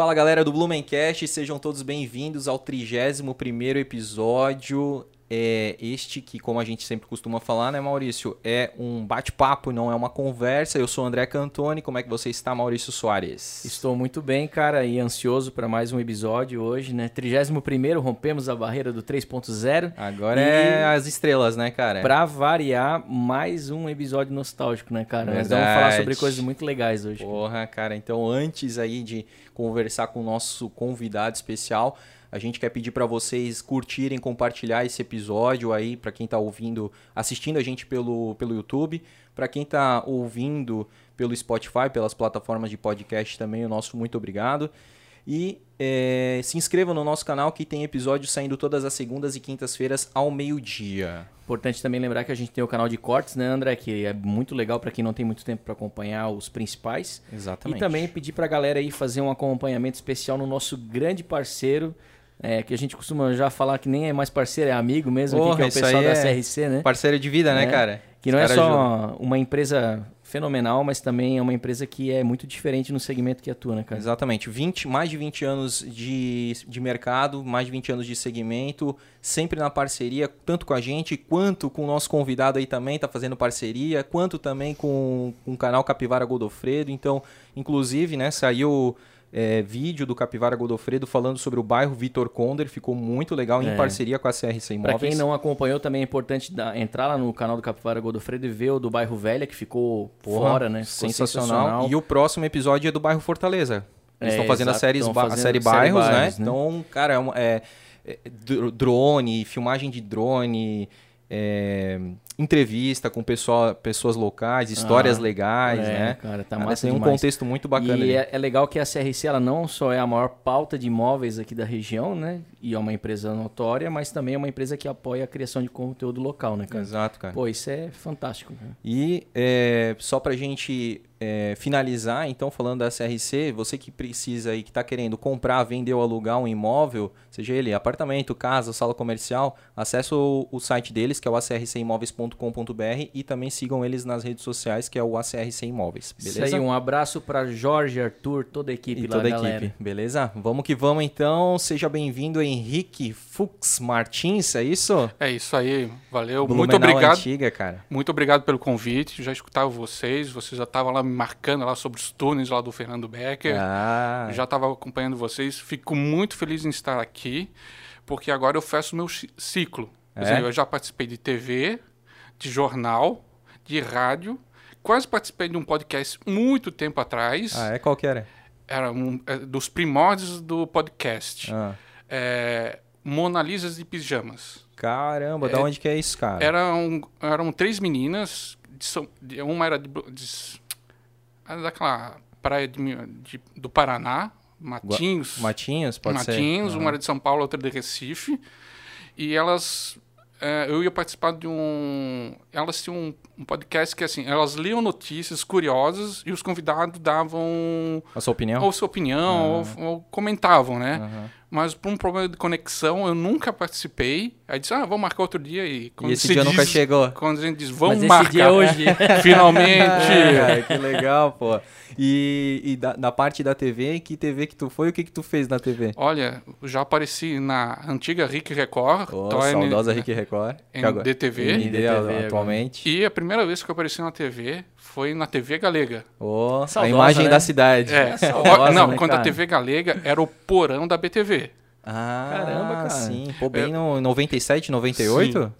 Fala galera do Blumencast, sejam todos bem-vindos ao 31 episódio. É este que, como a gente sempre costuma falar, né, Maurício? É um bate-papo, não é uma conversa. Eu sou o André Cantoni. Como é que você está, Maurício Soares? Estou muito bem, cara, e ansioso para mais um episódio hoje, né? 31 rompemos a barreira do 3.0. Agora e... é as estrelas, né, cara? Para variar, mais um episódio nostálgico, né, cara? Verdade. Nós vamos falar sobre coisas muito legais hoje. Porra, cara. Então, antes aí de conversar com o nosso convidado especial, a gente quer pedir para vocês curtirem, compartilhar esse episódio aí para quem está ouvindo, assistindo a gente pelo, pelo YouTube, para quem está ouvindo pelo Spotify, pelas plataformas de podcast também, o nosso muito obrigado. E é, se inscreva no nosso canal que tem episódios saindo todas as segundas e quintas-feiras ao meio-dia. Importante também lembrar que a gente tem o canal de cortes, né, André? Que é muito legal para quem não tem muito tempo para acompanhar os principais. Exatamente. E também pedir para a galera aí fazer um acompanhamento especial no nosso grande parceiro, é, que a gente costuma já falar que nem é mais parceiro, é amigo mesmo, Porra, que é o pessoal da é CRC, né? Parceiro de vida, né, é, cara? Que não é só uma empresa fenomenal, mas também é uma empresa que é muito diferente no segmento que atua, né, cara? Exatamente. 20, mais de 20 anos de, de mercado, mais de 20 anos de segmento, sempre na parceria, tanto com a gente, quanto com o nosso convidado aí também, tá fazendo parceria, quanto também com, com o canal Capivara Godofredo. Então, inclusive, né, saiu é, vídeo do Capivara Godofredo falando sobre o bairro Vitor Conder, ficou muito legal em é. parceria com a CRC Imóveis. Para quem não acompanhou, também é importante entrar lá no canal do Capivara Godofredo e ver o do bairro Velha, que ficou fora, né? Ficou sensacional. sensacional. E o próximo episódio é do bairro Fortaleza. Eles estão é, fazendo, a, séries, fazendo a série bairros, série bairros né? né? Então, cara, é, é, é drone, filmagem de drone, é, entrevista com pessoa, pessoas locais, histórias ah, legais, é, né? Cara, tá massa tem um contexto muito bacana. E é, é, legal que a CRC ela não só é a maior pauta de imóveis aqui da região, né? E é uma empresa notória, mas também é uma empresa que apoia a criação de conteúdo local, né, cara? Exato, cara. Pô, isso é fantástico. Cara. E é, só pra gente é, finalizar, então, falando da CRC, você que precisa e que está querendo comprar, vender ou alugar um imóvel, seja ele apartamento, casa, sala comercial, acesse o, o site deles, que é o acrcimóveis.com.br e também sigam eles nas redes sociais, que é o ACRC Imóveis, beleza? Isso aí, um abraço para Jorge, Arthur, toda a equipe e lá, toda a galera. equipe, beleza? Vamos que vamos então, seja bem-vindo Henrique Fux Martins, é isso? É isso aí, valeu, Blumenau muito obrigado. Antiga, cara. Muito obrigado pelo convite, já escutava vocês, vocês já estavam lá me marcando lá sobre os túneis lá do Fernando Becker. Ah. Já estava acompanhando vocês. Fico muito feliz em estar aqui, porque agora eu fecho o meu ciclo. É? eu já participei de TV, de jornal, de rádio, quase participei de um podcast muito tempo atrás. Ah, é? Qual que era? Era um, é, dos primórdios do podcast. Ah. É, Mona de Pijamas. Caramba, é, da onde que é isso, cara? Eram, eram três meninas, de, de, uma era de, de, daquela praia de, de, do Paraná, Matinhos. Matinhos, pode Matinhos, ser. Matinhos, uma era de São Paulo, outra de Recife. E elas é, eu ia participar de um. Elas tinham um, um, podcast que, assim, elas liam notícias curiosas e os convidados davam. A sua opinião? Ou sua opinião, uhum. ou, ou, comentavam, né? Uhum. Mas por um problema de conexão, eu nunca participei. Aí disse, ah, vamos marcar outro dia. E, e esse dia diz, nunca chegou. Quando a gente diz, vamos Mas marcar. Esse dia hoje. Finalmente. É, que legal, pô. E, e da, da, parte da TV, que TV que tu foi? O que que tu fez na TV? Olha, já apareci na antiga Rick Record. Oh, saudosa Rick Record. NDTV. ND, atualmente. E a primeira vez que eu apareci na TV foi na TV Galega. Oh, a imagem né? da cidade. É, saudosa, não, né, quando cara? a TV Galega era o porão da BTV. Ah, Caramba, cara. sim. Pô, bem é, no 97, 98? Sim.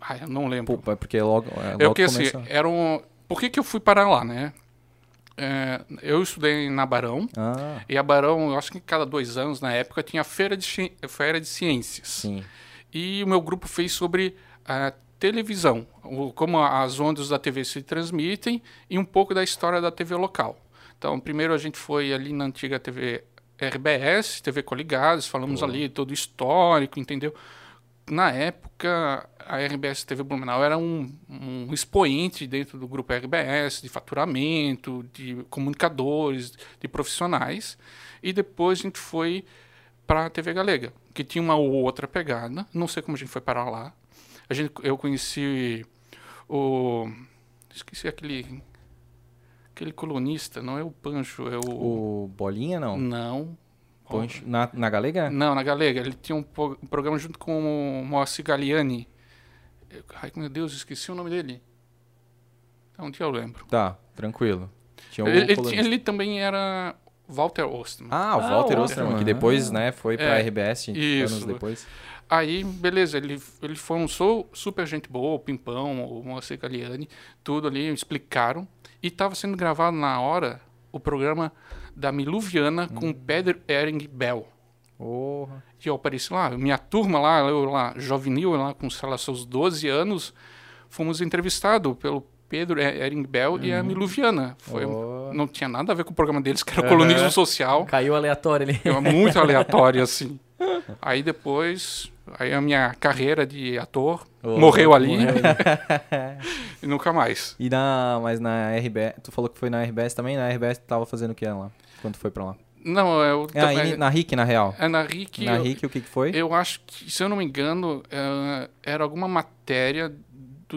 Ah, eu não lembro. Pô, porque logo, é, logo eu que assim, era um... Por que, que eu fui parar lá, né? É, eu estudei na Barão. Ah. E a Barão, eu acho que cada dois anos, na época, tinha feira de, feira de ciências. Sim. E o meu grupo fez sobre a televisão, como as ondas da TV se transmitem e um pouco da história da TV local. Então, primeiro a gente foi ali na antiga TV RBS, TV Coligados, falamos ali todo o histórico, entendeu? Na época, a RBS TV Blumenau era um, um expoente dentro do grupo RBS, de faturamento, de comunicadores, de profissionais. E depois a gente foi para a TV Galega, que tinha uma outra pegada. Não sei como a gente foi parar lá. A gente, eu conheci o. Esqueci aquele. Aquele colunista, não é o Pancho, é o. O Bolinha, não? Não. Poncho- Na, na Galega? Não, na Galega. Ele tinha um, um programa junto com o Moacir Galliani. Eu- Ai, meu Deus, esqueci o nome dele. Então, um dia eu lembro. Tá, tranquilo. Tinha Ele, ele, ele também era Walter Ostman. Ah, o Ah, Walter o Osterman, Osterman. que depois, né, foi pra É, RBS isso. anos depois. Aí, beleza, ele, ele foi um sou super gente boa, o Pimpão, o Moacir Galliani, tudo ali, explicaram. E estava sendo gravado na hora o programa da Miluviana com o Pedro Ering Bell. Porra. E eu apareci lá, minha turma lá, eu lá, juvenil, lá com, sei lá, seus 12 anos, fomos entrevistados pelo Pedro Ering Bell e a Miluviana. Foi, Oh. Não tinha nada a ver com o programa deles, que era o colonismo social. Caiu aleatório ali. É muito aleatório, assim. Aí depois, aí a minha carreira de ator Oh, morreu ali morreu e nunca mais. E na, mas na RBS, tu falou que foi na RBS também? Na RBS tu tava fazendo o que lá? Quando foi pra lá? Não, eu Ah, também- na RIC, na real. é na RIC. na eu, RIC, o que que foi? eu acho que, se eu não me engano, é, era alguma matéria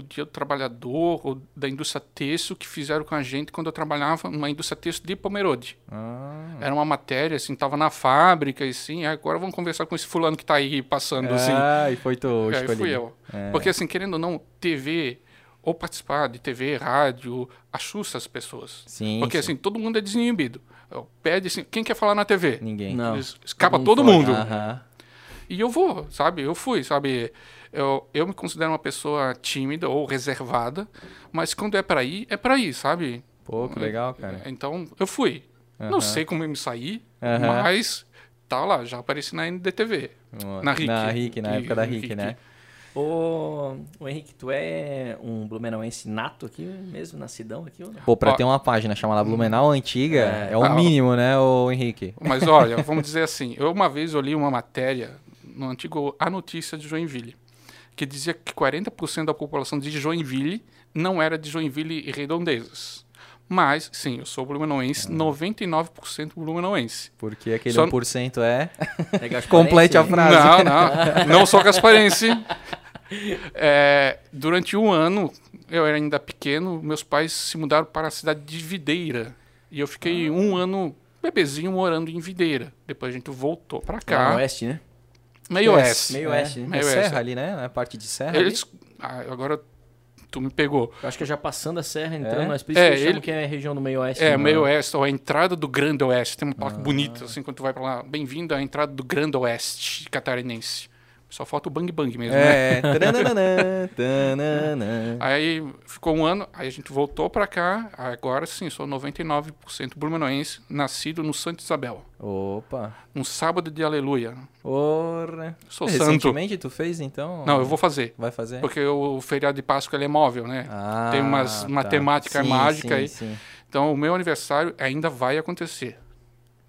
do Dia do Trabalhador ou da indústria têxtil que fizeram com a gente quando eu trabalhava numa indústria têxtil de Pomerode. Ah, Era uma matéria, assim, tava na fábrica e assim, agora vamos conversar com esse fulano que tá aí passando, assim. ah e foi tu Aí escolhido. fui eu. É. Porque, assim, querendo ou não, TV, ou participar de TV, rádio, assusta as pessoas. Sim, Porque, sim. assim, todo mundo é desinibido. Pede assim, quem quer falar na TV? Ninguém. Não. Eles- Escapa Todo todo mundo mundo. Aham. E eu vou, sabe? Eu fui, sabe? Eu, eu me considero uma pessoa tímida ou reservada, mas quando é pra ir, é pra ir, sabe? Pô, que legal, cara. Então, eu fui. Não sei como eu me saí, mas tá lá, já apareci na NDTV. Na RIC. Na RIC, na época da RIC, né? Ô, ô Henrique, tu é um blumenauense nato aqui mesmo, nascidão aqui ou não? Pô, pra Ó. ter uma página chamada Blumenau Antiga, é, É. o Ah, mínimo, né, o Henrique? Mas olha, vamos dizer assim, eu uma vez eu li uma matéria no antigo A Notícia de Joinville, que dizia que 40% da população de Joinville não era de Joinville e redondezas. Mas, sim, eu sou blumenauense, 99% blumenauense. Porque aquele Só- 1% é... É? Complete a frase. Não, não, não sou gasparense. É, durante um ano, eu era ainda pequeno, meus pais se mudaram para a cidade de Videira. E eu fiquei um ano bebezinho morando em Videira. Depois a gente voltou para Lá no cá. oeste, né? Meio É, oeste. Meio é, oeste, né? É Meio serra oeste. ali, né? Na parte de serra ali. Eles, ah, agora tu me pegou. Eu acho que já passando a serra, entrando, É? mas por isso É, que eu chamo ele- que é a região do meio oeste. É, meio oeste, ou a entrada do Grande Oeste. Tem uma Ah. placa bonita, assim, quando tu vai para lá. Bem-vindo à entrada do Grande Oeste catarinense. Só falta o Bang Bang mesmo, né? É. Tananana, tananana. Aí ficou um ano, aí a gente voltou pra cá. Agora sim, sou 99% blumenauense, nascido no Santa Isabel. Opa. Um sábado de aleluia. Ora. Sou santo. Recentemente tu fez, então? Não, eu vou fazer. Vai fazer? Porque o feriado de Páscoa ele é móvel, né? Ah, Tem umas tá. matemática Sim, mágica sim, aí. Sim. Então o meu aniversário ainda vai acontecer.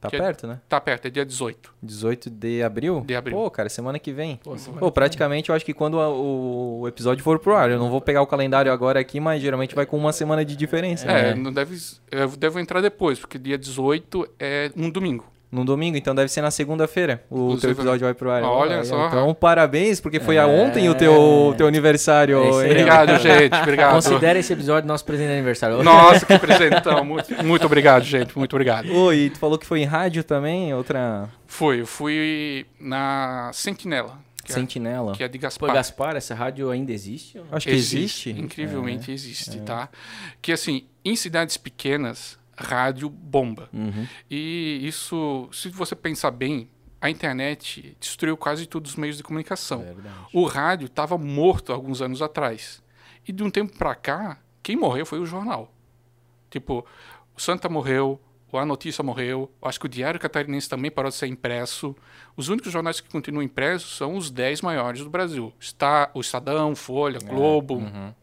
Tá Que- perto, né? Tá perto, é dia 18. 18 de abril? De abril. Pô, cara, semana que vem. Pô, semana Pô, praticamente eu acho que quando a- o, o episódio for pro ar, eu não vou pegar o calendário agora aqui, mas geralmente vai com uma semana de diferença. É, né? não deve, eu devo entrar depois, porque dia 18 é um domingo. No domingo, então deve ser na segunda-feira. O Inclusive, teu episódio vai pro ar. olha Aí, só. Então, parabéns, porque foi É. ontem o teu, teu aniversário. É. Obrigado, gente. Obrigado. Considera esse episódio nosso presente de aniversário. Nossa, que presentão. Muito, muito obrigado, gente. Muito obrigado. Oi, tu falou que foi em rádio também? Outra Fui, eu fui na Sentinela, que, é, sentinela. que é de Pô, Gaspar. Gaspar, essa rádio ainda existe? Acho que existe. Incrivelmente existe, tá? Que assim, em cidades pequenas, rádio bomba. Uhum. E isso, se você pensar bem, a internet destruiu quase todos os meios de comunicação. O rádio estava morto alguns anos atrás. E de um tempo para cá, quem morreu foi o jornal. Tipo, o Santa morreu, o A Notícia morreu, acho que o Diário Catarinense também parou de ser impresso. Os únicos jornais que continuam impressos são os 10 maiores do Brasil. Está o Estadão, Folha, Globo. Uhum.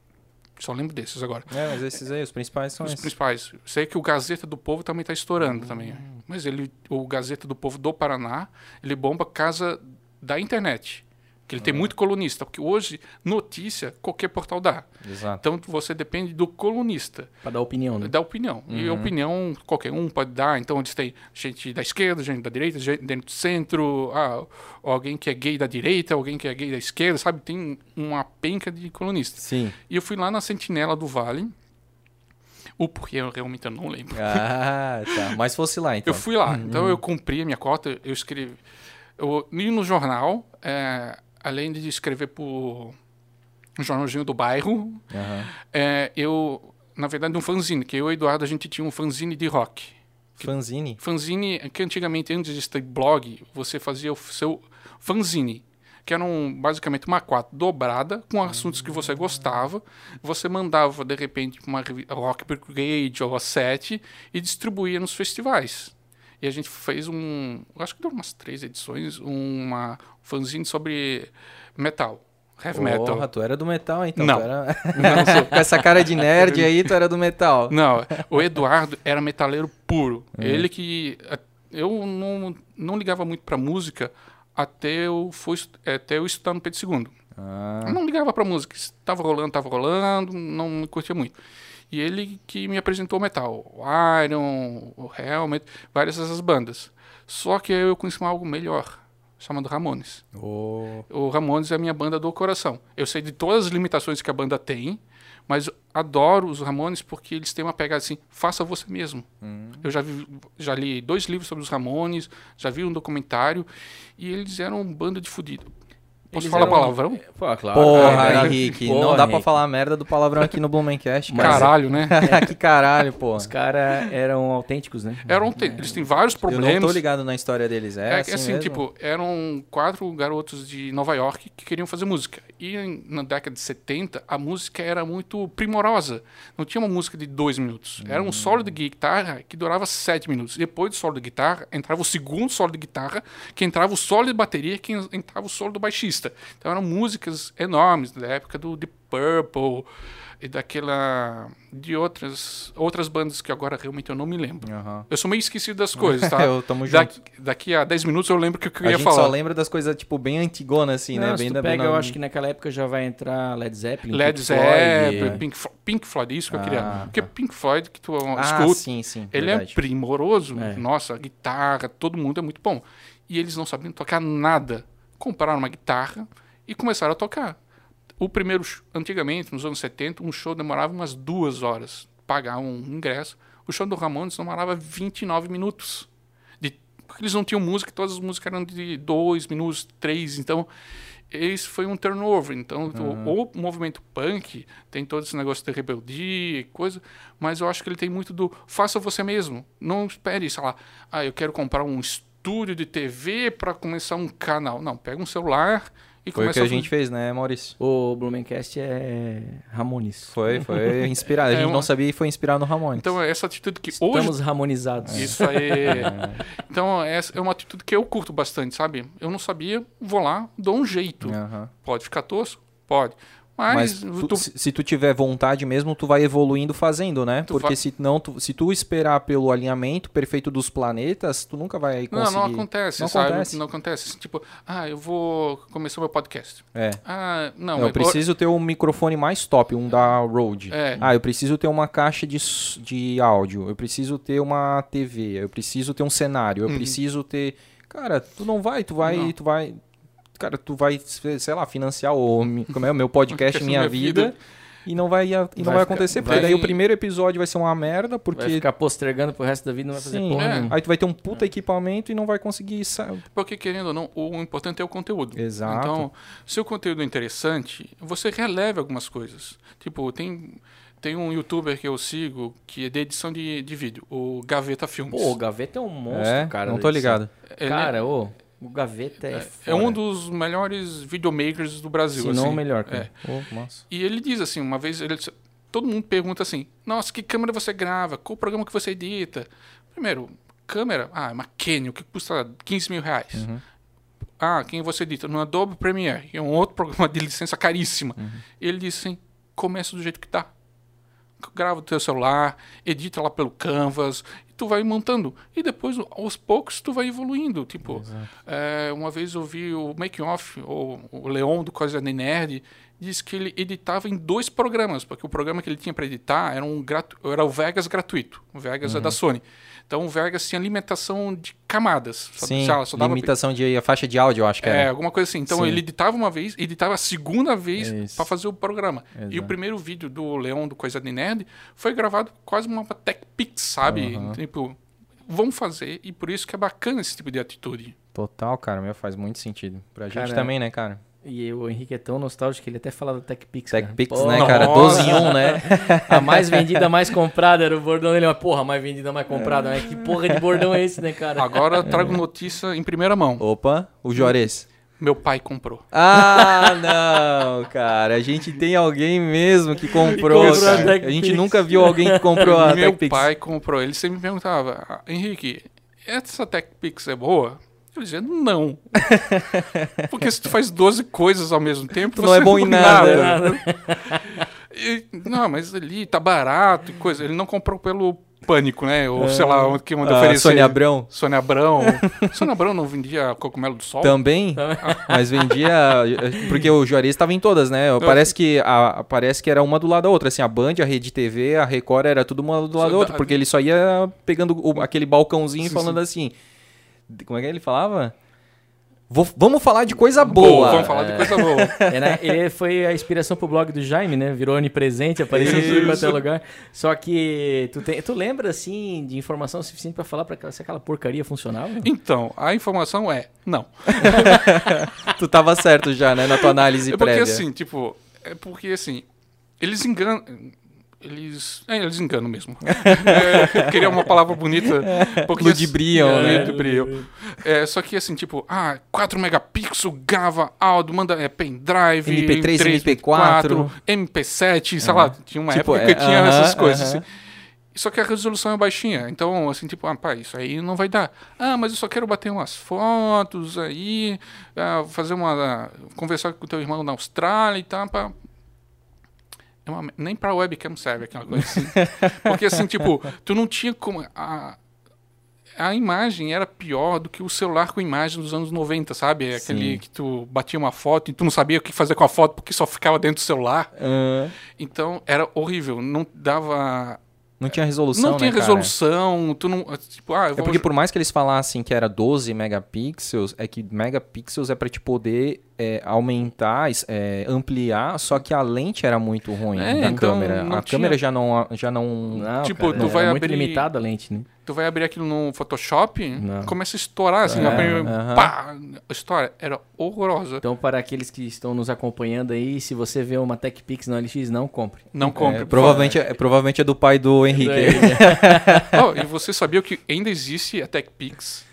Só lembro desses agora. É, mas esses aí, os principais são Os esses. principais. Sei que o Gazeta do Povo também está estourando também. Hum. Mas ele, o Gazeta do Povo do Paraná, ele bomba casa da internet. Que ele tem muito colunista. Porque hoje, notícia, qualquer portal dá. Exato. Então você depende do colunista, Pra dar opinião, né? da opinião. E a opinião qualquer um pode dar. Então eles têm gente da esquerda, gente da direita, gente dentro do centro, ah, alguém que é gay da direita, alguém que é gay da esquerda, sabe? Tem uma penca de colunistas. Sim. E eu fui lá na Sentinela do Vale, O porquê eu realmente não lembro. Ah, tá. Mas fosse lá, então. Eu fui lá, então eu cumpri a minha cota, eu escrevi. Eu li no jornal, é, além de escrever por um jornalzinho do bairro, Aham. é, eu, na verdade, um fanzine, que eu e o Eduardo a gente tinha um fanzine de rock. Fanzine? Fanzine, que antigamente, antes de ter blog, você fazia o seu fanzine, que era um, basicamente uma quadra dobrada com assuntos que você gostava. Você mandava, de repente, para uma Rock Brigade ou a Sete e distribuía nos festivais. E a gente fez um, acho que deu umas três edições, uma fanzine sobre metal, heavy metal. Porra, tu era do metal, então. Não. Era... Não. Com essa cara de nerd aí, tu era do metal. Não, o Eduardo era metaleiro puro. Ele que. Eu não, não ligava muito pra música até eu, fui, estu- até eu estudar no Pedro II. Ah, Eu não ligava pra música. Tava rolando, tava rolando, não me curtia muito. E ele que me apresentou o metal. O Iron, o Helmet, várias dessas bandas. Só que eu conheci algo melhor, chamado Ramones. ô, O Ramones é a minha banda do coração. Eu sei de todas as limitações que a banda tem, mas adoro os Ramones porque eles têm uma pegada assim, faça você mesmo. Eu já, vi, já li dois livros sobre os Ramones, já vi um documentário, e eles eram um bando de fudido. Posso Eles falar eram- palavrão? Pô, claro. Porra, É, Henrique, porra, não dá pra falar merda do palavrão aqui no Blumencast, cara. Caralho, né? que caralho, pô. Os caras eram autênticos, né? Eram, te- eles têm vários Eu problemas. não tô ligado na história deles. É, É, assim, assim, mesmo? tipo, eram quatro garotos de Nova York que queriam fazer música. E na década de 70, a música era muito primorosa. Não tinha uma música de dois minutos. Era um solo de guitarra que durava sete minutos. Depois do solo de guitarra, entrava o segundo solo de guitarra, que entrava o solo de bateria, que en- entrava o solo do baixista. Então eram músicas enormes, da época do The Purple e daquela... de outras, outras bandas que agora realmente eu não me lembro. Aham. Eu sou meio esquecido das coisas, tá? Eu tamo junto. Daqui, a 10 minutos eu lembro que eu A queria gente falar. só lembra das coisas, tipo, bem antigonas, assim, Não, né? se Bem tu da pega, bem eu na- acho que naquela época já vai entrar Led Zeppelin, Led Pink Floyd, Zeppelin, é. Pink, Pink Floyd, isso que eu Ah, queria. Porque tá. Pink Floyd, que tu Ah, escuta, sim, sim. ele verdade. é primoroso. É. Nossa, a guitarra, todo mundo é muito bom. E eles não sabiam tocar nada. Compraram uma guitarra e começaram a tocar. O primeiro, antigamente, nos anos 70, um show demorava umas duas horas. Pagar um ingresso. O show do Ramones demorava 29 minutos. De, porque eles não tinham música, todas as músicas eram de dois minutos, três. Então, esse foi um turnover. Então, o, o movimento punk tem todo esse negócio de rebeldia e coisa, mas eu acho que ele tem muito do faça você mesmo. Não espere, sei lá, ah, eu quero comprar um estúdio de TV para começar um canal. Não, pega um celular e Foi o que a fazer- gente fez, né, Maurício? O Blumencast é Ramones. Foi, foi inspirado. A É gente uma- não sabia e foi inspirado no Ramones. Então, é essa atitude que hoje Estamos harmonizados. Isso aí. Então, essa é uma atitude que eu curto bastante, sabe? Eu não sabia, vou lá, dou um jeito. Pode ficar tosco? Pode. Mas Mas, tu- tu- se, tu tiver vontade mesmo, tu vai evoluindo fazendo, né? Tu Porque vai- se não, tu- se tu esperar pelo alinhamento perfeito dos planetas, tu nunca vai não, conseguir. não acontece, Não sabe? acontece. Não acontece. Assim, Tipo, ah, eu vou começar meu podcast. É. Ah, não, eu é- preciso ter um microfone mais top, um da Rode. É. Ah, eu preciso ter uma caixa de, de áudio. Eu preciso ter uma TV. Eu preciso ter um cenário. Eu Uhum. preciso ter. Cara, tu não vai, tu vai, Não. tu vai. Cara, tu vai, sei lá, financiar o como é, o meu podcast Podcast Minha Minha Vida. Vida. E não vai, e não vai, Vai ficar- acontecer, porque vai- daí o primeiro episódio vai ser uma merda, Vai porque. ficar postergando pro resto da vida, não vai fazer Sim, porra é. aí tu vai ter um puta equipamento e não vai conseguir. sa- Porque, querendo ou não, o importante é o conteúdo. Exato. Então, se o conteúdo é interessante, você releve algumas coisas. Tipo, tem, tem um youtuber que eu sigo que é de edição de, de vídeo, o Gaveta Filmes. Pô, o Gaveta é um monstro, é, cara. não tô ligado. Ele Cara, ô, o Gaveta é, é, é um dos melhores videomakers do Brasil. Se não assim. o melhor, cara. Ô, nossa. E ele diz assim, uma vez, ele, todo mundo pergunta assim, nossa, que câmera você grava? Qual programa que você edita? Primeiro, câmera, ah, é uma Canon, que custa 15 mil reais. Uhum. Ah, quem você edita? No Adobe Premiere, que é um outro programa de licença caríssima. Uhum. Ele disse assim, começa do jeito que tá. Grava do teu celular, edita lá pelo Canvas, tu vai montando. E depois, aos poucos, tu vai evoluindo. Tipo, é, uma vez eu vi o Make Off, ou o Leon do Coisa de Nerd, disse que ele editava em dois programas, porque o programa que ele tinha para editar era, um gratu era o Vegas gratuito. O Vegas é da Sony. Então o Vegas tinha limitação de camadas. Só, Sim, só dava- limitação de a faixa de áudio, eu acho que é, era. alguma coisa assim. Então Sim. ele editava uma vez, editava a segunda vez para fazer o programa. E o Exato. primeiro vídeo do Leon do Coisa de Nerd foi gravado quase uma Tech Pix, sabe? Tipo, vão fazer e por isso que é bacana esse tipo de atitude. Total, cara, meu, faz muito sentido. Pra gente Cara, também, né, cara? E o Henrique é tão nostálgico que ele até fala da TechPix. TechPix, né, Pô, cara? 12 em 1, né? A mais vendida, a mais comprada era o bordão dele. Mas, porra, a mais vendida, a mais comprada. Mas que porra de bordão é esse, né, cara? Agora eu trago notícia em primeira mão. Opa, o Juarez. Meu pai comprou. Ah, não, cara. A gente tem alguém mesmo que comprou, comprou a cara. A gente nunca viu alguém que comprou a Meu TechPix. pai comprou. Ele sempre me perguntava, "Ah, Henrique, essa TechPix é boa? Eu dizia, não. Porque se tu faz 12 coisas ao mesmo tempo, Tu não é bom em nada. Nada. E, não, mas ali tá barato e coisa. Ele não comprou pelo pânico, né? Ou sei lá, onde que manda A oferecer. Sônia Abrão Sônia Abrão. Sônia Abrão não vendia cogumelo do sol? também, mas vendia... Porque o Juarez estava em todas, né? Parece que, a, parece que era uma do lado da outra. Assim, a Band, a Rede TV, a Record, era tudo uma do lado da outra. Porque ele só ia pegando o- aquele balcãozinho e falando assim... Como é que ele falava? Vou- vamos falar de coisa boa. Boa, vamos falar de coisa boa. É, né? Ele foi a inspiração pro blog do Jaime, né? Virou onipresente, apareceu em tudo quanto é lugar. Só que tu, tem, tu lembra, assim, de informação suficiente pra falar pra aquela, se aquela porcaria funcionava? Então, a informação é não. Tu tava certo já, né? Na tua análise É porque prévia. assim, tipo, é porque assim, eles enganam. Eles. É, eles enganam mesmo. É, queria uma palavra bonita. Porque, Ludibriam, assim, né? ludibriam. É, só que assim, tipo, ah, 4 megapixels, grava áudio, manda é, pendrive, MP3, 3, MP4, MP7, sei lá, tinha uma Tipo, época que é, tinha aham, essas coisas. aham. assim. Só que a resolução é baixinha. Então, assim, tipo, ah, pá, isso aí não vai dar. Ah, mas eu só quero bater umas fotos aí, ah, fazer uma. ah, conversar com o teu irmão na Austrália e tal. Pá. É uma- nem pra webcam serve aquela coisa assim. Porque, assim, tipo, tu não tinha como. A, a imagem era pior do que o celular com imagem dos anos 90, sabe? Aquele Sim. que tu batia uma foto e tu não sabia o que fazer com a foto porque só ficava dentro do celular. Então era horrível, não dava. Não tinha resolução, não tinha né, cara? resolução, tu não. Tipo, ah, eu É porque por mais que eles falassem que era 12 megapixels, é que megapixels é pra te poder é, aumentar, é, ampliar, só que a lente era muito ruim É, da então câmera. A tinha- câmera já não, já não... Não, Tipo, cara, tu vai era muito abrir- limitada a lente, né? Tu vai abrir aquilo no Photoshop, Não. começa a estourar, assim, É, primeira- aham. pá, a história era horrorosa. Então, para aqueles que estão nos acompanhando aí, se você vê uma TechPix no LX, não compre. Não compre. É, provavelmente, é, provavelmente é do pai do Henrique. favor. Oh, e você sabia que ainda existe a TechPix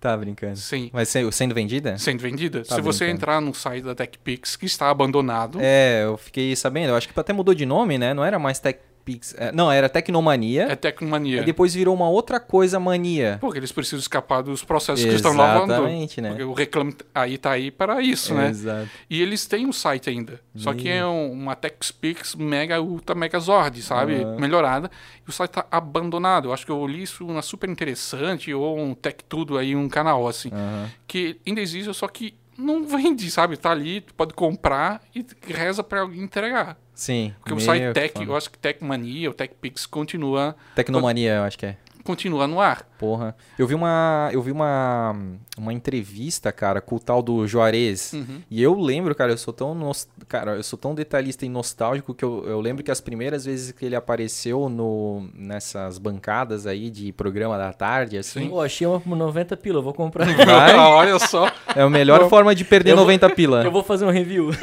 tá brincando. sem, Mas se- sendo vendida? sendo vendida? Tá Se você brincando. entrar no site da TechPix, que está abandonado, É, eu fiquei sabendo. Eu acho que até mudou de nome, né? Não era mais TechPix. é, não, era Tecnomania. é Tecnomania. Aí depois virou uma outra coisa mania. Porque eles precisam escapar dos processos que estão lavando. Exatamente, né? Porque o reclame aí tá aí para isso, né? Exato. E eles têm um site ainda. Só que é um- uma TechSpeaks mega ultra megazord, sabe? Aham. Melhorada. E o site tá abandonado. Eu acho que eu li isso na Super Interessante ou um Tech Tudo aí, um canal assim. Aham. Que ainda existe, só que não vende, sabe? Tá ali, tu pode comprar e reza para alguém entregar. Sim. Porque o site Tech, eu acho que Techmania ou TechPix continua, Tecnomania, eu acho que é. Continua no ar. Porra. Eu vi uma, eu vi uma, uma entrevista, cara, com o tal do Juarez. Uhum. E eu lembro, cara, eu sou tão, nos- cara, eu sou tão detalhista e nostálgico que eu, eu lembro que as primeiras vezes que ele apareceu no, nessas bancadas aí de programa da tarde, assim, Pô, achei uma por 90 pila, eu vou comprar. Vai. Olha só. é a melhor forma de perder Eu vou- 90 pila. eu vou fazer um review.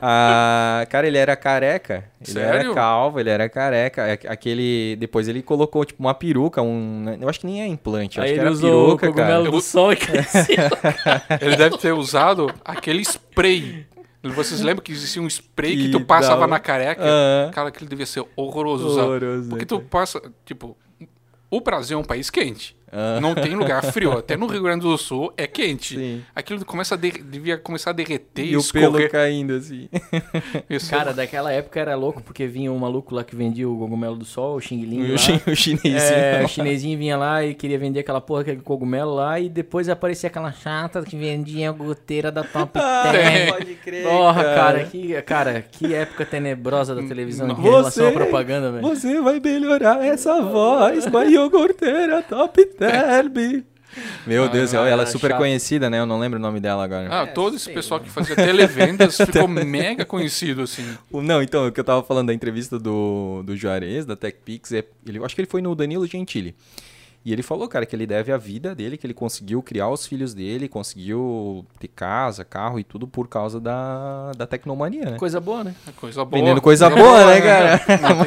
Ah, cara, ele era careca. Ele era Sério? calvo, ele era careca. É- Aquele. Depois ele colocou, tipo, uma peruca, um. Eu acho que nem é implante, Aí acho que ele era usou peruca, o cogumelo cara. do sol e cresceu. Ele deve ter usado aquele spray. Vocês lembram que existia um spray que, Que tu passava na careca? Aham. Cara, aquele devia ser horroroso usar. Horroroso, Porque né, tu passa, tipo, o Brasil é um país quente. Ah. Não tem lugar frio. Até no Rio Grande do Sul é quente. Sim. Aquilo começa devia começar a derreter E o pelo caindo, assim. Isso. Cara, daquela época era louco porque vinha um maluco lá que vendia o cogumelo do sol, o Xing Ling E o, o chinesinho. É, o chinesinho vinha lá e queria vender aquela porra, aquele cogumelo lá, e depois aparecia aquela chata que vendia a goteira da Top Ah, Ten. pode crer, Porra, cara, que, cara, que época tenebrosa da televisão em Você- relação à propaganda, velho. Você vai melhorar essa voz com a iogurteira Top Term. Meu Deus, Ah, ela é super chato. conhecida, né? Eu não lembro o nome dela agora. Ah, É, todo esse sei pessoal que fazia televendas ficou mega conhecido, assim. Não, então, o que eu tava falando da entrevista do, do Juarez, da TechPix, é, ele, eu acho que ele foi no Danilo Gentili. E ele falou, cara, que ele deve a vida dele, que ele conseguiu criar os filhos dele, conseguiu ter casa, carro e tudo por causa da, da tecnomania, né? Coisa boa, né? É coisa boa. Vendendo coisa boa, né, cara?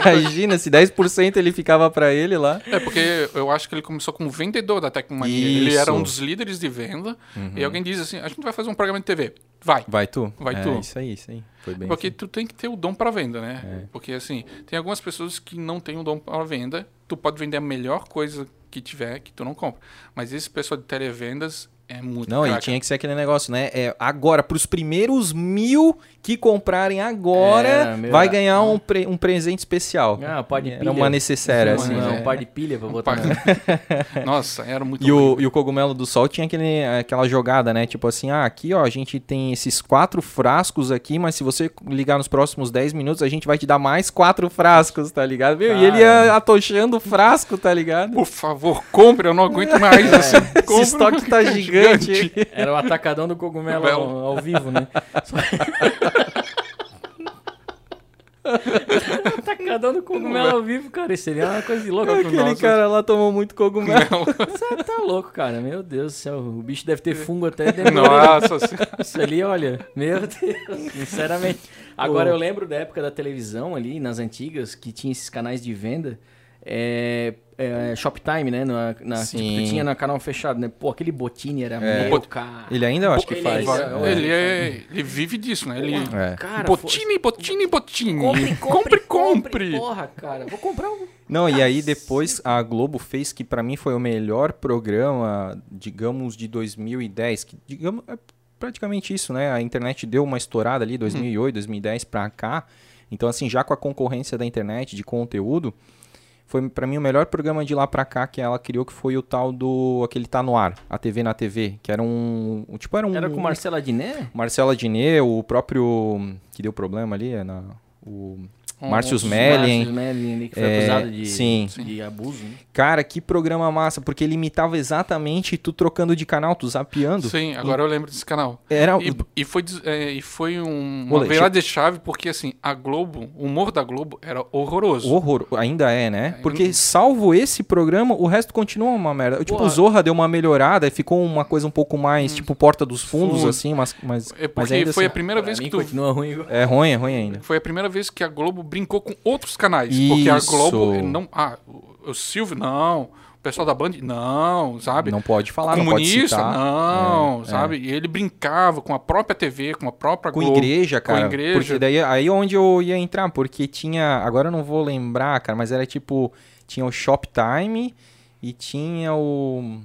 Imagina, se 10% ele ficava pra ele lá. É porque eu acho que ele começou como vendedor da Tecnomania. Ele Isso. era um dos líderes de venda. E alguém diz assim: a gente vai fazer um programa de TV. Vai. Vai tu? Vai é, tu. Isso aí, isso aí. Foi bem Porque assim. tu tem que ter o dom para venda, né? É. Porque assim, tem algumas pessoas que não têm o dom para venda. Tu pode vender a melhor coisa que tiver, que tu não compra. Mas esse pessoal de televendas é muito Não, e tinha que ser aquele negócio, né? É, agora, pros primeiros mil que comprarem agora, É, vai é. ganhar um, pre- um presente especial. Ah, um par de Era pilha. uma necessária, Um- assim. um, né? par de pilha pra botar. Nossa, era muito E o, e o cogumelo do sol tinha aquele, aquela jogada, né? Tipo assim, ah, aqui ó, a gente tem esses quatro frascos aqui, mas se você ligar nos próximos 10 minutos, a gente vai te dar mais quatro frascos, tá ligado? Meu, e ele ia atochando o frasco, tá ligado? Por favor, compre, eu não aguento mais. É. Assim, compre, Esse estoque tá gigante. Era o atacadão do cogumelo ao, ao vivo, né? Só- atacadão do cogumelo ao vivo, cara. Isso seria uma coisa de louco pro Aquele nosso. cara lá tomou muito cogumelo. Você tá louco, cara. Meu Deus do céu. O bicho deve ter fungo até dentro Nossa, Isso ali, olha, meu Deus, sinceramente. Agora eu lembro da época da televisão ali, nas antigas, que tinha esses canais de venda. É, é, Shoptime, né? Na, na, Sim. tipo, tu tinha no canal fechado, né? Pô, aquele Botini era É. meu, cara. Ele ainda eu acho que Ele faz. ainda- ele, é, ele vive disso, né? Ele, É. Cara, botine, botine, botine. Compre, compre, compre. Porra, cara, vou comprar um. Não, e aí depois a Globo fez que pra mim foi o melhor programa, digamos, de 2010, que digamos é praticamente isso, né? A internet deu uma estourada ali 2008, 2010 pra cá. Então assim, já com a concorrência da internet de conteúdo, foi pra mim o melhor programa de lá pra cá que ela criou que foi o tal do aquele tá no ar, a TV na TV, que era um, um- tipo era um Era com Marcela Diné? Marcela Diné, o próprio que deu problema ali, é na o Márcio Nossa, Smelling. Márcio Smelling, ali, que foi É, acusado de, sim. de abuso. Né? Cara, que programa massa, porque ele imitava exatamente tu trocando de canal, tu zapeando. Sim, agora eu lembro desse canal. Era E, e foi, é, e foi um, uma virada de chave, porque assim, a Globo, o humor da Globo era horroroso. horror, ainda é, né? Porque salvo esse programa, o resto continua uma merda. Tipo, Porra. o Zorra deu uma melhorada, ficou uma coisa um pouco mais, tipo, porta dos fundos, Fundo. assim, mas, mas, É mas porque ainda foi a assim, primeira Pra vez que tu continua ruim. igual. é ruim, é ruim ainda. Foi a primeira vez que a Globo brincou com outros canais. Porque a Isso. Globo não. Ah, o, o Silvio, não. O pessoal da Band, não, sabe? Não pode falar, não pode Comunista, citar. não, É, sabe? E ele brincava com a própria TV, com a própria Com Globo. igreja, com a cara. igreja. Porque daí aí onde eu ia entrar, porque tinha. Agora eu não vou lembrar, cara, mas era tipo. Tinha o Shoptime e tinha o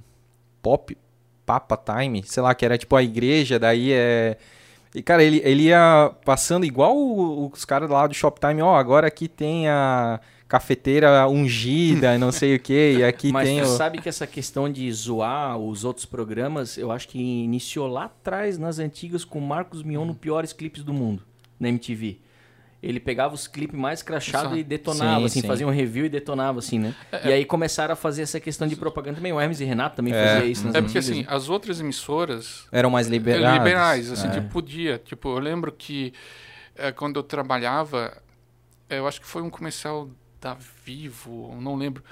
Pop Papa Time, sei lá, que era tipo a igreja, daí é. E, cara, ele, ele ia passando igual os caras lá do Shoptime, ó, agora aqui tem a cafeteira ungida, não sei o que, e aqui Mas tem tu o... sabe que essa questão de zoar os outros programas, eu acho que iniciou lá atrás, nas antigas, com o Marcos Mion no Piores Clipes do Mundo, na MTV. Ele pegava os clipes mais crachados e detonava, Sim, assim, sim. fazia um review e detonava, assim, né? E aí começaram a fazer essa questão de propaganda também. O Hermes e Renato também É. fazia isso nas É porque antigas. assim, né? as outras emissoras Eram mais liberados. liberais, assim, É. tipo, podia. Tipo, eu lembro que eh, quando eu trabalhava, eh, eu acho que foi um comercial da Vivo, não lembro,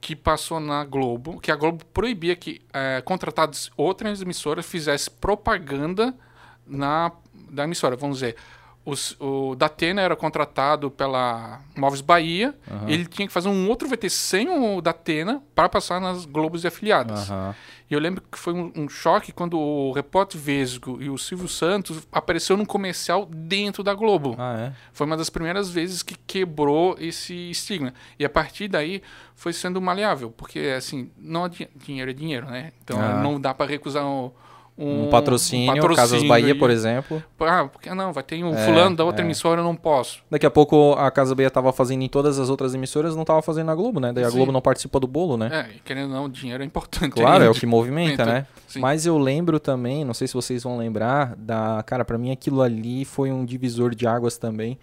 que passou na Globo, que a Globo proibia que contratados outras emissoras fizessem propaganda na da emissora. Vamos dizer, os- o Datena era contratado pela Móveis Bahia. Ele tinha que fazer um outro VT sem o Datena para passar nas Globos e afiliadas. Aham. E eu lembro que foi um, um choque quando o repórter Vesgo e o Silvio Santos apareceu num comercial dentro da Globo. Ah, é? Foi uma das primeiras vezes que quebrou esse estigma. E a partir daí foi sendo maleável, porque assim, não dinheiro é dinheiro, né? Então Ah. não dá para recusar um, Um, patrocínio, um patrocínio Casas Bahia, e- por exemplo. Ah, porque não, vai ter um É, fulano da outra é. emissora, eu não posso. Daqui a pouco a Casa Bahia tava fazendo em todas as outras emissoras, não tava fazendo na Globo, né? Daí a Sim. Globo não participa do bolo, né? É, querendo ou não, dinheiro é importante. Claro, é o que movimenta, né? Sim. Mas eu lembro também, não sei se vocês vão lembrar, da. Cara, pra mim aquilo ali foi um divisor de águas também.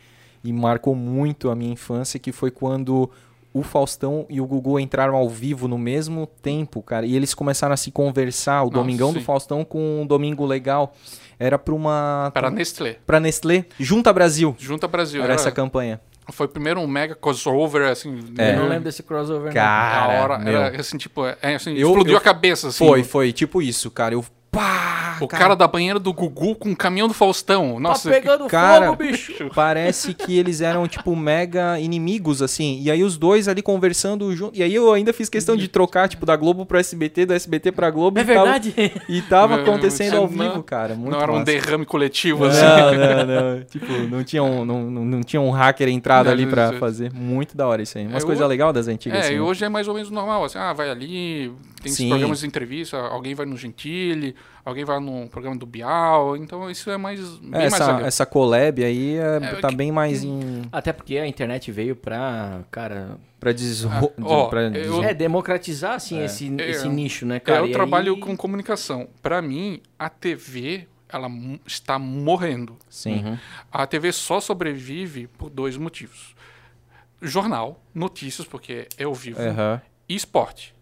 E marcou muito a minha infância, que foi quando o Faustão e o Gugu entraram ao vivo no mesmo tempo, cara. E eles começaram a se conversar, o Nossa, Domingão do sim. Faustão com o Domingo Legal. Era pra uma. Para Nestlé. Pra Nestlé. Junta Brasil. Junta Brasil. Era Era- essa campanha. Foi primeiro um mega crossover, assim. É. Eu não lembro desse crossover. não. Cara, a hora, meu. era assim, tipo, é, assim, Eu- explodiu eu- a cabeça, assim. Foi, foi. Tipo isso, cara. Eu. Pá! O cara da banheira do Gugu com o caminhão do Faustão. Nossa, tá pegando cara, fogo, bicho. Parece que eles eram, tipo, mega inimigos, assim. E aí os dois ali conversando junto. E aí eu ainda fiz questão de trocar, tipo, da Globo pro SBT, do SBT pra Globo. É e tava- verdade? e tava acontecendo ao vivo, cara. Muito não era um massa. derrame coletivo, assim. Não, não, não. Tipo, não tinha um, não, não, tinha um hacker entrado Não, ali pra isso- fazer. Muito da hora isso aí. Umas É, coisas legais das antigas, É, assim. e hoje é mais ou menos normal, assim, ah, vai ali, tem Sim. esses programas de entrevista, alguém vai no Gentili, alguém vai no programa do Bial, então isso é mais, bem É, mais essa, legal. essa collab aí é, É, tá que- bem mais em. Até porque a internet veio pra, cara... Pra, deso... Ah, ó, pra eu- deso- É, democratizar, assim, esse, É. esse nicho, né, cara? eu E trabalho aí- com comunicação. Para mim, a TV, ela está morrendo. Sim. Uhum. A TV só sobrevive por dois motivos. Jornal, notícias, porque é ao vivo, Aham. e esporte.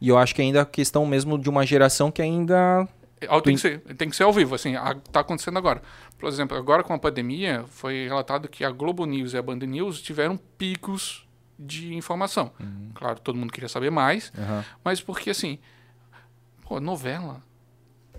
E eu acho que ainda é questão mesmo de uma geração que ainda. Ah, Tem que, ser, tem que ser ao vivo, assim, a- tá acontecendo agora. Por exemplo, agora com a pandemia, foi relatado que a Globo News e a Band News tiveram picos de informação. Claro, todo mundo queria saber mais, Aham. mas porque, assim, pô, novela,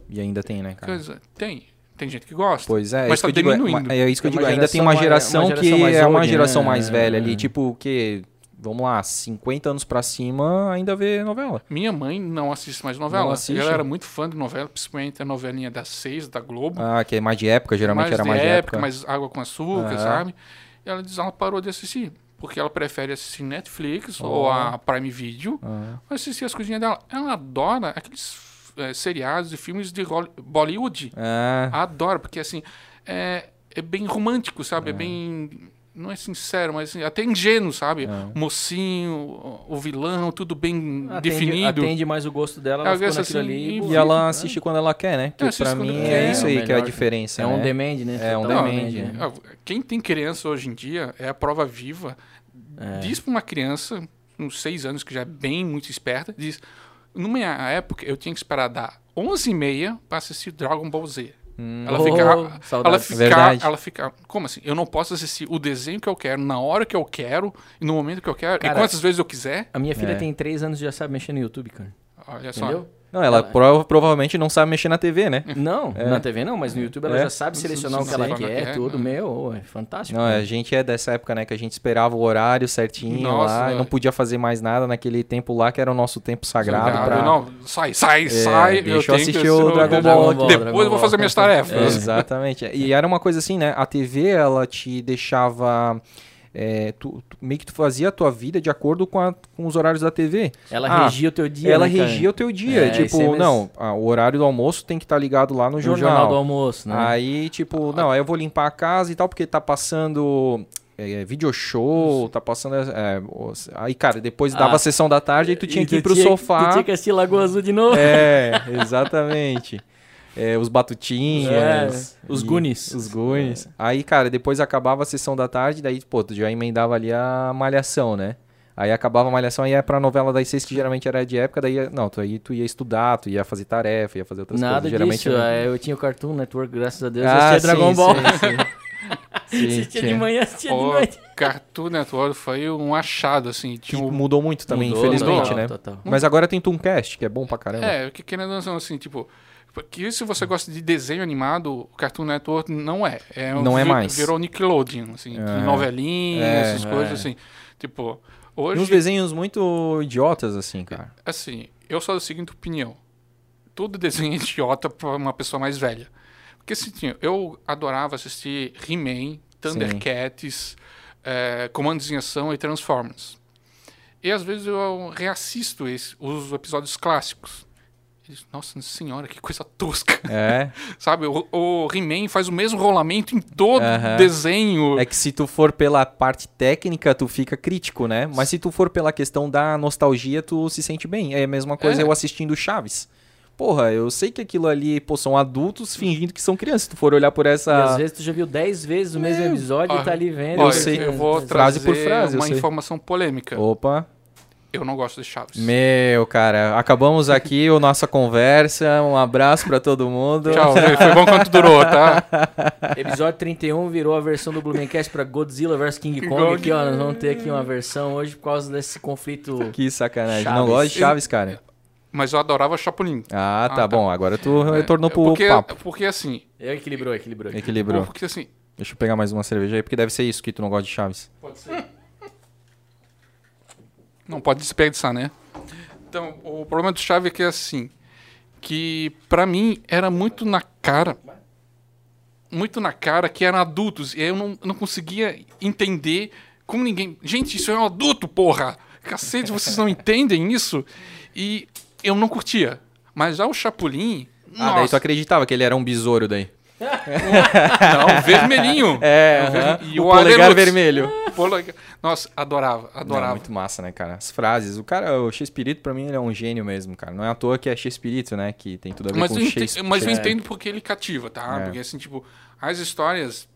E ainda tem, né, cara? coisa, tem. Tem gente que gosta. Pois é, Mas isso que tá eu digo, é- diminuindo. É, isso que eu É digo. uma Ainda tem geração uma geração, uma geração que é uma geração né? mais velha ali. É. Tipo, o que. Vamos lá, 50 anos pra cima ainda vê novela. Minha mãe não assiste mais novela. Não assiste? Ela era muito fã de novela, principalmente a novelinha das seis da Globo. Ah, que é mais de época, geralmente mais era de mais de época, mais água com açúcar, Aham. sabe? E ela diz ela parou de assistir. Porque ela prefere assistir Netflix Oh. ou a Prime Video. Ah, assistir as coisinhas dela. Ela adora aqueles eh, seriados e filmes de Bollywood. Ah, Adora, porque assim, é, é bem romântico, sabe? É. bem. Não é sincero, mas assim, até ingênuo, sabe? É. O mocinho, o, vilão, tudo bem Atende, definido. atende mais o gosto dela, ela Eu ficou assim, ali. e- e ela assiste quando ela quer, né? Que É, assiste pra mim é isso aí É que é a diferença. É um né? demand, né? É um Total demand, né? Quem tem criança hoje em dia é a prova viva. É. Diz pra uma criança, uns seis anos, que já é bem muito esperta, diz: numa época eu tinha que esperar dar 11h30 pra assistir Dragon Ball Z. Ela Oh, fica, ela fica, Verdade. ela fica, como assim? Eu não posso assistir o desenho que eu quero, na hora que eu quero, e no momento que eu quero, Cara, e quantas vezes eu quiser. A minha filha É. tem três anos e já sabe mexer no YouTube, cara. Olha só. Entendeu? Não, ela Ela- prova- provavelmente não sabe mexer na TV, né? Não, na TV não, mas no YouTube ela É. já sabe selecionar o que ela Sim. quer, É, tudo, é. meu, é fantástico. Não, cara. a gente é dessa época, né, que a gente esperava o horário certinho Nossa, lá, é. não podia fazer mais nada naquele tempo lá, que era o nosso tempo sagrado. Sagrado. pra- Não, sai, sai, sai. deixa eu assistir o Dragon Ball aqui. Depois Dragon eu vou fazer minhas tarefas. É, exatamente. E era uma coisa assim, né? A TV, ela te deixava. É, tu- tu- meio que tu fazia a tua vida de acordo com, a- com os horários da TV. Ela Ah, regia o teu dia, ela né, regia o teu dia. É, tipo, mesmo. não, ah, o horário do almoço tem que estar ligado lá no No jornal. jornal do almoço, né? Aí, tipo, não, aí eu vou limpar a casa e tal, porque tá passando é, video show, tá passando. é, os- aí, cara, depois dava Ah, a sessão da tarde e tu tinha que ir pro sofá. Tu tinha que assistir Lagoa Azul de novo. É, exatamente. É, os batutinhas. É, os Goonies. Os Goonies. Aí, cara, depois acabava a sessão da tarde, daí, pô, tu já emendava ali a malhação, né? Aí acabava a malhação e ia pra novela das seis, que geralmente era de época, daí, ia- não, tu, aí tu ia estudar, tu ia fazer tarefa, ia fazer outras Nada coisas. Geralmente disso. era- é, eu tinha o Cartoon Network, graças a Deus. Ah, eu assistia Dragon sim, Ball. sim, sim. assistia de manhã, assistia de O noite. Cartoon Network foi um achado, assim. Que Tinha um mudou muito também, Mudou, infelizmente, total, né? total. Mas agora tem Tooncast, que é bom pra caramba. É, que querendo ou não, assim, tipo. Que se você gosta de desenho animado, o Cartoon Network não é. é um- Não é vi- mais. Virou Nickelodeon, assim, É. novelinhas, É, essas coisas, é. assim. Tipo, E uns hoje, desenhos muito idiotas, assim, cara. assim, eu sou da seguinte opinião. Todo desenho é idiota pra uma pessoa mais velha. Porque, assim, eu adorava assistir He-Man, Thundercats, é, Comandos em Ação e Transformers. E às vezes eu reassisto esse- os episódios clássicos. E digo, Nossa senhora, que coisa tosca. É. Sabe, o, o He-Man faz o mesmo rolamento em todo desenho. É que se tu for pela parte técnica, tu fica crítico, né? Mas se tu for pela questão da nostalgia, tu se sente bem. É a mesma coisa É. eu assistindo Chaves. Porra, eu sei que aquilo ali, pô, são adultos fingindo que são crianças. Se tu for olhar por E essa. às vezes tu já viu 10 vezes o mesmo episódio Ah, e tá ali vendo. Olha, sei. eu vou Frase trazer por frase, eu uma informação polêmica. Opa. Eu não gosto de Chaves. Meu, cara, acabamos aqui a nossa conversa. Um abraço pra todo mundo. Tchau, foi bom quanto durou, tá? Episódio 31 virou a versão do Blumencast pra Godzilla vs King Kong. Aqui, ó, nós vamos ter aqui uma versão hoje por causa desse conflito. Que sacanagem. Chaves. Não gosto de Chaves, cara. Mas eu adorava Chapolin. Ah, tá tá. bom. Agora tu retornou pro porque, papo. Porque assim, É, equilibrou, equilibrou. Equilibrou. porque assim, Deixa eu pegar mais uma cerveja aí, porque deve ser isso que tu não gosta de Chaves. Pode ser. Não pode desperdiçar, né? Então, o problema do Chave é que é assim, que pra mim era muito na cara, muito na cara que eram adultos e eu não, não conseguia entender como ninguém. Gente, isso é um adulto, porra! Cacete, vocês não entendem isso? E eu não curtia. Mas já o Chapolin. Ah, daí tu nossa, acreditava que ele era um besouro daí. não, vermelhinho. É, O ver- aham. e o o polegar vermelho. Polegar- Nossa, adorava, Não, adorava. muito massa, né, cara? As frases. O cara, o Chespirito, pra mim, ele é um gênio mesmo, cara. Não é à toa que é Chespirito, né? Que tem tudo a ver Mas com Shakespeare. mas eu É. entendo porque ele cativa, tá? É. Porque assim, tipo, as histórias,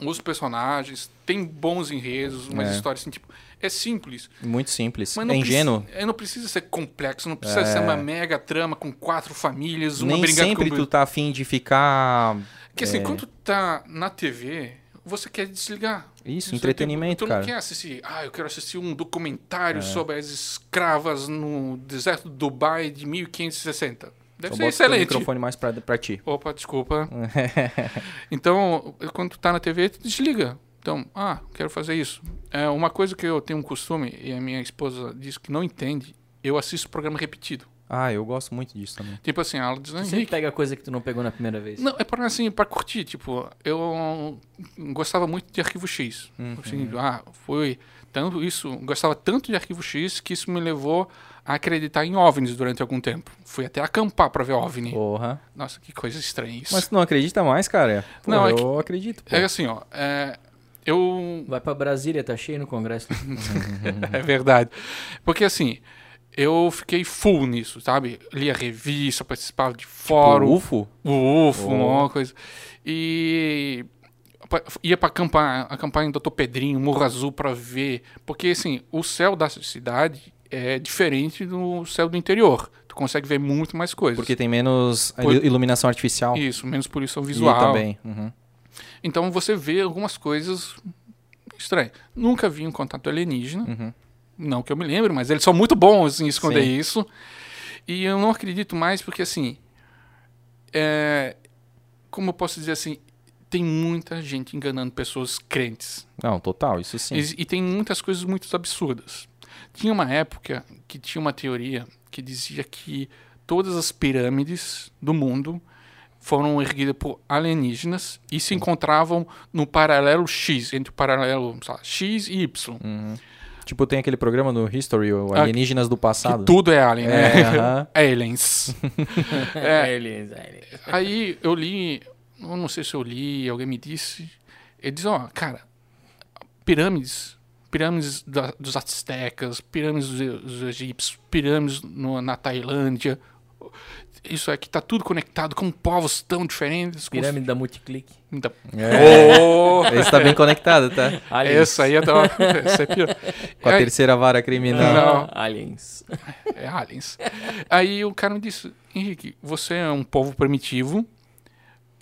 os personagens, tem bons enredos, umas É. histórias assim, tipo, é simples. Muito simples. Mas é não ingênuo. Precisa, é, não precisa ser complexo, não precisa É. ser uma mega trama com quatro famílias, uma Nem sempre com... tu tá afim de ficar... Porque assim, é. quando tu tá na TV, você quer desligar. Isso, entretenimento, tem- Tu não cara. quer assistir, ah, eu quero assistir um documentário É. sobre as escravas no deserto do Dubai de 1560. Deve Só ser bota o excelente. microfone mais pra, pra ti. Opa, desculpa. então, quando tu tá na TV, tu desliga. Então, ah, quero fazer isso. É uma coisa que eu tenho um costume, e a minha esposa diz que não entende, eu assisto programa repetido. Ah, eu gosto muito disso também. Tipo assim, ah, Tu sempre Henrique, pega coisa que tu não pegou na primeira vez. não, é para assim, para curtir, tipo, eu gostava muito de Arquivo X. Uhum. Assim, ah, foi tanto isso, gostava tanto de Arquivo X que isso me levou a acreditar em OVNIs durante algum tempo. Fui até acampar para ver OVNI. Porra. Nossa, que coisa estranha isso. Mas tu não acredita mais, cara? Pô, Não, é eu acredito, pô. É assim, ó, é, eu Vai pra Brasília, tá cheio no Congresso. É verdade. Porque assim, eu fiquei full nisso, sabe? Lia revista, participava de Tipo, fórum, UFO? o UFO, Oh. uma coisa. E ia pra acampar, acampar em Doutor Pedrinho, Morro Azul, pra ver. Porque assim, o céu da cidade é diferente do céu do interior. Tu consegue ver muito mais coisas. Porque tem menos Por- iluminação artificial. Isso, menos poluição E visual. também. uhum. Então você vê algumas coisas estranhas. Nunca vi um contato alienígena. Uhum. Não que eu me lembre, mas eles são muito bons em esconder Sim. isso. E eu não acredito mais porque, assim. é, como eu posso dizer assim? Tem muita gente enganando pessoas crentes. Não, total, isso sim. E, e tem muitas coisas muito absurdas. Tinha uma época que tinha uma teoria que dizia que todas as pirâmides do mundo foram erguidas por alienígenas e se encontravam no paralelo X, entre o paralelo lá, X e Y. Uhum. Tipo, tem aquele programa no History, o Ah, Alienígenas do Que Passado. tudo é alien, né? É, aham. Aliens. É. Eles, eles. Aí eu li, eu não sei se eu li, alguém me disse. Ele diz, ó, cara, pirâmides, pirâmides da- dos astecas, pirâmides dos, dos egípcios, pirâmides no- na Tailândia. Isso aqui tá tudo conectado com povos tão diferentes. Pirâmide da Multiclick. Então, É. oh, Esse tá bem conectado, tá? Aliens. essa aí é da essa é pior. Com a Aí- terceira vara criminal. Não. Aliens. É aliens. Aí o cara me disse, Henrique, você é um povo primitivo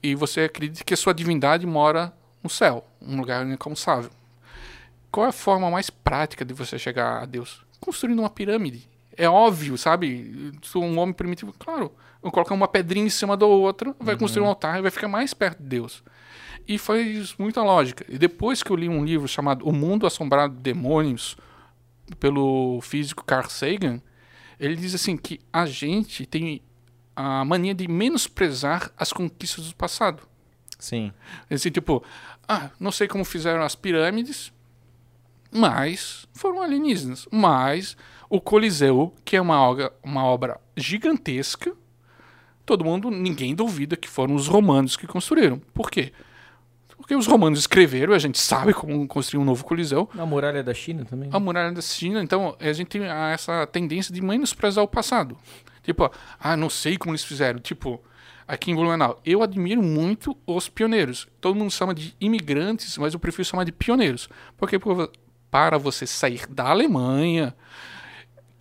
e você acredita que a sua divindade mora no céu, um lugar inalcançável. Qual é a forma mais prática de você chegar a Deus? Construindo uma pirâmide. É óbvio, sabe? Se um homem primitivo, claro, vou colocar uma pedrinha em cima da outra, vai construir um altar e vai ficar mais perto de Deus. E faz muita lógica. E depois que eu li um livro chamado O Mundo Assombrado de Demônios, pelo físico Carl Sagan, ele diz assim que a gente tem a mania de menosprezar as conquistas do passado. Sim. Assim, tipo, ah, não sei como fizeram as pirâmides, mas foram alienígenas. Mas o Coliseu, que é uma obra, uma obra gigantesca, todo mundo, ninguém duvida que foram os romanos que construíram. Por quê? Porque os romanos escreveram, a gente sabe como construir um novo Coliseu. A muralha da China também. A muralha da China, então a gente tem essa tendência de menosprezar o passado. Tipo, ah, não sei como eles fizeram. Tipo, aqui em Blumenau, eu admiro muito os pioneiros. Todo mundo chama de imigrantes, mas eu prefiro chamar de pioneiros. Porque para você sair da Alemanha,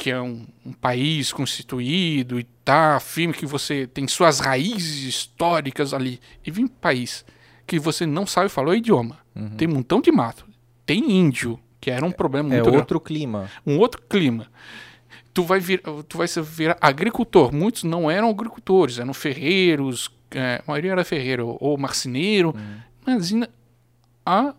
que é um, um, país constituído e tá firme que você tem suas raízes históricas ali, e vir um país que você não sabe falar o idioma, uhum. tem um montão de mato, tem índio, que era um problema é muito É grande. outro clima. Um outro clima. Tu vai vir, tu vai virar agricultor. Muitos não eram agricultores, eram ferreiros, é, a maioria era ferreiro ou marceneiro. Uhum. Imagina a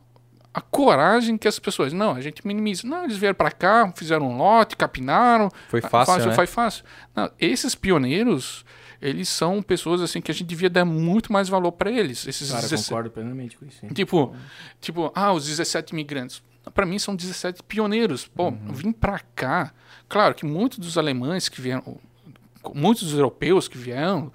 a coragem que as pessoas. Não, a gente minimiza. Não, eles vieram para cá, fizeram um lote, capinaram. Foi fácil. fácil né? Foi fácil. Não, esses pioneiros, eles são pessoas assim que a gente devia dar muito mais valor para eles. Esses Cara, 17... concordo plenamente com isso. Hein? Tipo, tipo, ah, os 17 imigrantes. Para mim são 17 pioneiros. Pô, uhum. vim para cá. Claro que muitos dos alemães que vieram, muitos dos europeus que vieram,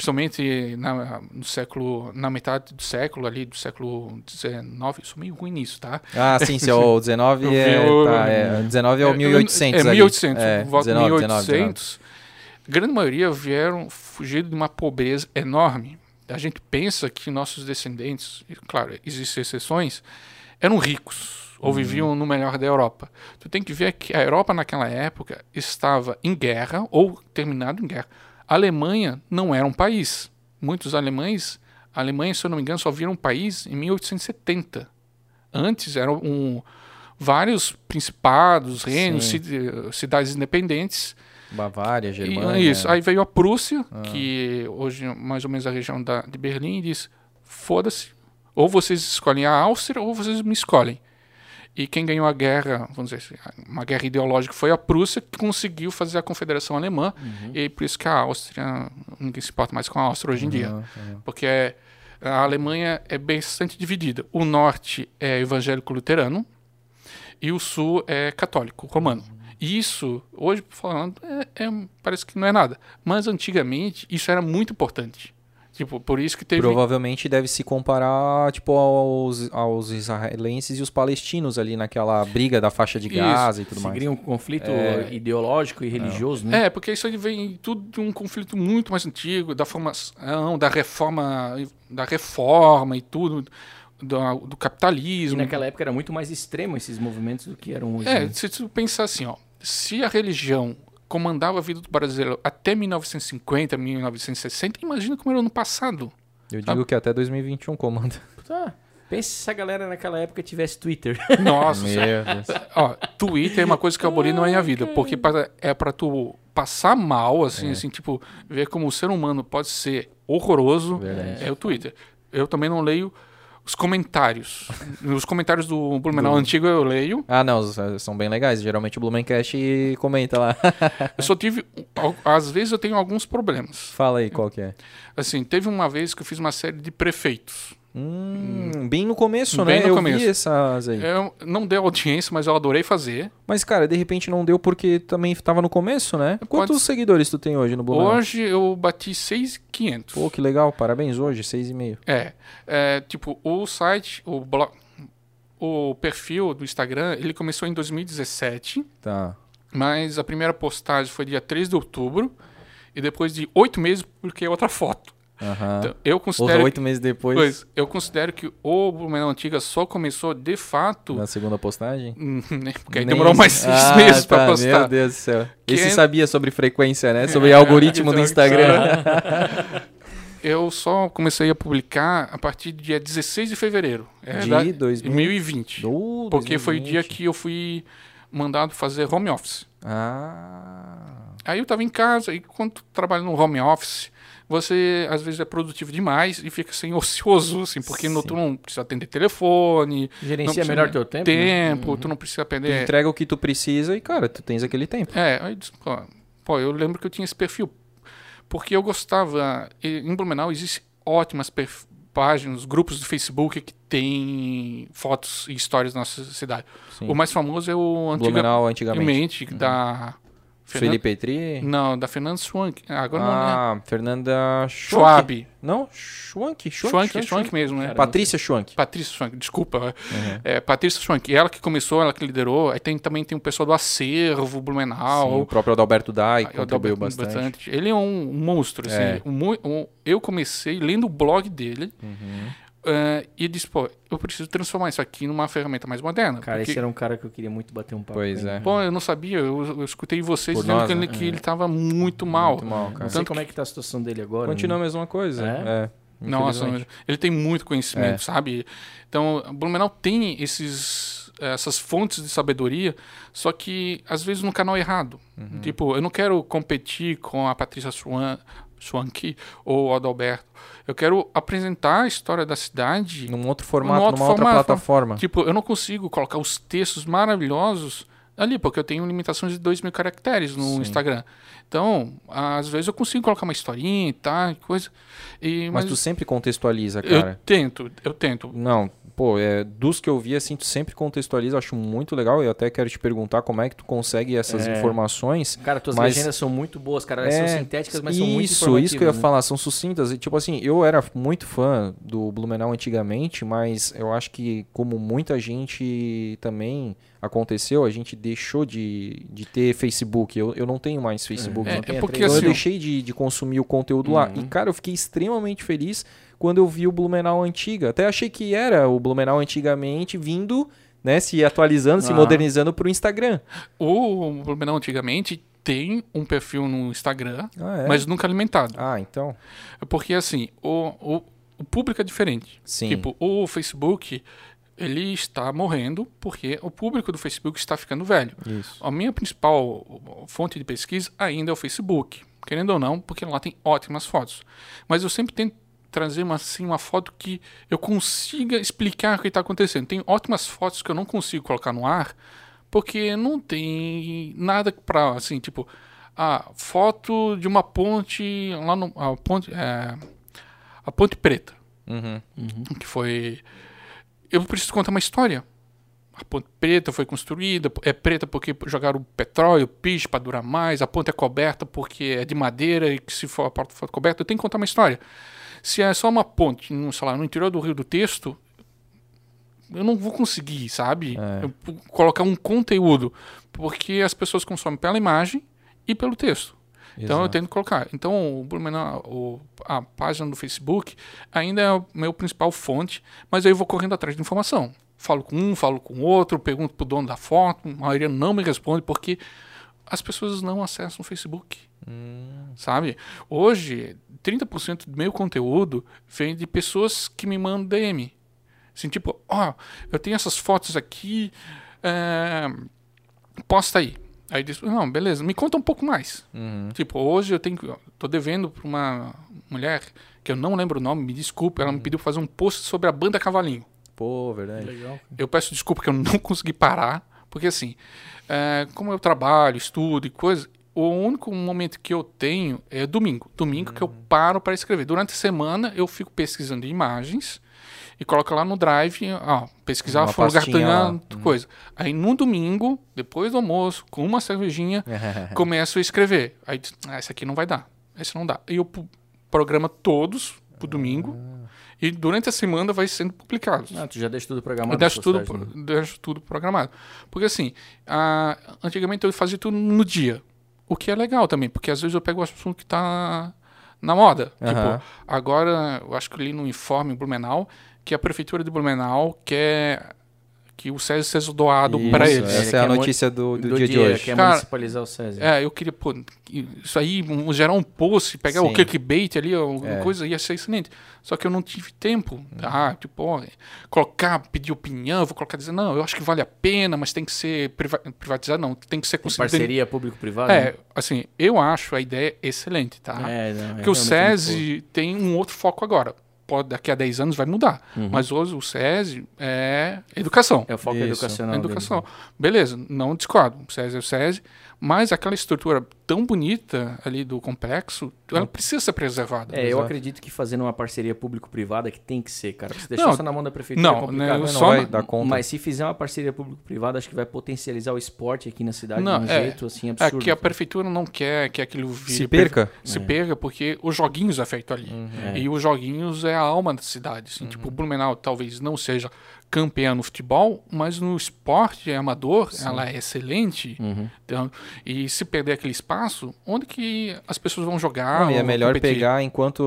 principalmente na, no século, na metade do século ali, do século XIX, eu sou meio ruim nisso, tá? Ah, sim, se é o 19 é, tá, é, 19 é o 1800 É, 1800, é, 19, 1800. 19. A grande maioria vieram fugindo de uma pobreza enorme. A gente pensa que nossos descendentes, claro, existem exceções, eram ricos ou uhum. viviam no melhor da Europa. Tu tem que ver que a Europa naquela época estava em guerra ou terminado em guerra a Alemanha não era um país. Muitos alemães, a Alemanha, se eu não me engano, só viram um país em 1870. Antes eram um, vários principados, reinos, cidades independentes. Bavária, Germânia. E, isso. Aí veio a Prússia, ah. que hoje mais ou menos a região da, de Berlim, e diz: foda-se, ou vocês escolhem a Áustria ou vocês me escolhem. E quem ganhou a guerra, vamos dizer assim, uma guerra ideológica, foi a Prússia, que conseguiu fazer a Confederação Alemã. Uhum. E por isso que a Áustria, ninguém se importa mais com a Áustria hoje em uhum, dia. Uhum. Porque é, a Alemanha é bastante dividida. O norte é evangélico luterano e o sul é católico romano. Uhum. Isso, hoje falando, é, é, parece que não é nada. Mas antigamente isso era muito importante. Tipo, por isso que teve. Provavelmente deve se comparar, tipo, aos, aos israelenses e os palestinos ali naquela briga da faixa de Gaza isso. e tudo mais. Seguiria um conflito é... ideológico e religioso, é. né? É, porque isso aí vem tudo de um conflito muito mais antigo, da formação, da reforma, da reforma e tudo. Do, do, capitalismo. E naquela época era muito mais extremo esses movimentos do que eram hoje. É, né? se tu pensar assim, ó, se a religião comandava a vida do brasileiro até 1950, 1960, imagina como era no passado. Eu digo que até 2021 comanda. Tá. Pense se a galera naquela época tivesse Twitter. Nossa. Ó, Twitter é uma coisa que eu aboli na minha vida, porque é para tu passar mal, assim, é. assim, tipo, ver como o ser humano pode ser horroroso, Verdade. é o Twitter. Eu também não leio os comentários. os comentários do Blumenau do... antigo eu leio. Ah, não, são bem legais. Geralmente o Blumencast comenta lá. eu só tive. Às vezes eu tenho alguns problemas. Fala aí qual que é. Assim, teve uma vez que eu fiz uma série de prefeitos. Hum, bem no começo, bem né? No eu começo. vi essas aí. Eu não deu audiência, mas eu adorei fazer. Mas, cara, de repente não deu porque também estava no começo, né? Quantos Pode... seguidores tu tem hoje no Blumenau? Hoje eu bati 6,500. Pô, que legal. Parabéns hoje, 6,5. É, é. Tipo, o site, o blog, o perfil do Instagram, ele começou em 2017. Tá. Mas a primeira postagem foi dia 3 de outubro. E depois de oito meses, publiquei outra foto. Uhum. Então, eu considero. oito meses depois. Pois, eu considero que o Blumenau Antiga só começou de fato. Na segunda postagem? Né, porque aí Nem... demorou mais seis ah, meses tá, pra postar. Meu Deus do céu. Esse é... sabia sobre frequência, né? Sobre é, algoritmo do Instagram. eu só comecei a publicar a partir do dia 16 de fevereiro. É, De da- 2000. 2020. Do Porque foi o dia 2020. que eu fui mandado fazer home office. Ah. Aí eu tava em casa e quando tu trabalha no home office, você às vezes é produtivo demais e fica assim ocioso, assim, porque no, tu não precisa atender telefone, Gerencia melhor teu tempo. né? tempo, tu não precisa Tu aprender. entrega o que tu precisa e, cara, tu tens aquele tempo. É, aí, pô, eu lembro que eu tinha esse perfil. Porque eu gostava. Em Blumenau existem ótimas páginas, grupos do Facebook que tem fotos e histórias da nossa cidade. Sim. O mais famoso é o Blumenau antigamente. antigamente da. Felipe Petri. Não, da Fernanda Schwank. Ah, Agora não é. Ah, Fernanda Schwank. Schwab. Não, Schwank, Schwank, Schwank, Schwank, Schwank mesmo, né? Patrícia Schwank. Patrícia Schwank, desculpa. Uhum. É, Patrícia Schwank. Ela que começou, ela que liderou. Aí tem, também tem o pessoal do Acervo, Sim, o Blumenau. próprio Adalberto Dai Ah, eu contribuiu dou bastante. Ele é um monstro, assim. É. Um um- eu comecei lendo o blog dele Uhum. Eh, e disse, pô, eu preciso transformar isso aqui numa ferramenta mais moderna. Cara, porque, esse era um cara que eu queria muito bater um papo. Pois com ele. é. Pô, eu não sabia, eu, eu escutei vocês Por dizendo nós, que, ele, né? que ele tava muito mal. Muito mal, Não cara. sei Tanto como é que tá a situação dele agora. Continua a né? mesma coisa. É? É. Nossa, ele tem muito conhecimento, É. sabe? Então, Blumenau tem esses, essas fontes de sabedoria, só que às vezes no canal errado. Uhum. Tipo, eu não quero competir com a Patrícia Swan, Swank ou o Adalberto. Eu quero apresentar a história da cidade. Num outro formato, Num outro numa outra formato. plataforma. Tipo, eu não consigo colocar os textos maravilhosos ali, porque eu tenho limitações de 2 mil caracteres no Sim. Instagram. Então, às vezes eu consigo colocar uma historinha e tal, coisa. E, Mas tu sempre contextualiza, eu cara. tento, eu tento. Não, pô, é, dos que eu vi, assim, tu sempre contextualiza, acho muito legal. Eu até quero te perguntar como é que tu consegue essas É. informações. Cara, tuas Mas- legendas são muito boas, cara. Elas É, são sintéticas, mas são muito Isso, isso que eu ia né? falar, são sucintas. E, tipo assim, eu era muito fã do Blumenau antigamente, mas eu acho que, como muita gente também aconteceu, a gente deixou de, de ter Facebook. Eu, eu não tenho mais Facebook. É, é porque então assim, eu deixei de, de consumir o conteúdo lá. Uhum. E, cara, eu fiquei extremamente feliz quando eu vi o Blumenau antiga. Até achei que era o Blumenau antigamente vindo, né, se atualizando, se Ah. modernizando pro Instagram. O Blumenau antigamente tem um perfil no Instagram, Ah, é? mas nunca alimentado. Ah, então. Porque assim, o, o, o público é diferente. Sim. Tipo, o Facebook, ele está morrendo porque o público do Facebook está ficando velho. Isso. A minha principal fonte de pesquisa ainda é o Facebook. Querendo ou não, porque lá tem ótimas fotos. Mas eu sempre tento trazer uma, assim, uma foto que eu consiga explicar o que está acontecendo. Tem ótimas fotos que eu não consigo colocar no ar, porque não tem nada para, assim, tipo, a foto de uma ponte lá no. A ponte, é, a ponte Preta, Uhum. que foi. Eu preciso contar uma história. A ponte preta foi construída, é preta porque jogaram petróleo, piche para durar mais, a ponte é coberta porque é de madeira e que se for a porta for coberta, eu tenho que contar uma história. Se é só uma ponte, no, sei lá, no interior do Rio do Texto, eu não vou conseguir, sabe? É. Colocar um conteúdo, porque as pessoas consomem pela imagem e pelo texto. Então eu Exato. tento colocar. Então o Blumenau, o- a página do Facebook ainda é o meu principal fonte, mas aí eu vou correndo atrás de informação. Falo com um, falo com outro, pergunto pro dono da foto, a maioria não me responde porque as pessoas não acessam o Facebook. Sabe? Hoje, 30% do meu conteúdo vem de pessoas que me mandam DM. Assim, tipo, ó, eu tenho essas fotos aqui, é, posta aí. Aí diz, não, beleza, me conta um pouco mais. Uhum. Tipo, hoje eu tenho que- tô devendo para uma mulher que eu não lembro o nome, me desculpa, ela me pediu pra fazer um post sobre a banda Cavalinho. Pô, verdade. Legal. Eu peço desculpa que eu não consegui parar, porque assim, é, como eu trabalho, estudo e coisa, o único momento que eu tenho é domingo. Domingo que eu Hum. paro para escrever. Durante a semana eu fico pesquisando imagens e coloco lá no Drive, ó, pesquisar Uma pastinha lá. Hum. coisa. Aí no domingo, depois do almoço, com uma cervejinha, começo a escrever. Aí, diz, ah, esse aqui não vai dar. Esse não dá. E eu programa todos pro domingo. E durante a semana vai sendo publicados. Ah, tu já deixa tudo programado. Eu deixo tudo, postagens, né? pro- deixo tudo programado. Porque assim, a- antigamente eu fazia tudo no dia. O que é legal também, porque às vezes eu pego o assunto que tá na moda. Tipo, agora eu acho que eu li no informe Blumenau que a prefeitura de Blumenau quer, que o SESI seja doado para eles. Essa é a quer mu- notícia do, do, do dia, de hoje. que é Cara, municipalizar o SESI. É, eu queria, pô, isso aí, um- gerar um post, pegar Sim. o clickbait ali, alguma É. coisa, ia ser excelente. Só que eu não tive tempo. Ah, tipo, ó, colocar, pedir opinião, vou colocar, dizer, não, eu acho que vale a pena, mas tem que ser priva- privatizado, não, tem que ser considerado. parceria público-privada? É, assim, eu acho a ideia excelente, tá? É, não, é Porque o muito SESI tem um outro foco agora. Pode, daqui a 10 anos vai mudar. Uhum. Mas hoje o SESI é educação. É o foco Isso. educacional. É educação. Beleza, não discordo. O SESI é o SESI. Mas aquela estrutura tão bonita ali do complexo, ela precisa ser preservada. É, eu Exato. acredito que fazendo uma parceria público-privada que tem que ser, cara. Se deixar Não, só na mão da prefeitura não, é complicado. né, Não só vai dar conta. Mas se fizer uma parceria público-privada, acho que vai potencializar o esporte aqui na cidade Não, de um é. jeito assim É absurdo. que a prefeitura não quer que aquilo vire Se perca? se É. perca porque os joguinhos é feito ali. É. E os joguinhos é a alma da cidade. Assim, Tipo, o Blumenau talvez não seja campeã no futebol, mas no esporte amador ela é excelente. Uhum. Então, e se perder aquele espaço, onde que as pessoas vão jogar? Não, e é melhor competir? pegar enquanto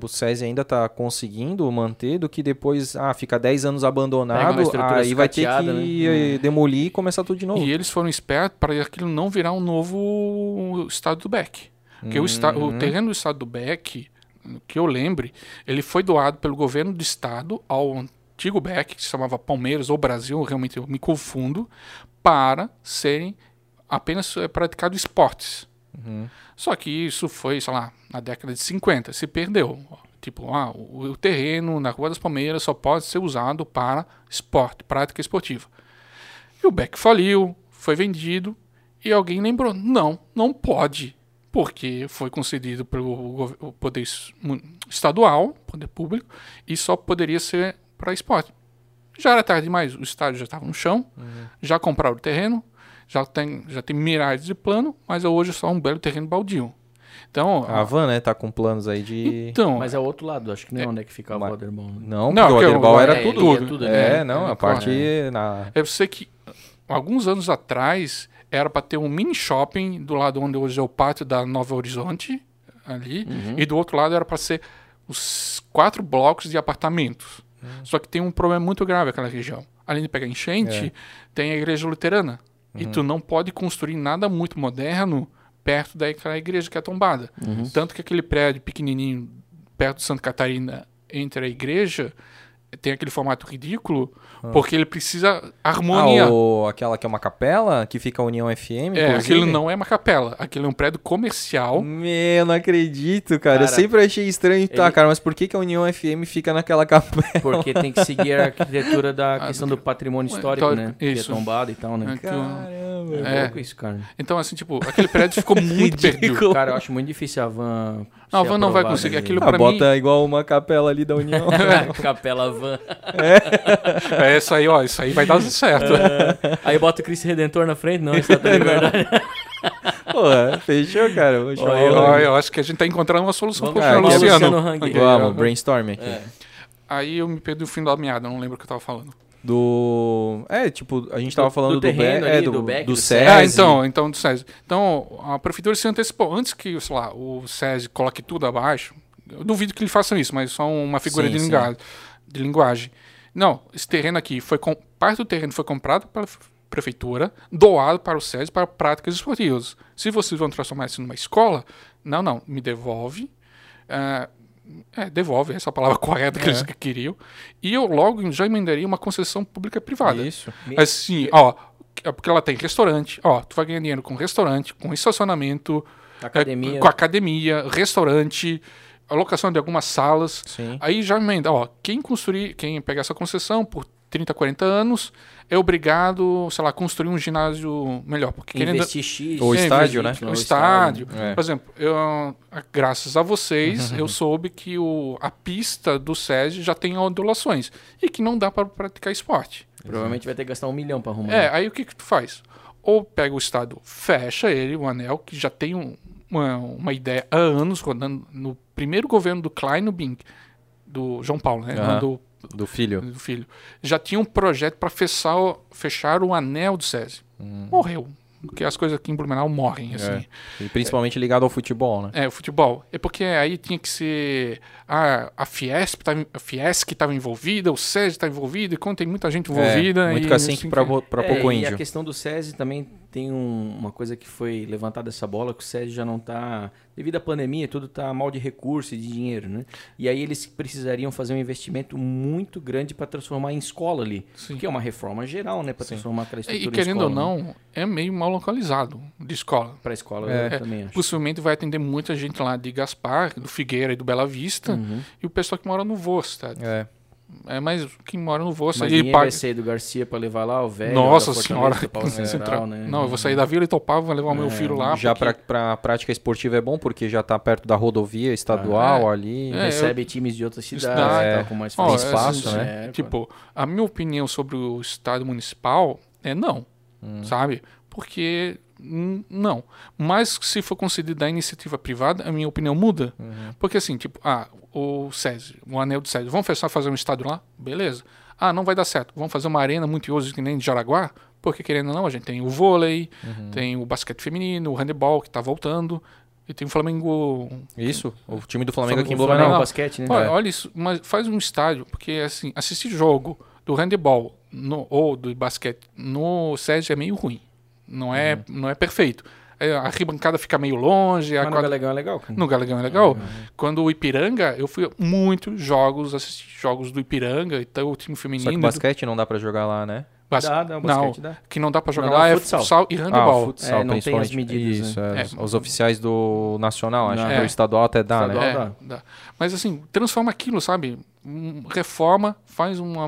o SESI ainda está conseguindo manter do que depois, ah, fica 10 anos abandonado, aí vai ter que né? eh, demolir e começar tudo de novo. E eles foram espertos para aquilo não virar um novo estado do Beck. Porque o, esta- Uhum. o terreno do estado do Beck, que eu lembre, ele foi doado pelo governo do estado ao antigo Beck, que se chamava Palmeiras ou Brasil, realmente eu me confundo, para serem apenas eh, praticado esportes. Uhum. Só que isso foi, sei lá, na década de 50, se perdeu. Tipo, ah, o, o terreno na Rua das Palmeiras só pode ser usado para esporte, prática esportiva. E o Beck faliu, foi vendido, e alguém lembrou: não, não pode, porque foi concedido pelo poder estadual, poder público, e só poderia ser para esporte. Já era tarde demais, o estádio já estava no chão, já compraram o terreno, já tem, já tem milhares de plano, mas hoje é só um belo terreno baldio. Então, A Van, né, tá com planos aí de... então Mas é o outro lado, acho que não é onde é que fica o Mas- Waterball. né? Não, Não, porque o o- Waterball era é, tudo. ele é tudo, É, né? não, É, a parte na... eu sei que alguns anos atrás era para ter um mini shopping do lado onde hoje é o pátio da Nova Horizonte, ali, e do outro lado era para ser os quatro blocos de apartamentos. Só que tem um problema muito grave aquela região. Além de pegar enchente, tem a igreja luterana. E tu não pode construir nada muito moderno perto daquela igreja que é tombada. Tanto que aquele prédio pequenininho perto de Santa Catarina entre a igreja tem aquele formato ridículo porque ele precisa harmonia. Ah, o, aquela que é uma capela, que fica a União FM, É, inclusive. aquilo não é uma capela, aquilo é um prédio comercial. Meu, não acredito, cara. Eu Cara, sempre achei estranho, tá, ele- cara, mas por que, que a União FM fica naquela capela? Porque tem que seguir a arquitetura da Ah, questão do patrimônio histórico, histórico, né? Que é isso. tombado e tal, né? É, que o- Caramba. É, É. louco isso, cara. Então, assim, tipo, aquele prédio ficou muito perdido. Cara, eu acho muito difícil a van. Não, a van não vai conseguir. ali. Aquilo Ah, pra bota igual uma capela ali da União. Capela van. É isso aí, ó. Isso aí vai dar certo. Aí bota o Cristo Redentor na frente, não, isso é verdade. Pô, fechou, cara. Olha, o- Ó, eu acho que a gente tá encontrando uma solução Vamos pro o Luciano. Luciano Vamos, ó. brainstorming aqui. É. Aí eu me perdi o fim da meada, não lembro o que eu tava falando. Do. É, tipo, a gente tava Do- falando do do, terreno Be- ali, é, do Beck, do do SESI. Ah, então, então do SESI. Então, a prefeitura se antecipou. Antes que, sei lá, o SESI coloque tudo abaixo, eu duvido que eles façam isso, mas só uma figura Sim, de, sim. De linguagem. Não, esse terreno aqui, foi com... parte do terreno foi comprado pela prefeitura, doado para o SESI para práticas esportivas. Se vocês vão transformar isso numa escola, não, não, me devolve. ah, é, devolve, essa é a palavra correta que É. eles queriam. E eu logo já emendaria uma concessão pública privada. Isso. Assim, ó, é porque ela tem restaurante, ó, tu vai ganhar dinheiro com restaurante, com estacionamento, Academia. é, com academia, restaurante, alocação de algumas salas. Sim. Aí já emenda, ó, quem construir, quem pegar essa concessão por 30, 40 anos, é obrigado, sei lá, construir um ginásio melhor. Porque querendo, Investir X. O É, estádio, né? No estádio. É. Por exemplo, eu, graças a vocês, eu soube que o, a pista do SESI já tem ondulações e que não dá para praticar esporte. Provavelmente vai ter que gastar um milhão pra arrumar. É, aí o que, que tu faz? Ou pega o Estado, fecha ele, o anel, que já tem um- uma, uma ideia há anos rodando no primeiro governo do Kleinobing, do João Paulo, né? Não do, Do filho. do filho. Já tinha um projeto para fechar, o- fechar o anel do SESI. Hum. Morreu. porque as coisas aqui em Blumenau morrem, assim. E principalmente ligado ao futebol, né? É, o futebol. É porque aí tinha que ser a, a Fiesp, tava, a Fiesc estava envolvida, o SESI estava envolvido, e quando tem muita gente envolvida... É, muito e, cacique assim, pra É, pouco e índio. a questão do SESI também tem um- uma coisa que foi levantada essa bola, que o SESI já não está, devido à pandemia, tudo está mal de recurso e de dinheiro, né? E aí eles precisariam fazer um investimento muito grande para transformar em escola ali, Sim. que é uma reforma geral, né, para transformar aquela E, estrutura e querendo ou escola, né? não, é meio mal localizado de escola. Para a escola, É. eu também acho. Possivelmente vai atender muita gente lá de Gaspar, do Figueira e do Bela Vista, Uhum. e o pessoal que mora no Voz, tá? É. É mais quem mora no Voz. Mas e ninguém paga- vai sair do Garcia para levar lá o velho. Nossa senhora, Central. Né? Não, eu vou sair da Vila Itopava, vou levar o meu É, filho lá. Já porque- pra, pra prática esportiva é bom, porque já tá perto da rodovia estadual Ah, é. ali. É, Recebe times de outras cidades, Cidade, e tal, é. com mais Ó, é, espaço, assim, né? É, Tipo, a minha opinião sobre o Estado Municipal é não, Hum. sabe? Porque não. Mas se for concedida a iniciativa privada, a minha opinião muda. Uhum. Porque assim, tipo, ah, o SESI, o anel do SESI, vamos fechar fazer um estádio lá? Beleza. Ah, não vai dar certo. Vamos fazer uma arena multiuso que nem de Jaraguá? Porque querendo ou não, a gente tem o vôlei, Uhum. tem o basquete feminino, o handebol que tá voltando, e tem o Flamengo Isso, o time do Flamengo aqui em O Blumenau. Flamengo Não. basquete, né? Olha, olha isso, mas faz um estádio, porque assim, assistir jogo do handebol no- ou do basquete no SESI é meio ruim. Não é, não é perfeito. É, A arquibancada fica meio longe, a Mas no quadra- Galegão é legal, cara. no Galegão é legal. Quando o Ipiranga, eu fui a muitos jogos, assisti jogos do Ipiranga, então o time Só feminino. que do- basquete não dá pra jogar lá, né? bas- Dá, dá, o não, dá. que não dá pra jogar Não, lá é futsal. futsal, e Ah, handebol. o futsal, É, não tem as medidas, Isso, né? é, É. Os, oficiais do nacional, acho Não. que É. o estadual até dá, Estadual. né? É, dá. dá. Mas assim, transforma aquilo, sabe? Hum, Reforma, faz uma.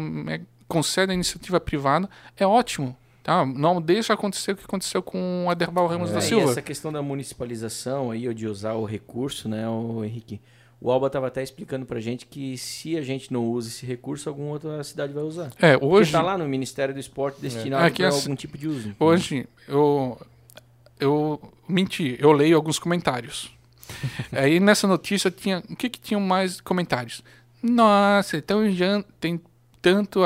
concede a iniciativa privada, é ótimo. Tá? Não deixa acontecer o que aconteceu com o Aderbal Ramos É, da e Silva. essa questão da municipalização aí, ou de usar o recurso, né, o Henrique? O Alba estava até explicando pra gente que se a gente não usa esse recurso, alguma outra cidade vai usar. É, hoje. tá lá no Ministério do Esporte destinado É para assim- algum tipo de uso. Hoje, eu, eu menti, eu leio alguns comentários. Aí nessa notícia tinha. O que que tinham mais comentários? Nossa, então já tem tanto.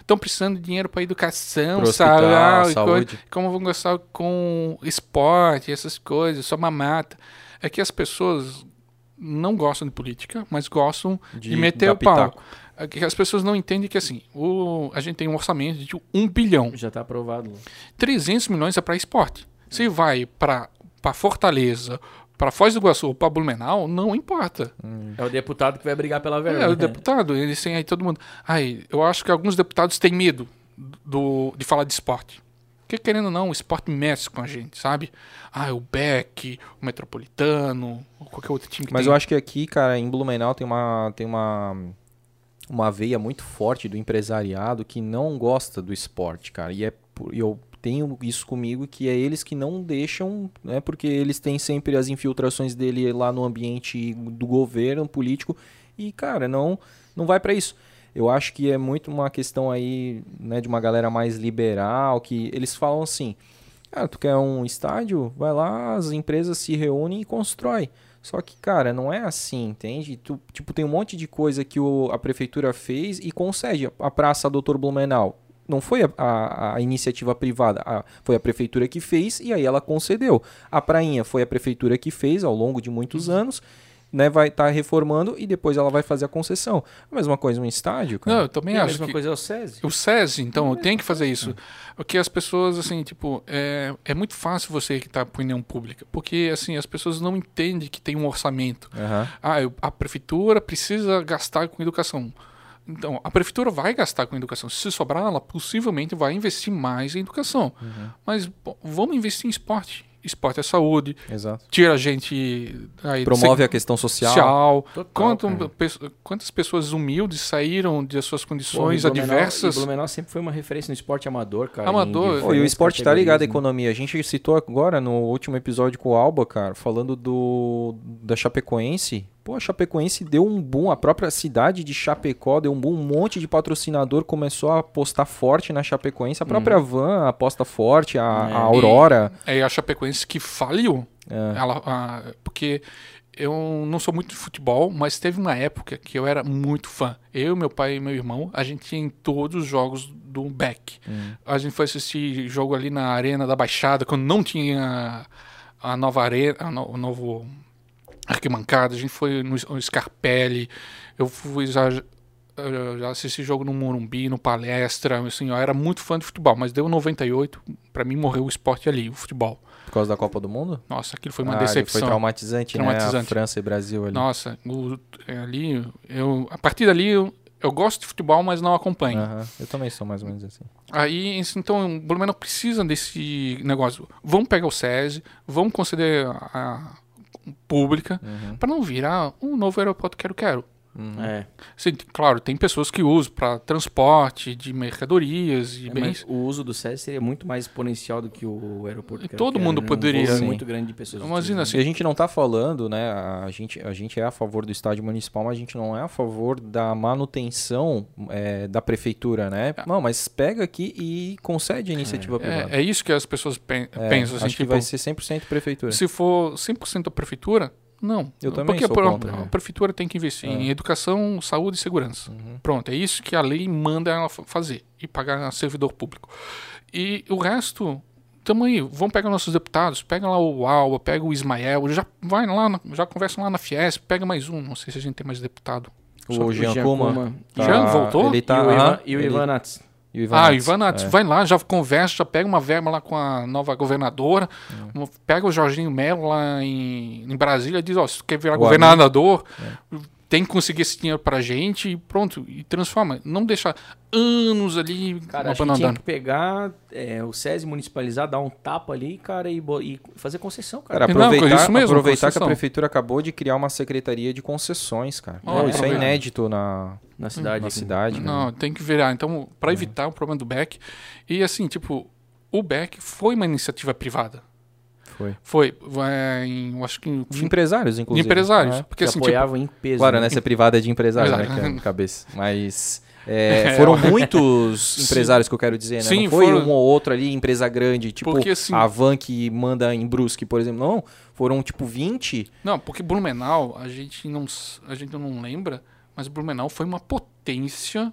Estão precisando de dinheiro para educação, hospital, salário, e saúde. coisa, como vão gastar com esporte, essas coisas, só mamata. É que as pessoas não gostam de política, mas gostam de, meter dar o pau. É que as pessoas não entendem que assim, o, a gente tem um orçamento de um bilhão. Já tá aprovado. 300 milhões é para esporte. Se vai para Fortaleza, para Foz do Iguaçu ou para Blumenau, não importa. É o deputado que vai brigar pela verba. É, o né? deputado, eles têm aí todo mundo. Ai, eu acho que alguns deputados têm medo do, de falar de esporte. Porque, querendo ou não, o esporte mexe com a gente, sabe? Ah, o Beck, o Metropolitano, ou qualquer outro time que Mas tem. eu acho que aqui, cara, em Blumenau tem uma, tem uma, uma veia muito forte do empresariado que não gosta do esporte, cara. E é, por- e eu tenho isso comigo que é eles que não deixam, né? Porque eles têm sempre as infiltrações dele lá no ambiente do governo político e, cara, não, não vai pra isso. Eu acho que é muito uma questão aí, né, de uma galera mais liberal, que eles falam assim, ah, tu quer um estádio? Vai lá, as empresas se reúnem e constrói. Só que, cara, não é assim, entende? Tu, tipo, tem um monte de coisa que o- a prefeitura fez e concede. A Praça Doutor Blumenau não foi a, a- a iniciativa privada, a- foi a prefeitura que fez e aí ela concedeu. A Prainha foi a prefeitura que fez ao longo de muitos anos, né? Vai estar reformando e depois ela vai fazer a concessão. A mesma coisa um estádio, cara. Não, eu também E a acho mesma que... coisa é o SESI. O SESI, então, tem que fazer isso. Porque as pessoas, assim, tipo, é, é muito fácil você que está opinião pública. Porque, assim, as pessoas não entendem que tem um orçamento. Aham. Ah, eu- a prefeitura precisa gastar com educação. Então, a prefeitura vai gastar com educação. Se sobrar, ela possivelmente vai investir mais em educação. Mas pô, vamos investir em esporte. Esporte é saúde, Exato. tira a gente. Aí, Promove a questão social. social. Quanto- cara. pe- quantas pessoas humildes saíram de suas Pô, condições Blumenau- adversas? e Blumenau sempre foi uma referência no esporte amador, cara. Amador. Pô, e o esporte tá ligado à né? economia. A gente citou agora no último episódio com o Alba, cara, falando do da Chapecoense. Pô, a Chapecoense deu um boom, a própria cidade de Chapecó deu um boom, um monte de patrocinador começou a apostar forte na Chapecoense. A própria Van aposta forte, a, É. a Aurora. É a Chapecoense que faliu. É. Ela, a- porque eu não sou muito de futebol, mas teve uma época que eu era muito fã. Eu, meu pai e meu irmão, a gente tinha em todos os jogos do Beck. Hum. A gente foi assistir jogo ali na Arena da Baixada, quando não tinha a nova arena, o novo arquibancada. A gente foi no, Scarpelli. Eu fui já, já assisti jogo no Morumbi, no Palestra. Assim, eu era muito fã de futebol, mas deu 98. Pra mim morreu o esporte ali, o futebol. Por causa da Copa do Mundo? Nossa, aquilo foi uma Ah, decepção. Foi traumatizante, né? A Traumatizante. França e Brasil ali. Nossa, o- é, ali, eu, a partir dali eu, eu gosto de futebol, mas não acompanho. Aham, Eu também sou mais ou menos assim. Aí, então, o Blumenau precisa desse negócio. Vamos pegar o SESI, vamos conceder a, a pública, Uhum. para não virar um novo aeroporto quero-quero. Uhum. É, Sim, claro, tem pessoas que usam para transporte de mercadorias e é, bens. o uso do SESI seria muito mais exponencial do que o aeroporto. Que todo era, mundo né? poderia- Um Sim. muito grande de pessoas. Imagina utilizando. E a gente não tá falando, né? A gente, a gente é a favor do estádio municipal, mas a gente não é a favor da manutenção é, da prefeitura, né? Não, mas pega aqui e concede a iniciativa privada. É, é isso que as pessoas pen- É, pensam. Assim, acho que tipo, vai ser 100% prefeitura. se for 100% da prefeitura, não. Eu também Porque sou a, contra, a né? prefeitura tem que investir É. em educação, saúde e segurança. Uhum. Pronto, é isso que a lei manda ela fa- fazer e pagar a servidor público. E o resto, tamo aí, vamos pegar nossos deputados, pega lá o Alba, pega o Ismael, já vai lá, na- já conversa lá na Fiesp, pega mais um, não sei se a gente tem mais deputado. O O Jean Jean Kuma. Kuma. tá- Jean voltou? Ele tá, e o Ivan, e o ele- Ivan Nats. E o Ivan ah, Nats, Ivan Nats, é. vai lá, já conversa, já pega uma verba lá com a nova governadora, É. pega o Jorginho Melo lá em, em Brasília diz, ó, se tu quer virar O governador, É. tem que conseguir esse dinheiro pra gente e pronto, e transforma. Não deixar anos ali Cara, acho que tinha que pegar é, o SESI municipalizar, dar um tapa ali, cara, e, e fazer concessão, cara. Cara, Não, aproveitar, isso mesmo, aproveitar que a prefeitura acabou de criar uma secretaria de concessões, cara. Ó, isso é inédito na, na cidade. na aqui. cidade. né? Não, tem que virar. Então, para evitar o problema do Beck. E assim, tipo, o Beck foi uma iniciativa privada. Foi. Foi, é, em, acho que em, De empresários, de inclusive. empresários. É. Porque que assim, tipo, apoiavam em peso. Claro, né? né? Ser privada é de empresário, né? Que é na cabeça. Mas é, foram muitos empresários que eu quero dizer, né? Sim, não foi foram- um ou outro ali, empresa grande, tipo Porque, assim- a Van que manda em Brusque, por exemplo. Não, foram tipo 20. Não, porque Blumenau, a gente não, a gente não lembra, mas Blumenau foi uma potência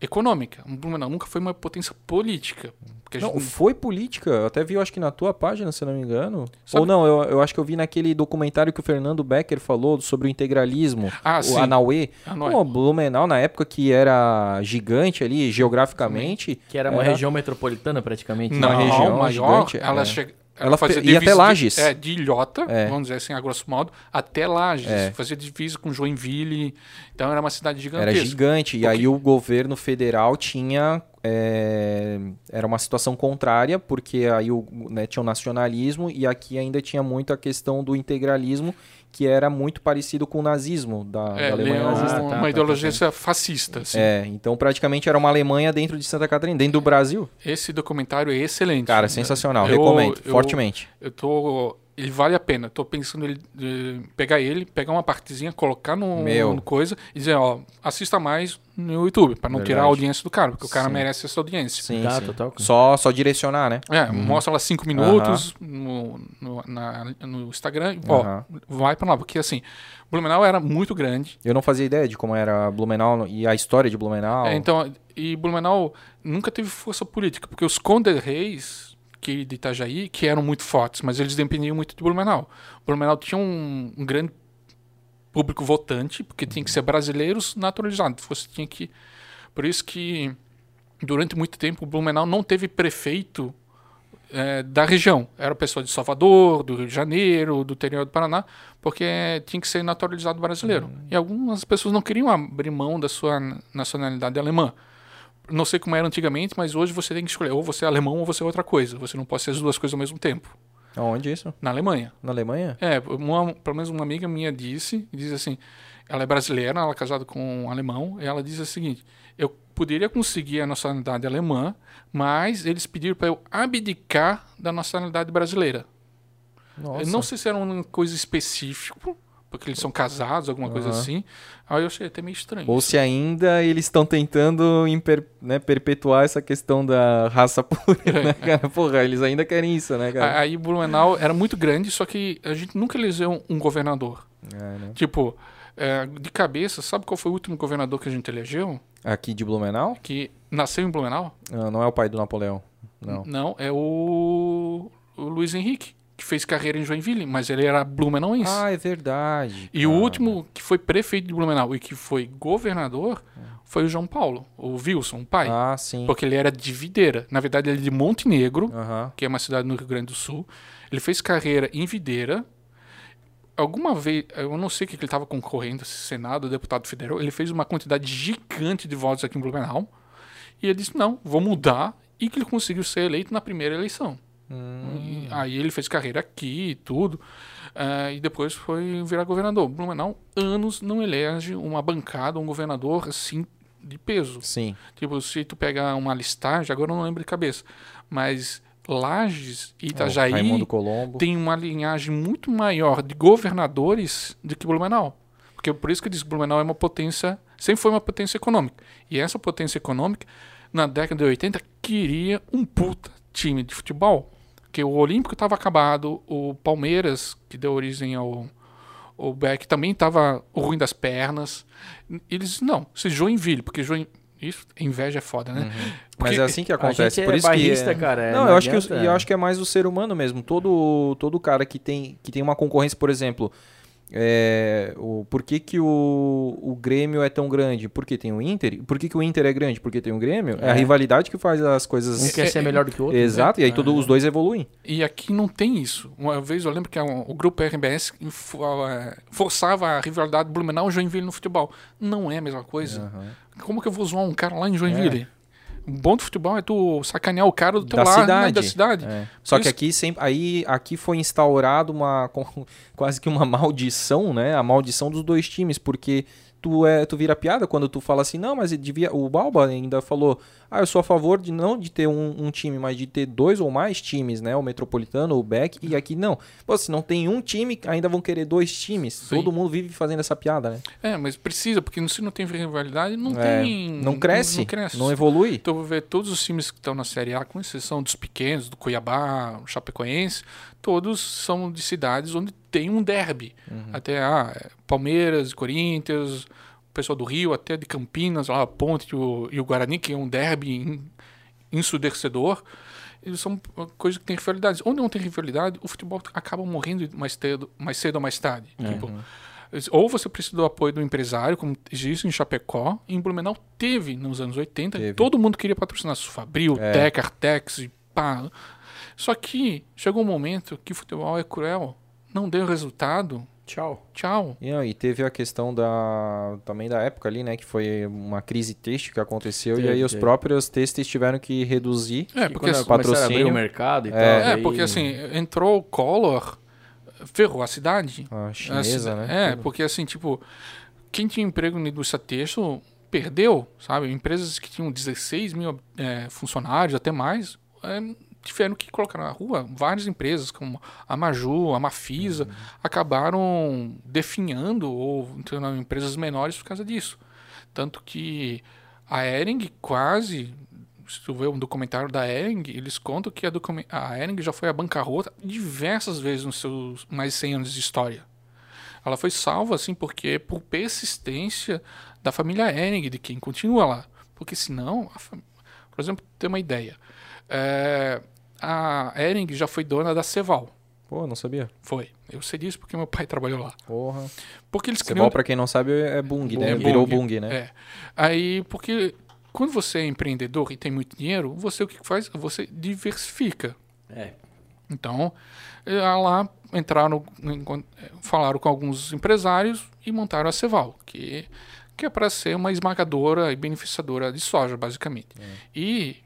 econômica. Blumenau nunca foi uma potência política. Não, gente- foi política. Eu até vi, eu acho que na tua página, se eu não me engano. Sabe- Ou não, eu, eu acho que eu vi naquele documentário que o Fernando Becker falou sobre o integralismo. Ah, o sim. Anauê. Ah, não é. Pô, Blumenau, na época que era gigante ali, geograficamente. Que era uma Era- região metropolitana, praticamente. Não, né? uma região maior, gigante, ela é. chega. Ela fazia ia até divisa de- Lages. é, de Ilhota, É. vamos dizer assim, a grosso modo, até Lages. É. Fazia divisa com Joinville. Então era uma cidade Era gigantesca. gigante. E aí o governo federal tinha. é, era uma situação contrária, porque aí o, né, tinha o nacionalismo e aqui ainda tinha muito a questão do integralismo, que era muito parecido com o nazismo da, da É, Alemanha ele é nazista. Ah, uma tá, tá, ideologia fascista. assim. É, então praticamente era uma Alemanha dentro de Santa Catarina, dentro do Brasil. Esse documentário é excelente. Cara, sensacional. Eu- Recomendo, eu- fortemente. Eu tô. Ele vale a pena. Tô pensando ele, eh, pegar ele, pegar uma partezinha, colocar no, Meu. no coisa e dizer, ó, assista mais no YouTube, pra não tirar a Verdade. audiência do cara, porque o cara Sim. merece essa audiência. Sim, Tá, sim. total. Só, só direcionar, né? É, mostra lá cinco minutos no, no, na- no Instagram. e, Ó, Aham. vai pra lá, porque assim, Blumenau era muito grande. Eu não fazia ideia de como era Blumenau e a história de Blumenau. É, então, e Blumenau nunca teve força política, porque os Conde Reis, que de Itajaí, que eram muito fortes, mas eles dependiam muito de Blumenau. Blumenau tinha um, um grande público votante, porque tinha que ser brasileiros naturalizados. Você tinha que, por isso que durante muito tempo Blumenau não teve prefeito eh, da região. Era pessoa de Salvador, do Rio de Janeiro, do interior do Paraná, porque tinha que ser naturalizado brasileiro. E algumas pessoas não queriam abrir mão da sua nacionalidade alemã. Não sei como era antigamente, mas hoje você tem que escolher ou você é alemão ou você é outra coisa. Você não pode ser as duas coisas ao mesmo tempo. Onde isso? Na Alemanha. Na Alemanha? É, uma, pelo menos uma amiga minha disse, diz assim, ela é brasileira, ela é casada com um alemão, e ela diz o seguinte, eu poderia conseguir a nacionalidade alemã, mas eles pediram para eu abdicar da nacionalidade brasileira. Nossa. Eu não sei se era uma coisa específica, porque eles são casados, alguma coisa Aham. assim. Aí eu achei até meio estranho. Ou se ainda eles estão tentando imper- né, perpetuar essa questão da raça pura, né, cara? Porra, eles ainda querem isso, né, cara? Aí Blumenau era muito grande, só que a gente nunca elegeu um governador. É, né? Tipo, é, de cabeça, sabe qual foi o último governador que a gente elegeu? Aqui de Blumenau? Que nasceu em Blumenau? Ah, não é o pai do Napoleão. Não. Não, é o, o Luiz Henrique, que fez carreira em Joinville, mas ele era blumenauense. Ah, é verdade. e o cara. último que foi prefeito de Blumenau e que foi governador foi o João Paulo, o Wilson, o pai. Ah, sim. Porque ele era de Videira. Na verdade, ele é de Montenegro, Aham. que é uma cidade no Rio Grande do Sul. Ele fez carreira em Videira. Alguma vez, eu não sei o que que ele estava concorrendo, se Senado, deputado federal. Ele fez uma quantidade gigante de votos aqui em Blumenau. E ele disse: não, vou mudar. E que ele conseguiu ser eleito na primeira eleição. Hum. Aí ele fez carreira aqui e tudo. ah, e depois foi virar governador. Blumenau, anos não elege uma bancada, um governador assim de peso. Sim. Tipo, se tu pegar uma listagem, agora eu não lembro de cabeça, mas Lages e É, Itajaí Colombo. tem uma linhagem muito maior de governadores do que Blumenau. Porque por isso que diz que Blumenau é uma potência, sempre foi uma potência econômica. E essa potência econômica, na década de 80, queria um puta time de futebol. Porque o Olímpico estava acabado, o Palmeiras, que deu origem ao, ao Beck, também estava ruim das pernas. Eles, não, se Joinville, porque Joinville. Isso, inveja é foda, né? Mas Porque é assim que A acontece. Por é isso que é- cara. é, Não, eu acho, que, eu acho que é mais o ser humano mesmo. Todo, todo cara que tem, que tem uma concorrência, por exemplo, é, o, por que, que o, o Grêmio é tão grande? Porque tem o Inter. Por que, que o Inter é grande? Porque tem o Grêmio. É, a É. rivalidade que faz as Um coisas. quer ser melhor do que o outro. Exato, e aí todo, os dois evoluem. E aqui não tem isso. Uma vez eu lembro que um- o grupo RBS fo- forçava a rivalidade Blumenau e Joinville no futebol. Não é a mesma coisa. Como que eu vou zoar um cara lá em Joinville? Bom do futebol é tu sacanear o cara do teu Da lado, né, cidade. da cidade. É. Só Por que isso- aqui sempre, aí aqui foi instaurado uma quase que uma maldição, né? A maldição dos dois times, porque tu é tu vira piada quando tu fala assim, não, mas devia o Balba ainda falou, ah, eu sou a favor de não de ter um, um time, mas de ter dois ou mais times, né? O Metropolitano, o Beck e aqui não. Pô, se não tem um time, ainda vão querer dois times. Sim. Todo mundo vive fazendo essa piada, né? É, mas precisa, porque se não tem rivalidade, não É, tem. não cresce, Não, cresce. não evolui. Tu vai ver todos os times que estão na Série A, com exceção dos pequenos, do Cuiabá, Chapecoense, todos são de cidades onde tem um derby. Uhum. Até ah, é, Palmeiras, Corinthians, o pessoal do Rio, até de Campinas, lá a Ponte o, e o Guarani, que é um derby en- ensurdecedor. Eles são coisas que têm rivalidades. Onde não tem rivalidade, o futebol acaba morrendo mais cedo, mais cedo ou mais tarde. É. Tipo, ou você precisa do apoio do empresário, como existe em Chapecó, em Blumenau teve nos anos 80. Teve. Todo mundo queria patrocinar Fabril, É. Tec, Artex pá. Só que chegou um momento que o futebol é cruel. Não deu resultado. Tchau. Tchau. E, não, e teve a questão da também da época ali, né, que foi uma crise têxtil que aconteceu e Teve, aí os teve. próprios têxteis tiveram que reduzir. É, E porque, quando assim, a patrocínio- abrir o mercado e É. tal. é, daí- porque assim, entrou o Collor, ferrou a cidade. A A chinesa, cida- né? É, tudo. porque assim, tipo, quem tinha emprego na indústria têxtil perdeu, sabe? Empresas que tinham 16 mil é, funcionários, até mais, é, tiveram que colocar na rua. Várias empresas, como a Maju, a Mafisa, Uhum. acabaram definhando ou tornando empresas menores por causa disso. Tanto que a Ering quase. Se tu vê um documentário da Ering, eles contam que a, a Ering já foi à bancarrota diversas vezes nos seus mais de 100 anos de história. Ela foi salva, assim, porque por persistência da família Ering, de quem continua lá. Porque senão, por exemplo, ter uma ideia. É, a Ering já foi dona da Ceval. Pô, não sabia. Foi. Eu sei disso porque meu pai trabalhou lá. Porra. Porque eles Ceval, pra quem não sabe, é Bung, né? Bung. Virou Bung. Né? É. Aí, porque quando você é empreendedor e tem muito dinheiro, você o que faz? Você diversifica. É. Então, eh, lá entraram, em- falaram com alguns empresários e montaram a Ceval, que, que é para ser uma esmagadora e beneficiadora de soja, basicamente. E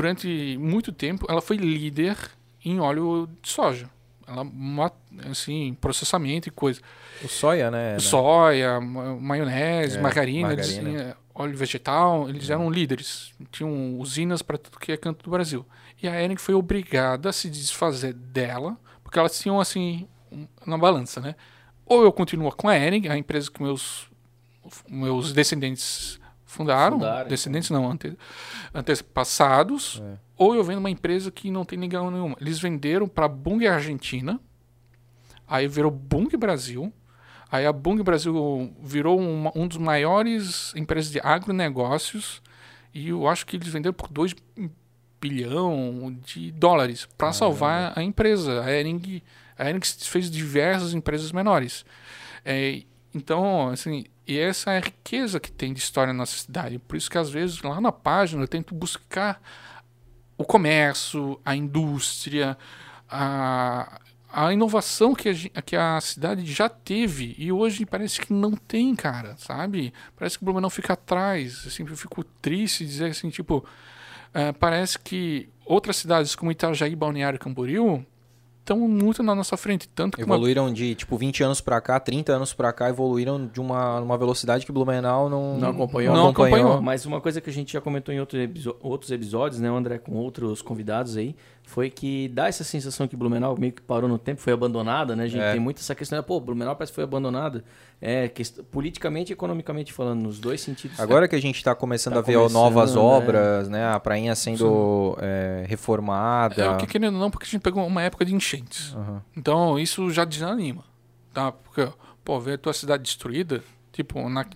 durante muito tempo ela foi líder em óleo de soja. Ela, assim, processamento e coisa. O soia, né? Soia, ma- maionese, É, margarina, eles- margarina. eh, óleo vegetal, eles eram líderes. Tinham usinas para tudo que é canto do Brasil. E a Ering foi obrigada a se desfazer dela, porque elas tinham assim, na balança, né? ou eu continuo com a Ering, a empresa que meus, meus descendentes fundaram, Fundaram, descendentes não, ante, antepassados, É. ou eu vendo uma empresa que não tem ligação nenhuma. Eles venderam para Bung Argentina, aí virou Bung Brasil, aí a Bung Brasil virou uma, um dos maiores empresas de agronegócios, e eu acho que eles venderam por 2 bilhão de dólares para salvar a empresa. A Ering, a Ering fez diversas empresas menores. É, então, assim, e essa é a riqueza que tem de história na nossa cidade. Por isso que às vezes lá na página eu tento buscar o comércio, a indústria, a, a inovação que a, que a cidade já teve e hoje parece que não tem, cara, sabe? Parece que o Blumenau fica atrás. Eu fico triste dizer assim, tipo, eh, parece que outras cidades como Itajaí, Balneário e Camboriú estão muito na nossa frente, tanto que uma Evoluíram de, tipo, 20 anos pra cá, 30 anos pra cá, evoluíram de uma, uma velocidade que Blumenau não, Não acompanhou. Não acompanhou. Mas uma coisa que a gente já comentou em outro episo- outros episódios, né, André, com outros convidados aí, foi que dá essa sensação que Blumenau meio que parou no tempo, foi abandonada, né? A gente É. tem muito essa questão, pô, Blumenau parece que foi abandonada. É, quest- politicamente e economicamente falando, nos dois sentidos. Agora que a gente tá começando Tá a ver começando, novas né? obras, né? A prainha sendo é, reformada. É o que querendo ou não, porque a gente pegou uma época de enchentes. Aham. Então isso já desanima, tá? Porque, pô, ver a tua cidade destruída, tipo, na...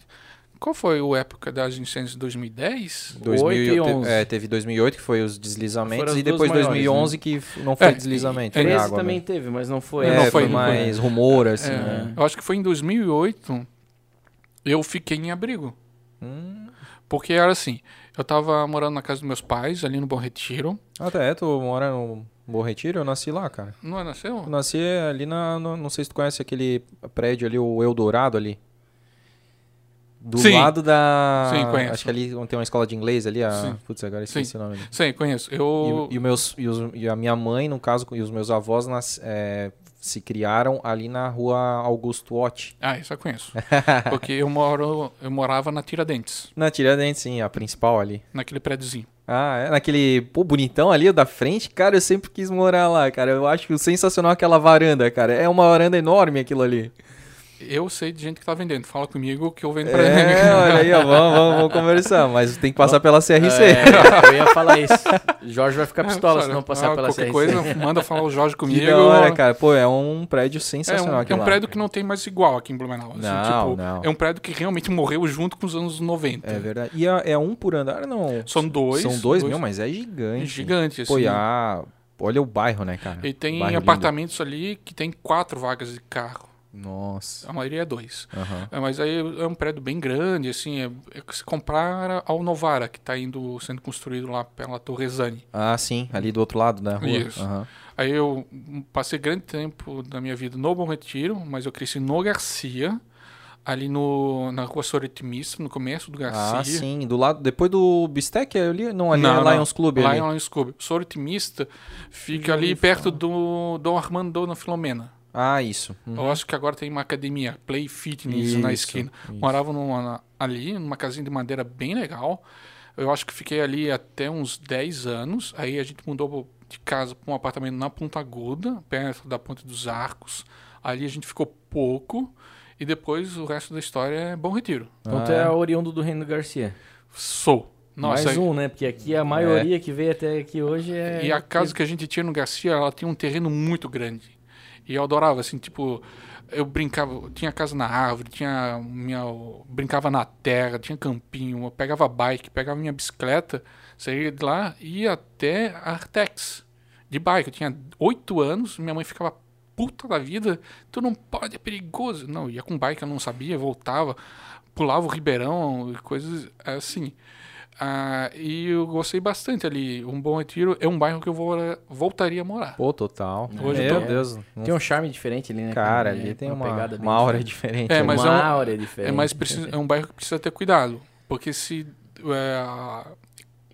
qual foi a época das enchentes de 2010? 2000 Oito e te- onze. é, teve 2008 que foi os deslizamentos e depois maiores, 2011 que f- não foi É, deslizamento, foi 13 água também mesmo. teve, mas não foi. É, Não foi, foi- mais rumor, assim, É, né? Eu acho que foi em 2008, eu fiquei em abrigo. Hum. Porque era assim, eu tava morando na casa dos meus pais, ali no Bom Retiro. Até, é, tu mora no Bom Retiro? Eu nasci lá, cara. Não é nasceu? Eu nasci ali na... no- não sei se tu conhece aquele prédio ali, o Eldorado ali. Do Sim. lado da... Sim, conheço. Acho que ali tem uma escola de inglês ali. A... Sim. Putz, agora esqueci o nome. ali. Sim, conheço. Eu... E, e, meus, e, os- e a minha mãe, no caso, e os meus avós nas- é, se criaram ali na rua Augusto Ott. Ah, isso eu conheço. Porque eu moro, eu morava na Tiradentes, Na Tiradentes, sim, a principal ali. naquele prédiozinho. Ah, é? Naquele, pô, bonitão ali, da frente. Cara, eu sempre quis morar lá, cara. Eu acho sensacional aquela varanda, cara. É uma varanda enorme aquilo ali. Eu sei de gente que tá vendendo. Fala comigo que eu vendo pra É, olha aí, ó, vamos, vamos, vamos conversar. Mas tem que passar pela CRC. É, eu ia falar isso. Jorge vai ficar pistola se não passar Ah, pela qualquer CRC. coisa, manda falar o Jorge comigo. Que da hora, cara. Pô, é um prédio É sensacional um, é um lá. prédio que não tem mais igual aqui em Blumenau. assim, Não, tipo, não. É um prédio que realmente morreu junto com os anos 90. É verdade. E é, é um por andar, não? São dois. São dois, meu, mas é gigante. Gigante, assim. Pô, e a- olha o bairro, né, cara? E tem apartamentos ali que tem quatro vagas de carro. Nossa. A maioria é dois. Aham. É, mas aí é um prédio bem grande, assim. É, é que se compara ao Novara, que está indo sendo construído lá pela Torresani. Ah, sim, ali do outro lado da rua. Isso. Aham. Aí eu passei grande tempo da minha vida no Bom Retiro, mas eu cresci no Garcia, ali no, na rua Soretimista, no começo do Garcia. Ah, sim. Do lado, depois do Bistec, é ali, não, ali Não, é não. Lions Club Lions Club. Sou otimista, fica ali perto do Dom Armando na Filomena. Ah, isso. Uhum. Eu acho que agora tem uma academia, Play Fitness, na Isso, esquina. isso. Morava numa, ali, numa casinha de madeira bem legal. Eu acho que fiquei ali até uns 10 anos. Aí a gente mudou de casa para um apartamento na Ponta Aguda, perto da Ponte dos Arcos. Ali a gente ficou pouco. E depois o resto da história é Bom Retiro. Então Ah, tu é é? oriundo do Reino do Garcia. Sou. Nossa, Mais um, né? Porque aqui a maioria que veio até aqui hoje é... E a casa que a gente tinha no Garcia, ela tinha um terreno muito grande. E eu adorava, assim, tipo, eu brincava, tinha casa na árvore, tinha minha, brincava na terra, tinha campinho, eu pegava bike, pegava minha bicicleta, saía de lá e ia até Artex de bike. Eu tinha oito anos, minha mãe ficava puta da vida, tu não pode, é perigoso. Não, ia com bike, eu não sabia, voltava, pulava o Ribeirão coisas assim. Ah, e eu gostei bastante ali. Um Bom Retiro é um bairro que eu vou, voltaria a morar. Pô, total. Hoje Meu eu tô- Deus. Tem um charme diferente ali, né? Cara, É, ali tem uma, pegada bem uma aura diferente. diferente. É, mas uma é um- aura diferente. É, mais precisa, é um bairro que precisa ter cuidado. Porque se é,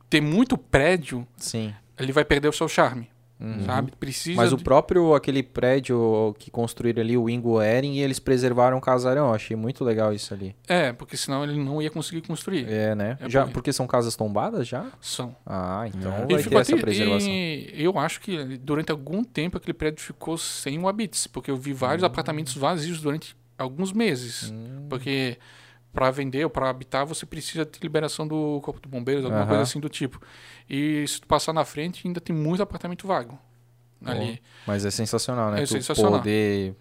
ter muito prédio, Sim. ele vai perder o seu charme. Uhum. Sabe? Precisa. Mas o de- próprio, aquele prédio que construíram ali, o Ingo Ering, e eles preservaram o casarão. Eu achei muito legal isso ali. É, porque senão ele não ia conseguir construir. É, né? É já, porque- são casas tombadas já? São. Ah, então É. vai ter essa preservação. e eu acho que durante algum tempo aquele prédio ficou sem o habits, porque eu vi vários Hum. apartamentos vazios durante alguns meses. Hum. Porque para vender ou para habitar, você precisa ter liberação do Corpo de Bombeiros, alguma Aham. coisa assim do tipo. E se tu passar na frente, ainda tem muito apartamento vago ali. Mas é sensacional, né? É tu sensacional. poder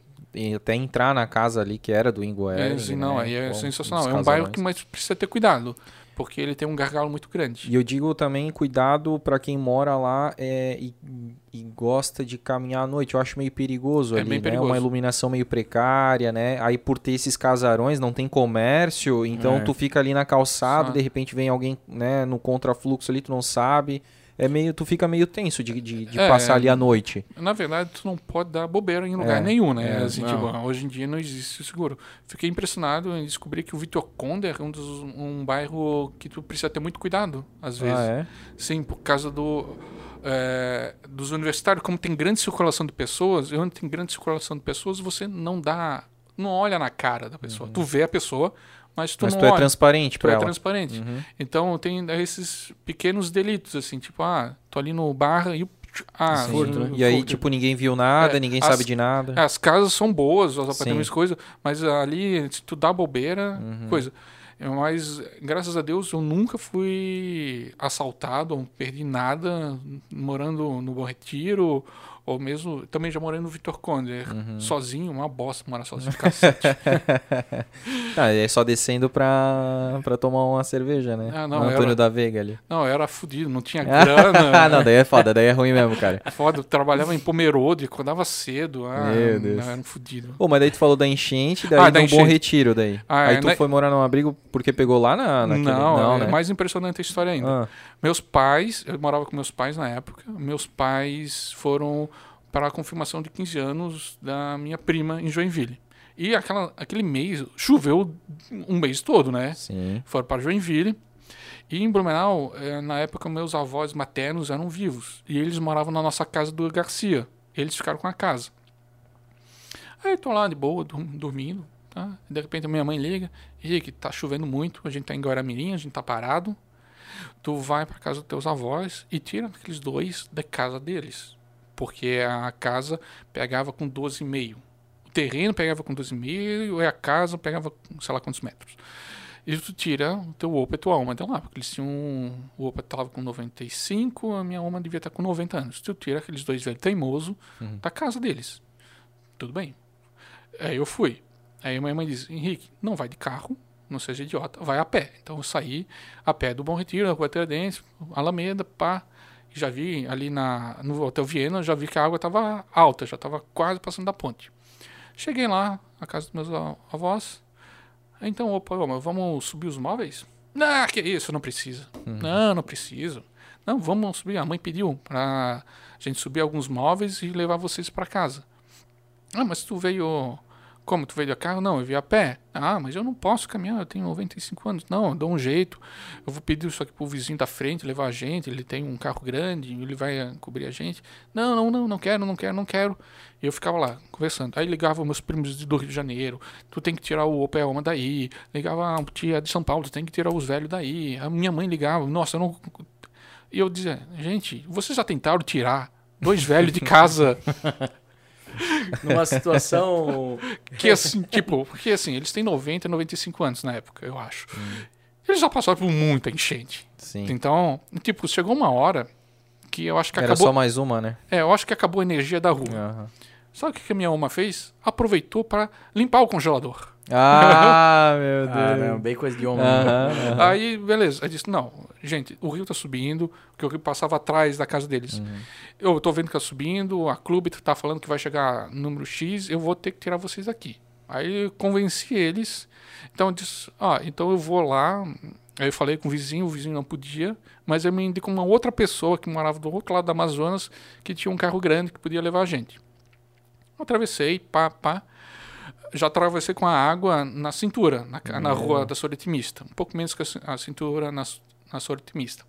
até entrar na casa ali que era do Ingo É, não, né? aí é Com sensacional. É um bairro que mais precisa ter cuidado, porque ele tem um gargalo muito grande. E eu digo também cuidado pra quem mora lá é, e, e gosta de caminhar à noite. Eu acho meio perigoso É ali, né? perigoso. Uma iluminação meio precária, né? Aí por ter esses casarões não tem comércio, então É. tu fica ali na calçada, Só. de repente vem alguém, né, no contrafluxo ali, tu não sabe. É meio, tu fica meio tenso de, de, de É, passar ali à noite. Na verdade, tu não pode dar bobeira em lugar É, nenhum, né? é, Assim, não. tipo, hoje em dia não existe seguro. Fiquei impressionado em descobrir que o Vitor Conde é um, dos, um bairro que tu precisa ter muito cuidado, às vezes. Ah, é? Sim, por causa do, é, dos universitários, como tem grande circulação de pessoas, e onde tem grande circulação de pessoas, você não dá, não olha na cara da pessoa. Tu vê a pessoa, mas tu. Mas não tu é olha. transparente Tu pra é ela. transparente. Uhum. Então tem esses pequenos delitos, assim, tipo, ah, tô ali no bar e. Ah, Sim. furto, né? E aí, Furto. tipo, ninguém viu nada, É, ninguém as- sabe de nada. As casas são boas, os apartamentos, Sim. coisa, mas ali, se tu dá bobeira, Uhum. coisa. É, Mas, graças a Deus, eu nunca fui assaltado, perdi nada morando no Bom Retiro, ou mesmo, também já morei no Vitor Conde, Uhum. sozinho, uma bosta morar sozinho, cacete. Ah, é só descendo pra, pra tomar uma cerveja, né? Ah, não, no Antônio era- da Veiga ali. Não, eu era fudido, não tinha ah, grana. não, daí é foda, daí é ruim mesmo, cara. Foda, eu trabalhava em Pomerode, acordava cedo. Ah, Meu Deus. Não, era um fudido. Pô, mas daí tu falou da enchente, daí Ah, da Bom enchente. Retiro daí. Ah, Aí é, tu né? foi morar num abrigo porque pegou lá na, naquele... Não, é né? mais impressionante a história ainda. Ah, Meus pais, eu morava com meus pais na época, meus pais foram para a confirmação de 15 anos da minha prima em Joinville. E aquela, aquele mês, choveu um mês todo, né? sim. Foram para Joinville. E em Blumenau, eh, na época, meus avós maternos eram vivos. E eles moravam na nossa casa do Garcia. Eles ficaram com a casa. Aí eu tô lá de boa, dormindo. Tá? De repente a minha mãe liga. Henrique, tá chovendo muito. A gente tá em Guaramirim, a gente tá parado. Tu vai para casa dos teus avós e tira aqueles dois da casa deles. Porque a casa pegava com 12,5. O terreno pegava com 12,5 e a casa pegava sei lá quantos metros. Tu tira o teu Opa e tua alma de lá, porque eles tinham. O Opa estava com 95, a minha alma devia estar com 90 anos. Tu tira aqueles dois velhos teimosos da casa deles. Tudo bem. Aí eu fui. Aí minha mãe disse: Henrique, não vai de carro, não seja idiota, vai a pé. Então eu saí a pé do Bom Retiro, na Rua Tiradentes, Alameda, pá. Já vi ali na, no Hotel Viena, já vi que a água estava alta, já estava quase passando da ponte. Cheguei lá, na casa dos meus avós. Então, opa, vamos subir os móveis? Ah, que isso, não precisa. Não, não preciso. Não, vamos subir. A mãe pediu pra gente subir alguns móveis e levar vocês para casa. Ah, mas tu veio. Como? Tu veio de carro? Não, eu vim a pé. Ah, mas eu não posso caminhar, eu tenho 95 anos. Não, eu dou um jeito. Eu vou pedir isso aqui pro vizinho da frente levar a gente. Ele tem um carro grande, ele vai eh, cobrir a gente. Não, não, não, não quero, não quero, não quero. E eu ficava lá, conversando. Aí ligava meus primos do Rio de Janeiro. Tu tem que tirar o Opel Alma daí. Ligava a tia de São Paulo, tu tem que tirar os velhos daí. A minha mãe ligava. Nossa, eu não. E eu dizia, gente, vocês já tentaram tirar dois velhos de casa? Numa situação. Que assim, tipo, porque assim, eles têm 90, 95 anos na época, eu acho. Eles já passaram por muita enchente. Sim. Então, tipo, chegou uma hora que eu acho que Era acabou. só mais uma, né? É, eu acho que acabou a energia da rua. Aham. Sabe o que que a minha uma fez? Aproveitou para limpar o congelador. Ah, meu Ah, Deus. não, bem coisa de homem. Aham, aham. Aí, beleza. Aí disse: Não, gente, o rio tá subindo, porque o rio passava atrás da casa deles. Eu tô vendo que tá subindo, a clube tá falando que vai chegar número X, eu vou ter que tirar vocês daqui. Aí eu convenci eles. Então eu disse: Ah, então eu vou lá. Aí eu falei com o vizinho, o vizinho não podia, mas eu me indicou uma outra pessoa que morava do outro lado do Amazonas, que tinha um carro grande que podia levar a gente. Eu atravessei, pá, pá. Já atravessei com a água na cintura, na, na rua da Soritimista. Um pouco menos que a cin- a cintura na, na Soritimista.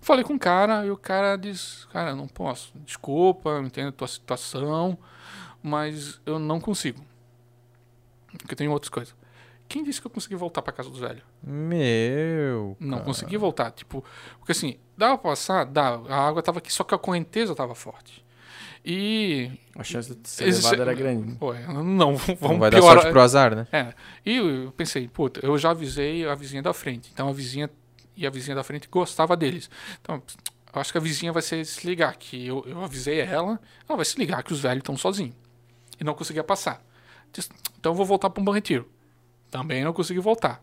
Falei com o cara e o cara disse: Cara, não posso. Desculpa, eu entendo a tua situação, mas eu não consigo. Porque eu tenho outras coisas. Quem disse que eu consegui voltar pra casa dos velhos? Meu. Não cara. consegui voltar. Tipo, porque assim, dava pra passar? Dava. A água tava aqui, só que a correnteza tava forte. E. A chance de ser Esse- levado era grande. Pô, não, vamos Não vai dar piorar. sorte pro azar, né? É. E eu pensei, puta, eu já avisei a vizinha da frente. Então a vizinha e a vizinha da frente gostava deles. Então, eu acho que a vizinha vai se ligar, que eu, eu avisei ela, ela vai se ligar que os velhos estão sozinhos. E não conseguia passar. Disse, Então eu vou voltar para um bom retiro. Também não consegui voltar.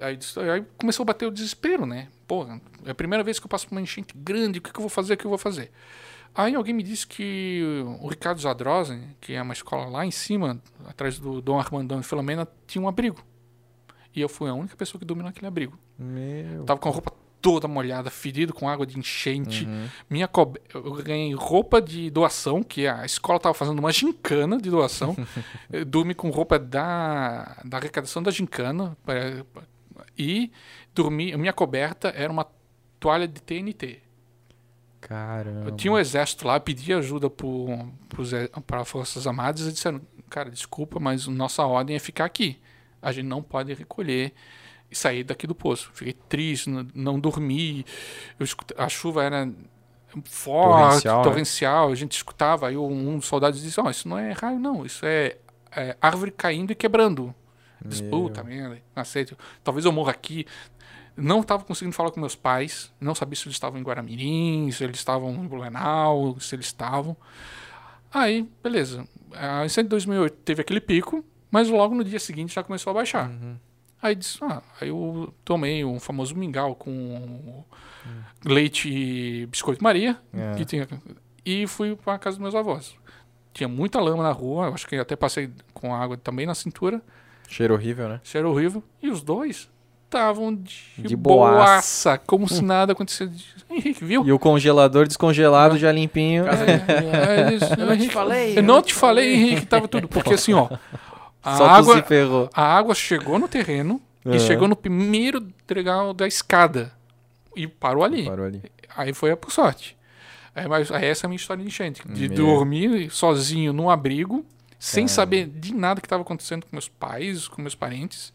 Aí, disse- aí começou a bater o desespero, né? Pô, é a primeira vez que eu passo por uma enchente grande, o que, que eu vou fazer, o que eu vou fazer? Aí alguém me disse que o Ricardo Zadrosen, que é uma escola lá em cima, atrás do Dom Armandão e Filomena, tinha um abrigo. E eu fui a única pessoa que dormiu naquele abrigo. Meu. Tava com a roupa toda molhada, fedido com água de enchente. Uhum. Minha cobe... Eu ganhei roupa de doação, que a escola tava fazendo uma gincana de doação. Dormi com roupa da, da arrecadação da gincana. pra- E dormi... Minha coberta era uma toalha de TNT. Caramba. Eu tinha um exército lá, pedi ajuda para Forças Armadas e disseram, cara, desculpa, mas nossa ordem é ficar aqui. A gente não pode recolher e sair daqui do poço. Fiquei triste, não, não dormi. A chuva era forte, Torrencial, torrencial. né? A gente escutava. Aí um dos soldados disse, ó, isso não é raio, não. Isso é, é árvore caindo e quebrando. Meu. puta merda, aceito. Talvez eu morra aqui. Não estava conseguindo falar com meus pais. Não sabia se eles estavam em Guaramirim, se eles estavam em Blumenau, se eles estavam. Aí, beleza. A incêndio de 2008 teve aquele pico, mas logo no dia seguinte já começou a baixar. Uhum. Aí disse, ah, aí eu tomei um famoso mingau com leite e biscoito Maria, É. que tinha, e fui para casa dos meus avós. Tinha muita lama na rua, eu acho que até passei com água também na cintura, Cheiro horrível, né? cheiro horrível, e os dois estavam de, De boaça, como se nada acontecesse. Henrique, viu? E o congelador descongelado já limpinho. Casa É. Aí eles- Eu não te falei, Eu não te falei, Henrique, tava tudo. Porque assim, ó. A Só água, se ferrou. a água chegou no terreno Aham. e chegou no primeiro degrau da escada. E parou ali. Parou ali. Aí foi por sorte. É, mas aí essa é a minha história de enchente. De Meu. dormir sozinho num abrigo, sem Caramba. saber de nada que estava acontecendo com meus pais, com meus parentes.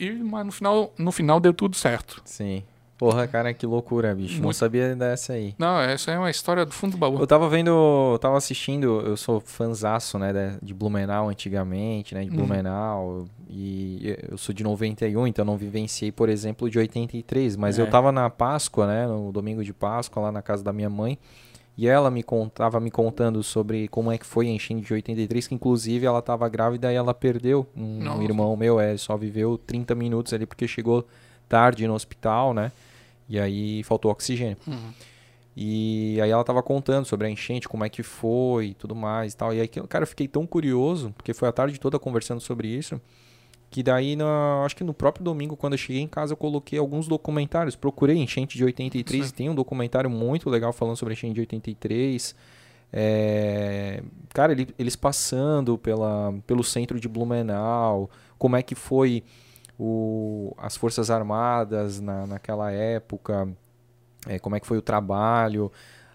E, mas no final, no final deu tudo certo. Sim. Porra, cara, que loucura, bicho. Não Muito- sabia dessa aí. Não, essa é uma história do fundo do baú. Eu tava vendo, eu tava assistindo, eu sou fanzaço, né, de Blumenau antigamente, né, de Uhum. Blumenau, e eu sou de 91, então não vivenciei, por exemplo, de 83, mas É. eu tava na Páscoa, né, no domingo de Páscoa, lá na casa da minha mãe, e ela me contava me contando sobre como é que foi a enchente de 83, que inclusive ela tava grávida e ela perdeu um, Nossa. irmão meu, é, só viveu 30 minutos ali porque chegou tarde no hospital, né, e aí faltou oxigênio. Uhum. E aí ela tava contando sobre a enchente, como é que foi e tudo mais e tal. E aí, cara, eu fiquei tão curioso, porque foi a tarde toda conversando sobre isso, que daí, na, acho que no próprio domingo, quando eu cheguei em casa, eu coloquei alguns documentários. Procurei enchente de 83, Sim. tem um documentário muito legal falando sobre enchente de 83. É, cara, ele- eles passando pela, pelo centro de Blumenau, como é que foi o, as Forças Armadas na, naquela época, é, como é que foi o trabalho.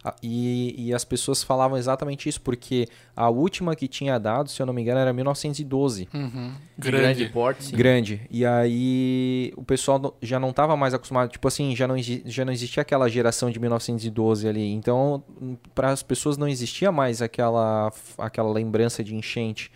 A- E, e as pessoas falavam exatamente isso, porque a última que tinha dado, se eu não me engano, era 1912. Uhum. De grande Grande. porte, sim. Grande. E aí o pessoal já não estava mais acostumado. Tipo assim, já não, já não existia aquela geração de 1912 ali. Então, para as pessoas não existia mais aquela, aquela lembrança de enchente.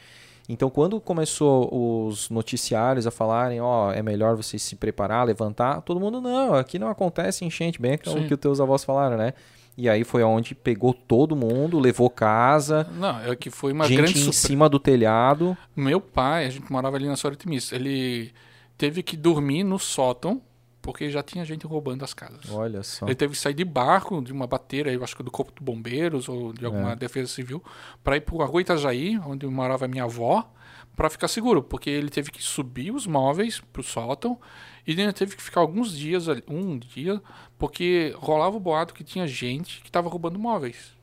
Então, quando começou os noticiários a falarem, ó, é melhor você se preparar, levantar, todo mundo, não, aqui não acontece enchente, bem aquilo Sim. que os teus avós falaram, né? E aí foi onde pegou todo mundo, levou casa, Não, é que foi uma gente grande em cima do telhado. Meu pai, a gente morava ali na Sora Otimista, ele teve que dormir no sótão porque já tinha gente roubando as casas. Olha só. Ele teve que sair de barco, de uma bateira, eu acho que do Corpo de Bombeiros ou de alguma É. defesa civil, para ir para a Rua Itajaí, onde morava minha avó, para ficar seguro, porque ele teve que subir os móveis para o sótão e ainda teve que ficar alguns dias, um dia, porque rolava o boato que tinha gente que estava roubando móveis.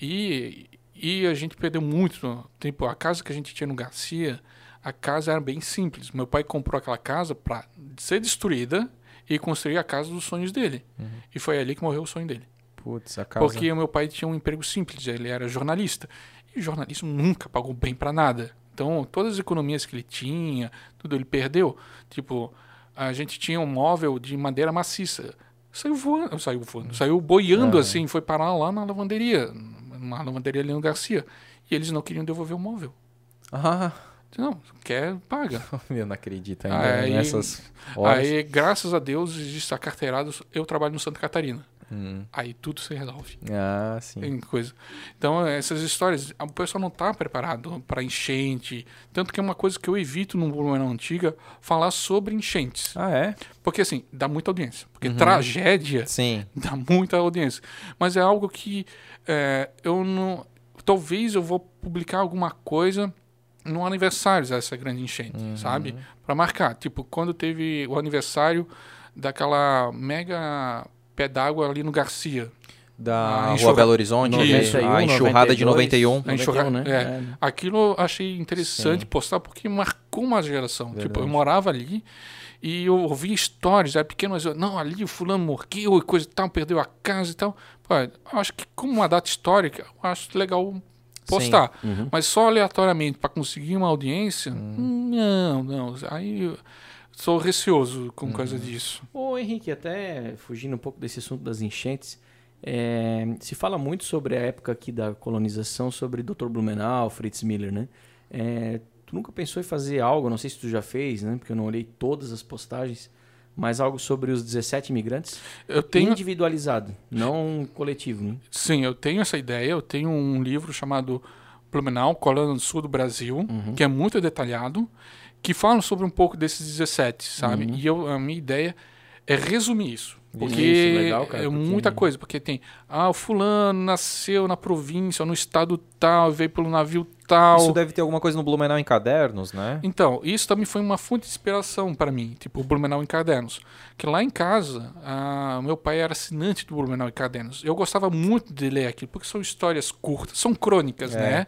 E, e a gente perdeu muito tempo. A casa que a gente tinha no Garcia, a casa era bem simples. Meu pai comprou aquela casa para ser destruída e construir a casa dos sonhos dele. E foi ali que morreu o sonho dele. Putz, a casa. Porque o meu pai tinha um emprego simples, ele era jornalista. E jornalismo nunca pagou bem para nada. Então, todas as economias que ele tinha, tudo ele perdeu. Tipo, a gente tinha um móvel de madeira maciça. Saiu voando, saiu voando, saiu boiando Ah. assim, foi parar lá na lavanderia. numa lavanderia ali no Garcia. E eles não queriam devolver o móvel. Ah, Não, quer, paga. eu não acredito ainda Aí- nessas horas. Aí, graças a Deus, existe a carteirada. Eu trabalho no Santa Catarina. Hum. Aí tudo se resolve. Ah, sim. Tem coisa. Então, essas histórias, o pessoal não está preparado para enchente. Tanto que é uma coisa que eu evito no Blumenau Antiga falar sobre enchentes. Ah, é? Porque, assim, dá muita audiência. Porque Uhum. tragédia Sim. dá muita audiência. Mas é algo que é, eu não. Talvez eu vou publicar alguma coisa no aniversário dessa grande enchente, Uhum. sabe? Para marcar. Tipo, quando teve o aniversário daquela mega pé d'água ali no Garcia. Da Rua enxurra- Belo Horizonte, 91, a enxurrada de 92, 91. A enxurra- 91, é. né? Aquilo eu achei interessante Sim. postar porque marcou uma geração. Tipo, eu Verdade. morava ali e eu ouvia histórias, era pequeno, mas eu, não, ali o fulano morreu e coisa e tal, perdeu a casa e tal. Pô, eu acho que como uma data histórica, eu acho legal postar. Uhum. Mas só aleatoriamente para conseguir uma audiência, hum, não, não. Aí eu sou receoso com coisa disso. Ô Henrique, até fugindo um pouco desse assunto das enchentes, é, se fala muito sobre a época aqui da colonização, sobre Dr. Blumenau, Fritz Miller, né? É, tu nunca pensou em fazer algo, não sei se tu já fez, né? Porque eu não olhei todas as postagens, mas algo sobre os 17 imigrantes Eu tenho, individualizado, não coletivo, né? sim, eu tenho essa ideia. Eu tenho um livro chamado Blumenau, Colônia do Sul do Brasil, que é muito detalhado, que fala sobre um pouco desses 17, sabe? E eu, a minha ideia é resumir isso. Porque Isso, legal, cara, é porque- muita coisa, porque tem, ah, o fulano nasceu na província, no estado tal, veio pelo navio tal. Isso deve ter alguma coisa no Blumenau em cadernos, né? Então, isso também foi uma fonte de inspiração para mim, tipo o Blumenau em Cadernos. Que lá em casa, meu pai era assinante do Blumenau em Cadernos. Eu gostava muito de ler aquilo, porque são histórias curtas, são crônicas, É. né?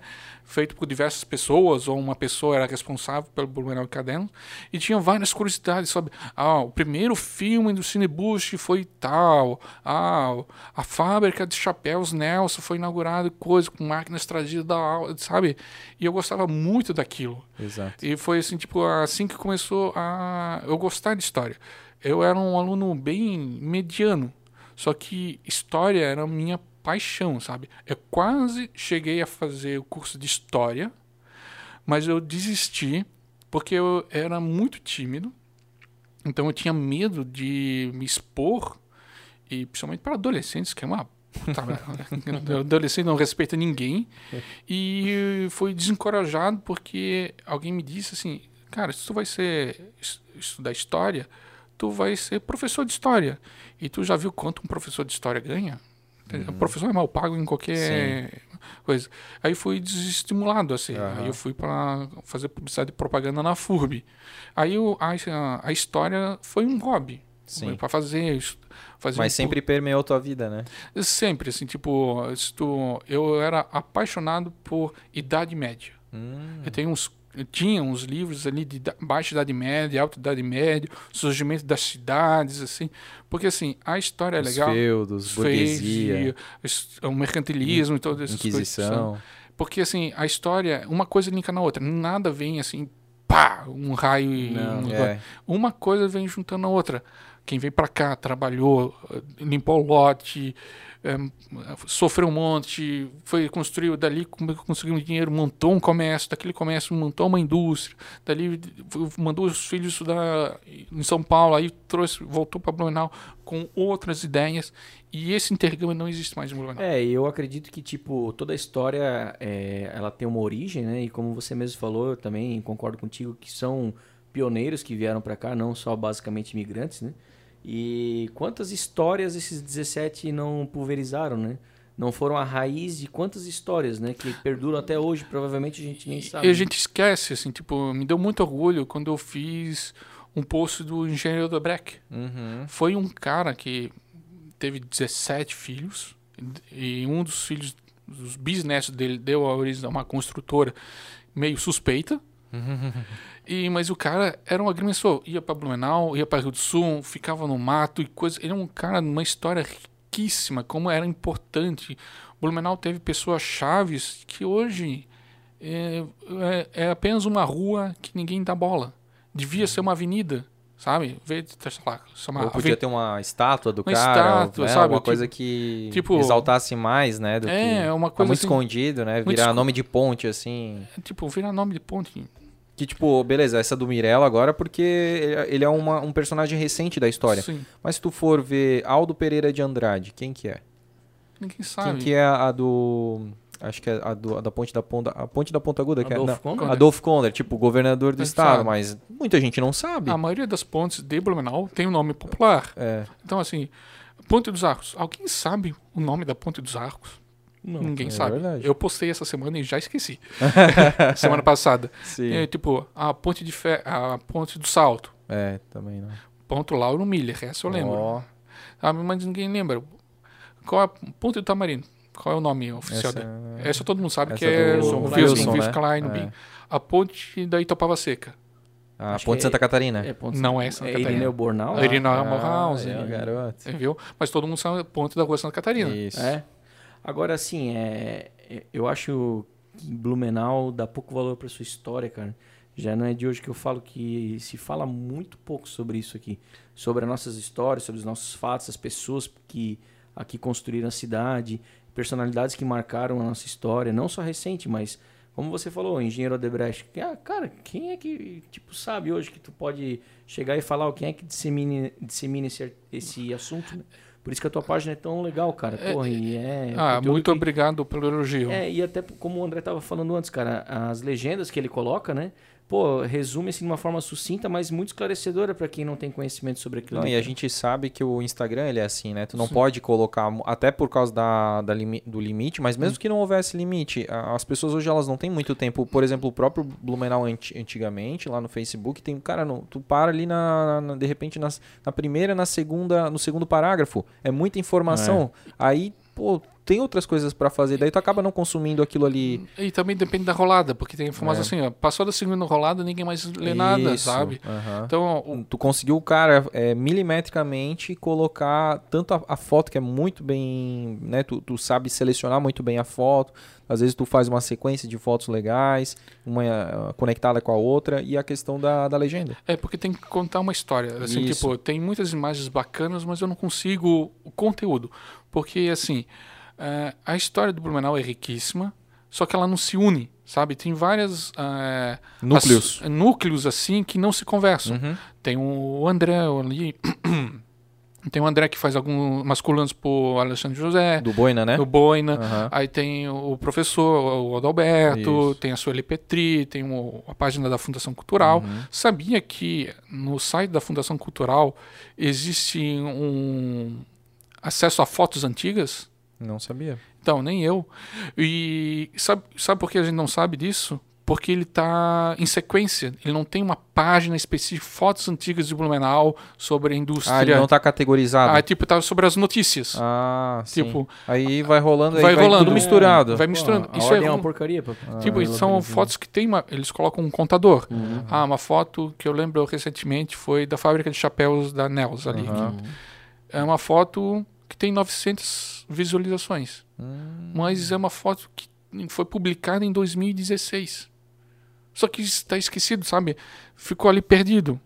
Feito por diversas pessoas, ou uma pessoa era responsável pelo Blumenau em Cadernos. E tinha várias curiosidades sobre, ah, o primeiro filme do Cinebush foi tal, ah, a fábrica de chapéus Nelson foi inaugurada, coisa, com máquinas trazidas da aula, sabe? E eu gostava muito daquilo. Exato. E foi assim, tipo, assim que começou a eu gostar de história. Eu era um aluno bem mediano, só que história era a minha paixão, sabe? Eu quase cheguei a fazer o curso de história, mas eu desisti porque eu era muito tímido. Então eu tinha medo de me expor e principalmente para adolescentes, que é uma adolescente não respeita ninguém. E fui desencorajado porque alguém me disse assim: "Cara, se tu vai ser es- estudar história, tu vai ser professor de história. E tu já viu quanto um professor de história ganha? O professor é mal pago em qualquer coisa. Aí fui desestimulado, assim. Aham. Aí eu fui para fazer publicidade e propaganda na FURB. Aí o- a, a história foi um hobby. Sim. Para fazer isso. Fazer Mas um sempre permeou tua vida, né? Sempre, assim, tipo, se tu- eu era apaixonado por Idade Média. Hum, Eu tenho uns, eu tinha uns livros ali de Baixa Idade Média, Alta Idade Média, surgimento das cidades, assim, porque assim, a história é os legal. feudos, os burguesia, es- o mercantilismo e todas essas coisas. Inquisição. Porque assim, a história, uma coisa linka na outra, nada vem assim, pá, um raio e Não, um- É, uma coisa vem juntando a outra. Quem veio para cá, trabalhou, limpou o lote, eh, sofreu um monte, foi construiu dali, conseguiu dinheiro, montou um comércio, daquele comércio montou uma indústria, dali mandou os filhos estudar em São Paulo, aí trouxe, voltou para Blumenau com outras ideias, e esse intercâmbio não existe mais em Blumenau. É, eu acredito que, tipo, toda a história, é, ela tem uma origem, né? E como você mesmo falou, eu também concordo contigo que são pioneiros que vieram para cá, não só basicamente imigrantes, né? E quantas histórias esses 17 não pulverizaram, né? Não foram a raiz de quantas histórias, né? Que perduram até hoje, provavelmente a gente nem sabe. E a gente esquece, assim, tipo, me deu muito orgulho quando eu fiz um post do engenheiro da Breck. Uhum. Foi um cara que teve 17 filhos e um dos filhos, os bisnetos dele, deu a origem a uma construtora meio suspeita. E, mas o cara era um agrimensor, ia para Blumenau, ia para Rio do Sul, ficava no mato e coisa. Ele é um cara de uma história riquíssima, como era importante. Blumenau teve pessoas chaves que hoje é, é, é apenas uma rua que ninguém dá bola. Devia ser uma avenida, sabe? Sei lá, Ou podia ter uma estátua do Uma cara, estátua, né? sabe? Uma Tipo- coisa que tipo- exaltasse mais, né? Do É, que... uma Tá coisa muito assim- escondido, né? Virar nome de ponte, assim. tipo, vira nome de ponte. Que, tipo, beleza, essa do Mirella agora, porque ele- ele é uma- um personagem recente da história. Sim, Mas se tu for ver Aldo Pereira de Andrade, quem que é? ninguém sabe. Quem que é a do... Acho que é a, do, a da Ponte da Ponta... A Ponte da Ponta Aguda, que é... Adolfo não, Conrad? Adolfo Conrad, tipo, governador do estado, sabe. mas muita gente não sabe. A maioria das pontes de Blumenau tem um nome popular. É. Então, assim, Ponte dos Arcos. Alguém sabe o nome da Ponte dos Arcos? Não. Ninguém é sabe. verdade. Eu postei essa semana e já esqueci. semana passada. Sim. É, tipo, a Ponte de Fe... a Ponte do Salto. É, também não. Ponto Lauro Miller, essa eu lembro. Ó, Ah, mas ninguém lembra. Qual é a Ponte do Tamarindo? Qual é o nome oficial essa dela? é- Essa todo mundo sabe essa que é do o Wilson, Wilson, né? Klein, É. A Ponte da Itopava Seca. A Acho Ponte que Santa é- Catarina. É, ponto Não é Santa é Catarina. Irineu Bornal? Ah, Irineu Ah, Moraes, é, é. garoto. Você viu? Mas todo mundo sabe a Ponte da Rua Santa Catarina. Isso. É. Agora, assim, é, é- eu acho que Blumenau dá pouco valor para sua história, cara. Já não é de hoje que eu falo que se fala muito pouco sobre isso aqui. Sobre as nossas histórias, sobre os nossos fatos, as pessoas que aqui construíram a cidade, personalidades que marcaram a nossa história, não só recente, mas como você falou, engenheiro Odebrecht. ah, cara, quem é que tipo sabe hoje que tu pode chegar e falar, quem é que dissemina, dissemina esse, esse assunto? né? Por isso que a tua página é tão legal, cara. É, Porra, e é ah, muito que- obrigado pelo elogio. é, e até como o André tava falando antes, cara, as legendas que ele coloca, né? Pô, resume assim de uma forma sucinta, mas muito esclarecedora para quem não tem conhecimento sobre aquilo. Não, e a cara? gente sabe que o Instagram ele é assim, né? Tu não Sim. pode colocar, até por causa da, da limi- do limite, mas Hum. mesmo que não houvesse limite, as pessoas hoje elas não têm muito tempo. Por exemplo, o próprio Blumenau anti- antigamente, lá no Facebook, tem, cara, não, tu para ali na, na- de repente nas- na primeira, na segunda, no segundo parágrafo. É muita informação. Aí, pô, tem outras coisas pra fazer, daí tu acaba não consumindo aquilo ali. E também depende da rolada, porque tem informação É. assim, ó, passou da segunda rolada, ninguém mais lê nada, Isso, sabe? aham. Então, o- Tu conseguiu, o cara, é, milimetricamente colocar tanto a, a foto que é muito bem, né? Tu, tu sabe selecionar muito bem a foto. Às vezes tu faz uma sequência de fotos legais, uma eh, conectada com a outra e a questão da, da legenda. é porque tem que contar uma história. Assim, Isso. tipo, tem muitas imagens bacanas, mas eu não consigo o conteúdo. Porque, assim, eh, a história do Blumenau é riquíssima, só que ela não se une, sabe? Tem várias... eh, Núcleos. as- núcleos, assim, que não se conversam. Uhum. Tem o André ali... tem o André que faz alguns masculinos por Alexandre José, Do Boina, né? o Boina. Aham. Aí tem o professor, o Adalberto, Isso. tem a Sueli Petri, tem o- a página da Fundação Cultural. Uhum. Sabia que no site da Fundação Cultural existe um acesso a fotos antigas? Não sabia. Então, nem eu. E sabe, sabe por que a gente não sabe disso? Porque ele está em sequência. Ele não tem uma página específica, fotos antigas de Blumenau sobre a indústria. Ah, ele não tá categorizado. Ah, tipo, tá sobre as notícias. Ah, sim. Tipo, aí vai rolando, aí vai vai, rolando. tudo misturado. Vai Pô, misturando. a Isso é é uma porcaria. Pô. Tipo, Ah, são ela- fotos que tem uma, eles colocam um contador. Uhum. Ah, uma foto que eu lembro recentemente foi da fábrica de chapéus da Nels ali. Aham. É uma foto que tem 900 visualizações, Hum. mas é uma foto que foi publicada em 2016. Só que está esquecido, sabe? Ficou ali perdido.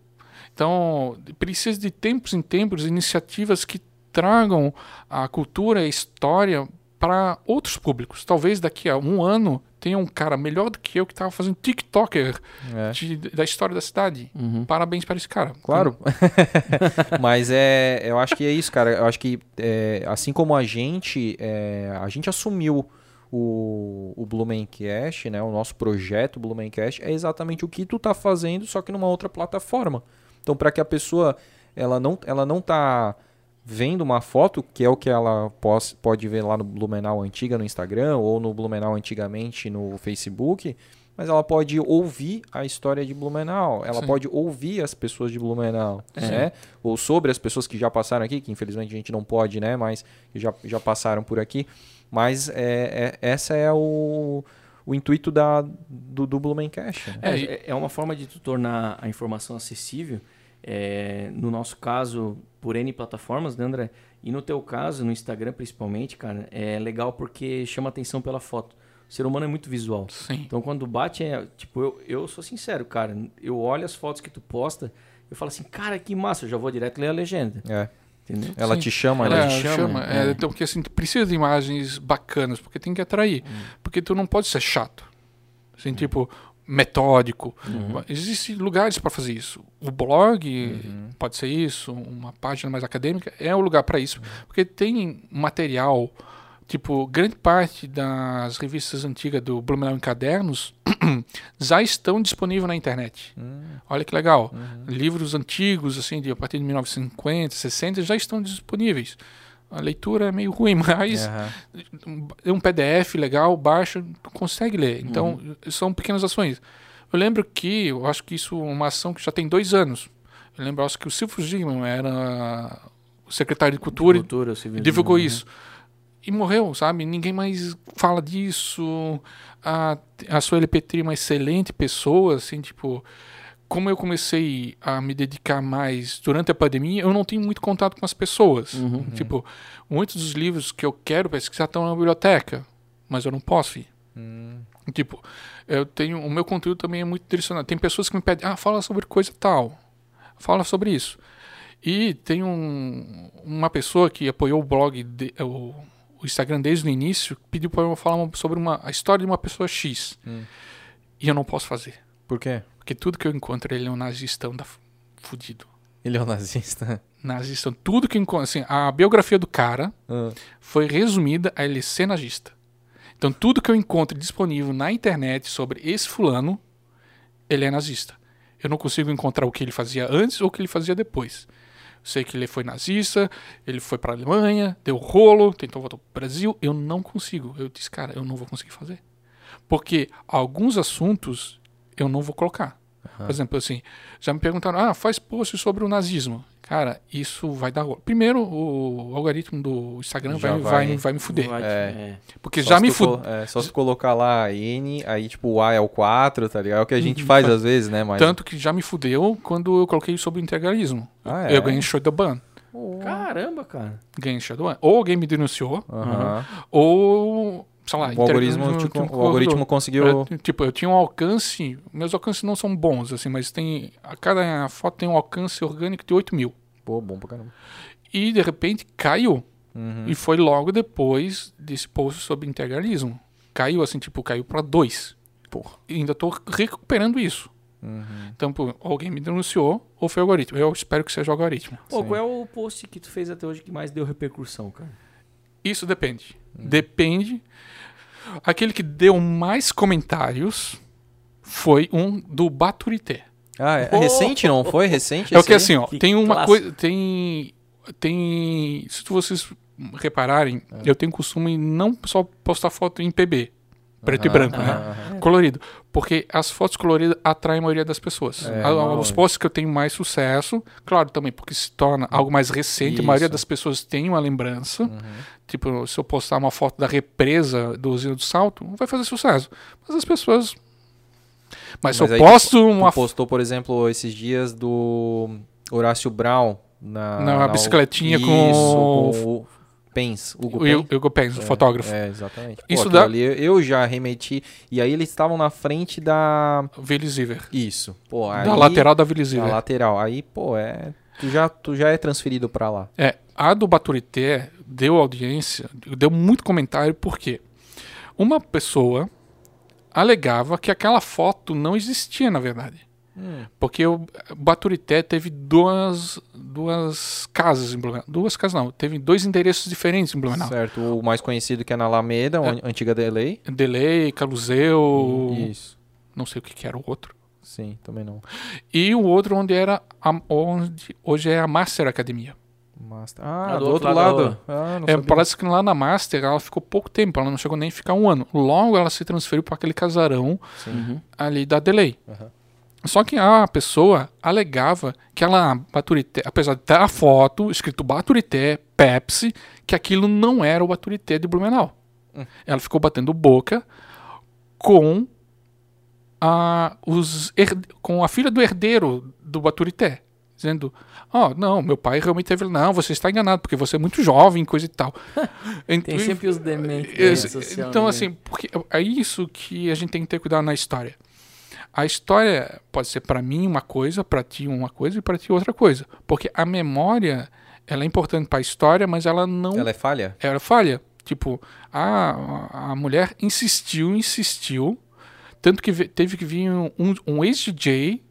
Então, precisa de tempos em tempos iniciativas que tragam a cultura e a história para outros públicos. Talvez daqui a um ano tenha um cara melhor do que eu que estava fazendo TikToker É. de- da história da cidade. Uhum. Parabéns para esse cara. Claro. Mas é, eu acho que é isso, cara. Eu acho que é, assim como a gente, é, a gente assumiu o, o Blumencast, né? O nosso projeto Blumencast é exatamente o que tu tá fazendo, só que numa outra plataforma. Então, para que a pessoa ela não, ela não tá vendo uma foto, que é o que ela pode ver lá no Blumenau Antiga no Instagram ou no Blumenau Antigamente no Facebook, mas ela pode ouvir a história de Blumenau, ela Sim. pode ouvir as pessoas de Blumenau, É. né? Ou sobre as pessoas que já passaram aqui, que infelizmente a gente não pode, né? Mas que já, já passaram por aqui. Mas é, é- essa é o, o intuito da, do, do Blumencast. né? É, É, é uma forma de tu tornar a informação acessível. É, no nosso caso, por N plataformas, né, André? E no teu caso, no Instagram principalmente, cara, é legal porque chama atenção pela foto. O ser humano é muito visual. Sim. Então, quando bate, é, tipo, eu, eu sou sincero, cara. Eu olho as fotos que tu posta, eu falo assim, cara, que massa, eu já vou direto ler a legenda. É. Entendeu? Ela Sim. te chama, Ela né? te chama. chama, é, é. Então, porque assim, tu precisa de imagens bacanas, porque tem que atrair. Porque tu não pode ser chato. Assim, tipo, metódico. Existem lugares para fazer isso. O blog pode ser isso, uma página mais acadêmica é o lugar para isso. Porque tem material, tipo, grande parte das revistas antigas do Blumenau em Cadernos já estão disponíveis na internet. Olha que legal. Livros antigos, assim, de a partir de 1950, 60, já estão disponíveis. A leitura é meio ruim, mas é um PDF legal, baixa, consegue ler. Então, são pequenas ações. Eu lembro que, eu acho que isso é uma ação que já tem dois anos. Eu lembro, acho que o Silvio Zimmermann era o secretário de Cultura, Cultura, o civil- e divulgou Uhum. isso. E morreu, sabe? Ninguém mais fala disso. A, a sua LP3 é uma excelente pessoa, assim, tipo... Como eu comecei a me dedicar mais durante a pandemia, eu não tenho muito contato com as pessoas. Uhum. Tipo, muitos dos livros que eu quero pesquisar estão na biblioteca, mas eu não posso ir. Hum. Tipo, eu tenho. O meu conteúdo também é muito direcionado. Tem pessoas que me pedem, ah, fala sobre coisa tal. Fala sobre isso. E tem um, uma pessoa que apoiou o blog, de- o, o Instagram desde o início, pediu para eu falar uma- sobre uma, a história de uma pessoa X. Hum. E eu não posso fazer. Por quê? Porque tudo que eu encontro, ele é um nazistão da fudido. Ele é um nazista. Nazistão. Tudo que eu encontro. Assim, a biografia do cara Ah. foi resumida a ele ser nazista. Então, tudo que eu encontro disponível na internet sobre esse fulano, ele é nazista. Eu não consigo encontrar o que ele fazia antes ou o que ele fazia depois. Eu sei que ele foi nazista, ele foi para a Alemanha, deu rolo, tentou voltar para o Brasil. Eu não consigo. Eu disse, cara, eu não vou conseguir fazer. Porque alguns assuntos eu não vou colocar. Por exemplo, assim, já me perguntaram, ah, faz post sobre o nazismo. Cara, isso vai dar. Primeiro, o algoritmo do Instagram vai, vai- vai, vai me fuder. Vai- É. é. Porque Só já me colo- É, só se colocar lá N, aí tipo o A é o 4, tá ligado? É o que a gente faz às vezes, né? Mas... Tanto que já me fudeu quando eu coloquei sobre o integralismo. Ah, é? Eu ganhei Shadowban. Caramba, cara. Ganhei Shadowban. Ou alguém me denunciou, Aham. ou, sei lá, O algoritmo, con- tipo, o algoritmo conseguiu... Eu, tipo, eu tinha um alcance, meus alcances não são bons, assim, mas tem, a cada foto tem um alcance orgânico de 8 mil. Pô, bom pra caramba. E de repente caiu. Uhum. E foi logo depois desse post sobre integralismo. Caiu assim, tipo, caiu pra 2. Porra. E ainda tô recuperando isso. Uhum. Então, pô, alguém me denunciou ou foi o algoritmo. Eu espero que seja o algoritmo. Pô, Sim. qual é o post que tu fez até hoje que mais deu repercussão, cara? Isso depende. Depende. Aquele que deu mais comentários foi um do Baturité. Ah, é Oh! recente, não foi? Recente É o que assim, ó, Que tem uma coisa, tem tem, se vocês repararem, eu tenho costume não só postar foto em PB, preto e branco, né? Colorido, porque as fotos coloridas atraem a maioria das pessoas. É, A- os posts que eu tenho mais sucesso, claro, também porque se torna algo mais recente, a maioria Isso. das pessoas tem uma lembrança. Uhum. Tipo, se eu postar uma foto da represa do Usina do Salto, vai fazer sucesso. Mas as pessoas. Mas, se Mas eu tu- posto Tu uma postou, por exemplo, esses dias do Horácio Brown na, Na bicicletinha Isso, com com o Pens, Hugo o Pens. Hugo Pens, o fotógrafo, É, exatamente. Pô, Isso dá- ali eu já remeti. E aí eles estavam na frente da. Willy Ziver. Isso. Pô, aí, Da lateral da Willy Da lateral. Aí, pô, é. Tu já, tu já é transferido pra lá. É, a do Baturité deu audiência, deu muito comentário, porque uma pessoa alegava que aquela foto não existia, na verdade. Hum. Porque o Baturité teve duas, duas casas em Blumenau. Duas casas não, teve dois endereços diferentes em Blumenau. Certo. O mais conhecido que é na Alameda, É. a antiga Delay. Delay, Caluzeu, Isso. não sei o que, que era o outro. Sim, também não. E o outro onde era a- onde hoje é a Master Academia. Master. Ah, Ah, do, do outro outro lado lado. Ah, não É, parece que lá na Master ela ficou pouco tempo, ela não chegou nem a ficar um ano. Logo ela se transferiu para aquele casarão Sim. Uhum. ali da Delay. Aham. Só que a pessoa alegava que ela, Baturité, apesar de ter a foto escrito Baturité, Pepsi, que aquilo não era o Baturité de Blumenau. Hum. Ela ficou batendo boca com a, os com a filha do herdeiro do Baturité, dizendo: Ó, não, meu pai realmente teve. Não, você está enganado, porque você é muito jovem, coisa e tal. Tem sempre os dementes. social, então, né? assim, porque é isso que a gente tem que ter cuidado na história. A história pode ser para mim uma coisa, para ti uma coisa e para ti outra coisa. Porque a memória, ela é importante para a história, mas ela não. Ela é falha? Ela falha. Tipo, a, a mulher insistiu, insistiu. Tanto que ve- teve que vir um, um, um ex-DJ,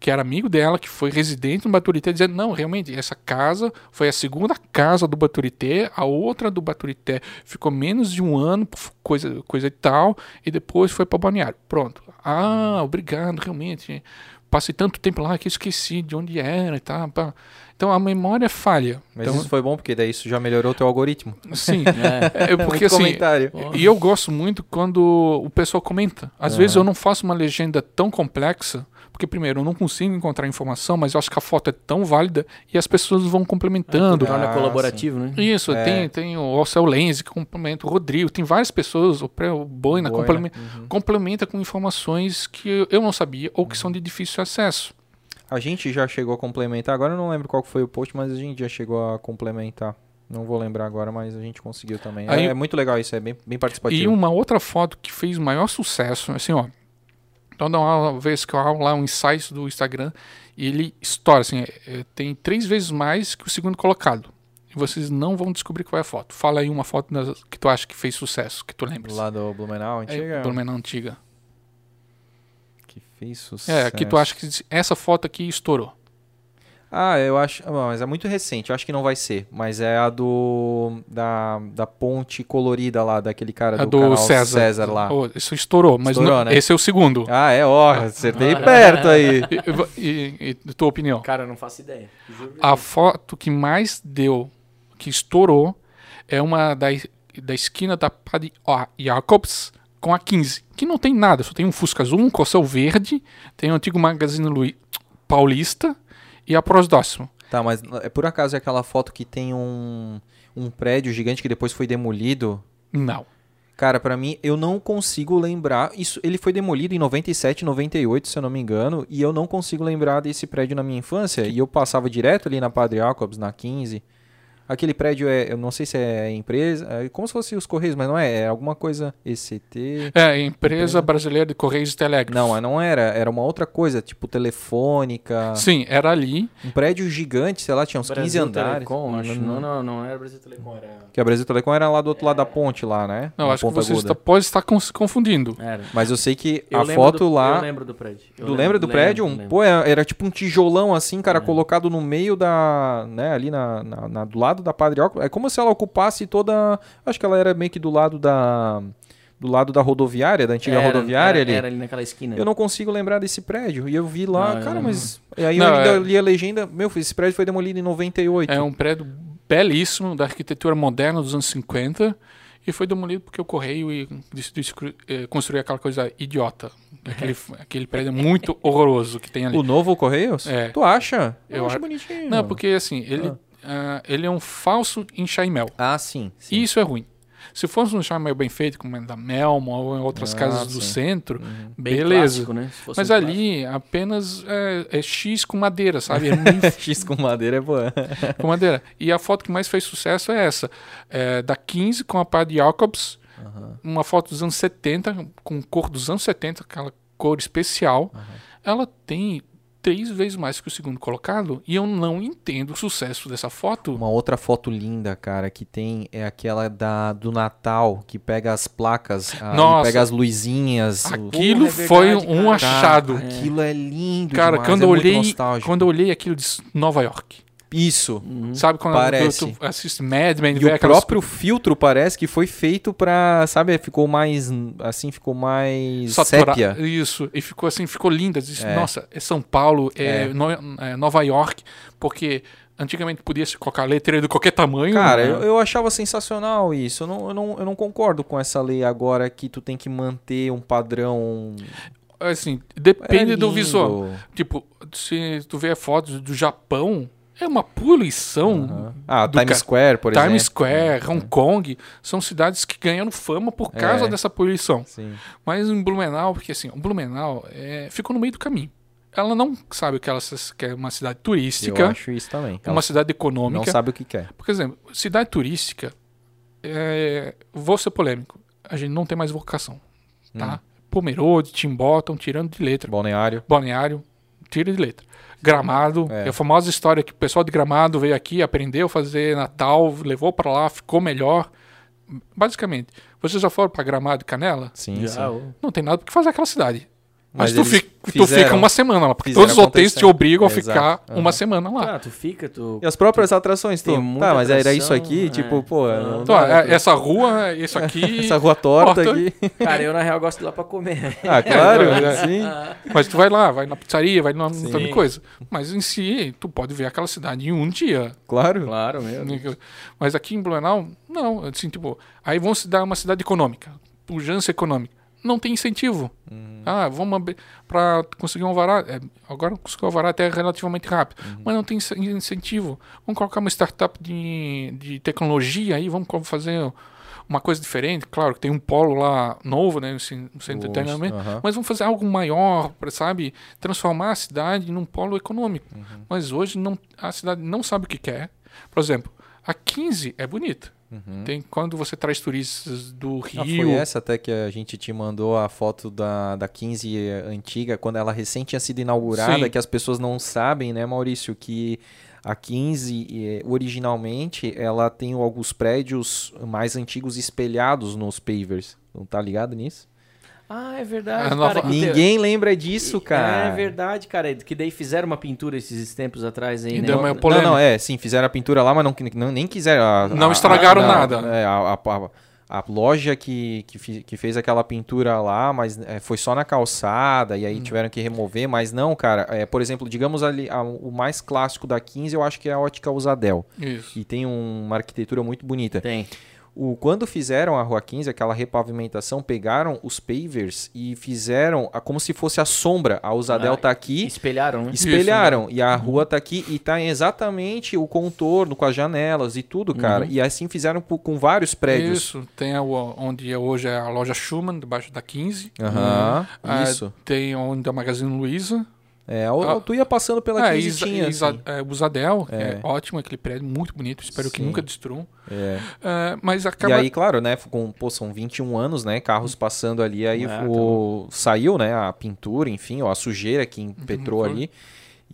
que era amigo dela, que foi residente no Baturité, dizendo: não, realmente, essa casa foi a segunda casa do Baturité, a outra do Baturité ficou menos de um ano, coisa, coisa e tal, e depois foi para Balneário. Pronto. Ah, obrigado, realmente. Passei tanto tempo lá que esqueci de onde era e tal. pá. Então a memória falha. Mas então, isso foi bom, porque daí isso já melhorou o teu algoritmo. sim. É. É, porque Muito assim, comentário. e eu gosto muito quando o pessoal comenta. Às vezes eu não faço uma legenda tão complexa, porque primeiro eu não consigo encontrar informação, mas eu acho que a foto é tão válida e as pessoas vão complementando. Torna Ah, colaborativo, né? Isso, É. tem, tem o Alceu Lenz que complementa, o Rodrigo, tem várias pessoas, o, Pre- o Boina, Boina, complementa, uhum. complementa com informações que eu não sabia ou que são de difícil acesso. A gente já chegou a complementar, agora eu não lembro qual foi o post, mas a gente já chegou a complementar. Não vou lembrar agora, mas a gente conseguiu também. Aí- é, é muito legal isso, é bem, bem participativo. E uma outra foto que fez maior sucesso, assim, ó. Toda uma vez que eu abro lá um insight do Instagram, e ele estoura, assim, é- é, tem três vezes mais que o segundo colocado. E vocês não vão descobrir qual é a foto. Fala aí uma foto das- que tu acha que fez sucesso, que tu lembras. Lá do Blumenau, É, antiga. pelo menos antiga. Que fez sucesso. É, que tu acha que essa foto aqui estourou. Ah, eu acho. ah, Mas é muito recente, eu acho que não vai ser. Mas é a do. Da, da ponte colorida lá, daquele cara A do, do canal César. lá. Oh, isso estourou, mas Estourou, não- né? esse é o segundo. Ah, é, ó, acertei perto aí. E, e- e- tua opinião? Cara, eu não faço ideia. A foto que mais deu, que estourou, é uma da, da esquina da Padre Ó, Jacobs com a 15, que não tem nada, só tem um Fusca Azul, um Corcel Verde, tem o antigo Magazine Luiza Paulista e a Prosdóximo. Tá, mas é por acaso é aquela foto que tem um, um prédio gigante que depois foi demolido? Não. Cara, pra mim, eu não consigo lembrar. Isso, ele foi demolido em 97, 98, se eu não me engano, e eu não consigo lembrar desse prédio na minha infância. E eu passava direto ali na Padre Jacobs, na 15. Aquele prédio é, eu não sei se é empresa, é como se fosse os Correios, mas não é, é alguma coisa ECT. É, Empresa Brasileira de Correios e Telégrafos. Não, não era, era uma outra coisa, tipo telefônica. Sim, era ali. Um prédio gigante, sei lá, tinha uns 15 Brasil andares. Telecom, acho. Não- Não, não, não era Brasil Telecom, era. Que a Brasil Telecom era lá do outro lado da ponte lá, né? Não, Na acho que você está, pode estar se confundindo. Era. Mas eu sei que Eu a foto do- lá. Eu lembro do prédio. Eu Tu lembro- lembra do lembro, prédio? Lembro. pô, é- era tipo um tijolão assim, cara, É. colocado no meio da. né, ali na, na- na- do lado da Padre Óculos. É como se ela ocupasse toda. Acho que ela era meio que do lado da. Do lado da rodoviária, da antiga Era- rodoviária era, ali. Era ali naquela esquina. Eu não consigo lembrar desse prédio. E eu vi lá, Não, eu cara, não- mas. E aí Não, eu é- li a legenda. Meu, esse prédio foi demolido em 98. É um prédio belíssimo, da arquitetura moderna dos anos 50, e foi demolido porque o Correio e- eh, construir aquela coisa idiota. Aquele, aquele prédio muito horroroso que tem ali. O novo Correios? É. Tu acha? Eu acho a- bonitinho. Não, porque assim, ele, ah, ele é um falso enxaimel. Ah, sim. sim. E isso é ruim. Se fosse um enxaimel bem feito, como é da Melmo ou em outras Ah, casas do sim. centro, Bem beleza. clássico, né? Mas um ali apenas é, é X com madeira, sabe? É X com madeira é boa. com madeira. E a foto que mais fez sucesso é essa. É, da 15 com a Padre Jacobs. Uma foto dos anos 70, com cor dos anos 70, aquela cor especial. Ela tem três vezes mais que o segundo colocado. E eu não entendo o sucesso dessa foto. Uma outra foto linda, cara, que tem é aquela da do Natal, que pega as placas, aí Nossa. pega as luzinhas. o- Aquilo Porra, é foi verdade, um cara. achado. Cara, aquilo é lindo Cara, demais, quando, é eu olhei, nostálgico. quando eu olhei aquilo de Nova York. Isso. Sabe quando Parece. tu assiste Mad Men E o aquelas- próprio filtro parece que foi feito pra, sabe, ficou mais, assim, ficou mais satura- sépia. Isso, e ficou assim, ficou linda. Disse, É. Nossa, é São Paulo, é, É. No- é Nova York, porque antigamente podia se colocar letra de qualquer tamanho. Cara, né? eu, eu achava sensacional isso. Eu não, eu, não, eu não concordo com essa lei agora que tu tem que manter um padrão. assim, depende É do lindo. visual. Tipo, se tu vê fotos do Japão, é uma poluição. Aham. Ah, Times ca- Square, por exemplo. Times Square, Hong Kong, são cidades que ganharam fama por causa É. dessa poluição. Sim. Mas em Blumenau, porque assim, o Blumenau é, ficou no meio do caminho. Ela não sabe que ela se- que é uma cidade Eu turística, acho isso também. uma Ela cidade não econômica. sabe o que quer. Por exemplo, cidade turística, é, vou ser polêmico, a gente não tem mais vocação, tá? Pomerode, Timbó estão tirando de letra. Balneário. Balneário, tira de letra. Gramado, É. é. a famosa história que o pessoal de Gramado veio aqui, aprendeu a fazer Natal, levou para lá, ficou melhor. Basicamente, vocês já foram para Gramado e Canela? Sim, sim. Já, ô. Não tem nada porque fazer aquela cidade. Mas, Mas tu, fica, tu fica uma semana lá, porque todos os hotéis te obrigam a Exato. ficar uma semana lá. Ah, tu fica, tu. E as próprias atrações, tu. Tem muita Tá, mas era isso atração, aqui, é. tipo, pô. Então, não Então, dá, é- essa rua, isso aqui. essa rua torta Torta. aqui. Cara, eu na real gosto de ir lá pra comer. Ah, claro, É, sim. Mas tu vai lá, vai na pizzaria, vai de Sim. coisa. Mas em si, tu pode ver aquela cidade em um dia. Claro. Claro, meu. Mas aqui em Blumenau, não. Assim, tipo, aí vão se dar uma cidade econômica, pujança econômica. Não tem incentivo. Ah, vamos para conseguir um alvará. É, agora conseguir um alvará até relativamente rápido, mas não tem incen- incentivo. Vamos colocar uma startup de, de tecnologia aí, vamos fazer uma coisa diferente. Claro que tem um polo lá novo, né, no cen- no centro de treinamento, aham. mas vamos fazer algo maior, pra, sabe? Transformar a cidade num polo econômico. Uhum. Mas hoje não, a cidade não sabe o que quer. Por exemplo, a 15 é bonita. Tem quando você traz turistas do Uhum. Ah, Rio. foi essa até que a gente te mandou a foto da, da 15 antiga, quando ela recém tinha sido inaugurada, Sim. que as pessoas não sabem, né, Maurício, que a 15, eh, originalmente, ela tem alguns prédios mais antigos espelhados nos pavers. Não tá ligado nisso? Ah, é verdade, nova- cara. Ninguém lembra disso, cara. É verdade, cara. Que daí fizeram uma pintura esses tempos atrás aí, né? deu uma Não, polêmica. não, é, sim, fizeram a pintura lá, mas não, não- nem quiseram. a- Não a- estragaram a- nada. É, a, a- loja que, que, fi- que fez aquela pintura lá, mas é, foi só na calçada, Hum. e aí tiveram que remover, mas não, cara. É, por exemplo, digamos ali, a- o mais clássico da 15, eu acho que é a ótica Usadel. Isso. E tem um- uma arquitetura muito bonita. Tem. O, quando fizeram a Rua 15, aquela repavimentação, pegaram os pavers e fizeram a- como se fosse a sombra. A Usadel Ah, tá aqui. Espelharam, né? Espelharam. E a rua tá aqui e tá exatamente o contorno com as janelas e tudo, cara. E assim fizeram com vários prédios. Isso. Tem a, onde é hoje é a loja Schumann, debaixo da 15. Aham. Ah, Isso. Tem onde é a Magazine Luiza. É, o- Ah. tu ia passando pela É, 15 Isa, Isa, assim. é, Usadel, É. é. ótimo aquele prédio, muito bonito. Espero que Sim. nunca destruam. É. É, mas E acaba. aí, claro, né, com, pô, são 21 anos, né, carros passando ali, aí É, o, saiu, né, a pintura, enfim, ó, a sujeira que impetrou foi. ali.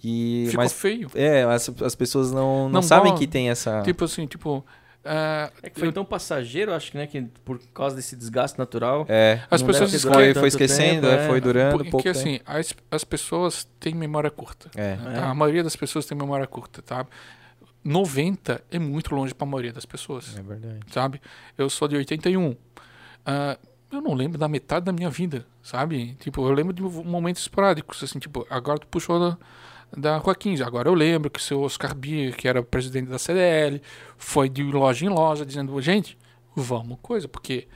E, ficou mas, feio. é, as, as pessoas não, não, Não sabem que tem essa... Tipo assim, tipo. É, É que foi tão passageiro, acho que, né? Que por causa desse desgaste natural. É, As pessoas deve ter esque- foi, esquecendo, tempo, é, foi durando porque pouco tempo. assim, as, as pessoas têm memória curta. É. tá? A maioria das pessoas tem memória curta, tá? 90 é muito longe para a maioria das pessoas. É verdade. sabe? Eu sou de 81. Ah, eu não lembro da metade da minha vida, sabe? Tipo, eu lembro de momentos esporádicos, assim, tipo, agora tu puxou da, Rua 15. Agora eu lembro que o seu Oscar Bier, que era presidente da CDL, foi de loja em loja dizendo, gente, vamos coisa, porque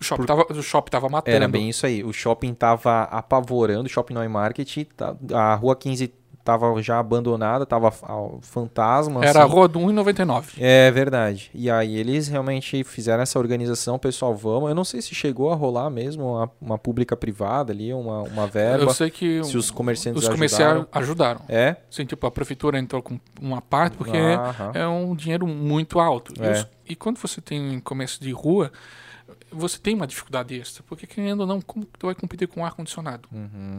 o shopping, tava, o shopping tava matando. Era bem isso aí. O shopping tava apavorando, o shopping Neumarkt, tá, a rua 15 tava já abandonada, tava fantasma. Era a assim. rua do 1,99. É verdade. E aí eles realmente fizeram essa organização, pessoal, vamos. Eu não sei se chegou a rolar mesmo uma, uma pública privada ali, uma, uma verba. Eu sei que se os comerciantes os ajudaram. comerciais ajudaram. É? Assim, tipo, a prefeitura entrou com uma parte, porque Aham. é um dinheiro muito alto. E É. os- E, quando você tem comércio de rua, você tem uma dificuldade extra. Porque, querendo ou não, como tu vai competir com ar-condicionado?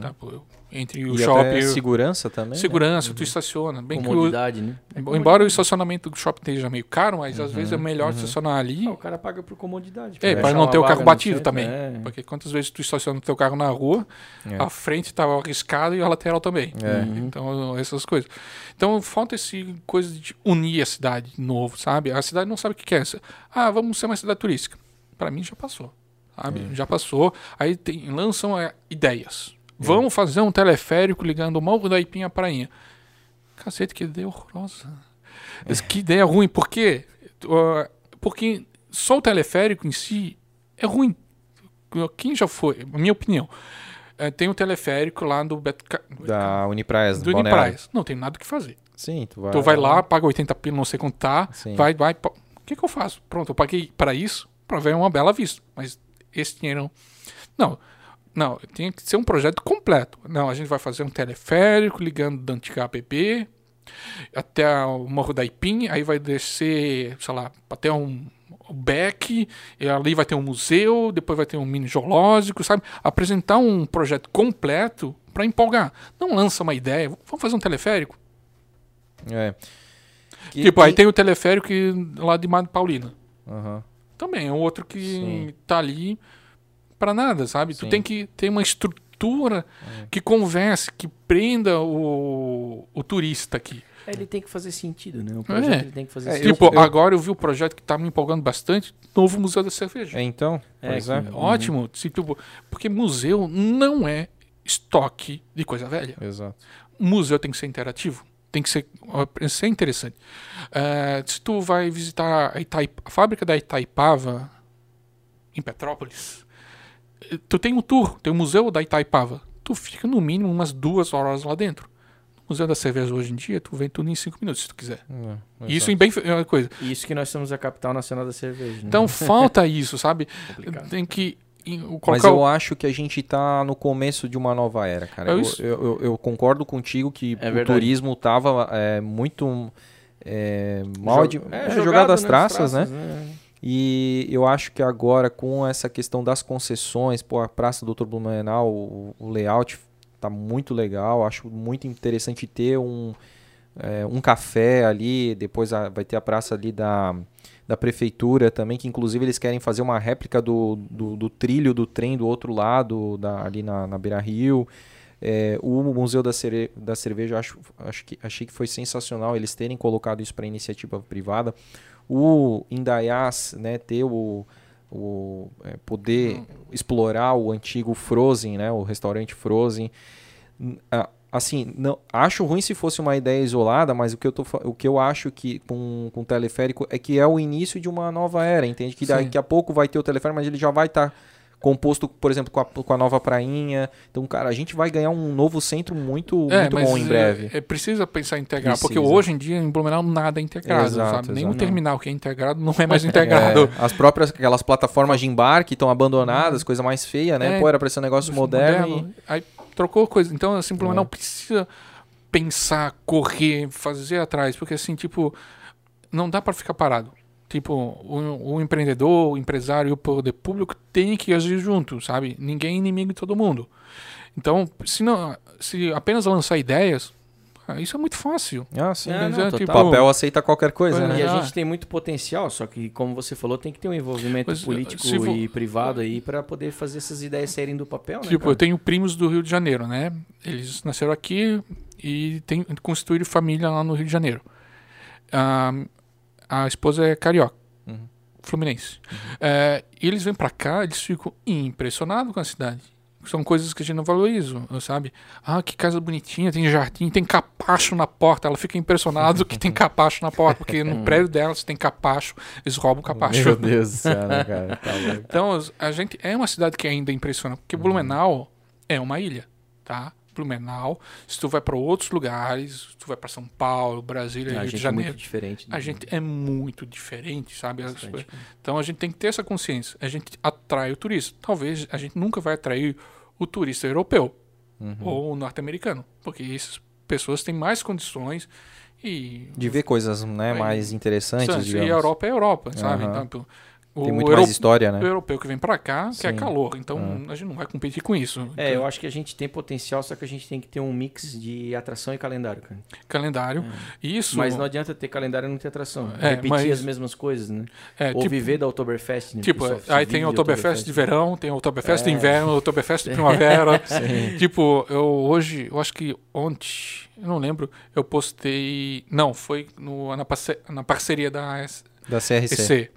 Tá, pô, eu- entre o Uhum. E shopping e segurança também. né? segurança, tu estaciona. Bem que o, Comodidade, né? embora o estacionamento do shopping esteja meio caro, mas às vezes é Uhum. melhor estacionar ali. Ah, o cara paga por comodidade. É, para não ter o carro batido centro, também. é. Porque quantas vezes tu estaciona o teu carro na rua, É. a frente estava arriscada e a lateral também. É. Então, essas coisas. Então, falta esse coisa de unir a cidade de novo, sabe? A cidade não sabe o que quer. Ah, vamos ser uma cidade turística. Para mim já passou, sabe? É. Já passou. Aí tem, lançam é, ideias. Vamos fazer um teleférico ligando o Morro da Ipinha à Prainha. Cacete, que ideia horrorosa. Mas Que ideia ruim. Por quê? Porque só o teleférico em si é ruim. Quem já foi? Minha opinião. eh, tem o teleférico lá do Beto Ca- Da Unipraias, do Balneário. Não tem nada o que fazer. Sim, tu vai, tu vai lá, paga 80 pila, não sei quanto tá, Sim. vai, vai. O que, que eu faço? Pronto, eu paguei para isso, para ver uma bela vista. Mas esse dinheiro não. Não, tem que ser um projeto completo. Não, a gente vai fazer um teleférico ligando da antiga APP até o Morro da Ipim, aí vai descer, sei lá, até um, o Beck, e ali vai ter um museu, depois vai ter um mini geológico, sabe? Apresentar um projeto completo para empolgar. Não lança uma ideia, vamos fazer um teleférico. É. Que- tipo, aí que- tem o teleférico que- lá de Madre Paulina. Aham. Também é um outro que Sim. tá ali para nada, sabe? Sim. É. Tu tem que ter uma estrutura que converse, que prenda o, o turista aqui. É, Ele tem que fazer sentido, né? O projeto É. ele tem que fazer É, sentido. tipo, eu- agora eu vi o projeto que tá me empolgando bastante, novo Museu da Cerveja. É, então, É, é. Ótimo, se, tipo, porque museu não é estoque de coisa velha. Exato. museu tem que ser interativo, tem que ser, que ser interessante. Eh, se tu vai visitar a, Itai- a fábrica da Itaipava em Petrópolis, eh, tu tem um tour, tem o museu da Itaipava. Tu fica no mínimo umas duas horas lá dentro. No Museu da Cerveja hoje em dia, tu vem tudo em cinco minutos, se tu quiser. É, Isso em bem é uma coisa. Isso que nós somos a capital nacional da cerveja. Né? Então falta isso, sabe? complicado. Tem que Mas colocar eu o- acho que a gente tá no começo de uma nova era, cara. É Eu, eu, eu- eu concordo contigo que É o verdade. turismo tava é, muito é, mal Jo- de, é, é, jogado jogado às nas traças, né? né? E eu acho que agora, com essa questão das concessões, pô, a Praça Doutor Blumenau, o, o layout tá muito legal. Acho muito interessante ter um, é, um café ali. Depois a- vai ter a praça ali da, da prefeitura também, que inclusive eles querem fazer uma réplica do, do, do trilho do trem do outro lado, da, ali na, na Beira Rio. É, o Museu da, da Cerveja, acho, acho que, achei que foi sensacional eles terem colocado isso para iniciativa privada. O Indaiás, né, ter o, o é, poder explorar o antigo Frozen, né, o restaurante Frozen. Assim, não, acho ruim se fosse uma ideia isolada, mas o que eu, tô, o que eu acho que com, com o teleférico é que é o início de uma nova era, entende? Que Sim. daqui a pouco vai ter o teleférico, mas ele já vai estar composto, por exemplo, com a, com a nova prainha. Então, cara, a gente vai ganhar um novo centro muito, É, muito bom em breve. É, é, precisa pensar em integrar, porque Precisa. hoje em dia em Blumenau nada é integrado, Exato? Nenhum exato. terminal que é integrado não é mais integrado. É, as próprias aquelas plataformas de embarque estão abandonadas, coisa mais feia, né? É, Pô, era pra ser um negócio moderno. Aí trocou coisa. Então, assim, Blumenau É. precisa pensar, correr, fazer atrás, porque assim, tipo, não dá para ficar parado. Tipo, o, o empreendedor, o empresário e o poder público tem que agir junto, sabe? Ninguém é inimigo de todo mundo. Então, se, não, se apenas lançar ideias, ah, isso é muito fácil. Ah, sim. É, não, É, tipo, O papel aceita qualquer coisa, Pois né? E a Ah. gente tem muito potencial, só que, como você falou, tem que ter um envolvimento Mas, político vo- e privado aí para poder fazer essas ideias saírem do papel, né? Tipo, cara? eu tenho primos do Rio de Janeiro, né? Eles nasceram aqui e tem, constituíram família lá no Rio de Janeiro. A, a esposa é carioca, Uhum. fluminense. É, e eles vêm pra cá, eles ficam impressionados com a cidade. São coisas que a gente não valoriza, sabe? Ah, que casa bonitinha, tem jardim, tem capacho na porta. Ela fica impressionada que tem capacho na porta, porque no prédio dela, se tem capacho, eles roubam o capacho. Meu Deus do céu, né, cara? Tá. Então, a gente é uma cidade que ainda impressiona, porque Blumenau é uma ilha, tá? Blumenau, se tu vai para outros lugares, se tu vai para São Paulo, Brasília, a Rio gente de é muito Janeiro, diferente. a gente é muito diferente, sabe? As Bastante. Então a gente tem que ter essa consciência. A gente atrai o turista. Talvez a gente nunca vai atrair o turista europeu Uhum. ou norte-americano, porque essas pessoas têm mais condições e De ver coisas né, mais interessantes, e a Europa é a Europa, sabe? Aham. Então, Tem muito euro- mais história, né? o europeu que vem pra cá quer Sim. calor, então Ah. a gente não vai competir com isso. É, Então, eu acho que a gente tem potencial, só que a gente tem que ter um mix de atração e calendário, cara. calendário. Isso. Mas não adianta ter calendário e não ter atração. É, Repetir mas- as mesmas coisas, né? é, Ou tipo, viver da Oktoberfest, né? tipo, aí tem Oktoberfest de verão, tem Oktoberfest de É. inverno, Oktoberfest de primavera. tipo, eu hoje, eu acho que ontem, eu não lembro, eu postei. Não, foi no, na, parce- na parceria da Da CRC. EC.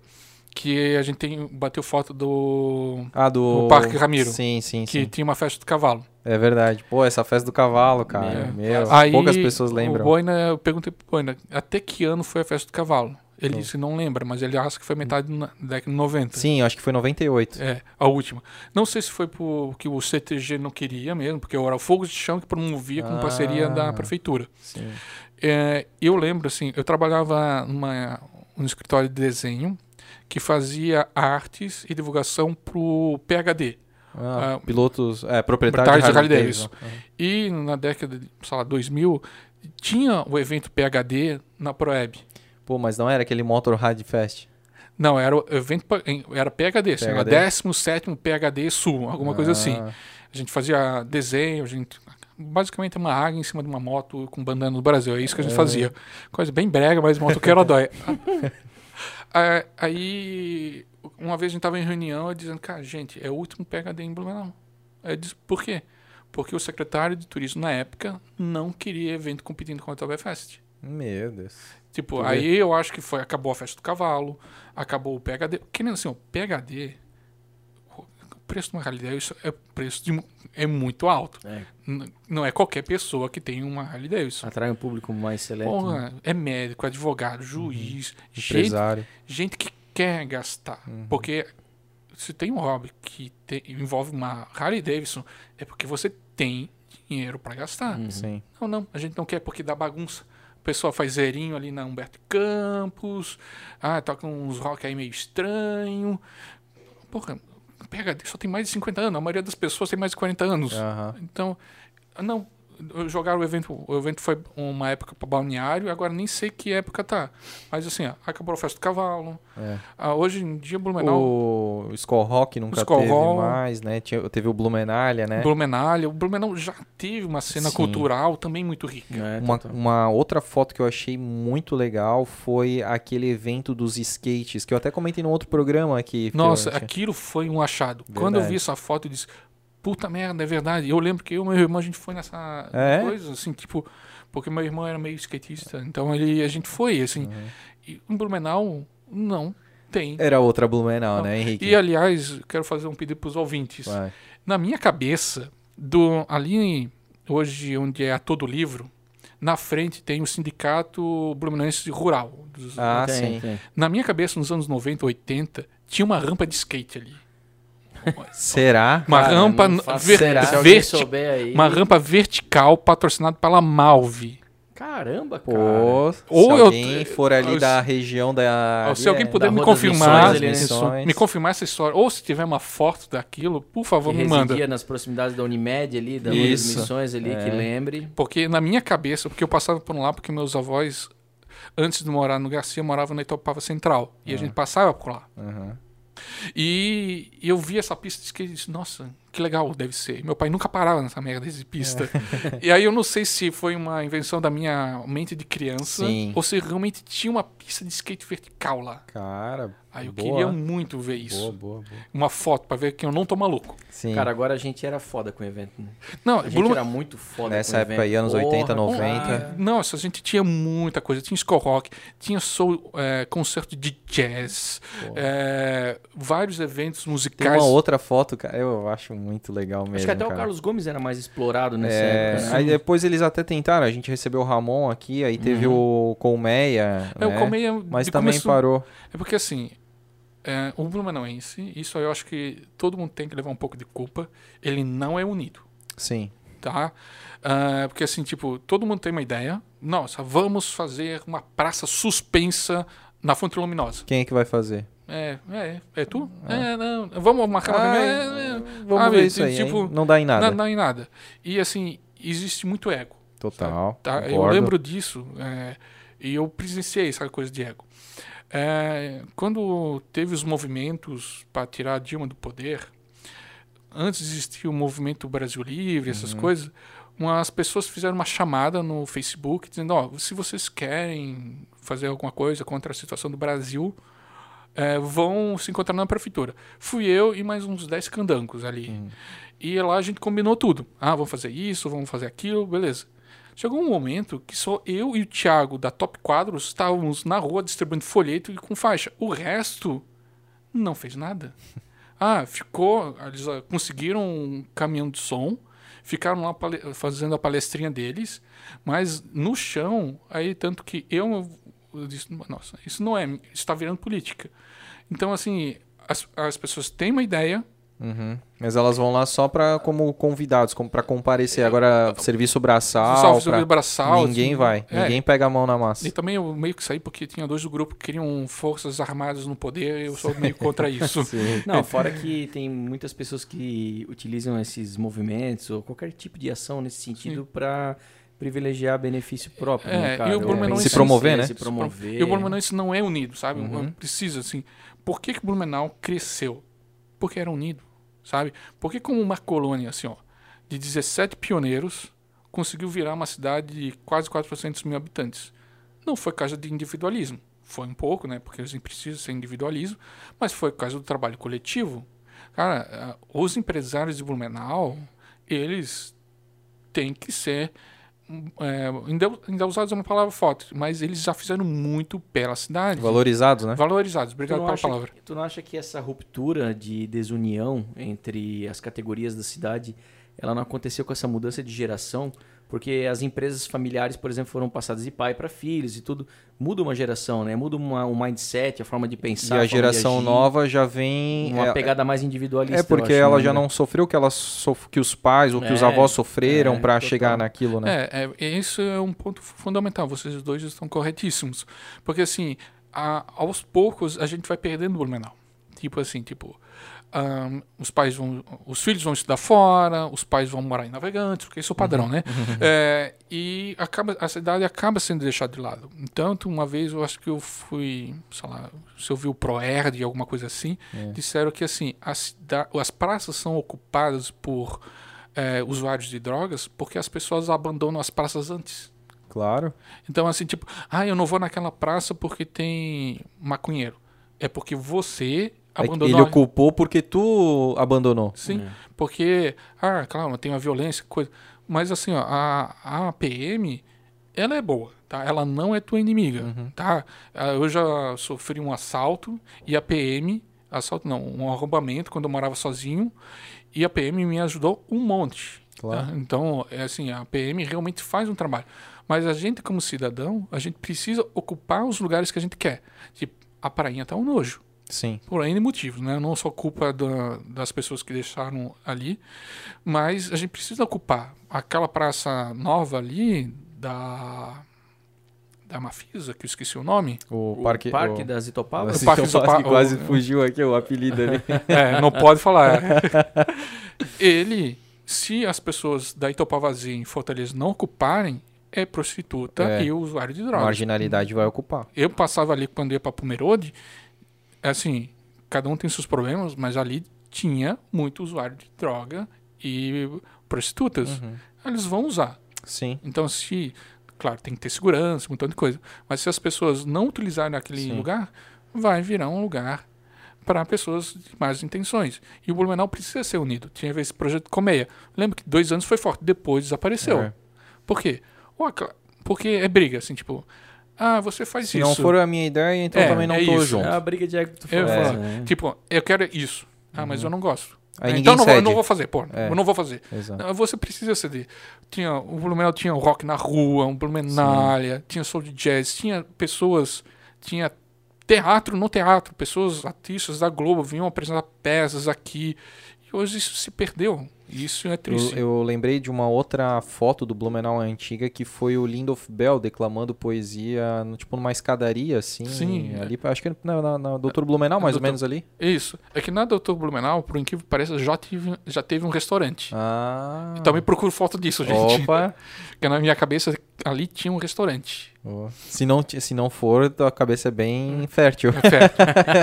Que a gente tem, bateu foto do. Ah, do... No Parque Ramiro. Sim, sim, Que sim. tinha uma festa do cavalo. É verdade. Pô, essa festa do cavalo, cara. Meu, Meu, Aí, poucas pessoas O lembram. Boina, eu perguntei pro Boina, até que ano foi a festa do cavalo? Ele disse, não lembra, mas ele acha que foi metade da década de 90. Sim, acho que foi 98. É, a última. Não sei se foi porque o CTG não queria mesmo, porque era o Fogo de Chão que promovia com Ah. parceria da prefeitura. Sim. É, eu lembro, assim, eu trabalhava numa, num escritório de desenho que fazia artes e divulgação pro PHD. Ah, Ah, pilotos, é, proprietários de Harley Davidson. E na década de, sei lá, 2000, tinha o evento PHD na Proeb. Pô, mas não era aquele Motor Ride Fest? Não, era o evento era PHD, assim, era PHD? 17 PHD Sul, alguma coisa assim. Ah, A gente fazia desenho, a gente basicamente uma águia em cima de uma moto com bandana do Brasil, é isso que a gente fazia. Coisa bem brega, mas motoqueiro dói. Aí, uma vez a gente estava em reunião, eu dizendo, cara, gente, é o último PHD em Blumenau. Eu disse, por quê? Porque o secretário de turismo na época não queria evento competindo com a Oktoberfest. Meu Deus. Tipo, aí eu acho que foi, acabou a festa do cavalo, acabou o PHD. Querendo assim, o PHD, preço de uma Harley Davidson é preço de, é muito alto. É, não é qualquer pessoa que tem uma Harley Davidson. atrai um público mais seleto. né? Porra, é médico, advogado, juiz, gente, Empresário. gente que quer gastar. Uhum. Porque se tem um hobby que te- envolve uma Harley Davidson, é porque você tem dinheiro para gastar. Uhum. Sim. Não, não, a gente não quer porque dá bagunça. O pessoal faz zerinho ali na Humberto Campos, ah, toca uns rock aí meio estranho. Porra, PHD só tem mais de 50 anos, a maioria das pessoas tem mais de 40 anos. Aham. Então, não, jogaram o evento, o evento foi uma época para balneário, agora nem sei que época tá. Mas assim, ó, acabou a festa do cavalo. É. Ah, hoje em dia Blumenau, O Skull Rock nunca Skull teve Rock. mais, né? Tinha, teve o Blumenalha, né? Blumenau, o Blumenau já teve uma cena Sim. cultural também muito rica. É, Uma, uma outra foto que eu achei muito legal foi aquele evento dos skates, que eu até comentei num outro programa aqui. que Nossa, aquilo foi um achado. Quando eu vi Verdade. essa foto, eu disse, puta merda, é verdade. Eu lembro que eu e meu irmão, a gente foi nessa É? coisa, assim, tipo, porque meu irmão era meio skatista, então ele, a gente foi, assim. Uhum. E em Blumenau, não tem. Era outra Blumenau, Não. né, Henrique? E aliás, quero fazer um pedido para os ouvintes. Vai. Na minha cabeça, do ali hoje onde é a todo livro, na frente tem o sindicato blumenense rural. dos- Ah, sim. Na minha cabeça, nos anos 90, 80, tinha uma rampa de skate ali. Será? Uma Cara, rampa ver- Será? verti- uma rampa vertical patrocinada pela Malve. Caramba, cara. Pô, Ou se eu- alguém for ali eu- da região da... se alguém é, puder me confirmar, Missões né? Missões. me confirmar essa história, ou se tiver uma foto daquilo, por favor, que me manda. residia nas proximidades da Unimed ali, da Isso. Missões ali, É. que lembre. Porque na minha cabeça, porque eu passava por lá, porque meus avós, antes de morar no Garcia, moravam na Itopava Central. E a Ah. gente passava por lá. Uhum. E eu vi essa pista de skate e disse, nossa, que legal deve ser. Meu pai nunca parava nessa merda de pista. e aí eu não sei se foi uma invenção da minha mente de criança Sim. ou se realmente tinha uma pista de skate vertical lá. Cara, Aí eu boa. queria muito ver isso. Boa, boa, boa. Uma foto pra ver que eu não tô maluco. Sim. Cara, agora a gente era foda com o evento. Né? Não, A gente Blumen- era muito foda Nessa com o época evento. aí, anos Porra, 80, cara. 90. Nossa, a gente tinha muita coisa. Tinha skull rock, tinha soul, é, concerto de jazz, é, vários eventos Tem musicais. uma outra foto, cara, eu acho muito legal mesmo, Acho que até o cara. Carlos Gomes era mais explorado nessa É, época. né? aí depois eles até tentaram, a gente recebeu o Ramon aqui, aí teve o Colmeia, É, o né? Colmeia mas também começo- parou. É porque assim, é, o Blumenauense, isso aí eu acho que todo mundo tem que levar um pouco de culpa, ele não é unido, Sim. tá? Ah, porque assim, tipo, todo mundo tem uma ideia, nossa, vamos fazer uma praça suspensa na Fonte Luminosa. Quem é que vai fazer? É, é, é tu? É, não, vamos marcar uma Ah, reunião? É, é. Vamos Ah, ver isso aí, tipo, hein? Não dá em nada. Não, não em nada. E assim, existe muito ego. Total, Tá? Eu lembro disso é, e eu presenciei essa coisa de ego. É, quando teve os movimentos para tirar a Dilma do poder, antes de existir o movimento Brasil Livre, essas Uhum. coisas, umas pessoas fizeram uma chamada no Facebook dizendo: ó, se vocês querem fazer alguma coisa contra a situação do Brasil, é, vão se encontrar na prefeitura. Fui eu e mais uns 10 candangos ali. Uhum. E lá a gente combinou tudo. Ah, vamos fazer isso, vamos fazer aquilo, beleza. Chegou um momento que só eu e o Thiago da Top Quadros estávamos na rua distribuindo folheto e com faixa. O resto não fez nada. Ah, ficou. Eles ah, conseguiram um caminhão de som, ficaram lá fazendo a palestrinha deles, mas no chão, aí tanto que eu, eu disse, nossa, isso não é, isso está virando política. Então, assim, as, as pessoas têm uma ideia, Uhum. Mas elas vão lá só pra, como convidados, como pra comparecer. Agora, serviço braçal, salve sobre braçal. ninguém assim, vai. é. Ninguém pega a mão na massa. E também eu meio que saí porque tinha dois do grupo que queriam forças armadas no poder e eu sou meio contra isso. Não, fora que tem muitas pessoas que utilizam esses movimentos ou qualquer tipo de ação nesse sentido para privilegiar benefício próprio, É, né, cara? e o Blumenau Ou Se promover, né? Se promover. E o Blumenauense não é unido, sabe? Uhum. Precisa, assim. Por que, que o Blumenau cresceu? Porque era unido, sabe? Porque como uma colônia, assim, ó, de 17 pioneiros, conseguiu virar uma cidade de quase 400 mil habitantes. Não foi causa de individualismo. Foi um pouco, né? Porque eles precisam ser individualismo, mas foi causa do trabalho coletivo. Cara, ah, os empresários de Blumenau, eles têm que ser é, endeu- endeusados é uma palavra forte, mas eles já fizeram muito pela cidade. Valorizados, né? Valorizados. Obrigado pela acha, palavra. tu não acha que essa ruptura de desunião entre as categorias da cidade, ela não aconteceu com essa mudança de geração? Porque as empresas familiares, por exemplo, foram passadas de pai para filhos e tudo. Muda uma geração, né? Muda uma, o mindset, a forma de E pensar. a forma de geração agir, nova já vem. Uma é- pegada mais individualista. É porque acho, ela né, já não sofreu o que, ela sof... que os pais ou que os É, avós sofreram é, total. chegar naquilo, né? É, é, isso é um ponto fundamental. Vocês dois estão corretíssimos. Porque, assim, a- aos poucos a gente vai perdendo o Blumenau. Tipo assim, tipo, ahn, os pais vão, os filhos vão estudar fora, os pais vão morar em Navegantes, porque isso é o padrão, Uhum. né? É, e acaba, a cidade acaba sendo deixada de lado. Então, uma vez eu acho que eu fui, sei lá, se eu vi o Proerd, alguma coisa assim, É. disseram que assim, a cida- as praças são ocupadas por é, usuários de drogas porque as pessoas abandonam as praças antes. Claro. Então, assim, tipo, ah, eu não vou naquela praça porque tem maconheiro. É porque você abandonou. Ele ocupou porque tu abandonou. Sim, É. porque, ah, claro, tem uma violência, coisa. Mas assim, ó, a, a PM, ela é boa, tá? Ela não é tua inimiga, Uhum. tá? Ah, Eu já sofri um assalto e a PM, assalto não, um arrombamento quando eu morava sozinho, e a PM me ajudou um monte. Claro. tá? Então, é assim, a PM realmente faz um trabalho. Mas a gente, como cidadão, a gente precisa ocupar os lugares que a gente quer. Tipo, a prainha tá um nojo Sim. por N motivos, né? Não só culpa da- das pessoas que deixaram ali, mas a gente precisa ocupar aquela praça nova ali da da Mafisa, que eu esqueci o nome. O, O parque. Parque o... das Itopavas? Nossa, Parque então do quase, o- fugiu aqui o apelido ali. É, não pode falar. Ele, se as pessoas da Itopavazinha em Fortaleza não ocuparem, é prostituta É. e usuário de drogas. marginalidade vai ocupar. Eu passava ali quando ia pra Pomerode, assim, cada um tem seus problemas, mas ali tinha muito usuário de droga e prostitutas. Uhum. Eles vão usar. Sim. Então, se. Claro, tem que ter segurança, um montão de coisa. Mas se as pessoas não utilizarem aquele Sim. lugar, vai virar um lugar para pessoas de más intenções. E o Blumenau precisa ser unido. Tinha esse projeto Colmeia. Lembra que dois anos foi forte, depois desapareceu. É. Por quê? Porque é briga, assim, tipo. Ah, você faz Se isso. não for a minha ideia, então É, também não é tô isso. junto. É a briga de ego que tu Eu falou. falo, né? Tipo, eu quero isso. Ah, mas eu não gosto. Aí então não vou, eu não vou fazer, pô. É. Eu não vou fazer. Exato. Você precisa ceder. Tinha, o Blumenau tinha o rock na rua, um Blumenália, tinha soul de jazz, tinha pessoas, tinha teatro no teatro, pessoas, artistas da Globo vinham apresentar peças aqui. E hoje isso se perdeu. E Isso é triste. Eu, eu lembrei de uma outra foto do Blumenau antiga que foi o Lindolf Bell declamando poesia, no, tipo numa escadaria, assim. Sim, Ali, acho que na, na, na Doutor Blumenau, Na mais ou Doutor- menos ali. Isso. É que na Doutor Blumenau, por incrível que pareça, já teve, já teve um restaurante. Ah. Então me procuro foto disso, gente. Opa! Porque na minha cabeça ali tinha um restaurante. Se, não, se não for, tua cabeça é bem fértil.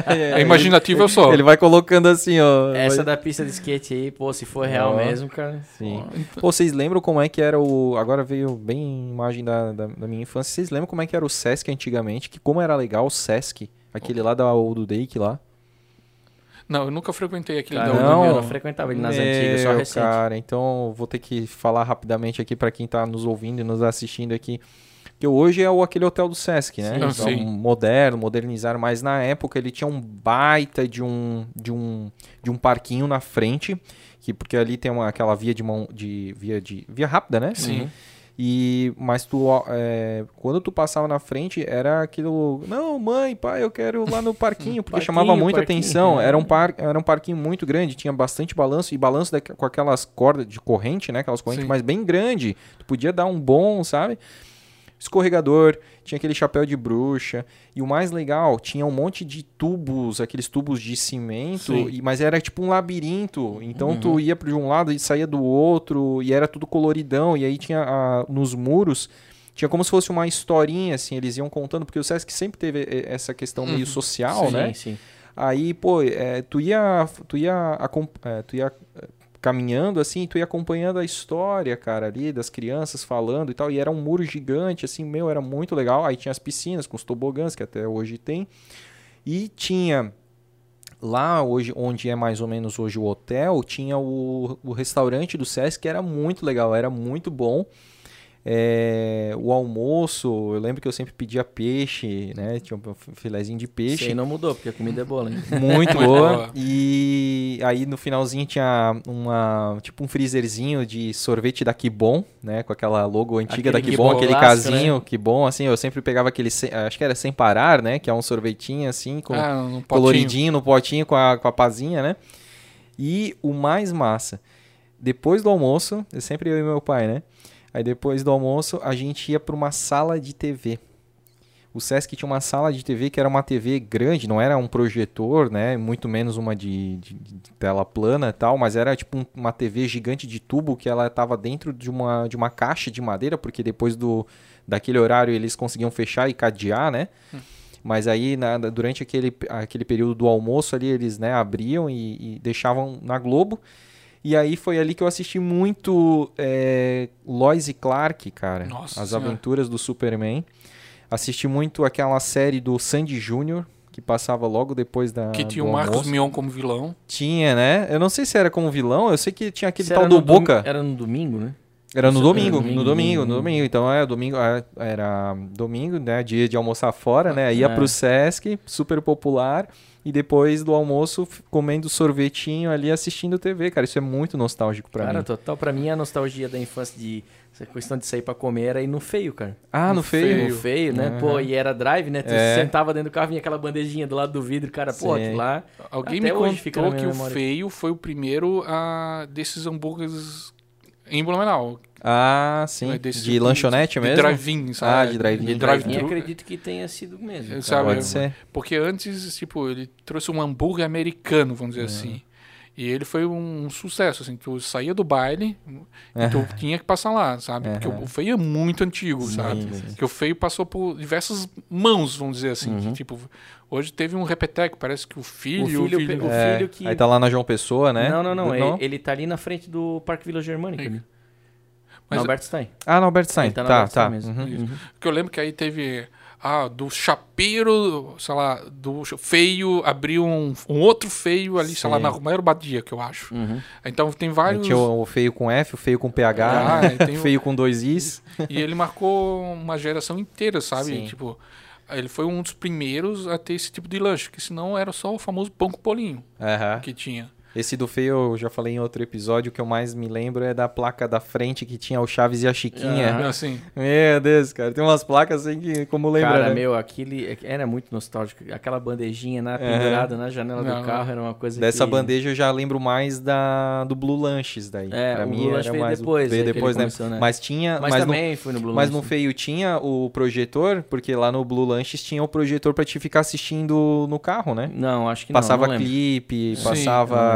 É imaginativo eu sou. Ele vai colocando assim, ó. Essa vai- da pista de skate aí, pô, se for real Ó. mesmo, cara. Sim. ó, Pô, vocês lembram como é que era o. Agora veio bem imagem da, da, da minha infância. Vocês lembram como é que era o Sesc antigamente? Que como era legal o Sesc? Aquele lá da Old Dake lá. Não, eu nunca frequentei aquele Cara, da Não. eu não frequentava ele nas antigas, só Meu, recente. cara, então vou ter que falar rapidamente aqui pra quem tá nos ouvindo e nos assistindo aqui. Que hoje é o, aquele hotel do Sesc, né? Sim, Então, sim. moderno, modernizaram, mas na época ele tinha um baita de um de um de um parquinho na frente, que porque ali tem uma, aquela via de mão de via de via rápida, né? Sim. E mas tu é, quando tu passava na frente era aquilo, não, mãe, pai, eu quero ir lá no parquinho, porque Parquinho, chamava muita parquinho, atenção. é. Era um par, era um parquinho muito grande, tinha bastante balanço e balanço da- com aquelas cordas de corrente, né? Aquelas correntes Sim. mas bem grande. Tu podia dar um bom, sabe? Escorregador, tinha aquele chapéu de bruxa. E o mais legal, tinha um monte de tubos, aqueles tubos de cimento, Sim. e, mas era tipo um labirinto. Então Uhum. tu ia de um lado e saía do outro, e era tudo coloridão. E aí tinha a- nos muros. Tinha como se fosse uma historinha, assim, eles iam contando, porque o Sesc sempre teve essa questão meio Uhum. social, sim, né? sim. Aí, pô, é, tu ia, tu ia, é, tu ia caminhando assim, tu ia acompanhando a história, cara, ali das crianças falando e tal, e era um muro gigante, assim, meu, era muito legal. Aí tinha as piscinas com os tobogãs que até hoje tem, e tinha lá hoje, onde é mais ou menos hoje o hotel, tinha o, o restaurante do Sesc que era muito legal, era muito bom. É, o almoço, eu lembro que eu sempre pedia peixe, né? Tinha um filezinho de Isso peixe. aí não mudou, porque a comida é boa, hein? Muito Muito boa. E aí no finalzinho tinha uma tipo um freezerzinho de sorvete da Kibon, né, com aquela logo antiga Aquele da Kibon, Kibon aquele clássico, casinho Kibon, assim, eu sempre pegava aquele, acho que era sem parar, né, que é um sorvetinho assim com Ah, potinho. coloridinho no potinho com a, com a pazinha, né? E o mais massa, depois do almoço, é sempre eu e meu pai, né? Aí depois do almoço a gente ia para uma sala de TV. O Sesc tinha uma sala de TV que era uma TV grande, não era um projetor, né? Muito menos uma de, de- de tela plana e tal, mas era tipo um- uma TV gigante de tubo que ela estava dentro de uma, de uma caixa de madeira, porque depois do, daquele horário eles conseguiam fechar e cadear, né? Mas aí, na- durante aquele, aquele período do almoço ali, eles né, abriam e, e deixavam na Globo. E aí foi ali que eu assisti muito é, Lois e Clark, cara. Nossa As Senhora. aventuras do Superman. Assisti muito aquela série do Sandy Jr., que passava logo depois da. Que tinha do o Marcos almoço. Mion como vilão. Tinha, né? Eu não sei se era como vilão, eu sei que tinha aquele Isso tal do Boca. Era no domingo, né? Era no domingo, era no domingo, domingo, no domingo. domingo. Então é domingo, é, era domingo, né? Dia de almoçar fora, né? Ia É. pro Sesc, super popular, e depois do almoço comendo sorvetinho ali assistindo TV, cara. Isso é muito nostálgico pra cara, mim. total. Pra mim, a nostalgia da infância de essa questão de sair pra comer era ir no feio, cara. Ah, no feio. No feio, né? Aham. Pô, e era drive, né? Tu É. sentava dentro do carro, vinha aquela bandejinha do lado do vidro, cara, pô, Sim. aquilo lá. Alguém Até me contou que o memória. feio foi o primeiro a desses hambúrgueres em Blumenau. Ah, sim. É desse de tipo lanchonete de mesmo? drive-in, sabe? Ah, de drive-in. De E drive-thru. acredito que tenha sido mesmo. cara. Sabe, Pode ser. Porque antes, tipo, ele trouxe um hambúrguer americano, vamos dizer assim. E ele foi um sucesso, assim, tu saía do baile, e tu tinha que passar lá, sabe? Porque o feio é muito antigo, sabe? sim. Porque o feio passou por diversas mãos, vamos dizer assim. que, Uhum. tipo, hoje teve um repeteco, parece que o filho... O filho, filho- o É, filho que. Aí tá lá na João Pessoa, né? Não, não, não. Do- Ele, ele tá ali na frente do Parque Vila Germânica. Sim. Mas- Albert Stein. Ah, no Albert Stein. Ele tá no Tá, Albert tá. Stein mesmo. Uhum. Isso. Porque eu lembro que aí teve... Ah, do chapeiro, sei lá, do feio, abriu um, um outro feio ali, sei lá, Sim. na Romero Badia, que eu acho. Uhum. Então tem vários... Tinha o o feio com F, o feio com PH, Ah, né? tem o- feio com dois Is. E ele marcou uma geração inteira, sabe? Sim. Tipo, ele foi um dos primeiros a ter esse tipo de lanche, que senão era só o famoso pão com polinho Aham. que tinha. Esse do feio eu já falei em outro episódio, o que eu mais me lembro é da placa da frente que tinha o Chaves e a Chiquinha. Aham. Assim, Meu Deus, cara. Tem umas placas assim que, como lembra, Cara, né? meu, aquele era muito nostálgico. Aquela bandejinha na, Aham. pendurada na janela Não, do carro era uma coisa Dessa que... bandeja eu já lembro mais da do Blue Lanches daí. É, pra o mim Blue era Lanche veio mais depois, veio é, depois, né? começou, né? Mas tinha, Mas, mas, também foi no Blue no, mas no né? feio tinha o projetor, porque lá no Blue Lanches tinha o projetor pra te ficar assistindo no carro, né? Não, acho que Passava não, não lembro. clipe, Sim,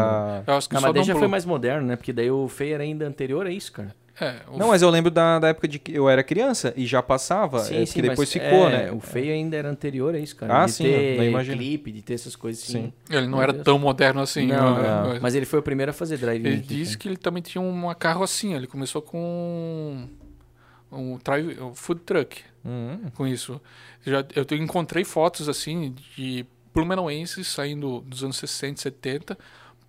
passava eu acho que Não, só mas daí já foi mais moderno, né? Porque daí o feio era ainda anterior a isso, cara. É, o Não, mas eu lembro da, da época de que eu era criança e já passava, é, que depois ficou, é, né? O feio ainda era anterior a isso, cara. Ah, de sim, ter clipe, de ter essas coisas assim. Sim. ele não Meu era Deus. tão moderno assim. Não, né? não. Mas Mas ele foi o primeiro a fazer drive-in. Ele aqui, disse cara. que ele também tinha uma carrocinha. Ele começou com um, drive, um food truck Hum, com isso. Já, eu encontrei fotos assim de blumenauenses saindo dos anos 60, 70,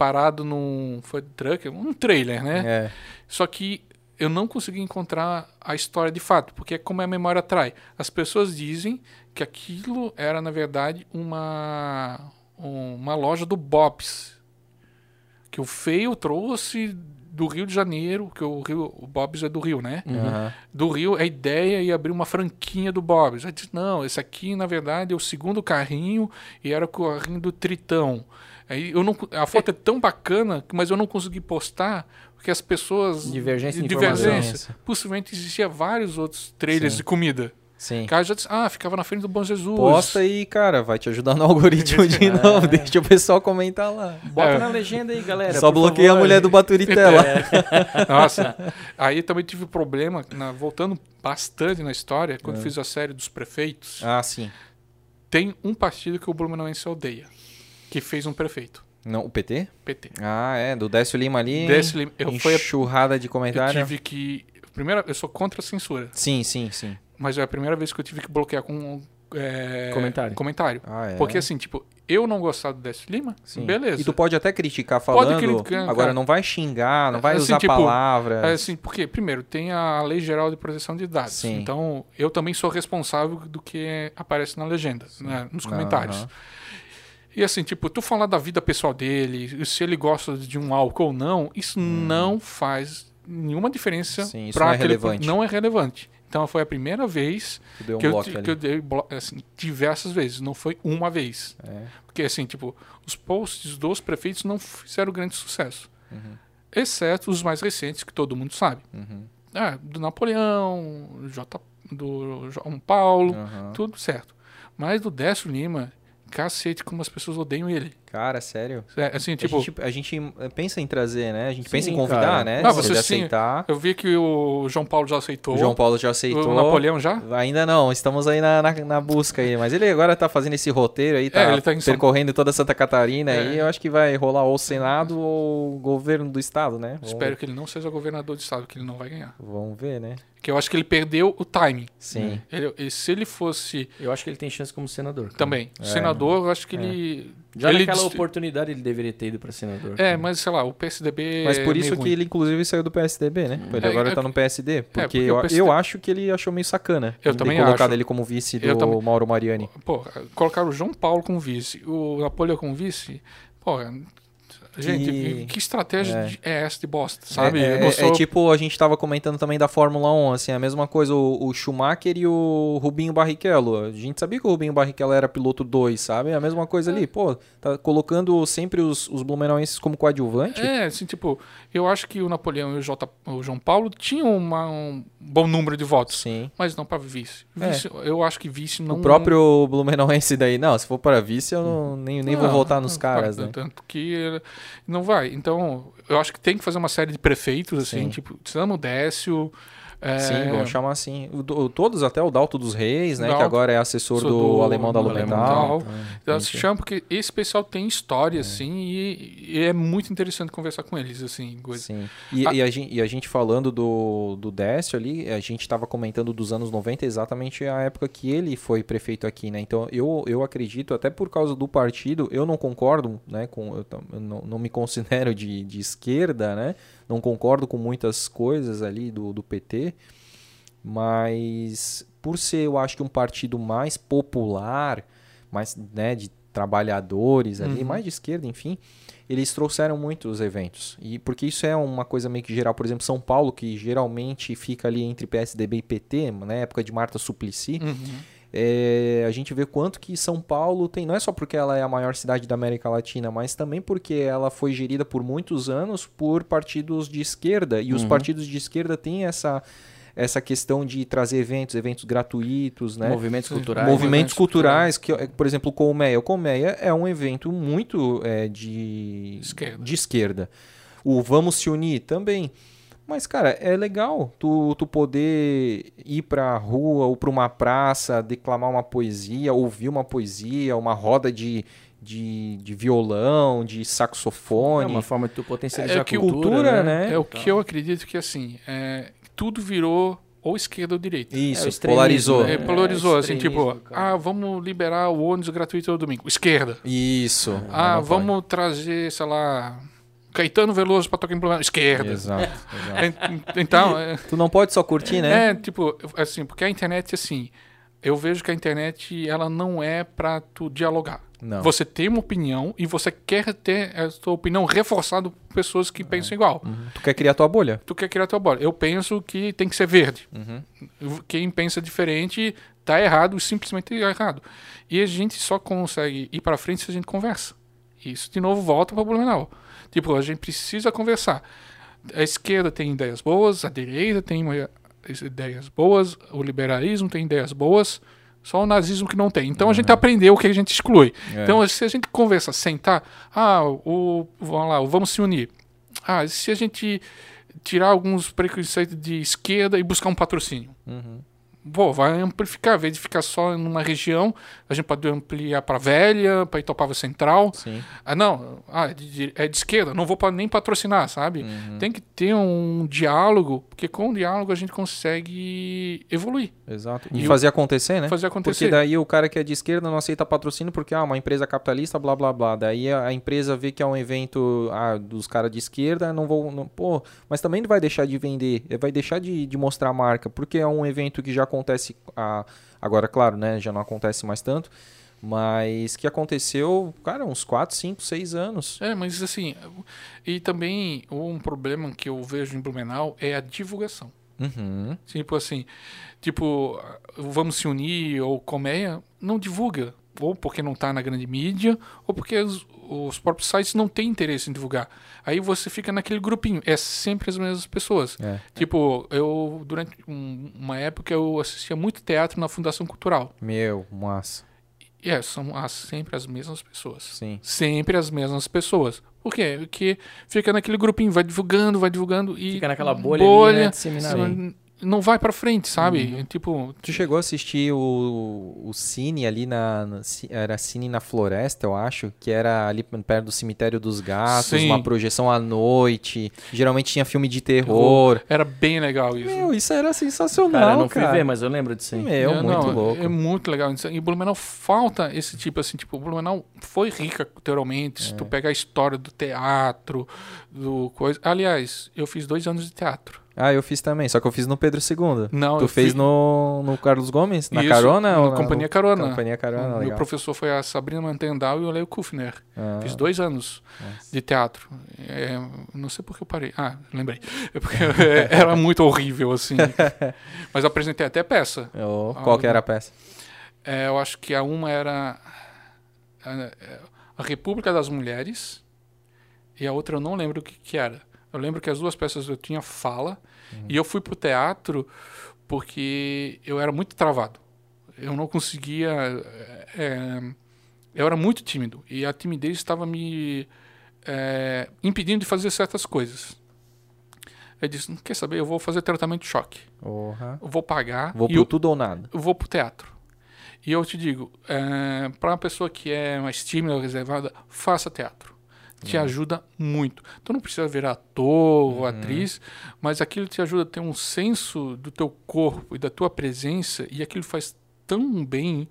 parado num food truck, um trailer, né? é. Só que eu não consegui encontrar a história de fato, porque é como a memória atrai. As pessoas dizem que aquilo era, na verdade, uma, uma loja do Bob's. Que o Feio trouxe do Rio de Janeiro, que o, Rio, o Bob's é do Rio, né? aham. Do Rio, a ideia ia abrir uma franquinha do Bob's. Aí disse, não, esse aqui, na verdade, é o segundo carrinho e era o carrinho do Tritão. Aí eu não, a foto é tão bacana, mas eu não consegui postar porque as pessoas Divergência de divergência. informação. Possivelmente existia vários outros trailers Sim. de comida. Sim. O cara já disse, ah, ficava na frente do Bom Jesus. Posta aí, cara, vai te ajudar no algoritmo de É. novo. Deixa o pessoal comentar lá. Bota É. na legenda aí, galera. Só bloqueia a favor. mulher do Baturitela. Nossa. Aí também tive problema, na- voltando bastante na história, quando É. fiz a série dos prefeitos, Ah, sim. tem um partido que o Blumenauense odeia, que fez um prefeito, Não, o PT? PT. Ah, é, do Décio Lima ali. Décio Lima, eu- foi a- Enxurrada de Eu comentário. tive que... Primeira, eu sou contra a censura, Sim, sim, sim. mas é a primeira vez que eu tive que bloquear com é, Comentário. comentário. Ah, é. Porque assim, tipo, eu não gostar do Décio Lima, Sim. beleza. E tu pode até criticar Pode falando, criticar, agora cara. não vai xingar, não vai Assim, usar tipo, palavras. É assim, porque, primeiro, tem a Lei Geral de Proteção de Dados. Sim. Então, eu também sou responsável do que aparece na legenda, né, nos comentários. Aham. E assim, tipo, tu falar da vida pessoal dele, se ele gosta de um álcool ou não, isso não faz nenhuma diferença Hum. Não é aquele- relevante. Não é relevante. Então, foi a primeira vez deu um que, eu, que eu dei assim, diversas vezes, não foi uma vez. É. Porque, assim, tipo, os posts dos prefeitos não fizeram grande sucesso. Uhum. Exceto os mais recentes, que todo mundo sabe. Uhum. Ah, do Napoleão, J, do João Paulo, Aham. tudo certo. Mas do Décio Lima, cacete, como as pessoas odeiam ele. Cara, sério. É, assim, tipo, a, gente, a gente eh, pensa em trazer, né? A gente Sim, pensa em convidar, cara. né? Ah, Se você sim. aceitar. eu vi que o João Paulo já aceitou. O João Paulo já aceitou. O Napoleão já? Ainda não, estamos aí na, na, na busca aí. Mas ele agora tá fazendo esse roteiro aí, tá, É, ele tá em São- percorrendo toda Santa Catarina É. aí. Eu acho que vai rolar ou o Senado ou o governo do estado, né? Vamos Espero ver. que ele não seja governador de estado, que ele não vai ganhar. Vamos ver, né? Que eu acho que ele perdeu o timing. Sim. Ele- e se ele fosse Eu acho que ele tem chance como senador. cara. também senador, eu acho que É. ele. Já ele naquela dist- oportunidade ele deveria ter ido pra senador. É, mas sei lá, o PSDB. Mas por é isso meio que ruim. ele, inclusive, saiu do PSDB, né? Ele É, agora é tá no PSD. Porque, porque eu, PSD eu acho que ele achou meio sacana. Eu também ter colocado acho. ele como vice do também- Mauro Mariani. Pô, colocaram o João Paulo como vice, o Napoleão como vice. Pô, gente, Que- que, estratégia é. é. essa de bosta, sabe? É, é- é tipo, a gente tava comentando também da Fórmula 1, assim, a mesma coisa, o, o Schumacher e o Rubinho Barrichello. A gente sabia que o Rubinho Barrichello era piloto 2, sabe? A mesma coisa ali, pô, tá colocando sempre os, os Blumenauenses como coadjuvante. É, assim, tipo, eu acho que o Napoleão e o, J, o João Paulo tinham uma- um bom número de votos, Sim. mas não para vice. Vice, Eu acho que vice não. É. O próprio Blumenauense daí, não, se for para vice, eu não- nem, nem vou Não, votar nos não caras, né? Tanto que não vai. Então, eu acho que tem que fazer uma série de prefeitos, assim, Sim. tipo, Samo Décio. É, Sim, vamos chamar assim. O do- todos, até o Dalto dos Reis, né? Que Dalto, agora é assessor do, do- Alemão da Lumental. Alemão Então, se chama porque esse pessoal tem história, assim, e, e é muito interessante conversar com eles, assim. coisa. Sim. E, Ah. e a, gente, e a gente falando do, do Décio ali, a gente estava comentando dos anos 90, exatamente a época que ele foi prefeito aqui, né? Então eu, eu acredito, até por causa do partido, eu não concordo, né? Com, eu, eu não, não me considero de, de esquerda, né? Não concordo com muitas coisas ali do, do PT, mas por ser, eu acho que um partido mais popular, mais né, de trabalhadores ali, Uhum. mais de esquerda, enfim, eles trouxeram muitos eventos. E porque isso é uma coisa meio que geral, por exemplo, São Paulo, que geralmente fica ali entre PSDB e PT, na época de Marta Suplicy, Uhum. É, a gente vê quanto que São Paulo tem, não é só porque ela é a maior cidade da América Latina, mas também porque ela foi gerida por muitos anos por partidos de esquerda, e os Uhum. partidos de esquerda têm essa essa questão de trazer eventos, eventos gratuitos, né? Movimentos culturais. movimentos movimentos culturais, que, é, por exemplo, o Colmeia. O Colmeia é um evento muito é, de, Esquerda. de esquerda. O Vamos Se Unir também. Mas, cara, é legal tu, tu poder ir pra rua ou pra uma praça, declamar uma poesia, ouvir uma poesia, uma roda de, de, de violão, de É saxofone. uma forma de tu potencializar É a cultura, cultura, né? né? É o que eu acredito que, assim, é, tudo virou ou esquerda ou direita. Isso, É polarizou. né? É, polarizou, assim, extremismo, tipo, cara. ah, vamos liberar o ônibus gratuito todo domingo. Esquerda. Isso. Ah, Não pode. vamos trazer, sei lá, Caetano Veloso pra tocar em Blumenau. Esquerda. Exato, exato. É, Então, é, Tu não pode só curtir, né? é, tipo, assim, porque a internet, assim, eu vejo que a internet, ela não é pra tu dialogar. Não. Você tem uma opinião e você quer ter a sua opinião reforçada por pessoas que pensam igual. Uhum. Tu quer criar tua bolha. Tu quer criar tua bola. Eu penso que tem que ser verde. Uhum. Quem pensa diferente tá errado, simplesmente tá errado. E a gente só consegue ir para frente se a gente conversa. Isso de novo volta para o Blumenau. Tipo, a gente precisa conversar. A esquerda tem ideias boas, a direita tem ideias boas, o liberalismo tem ideias boas, só o nazismo que não tem. Então a gente aprendeu o que a gente exclui. É. Então se a gente conversa, sentar, ah, o, vamos lá, vamos se unir. Ah, se a gente tirar alguns preconceitos de esquerda e buscar um patrocínio. Uhum. Pô, vai amplificar, ao invés de ficar só numa região, a gente pode ampliar para Velha, para Itopava Central. Sim. Ah, não, ah, é, de, é de esquerda, não vou nem patrocinar, sabe? Uhum. Tem que ter um diálogo, porque com o diálogo a gente consegue evoluir, Exato. E E o- fazer acontecer, né? fazer acontecer. Porque daí o cara que é de esquerda não aceita patrocínio porque ah, uma empresa capitalista, blá blá blá. Daí a, empresa vê que é um evento ah, dos caras de esquerda, não vou. Não, pô, mas também não vai deixar de vender, vai deixar de, de mostrar a marca, porque é um evento que já acontece. Ah, agora, claro, né? Já não acontece mais tanto. Mas que aconteceu, cara, uns 4, 5, 6 anos. É, mas assim, e também um problema que eu vejo em Blumenau é a divulgação. Uhum. Tipo assim, tipo, vamos se unir ou colmeia, não divulga. Ou porque não está na grande mídia, ou porque os, os próprios sites não têm interesse em divulgar. Aí você fica naquele grupinho. É sempre as mesmas pessoas. É. Tipo, eu, durante um- uma época, eu assistia muito teatro na Fundação Cultural. Meu, massa. E é, são as- sempre as mesmas pessoas. Sim. Sempre as mesmas pessoas. Por quê? Porque fica naquele grupinho, vai divulgando, vai divulgando e. Fica naquela bolha, ali, né, disseminada. Não- vai pra frente, sabe? Tipo. Tu chegou a assistir o, o Cine ali na, Era Cine na Floresta, eu acho, que era ali perto do Cemitério dos Gatos, Sim. uma projeção à noite. Geralmente tinha filme de terror. Era bem legal isso. Meu, isso era sensacional, Cara, eu não fui ver, mas eu lembro disso aí. Meu, É, muito não, louco. É muito legal. isso. E Blumenau falta esse tipo assim, tipo, Blumenau foi rica culturalmente. É. Se tu pegar a história do teatro, do coisa. Aliás, eu fiz dois anos de teatro. Ah, eu fiz também, só que eu fiz no Pedro II. Não, tu fez fi- no, no Carlos Gomes? Na Isso, carona? na ou na- Companhia Carona. Companhia Carona, Meu legal. professor foi a Sabrina Mantendal e o Leo Kufner. Ah, Fiz dois anos nossa. de teatro. É, não sei por que eu parei. Ah, lembrei. É porque é, era muito horrível, assim. Mas apresentei até peça. Oh, qual que era a peça? É, eu acho que a uma era a, a República das Mulheres e a outra eu não lembro o que, que era. Eu lembro que as duas peças eu tinha fala e eu fui pro teatro porque eu era muito travado. Eu não conseguia. é, eu era muito tímido e a timidez estava me é, impedindo de fazer certas coisas. Eu disse: quer saber? Eu vou fazer tratamento de choque. Porra. Eu vou pagar. Vou pro eu- tudo ou nada. eu vou pro teatro. E eu te digo, para uma pessoa que é mais tímida ou reservada, faça teatro. Te ajuda muito. Tu não precisa virar ator ou atriz, mas aquilo te ajuda a ter um senso do teu corpo e da tua presença, e aquilo faz tão bem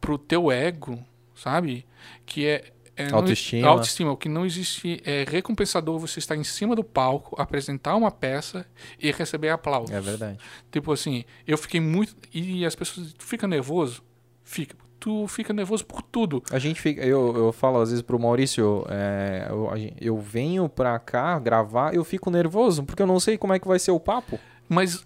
pro teu ego, sabe? Que é. é não- Autoestima. autoestima. O que não existe é recompensador você estar em cima do palco, apresentar uma peça e receber aplausos. É verdade. Tipo assim, eu fiquei muito. E as pessoas. Tu fica nervoso? Fica. Tu fica nervoso por tudo. A gente fica, eu, eu falo às vezes pro Maurício, é, eu, eu venho pra cá gravar, eu fico nervoso, porque eu não sei como é que vai ser o papo. Mas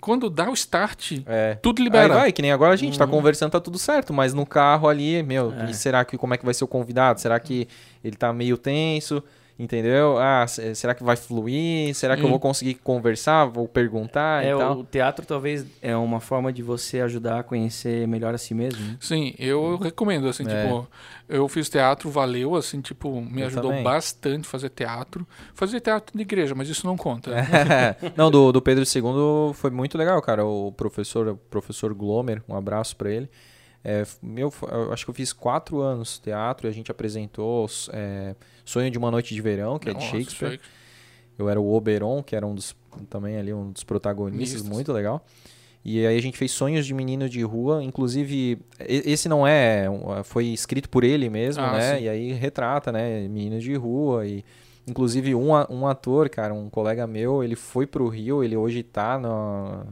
quando dá o start, É. tudo Aí libera. vai, que nem agora a gente Uhum. tá conversando, tá tudo certo, mas no carro ali, meu, É. e será que como é que vai ser o convidado? Será que ele tá meio tenso? Entendeu? Ah, se- será que vai fluir? Será que eu Hum. vou conseguir conversar? Vou perguntar É, e tal? o teatro talvez é uma forma de você ajudar a conhecer melhor a si mesmo. né? Sim, eu recomendo, assim, É. tipo, eu fiz teatro, valeu, assim, tipo, me Eu ajudou também. bastante fazer teatro. Fazer teatro de igreja, mas isso não conta. Não, do, do Pedro II foi muito legal, cara. O professor, o professor Glomer, um abraço pra ele. É, meu, eu acho que eu fiz quatro anos de teatro e a gente apresentou é, Sonho de uma Noite de Verão, que é de Shakespeare. Shakespeare. Eu era o Oberon, que era um dos também ali um dos protagonistas, Mistos. muito legal. E aí a gente fez Sonhos de Menino de Rua, inclusive esse não é, foi escrito por ele mesmo, Ah, né? sim. E aí retrata, né, meninos de rua e inclusive um, um ator, cara, um colega meu, ele foi pro Rio, ele hoje tá na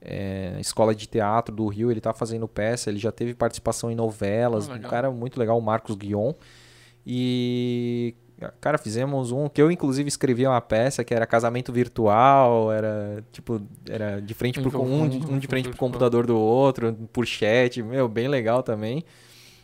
é, escola de teatro do Rio, ele tá fazendo peça, ele já teve participação em novelas, Ah, um cara muito legal, o Marcos Guion. E Cara, fizemos um que eu inclusive escrevi uma peça que era casamento virtual, era tipo, era de frente pro Então, um, de, um de frente pro computador do outro, por chat, meu, bem legal também.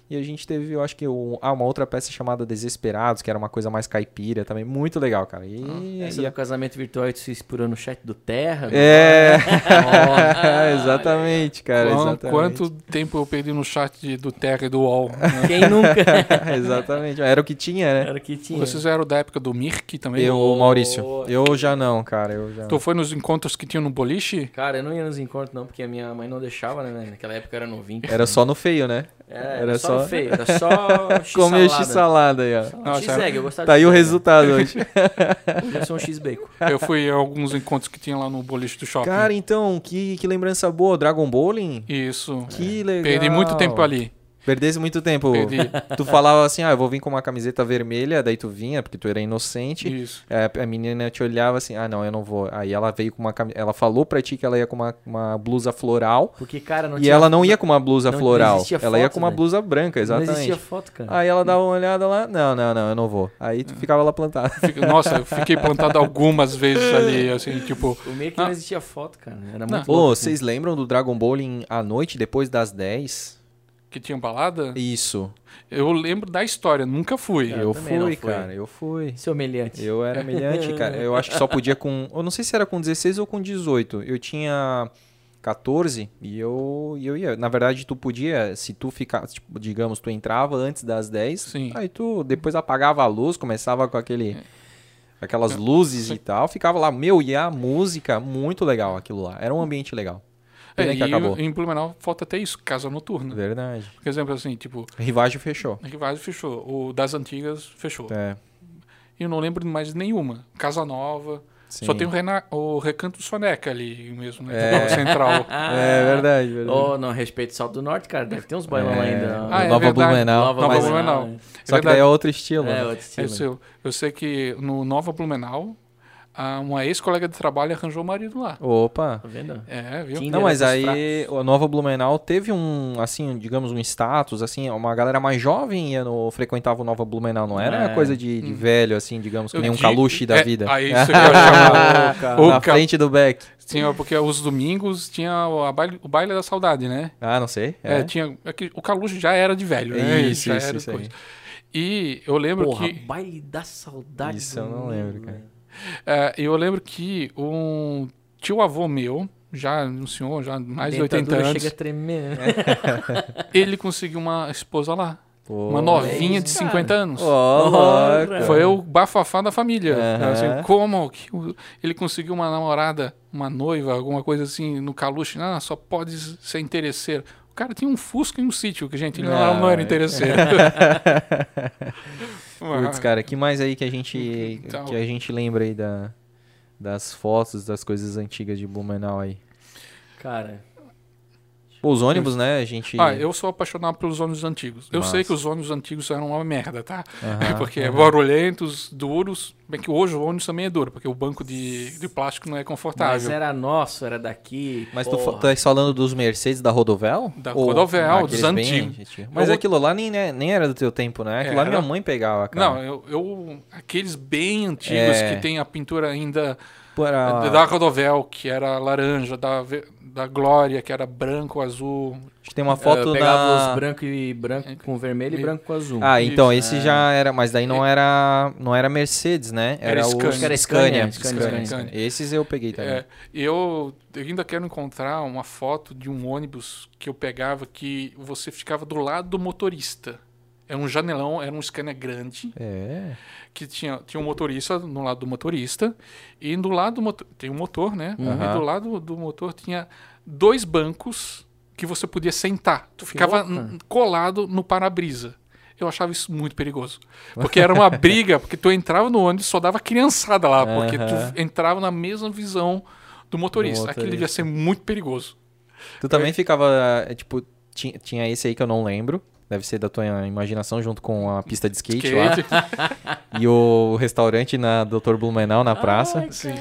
E a gente teve, eu acho que um, ah, uma outra peça chamada Desesperados, que era uma coisa mais caipira também. Muito legal, cara. E, Essa e do casamento virtual que se inspirou no chat do Terra. É, exatamente, cara. Quan- exatamente. Quanto tempo eu perdi no chat de- do Terra e do UOL? né? Quem nunca? exatamente. Era o que tinha, né? Era o que tinha. Vocês eram da época do Mirk também? Eu, Maurício. Eu já não, cara. Eu já. Tu foi nos encontros que tinham no boliche? Cara, eu não ia nos encontros não, porque a minha mãe não deixava, né? Naquela época eu era novinho. Era só no feio, né? É, era era, só, só- feio, era só Comer x-salada. x-salada aí, ó. Nossa, X-egg, eu gostava Tá de aí o resultado hoje. Eu sou um x-bacon. Eu fui em alguns encontros que tinha lá no boliche do shopping. Cara, então, que, que lembrança boa. Dragon Bowling? Isso. Que legal. Perdi muito tempo ali. Perdesse muito tempo. Perdi. Tu falava assim, ah, eu vou vir com uma camiseta vermelha, daí tu vinha, porque tu era inocente. Isso. É, a menina te olhava assim, ah, não, eu não vou. Aí ela veio com uma camiseta. Ela falou pra ti que ela ia com uma, uma blusa floral. Porque, cara, não e tinha... ela não ia com uma blusa não- não floral. existia ela ia foto, com uma né? blusa branca, Não exatamente. existia foto, cara. Aí ela dava uma olhada lá, não, não, não, eu não vou. Aí tu ficava lá plantado. Fico- Nossa, eu fiquei plantado algumas vezes ali, assim, tipo. O meio que Ah. não existia foto, cara. Era Não. muito Ô, louco, assim. vocês lembram do Dragon Bowling à noite, depois das 10? Que tinha balada. Isso. Eu lembro da história, nunca fui. É. eu não fui, fui. cara, eu fui. Seu humilhante. Eu era humilhante, cara. Eu acho que só podia com. Eu não sei se era com 16 ou com 18. Eu tinha 14 e eu, e eu ia. Na verdade, tu podia, se tu ficar, tipo, digamos, tu entrava antes das 10, Sim. aí tu depois apagava a luz, começava com aquele. Aquelas luzes e tal, ficava lá, meu, e a música, muito legal aquilo lá. Era um ambiente legal. Pena É, que e acabou. em Blumenau falta até isso, casa noturna. Verdade. Por exemplo, assim, tipo, Rivagem fechou. Rivais fechou, o das antigas fechou. É. E eu não lembro de mais nenhuma. Casa Nova. Sim. Só tem o, Rena- o Recanto Soneca ali mesmo, né? É. É. Central. É verdade, verdade. Oh, não, respeito o Salto do Norte, cara. Deve ter uns bailão É. ainda. Ah, é Nova verdade. Blumenau. Nova mas- Blumenau. né? Só que daí é outro estilo. É, né? outro estilo. Eu sei, eu sei que no Nova Blumenau, ah, uma ex-colega de trabalho arranjou o marido lá. Opa. Tá vendo? É, viu? Tinder Não, mas dos aí a Nova Blumenau teve um, assim, digamos, um status, assim, uma galera mais jovem ia no, frequentava o Nova Blumenau, não era É. coisa de, de velho, assim, digamos, que Eu nem um caluche da é, vida. Aí isso que eu cara. O Na frente do Beck. Tinha, porque os domingos tinha o, a baile, o baile da saudade, né? Ah, não sei. É, É, tinha, é que o Caluche já era de velho, né? Isso, já isso, era isso. E eu lembro Porra, que baile da saudade. Isso eu não lembro, cara. É, eu lembro que um tio avô meu, já um senhor, já mais de 80 Dentadura anos, chega a tremer. né? ele conseguiu uma esposa lá. Pô. uma novinha de isso, 50 anos. Ó, Ora. louco. Foi o bafafá da família. Aham. Assim, como que ele conseguiu uma namorada, uma noiva, alguma coisa assim, no Caluche? Ah, só pode ser interesseiro. O cara tinha um Fusca e um sítio, que, gente, ele não, Ah, não era interesseiro. Putz, cara, que mais aí que a gente Então. que a gente lembra aí da, das fotos, das coisas antigas de Blumenau aí? Cara, os ônibus, né? A gente Ah, eu sou apaixonado pelos ônibus antigos. Eu Massa. sei que os ônibus antigos eram uma merda, tá? Aham, porque é barulhentos, duros. Bem que hoje o ônibus também é duro, porque o banco de, de plástico não é mas confortável. era nosso, era daqui. Mas tu porra. fa- tá falando dos Mercedes da Rodovel? Da Ou Rodovel, dos antigos. Mas Eu- aquilo lá nem, né, nem era do teu tempo, né? Aquilo lá Era. minha mãe pegava, cara. Não, eu, eu- aqueles bem antigos É. que tem a pintura ainda Era- da Rodovel, que era laranja, da, da Glória, que era branco, azul. Acho que tem uma Eu foto pegava na... os branco e branco com vermelho e E- branco com azul. Ah, então Isso, esse já era, mas daí não era, não era Mercedes, né? Era o Scania. Scania. Era Scania, Scania, Scania, Scania. Esses eu peguei também. É, eu ainda quero encontrar uma foto de um ônibus que eu pegava que você ficava do lado do motorista. Era um janelão, era um Scania grande, É. que tinha, tinha um motorista no lado do motorista, e do lado do motor, tem um motor, né? Uhum. E do lado do motor tinha dois bancos que você podia sentar. Tu ficava n- colado no para-brisa. Eu achava isso muito perigoso. Porque era uma briga, porque tu entrava no ônibus e só dava criançada lá, porque tu entrava na mesma visão do motorista. Do Aquilo motorista. devia ser muito perigoso. Tu também ficava, é, tipo, tinha, tinha esse aí que eu não lembro. Deve ser da tua imaginação junto com a pista de skate, lá. Skate. E o restaurante na Dr. Blumenau, na praça. Sim.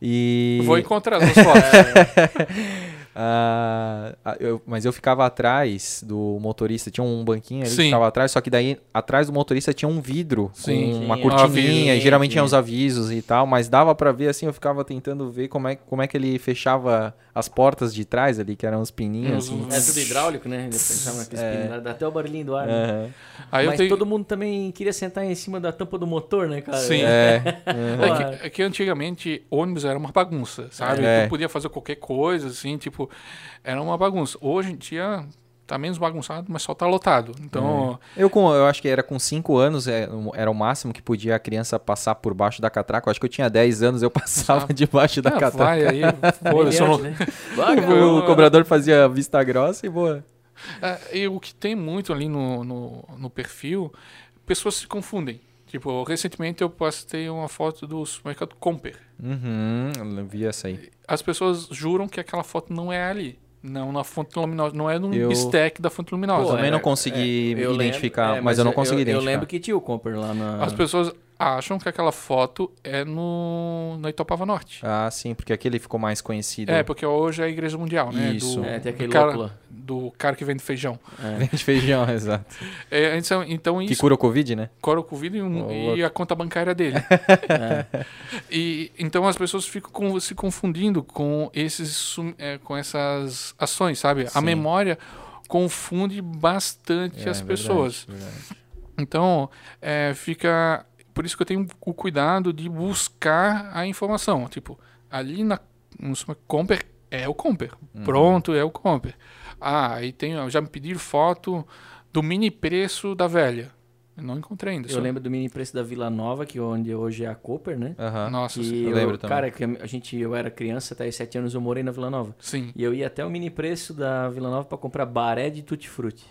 E Vou encontrar as fotos. Ah, ah, eu- mas eu ficava atrás do motorista, tinha um banquinho ali que Sim. ficava atrás, só que daí atrás do motorista tinha um vidro Sim. com uma Tinha. cortininha, Aviso. e geralmente tinha Tinha. os avisos e tal, mas dava pra ver assim, eu ficava tentando ver como é, como é que ele fechava as portas de trás ali, que eram os pininhos. Os- assim. É tudo hidráulico, né? Ele pensava naqueles É. dá até o barulhinho do ar. né? Aí eu Mas tenho... todo mundo também queria sentar em cima da tampa do motor, né, cara? Sim. É, É que, é que antigamente ônibus era uma bagunça, sabe? É. Tu podia fazer qualquer coisa, assim, tipo, era uma bagunça. Hoje em dia tá menos bagunçado, mas só tá lotado. Então, Eu, com, eu acho que era com 5 anos, é, era o máximo que podia a criança passar por baixo da catraca. Eu acho que eu tinha 10 anos, eu passava Sabe? debaixo da ah, catraca. vai aí, foda-se, não- né? O cobrador fazia vista grossa e boa. É, e o que tem muito ali no, no, no perfil, pessoas se confundem. Tipo, recentemente eu postei uma foto do supermercado Comper. Uhum, eu vi essa aí. As pessoas juram que aquela foto não é ali. Não na fonte luminosa, não é no Eu- bistec da fonte luminosa. também era- não consegui eu identificar, lembro- é, mas eu não eu- consegui eu, identificar. Eu lembro que tinha o Comper lá na... As pessoas acham que aquela foto é no, no Itopava Norte. Ah, sim, porque aquele ficou mais conhecido. É, porque hoje é a Igreja Mundial, né? Isso. Do, É, tem aquele do cara, do cara que vende feijão. É. de feijão, exato. É, então, então Que isso cura o Covid, né? cora o Covid e, um- e a conta bancária dele. É. E então as pessoas ficam com- se confundindo com esses é, com essas ações, sabe? A Sim. memória confunde bastante É, as verdade, pessoas. verdade. Então é, fica por isso que eu tenho o cuidado de buscar a informação. Tipo, ali na no super- Comper é o Comper. Uhum. Pronto, é o Comper. Ah, aí tem, já me pediram foto do mini preço da velha. Eu não encontrei ainda. Eu só- lembro do mini preço da Vila Nova, que onde hoje é a Cooper, né? Aham. Nossa, Que sim. eu lembro também. Cara, que a gente, eu era criança, até os 7 anos eu morei na Vila Nova. sim. E eu ia até o mini preço da Vila Nova pra comprar baré de tutti-frutti.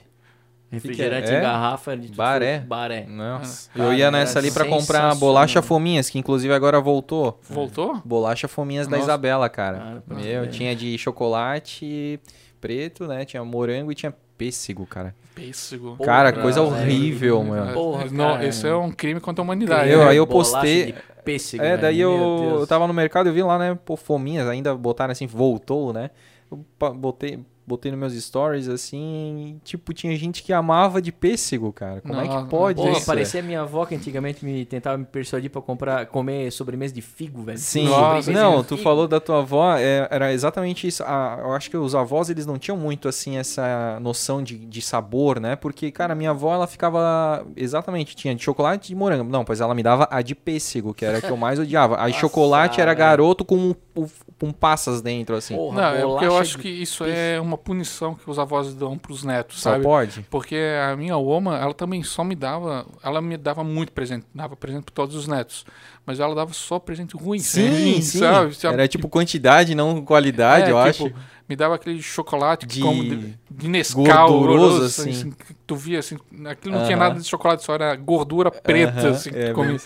Refrigerante é? em garrafa de. Baré? Baré. Nossa. Cara, eu ia nessa ali pra comprar bolacha fominhas, que inclusive agora voltou. Voltou? Bolacha fominhas da Nossa. Isabela, cara. Cara, pra Meu, ver. tinha de chocolate preto, né? Tinha morango e tinha pêssego, cara. Pêssego. Porra, cara, coisa velho. horrível, meu. Porra, não, cara. esse é um crime contra a humanidade. Eu- né? aí eu postei- de pêssego, É, velho. daí Meu eu, eu tava no mercado e vi lá, né? Pô, fominhas, ainda botaram assim, voltou, né? Eu botei, botei nos meus stories assim, e, tipo, tinha gente que amava de pêssego, cara. Como é Nossa, que pode Porra, isso? parecia minha avó que antigamente me tentava me persuadir pra comprar, comer sobremesa de figo, velho. Sim, Nossa, não, tu figo. falou da tua avó, é, era exatamente isso. Ah, eu acho que os avós, eles não tinham muito, assim, essa noção de, de sabor, né? Porque, cara, minha avó, ela ficava, exatamente, tinha de chocolate e de morango. Não, pois ela me dava a de pêssego, que era a que eu mais odiava. A de Nossa, chocolate era garoto com, com, com passas dentro, assim. Porra, Não, é porque eu acho de que isso peixe. é uma punição que os avós dão pros netos, Só sabe? pode? Porque a minha oma, ela também só me dava, ela me dava muito presente, dava presente para todos os netos, mas ela dava só presente ruim, Sim, sim. sabe? Sabe? Era tipo quantidade, não qualidade, É, eu tipo, acho. Me dava aquele chocolate De- de, como de, de Nescau, gorduroso, horroroso, assim. que tu via assim, aquilo não tinha Aham. nada de chocolate, só era gordura preta, Aham, assim, que é, tu comia.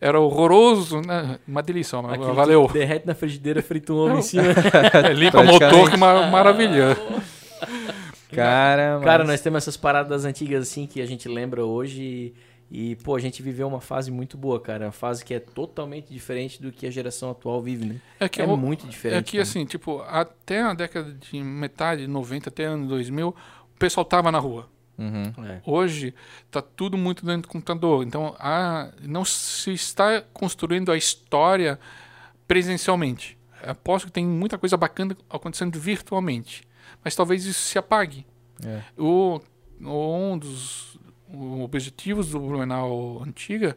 Era horroroso, né? Uma delícia, mas Aquele valeu. derrete na frigideira, frita um ovo em cima. É, limpa o motor, que mar maravilha. Cara, Cara, mas- nós temos essas paradas antigas assim que a gente lembra hoje e, e, pô, a gente viveu uma fase muito boa, cara. Uma fase que é totalmente diferente do que a geração atual vive, né? É que é o- muito diferente. É que cara. assim, tipo, até a década de metade de 90, até ano 2000, o pessoal tava na rua. Uhum. É. Hoje tá tudo muito dentro do computador. Então, a, não se está construindo a história presencialmente. Aposto que tem muita coisa bacana acontecendo virtualmente. Mas talvez isso se apague. É. O, um dos objetivos do Blumenau Antiga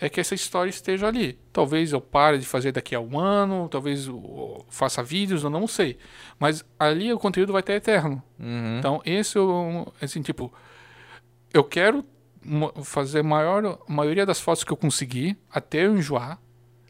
é que essa história esteja ali. Talvez eu pare de fazer daqui a um ano, talvez eu faça vídeos, eu não sei. Mas ali o conteúdo vai estar eterno. Uhum. Então, esse é o, assim, tipo, eu quero fazer maior, a maioria das fotos que eu conseguir até eu enjoar.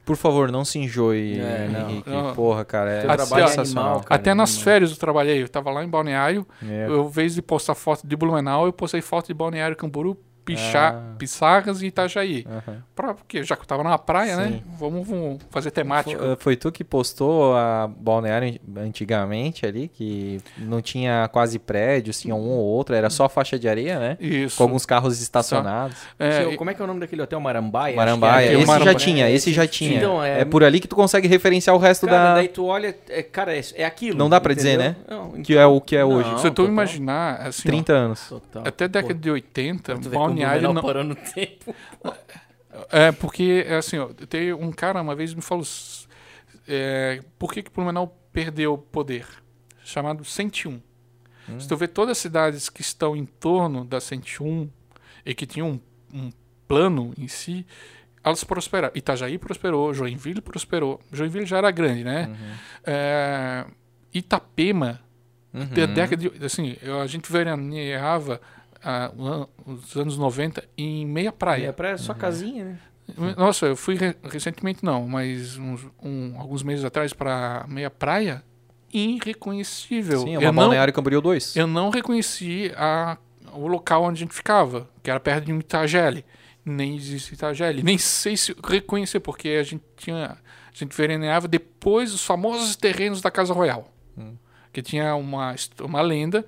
Por favor, não se enjoe, É, não. Henrique. Não. Porra, cara, é Até- trabalho é sensacional. animal, cara. até nas animal. férias eu trabalhei, eu tava lá em Balneário, É. eu, em vez de postar foto de Blumenau, eu postei foto de Balneário Camburu Pichá, Ah. Pissarras e Itajaí. Aham. Pra, porque já que eu tava na praia, né? Sim. Vamos, vamos fazer temática. Foi, foi tu que postou a balneário antigamente ali, que não tinha quase prédios, tinha um ou outro, era só faixa de areia, né? Isso. Com alguns carros estacionados. É, Seu- como é que é o nome daquele hotel? Marambaia? Marambaia, é. esse Marambaia. já tinha, esse já tinha. Então, é... é- por ali que tu consegue referenciar o resto Cara, da... daí tu olha, é, cara, é, é aquilo. Não dá pra dizer, entendeu? né? Não, Que é o que é Não, hoje. se tu total. imaginar, assim, ó, 30 anos. Total. até década de 80, Tu vê como o balneário Blumenau não... parou no tempo. É, porque, é assim, ó, tem um cara uma vez me falou, é, por que que Blumenau perdeu o poder? Chamado 101. Se tu vê todas as cidades que estão em torno da 101 e que tinham um, um plano em si, elas prosperaram. Itajaí prosperou, Joinville prosperou. Joinville já era grande, né? É, Itapema, Uhum. da década de, assim, a gente veraneava an- os anos 90 em meia praia. É pra sua casinha, né? Nossa, eu fui re- recentemente não, mas uns, um- alguns meses atrás para meia praia, irreconhecível. Sim, é eu, uma não, Camboriú 2. eu não reconheci a, o local onde a gente ficava, que era perto de um Itagele. Nem existe Itagele. Nem sei se reconhecer, porque a gente tinha. A gente veraneava depois dos famosos terrenos da Casa Royal. Que tinha uma, uma lenda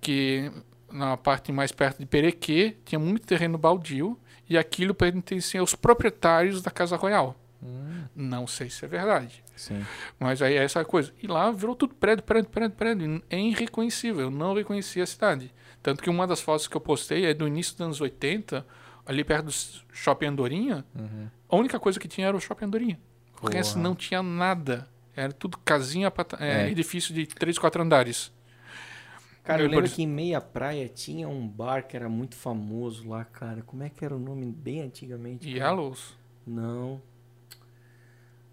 que na parte mais perto de Perequê tinha muito terreno baldio e aquilo pertencia aos proprietários da Casa Royal. Não sei se é verdade. Sim. Mas aí é essa coisa. E lá virou tudo prédio, prédio, prédio, prédio. É irreconhecível. Eu não reconheci a cidade. Tanto que uma das fotos que eu postei é do início dos anos 80, ali perto do Shopping Andorinha. A única coisa que tinha era o Shopping Andorinha. Resto não tinha nada. Era tudo casinha, é, É. edifício de três, quatro andares. Cara, eu Eu lembro por- que em Meia Praia tinha um bar que era muito famoso lá, cara. Como é que era o nome bem antigamente? Yellows. Não.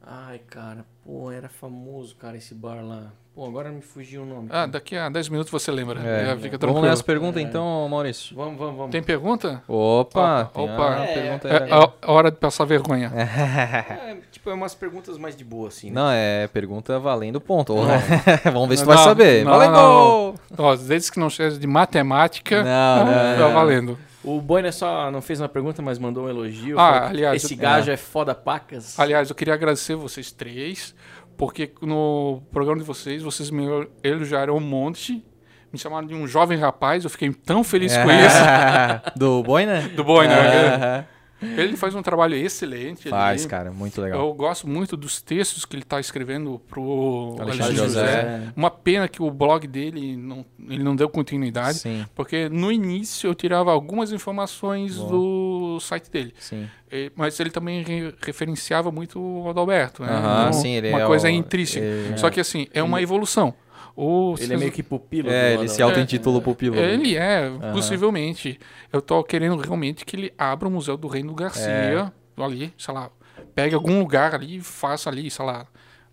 Ai, cara, pô, era famoso, cara, esse bar lá. Pô, agora me fugiu o nome. Ah, daqui a 10 minutos você lembra. É. Fica Vamos tranquilo. ler as perguntas então, Maurício. Vamos, vamos, vamos. Tem pergunta? Opa, Opa, É, pergunta É, a- a hora de passar vergonha. É, tipo, é umas perguntas mais de boa, assim, né? Não, é pergunta valendo ponto. Vamos ver se tu vai saber. não, Valendo! não. Ó, desde que não seja de matemática, Não, não, tá não. valendo. O Boina só não fez uma pergunta, mas mandou um elogio. Ah, aliás, Esse eu- gajo é foda pacas. Aliás, eu queria agradecer vocês três, porque no programa de vocês, vocês me elogiaram um monte, me chamaram de um jovem rapaz, eu fiquei tão feliz com isso. Do boi, né? Do Boi, né? Aham. Ele faz um trabalho excelente. Faz, ali. cara, muito legal. Eu gosto muito dos textos que ele está escrevendo pro Alexandre Alexandre José. José. Uma pena que o blog dele não, ele não deu continuidade, Sim, porque no início eu tirava algumas informações Boa. do site dele. sim. E- Mas ele também re- referenciava muito o Adalberto. Né? Então, sim, ele uma é coisa o- intrínseca. ele- Só que assim, é uma evolução. O Ele é meio que pupilo. É, do ele se Adalberto. auto-intitula pupilo. Ele é, possivelmente. Eu tô querendo realmente que ele abra o Museu do Reino do Garcia É. ali, sei lá. Pegue algum lugar ali e faça ali, sei lá.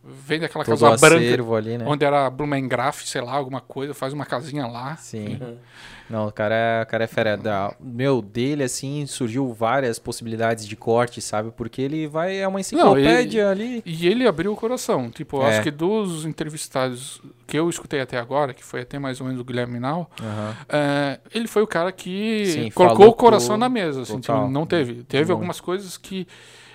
Vende aquela Todo casa branca ali, né? onde era Blumengraf, sei lá, alguma coisa, faz uma casinha lá. Sim. Não, o cara é, o cara é fera. Da, meu, dele, assim, surgiu várias possibilidades de corte, sabe? Porque ele vai, é uma enciclopédia ali. E ele abriu o coração. Tipo, É. acho que dos entrevistados que eu escutei até agora, que foi até mais ou menos o Guilherme Aham. é, ele foi o cara que Sim, colocou o coração pro- na mesa. Assim, tipo, não teve. Teve Muito. algumas coisas que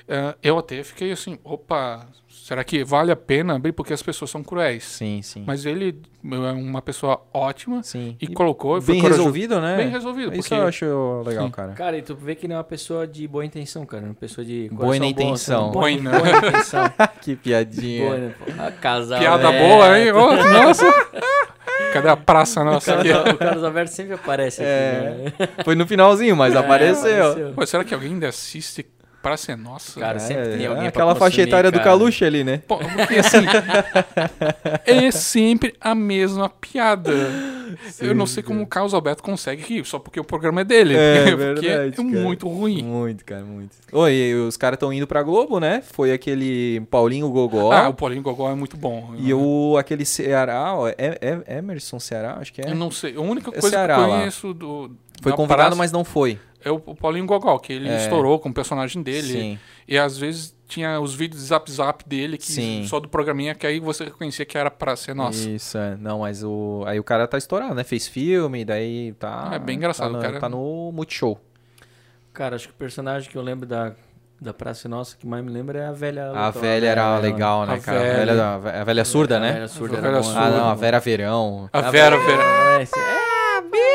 é, eu até fiquei assim, opa, será que vale a pena abrir porque as pessoas são cruéis? Sim, sim. Mas ele é uma pessoa ótima sim. e, colocou. e foi bem resolvido, né? Bem resolvido. Isso porque eu acho legal, Sim. cara. Cara, e tu vê que não é uma pessoa de boa intenção, cara. Uma pessoa de Boa intenção. assim, Boa Boa, in- boa intenção. que piadinha. boa, né? pô? A casal Piada é- boa, hein? Ô, nossa! Cadê a praça O nossa aqui? O Carlos Alberto sempre aparece aqui, É. né? Foi no finalzinho, mas É, apareceu. Pô, será que alguém ainda assiste Praça é Nossa? Cara, sempre tem é, alguém pra aquela faixa etária do cara. Caluche ali, né? Pô, porque assim, é sempre a mesma piada. eu não sei como o Carlos Alberto consegue rir, só porque o programa é dele. É porque verdade, é cara. muito ruim. Muito, cara, muito. Oi, e os caras estão indo pra Globo, né? Foi aquele Paulinho Gogó. Ah, o Paulinho Gogó é muito bom. E o, aquele Ceará, ó, é, é Emerson Ceará, acho que é. Eu não sei. A única É coisa Ceará que eu lá. conheço do. Foi convidado, praça mas não foi. É o Paulinho Gogó, que ele É. estourou com o personagem dele. Sim. E às vezes tinha os vídeos zap zap dele, que Sim. só do programinha, que aí você reconhecia que era pra ser nossa. Isso, é. Não, mas o. Aí o cara tá estourado, né? Fez filme, daí tá. É bem engraçado, Tá no, o cara- tá no Multishow. Cara, acho que o personagem que eu lembro da, da Praça Nossa que mais me lembra é a velha. A velha era né? legal, né, A cara? A velha. velha, da- a velha surda, A né? velha surda A era velha boa. Ah, surda. não, a Vera Verão. A Vera, Vera. É, esse- é,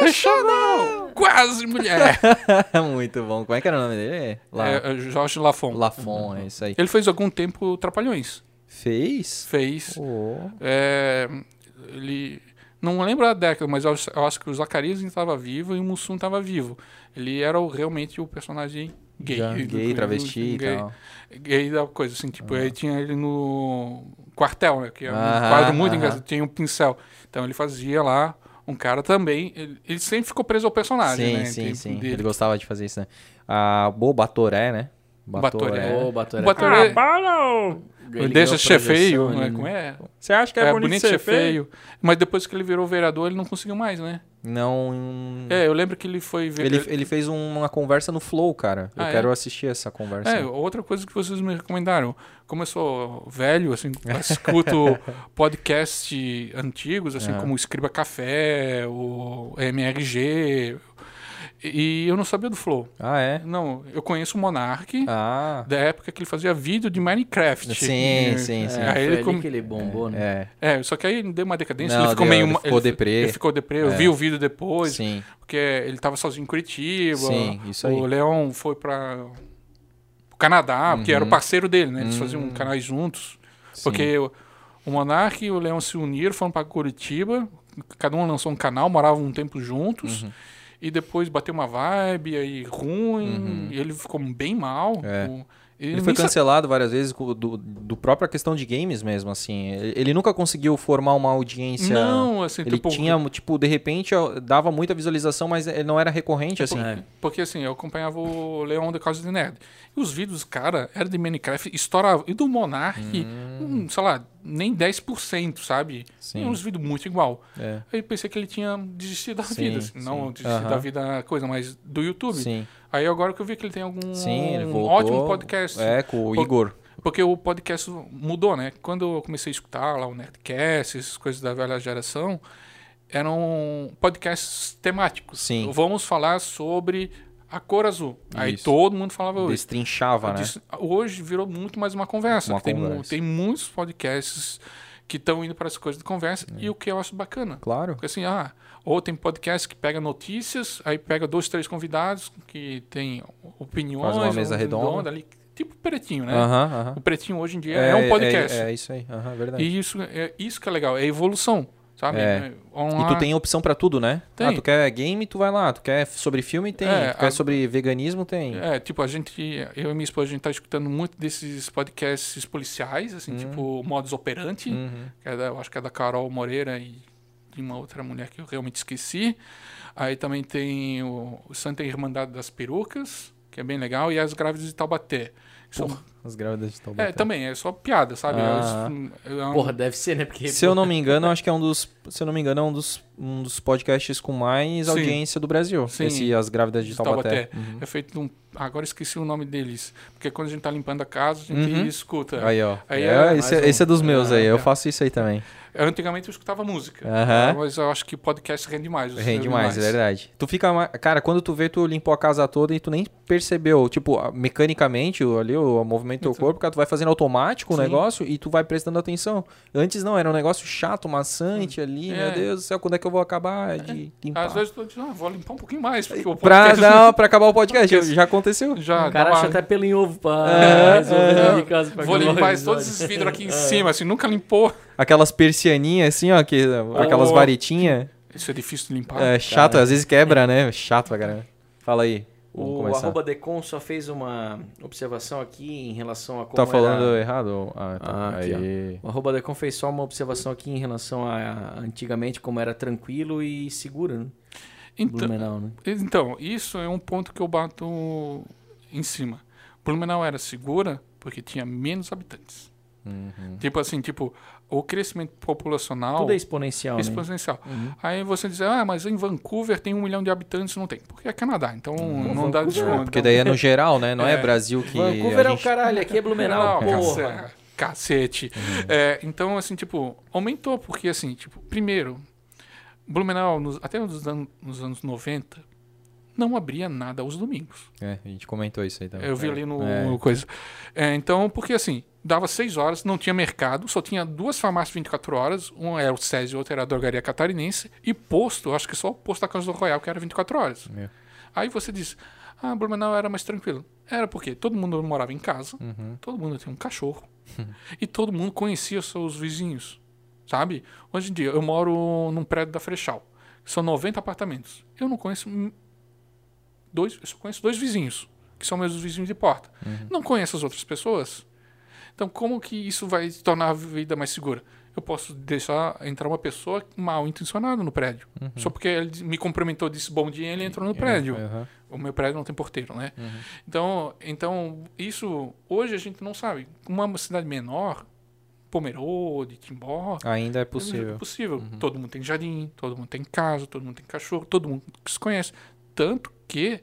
Deixa não! Quase mulher! Muito bom. Como é que era o nome dele? Lá. É, é Jorge Lafon. Lafon, é isso aí. Ele fez algum tempo Trapalhões. Fez? Fez. Oh. É, ele. Não lembro a década, mas eu, acho- que o Zacarias estava vivo e o Mussum estava vivo. Ele era o- realmente o personagem gay. Já, gay, do- travesti e gay, tal. gay da coisa, assim, tipo, aí tinha ele no quartel, né? Que é um Aham, quadro muito aham. engraçado, tinha um pincel. Então ele fazia lá um cara também. Ele, ele sempre ficou preso ao personagem, Sim, né? sim, sim. dele. Ele gostava de fazer isso, né? A Bo Batoré, né? Batoré. Ô, Batoré. Batoré. Ele Deixa ser feio, né? Como é? Você acha que É, bonito, ser feio. Mas depois que ele virou vereador, ele não conseguiu mais, né? Não. É, eu lembro que ele foi ver. Ele, ele fez uma conversa no Flow, cara. Eu Ah, é? quero assistir essa conversa. É, outra coisa que vocês me recomendaram. Como eu sou velho, assim, escuto podcast antigos, assim, Aham. como o Escriba Café, o MRG. E eu não sabia do Flow. Ah, é? Não, eu conheço o Monark Ah. da época que ele fazia vídeo de Minecraft. Sim, E- sim, sim. É, Aí foi ele ali come- que ele bombou, né? É. É, só que aí ele deu uma decadência, Não, ele ficou deu, meio. ele ficou deprê. Ele ficou deprê, eu É. vi o vídeo depois, Sim. porque ele tava sozinho em Curitiba. Sim, isso aí. O Leão foi para o Canadá, porque era o Uhum. parceiro dele, né? Eles Hum. faziam canais juntos. Sim. Porque o, o Monark e o Leão se uniram, foram para Curitiba, cada um lançou um canal, moravam um tempo juntos. Uhum. E depois bateu uma vibe aí ruim, e ele ficou bem mal. Uhum. É. O- Ele foi cancelado várias vezes do, do própria questão de games mesmo, assim. Ele, nunca conseguiu formar uma audiência. Não, assim, Ele tipo, tinha, tipo, de repente dava muita visualização, mas ele não era recorrente, assim. É. Porque assim, eu acompanhava o Leão de Casa de Nerd. E os vídeos, cara, era de Minecraft, estourava. E do Monark, hum, sei lá, nem 10%, sabe? Sim. Tinha uns vídeos muito igual. É. Aí pensei que ele tinha desistido da Sim, vida, assim, não sim. desistir Aham. da vida coisa, mas do YouTube. Sim, Aí agora que eu vi que ele tem algum sim, ele voltou. ótimo podcast. É, com o Igor. Porque o podcast mudou, né? Quando eu comecei a escutar lá o Nerdcast, essas coisas da velha geração, eram podcasts temáticos. Sim. Vamos falar sobre a cor azul. Aí Isso. todo mundo falava hoje. Destrinchava, né? Hoje virou muito mais uma conversa. Uma que tem, conversa. tem muitos podcasts que estão indo para essa coisa de conversa e o que eu acho bacana. Claro. Porque assim, ah, ou tem podcast que pega notícias, aí pega dois, três convidados que tem opiniões. Faz uma mesa ou redonda. ali, tipo pretinho, né? Aham, aham. O pretinho hoje em dia é, um podcast. É, é isso aí, aham, verdade. E isso é isso que é legal, é evolução, sabe? É. Vamos E lá. tu tem opção pra tudo, né? Tem. Ah, tu quer game, tu vai lá. Tu quer sobre filme, tem. É, tu quer a- sobre veganismo, tem. É, tipo, a gente, eu e minha esposa, a gente tá escutando muito desses podcasts policiais, assim, tipo Modus Operandi, Uhum. que é da- eu acho que é da Carol Moreira e de uma outra mulher que eu realmente esqueci. Aí também tem o, o Santa Irmandade das Perucas, que é bem legal, e as Grávidas de Taubaté. São, As grávidas de Taubaté. é, também, é só piada, sabe? Ah. É, é um- Porra, deve ser, né? Porque, Se eu não me engano, eu acho que é um dos. Se eu não me engano, é um dos, um dos podcasts com mais Sim. audiência do Brasil. Sim. Esse As Grávidas de de Taubaté. Taubaté. É feito de um. Agora esqueci o nome deles. Porque quando a gente tá limpando a casa, a gente Uhum. escuta. Aí, ó. Aí é, é esse, é- esse é um. dos meus Ah, aí. Eu faço isso aí também. Antigamente eu escutava música. Ah, Mas eu acho que podcast rende mais. Rende ouve mais, é verdade. Tu fica. Cara, quando tu vê, tu limpou a casa toda e tu nem percebeu. Tipo, mecanicamente, o- ali, o movimento do teu corpo, cara, tu vai fazendo automático o Sim. negócio e tu vai prestando atenção. Antes não, era um negócio chato, maçante ali. É. Meu Deus do céu, quando é que eu vou acabar de limpar? Às vezes eu tô dizendo, ah, vou limpar um pouquinho mais. Porque o Pra, podcast não, pra acabar o podcast, Podcast. já aconteceu. já O cara acha uma- até pelo em ovo pra É, resolver é. de casa pra Vou o limpar todos esses vidros aqui em cima, assim, nunca limpou. Aquelas persianinhas assim, ó, que, aquelas varetinhas. Isso é difícil de limpar. É chato, cara. às vezes quebra, né? Chato pra caramba. Fala aí. O começar. arroba Decon só fez uma observação aqui em relação a como Tá falando era... errado? Ah, tá. Ah, aqui, ó. aí. O arroba Decon fez só uma observação aqui em relação a, a antigamente como era tranquilo e seguro, né? Então, Blumenau, né? então, isso é um ponto que eu bato em cima. Blumenau era segura porque tinha menos habitantes. Uhum. Tipo assim, tipo, o crescimento populacional Tudo é exponencial, né? exponencial. Uhum. Aí você diz, ah, mas em Vancouver tem um milhão de habitantes, não tem. Porque é Canadá, então Uhum. não dá Vancouver- desconto. Porque daí é no geral, né? Não é, É. Brasil que. Vancouver a é o gente- caralho, aqui é Blumenau, Não, porra. cace- Cacete. Uhum. É, então, assim, tipo, aumentou, porque assim, tipo, primeiro, Blumenau, nos- até nos anos, nos anos 90, não abria nada aos domingos. É, a gente comentou isso aí também. Eu vi ali no, É. no coisa. É, então, porque assim, dava seis horas, não tinha mercado, só tinha duas farmácias 24 horas, um era o SESI e outro era a drogaria catarinense, e posto, acho que só o posto da Casa do Royal, que era 24 horas. Meu. Aí você diz, ah, Blumenau era mais tranquilo. Era porque todo mundo morava em casa, Uhum. todo mundo tinha um cachorro, e todo mundo conhecia seus vizinhos, sabe? Hoje em dia, eu moro num prédio da Frechal, são 90 apartamentos. Eu não conheço dois, eu só conheço dois vizinhos, que são meus vizinhos de porta. Não conheço as outras pessoas. Então, como que isso vai tornar a vida mais segura? Eu posso deixar entrar uma pessoa mal intencionada no prédio. Só porque ele me cumprimentou, disse bom dia, ele entrou no prédio. Uhum. O meu prédio não tem porteiro, né? Então, então, isso hoje a gente não sabe. Uma cidade menor, Pomerode, Timbó, Ainda é é possível. possível. Todo mundo tem jardim, todo mundo tem casa, todo mundo tem cachorro, todo mundo se conhece. Tanto que,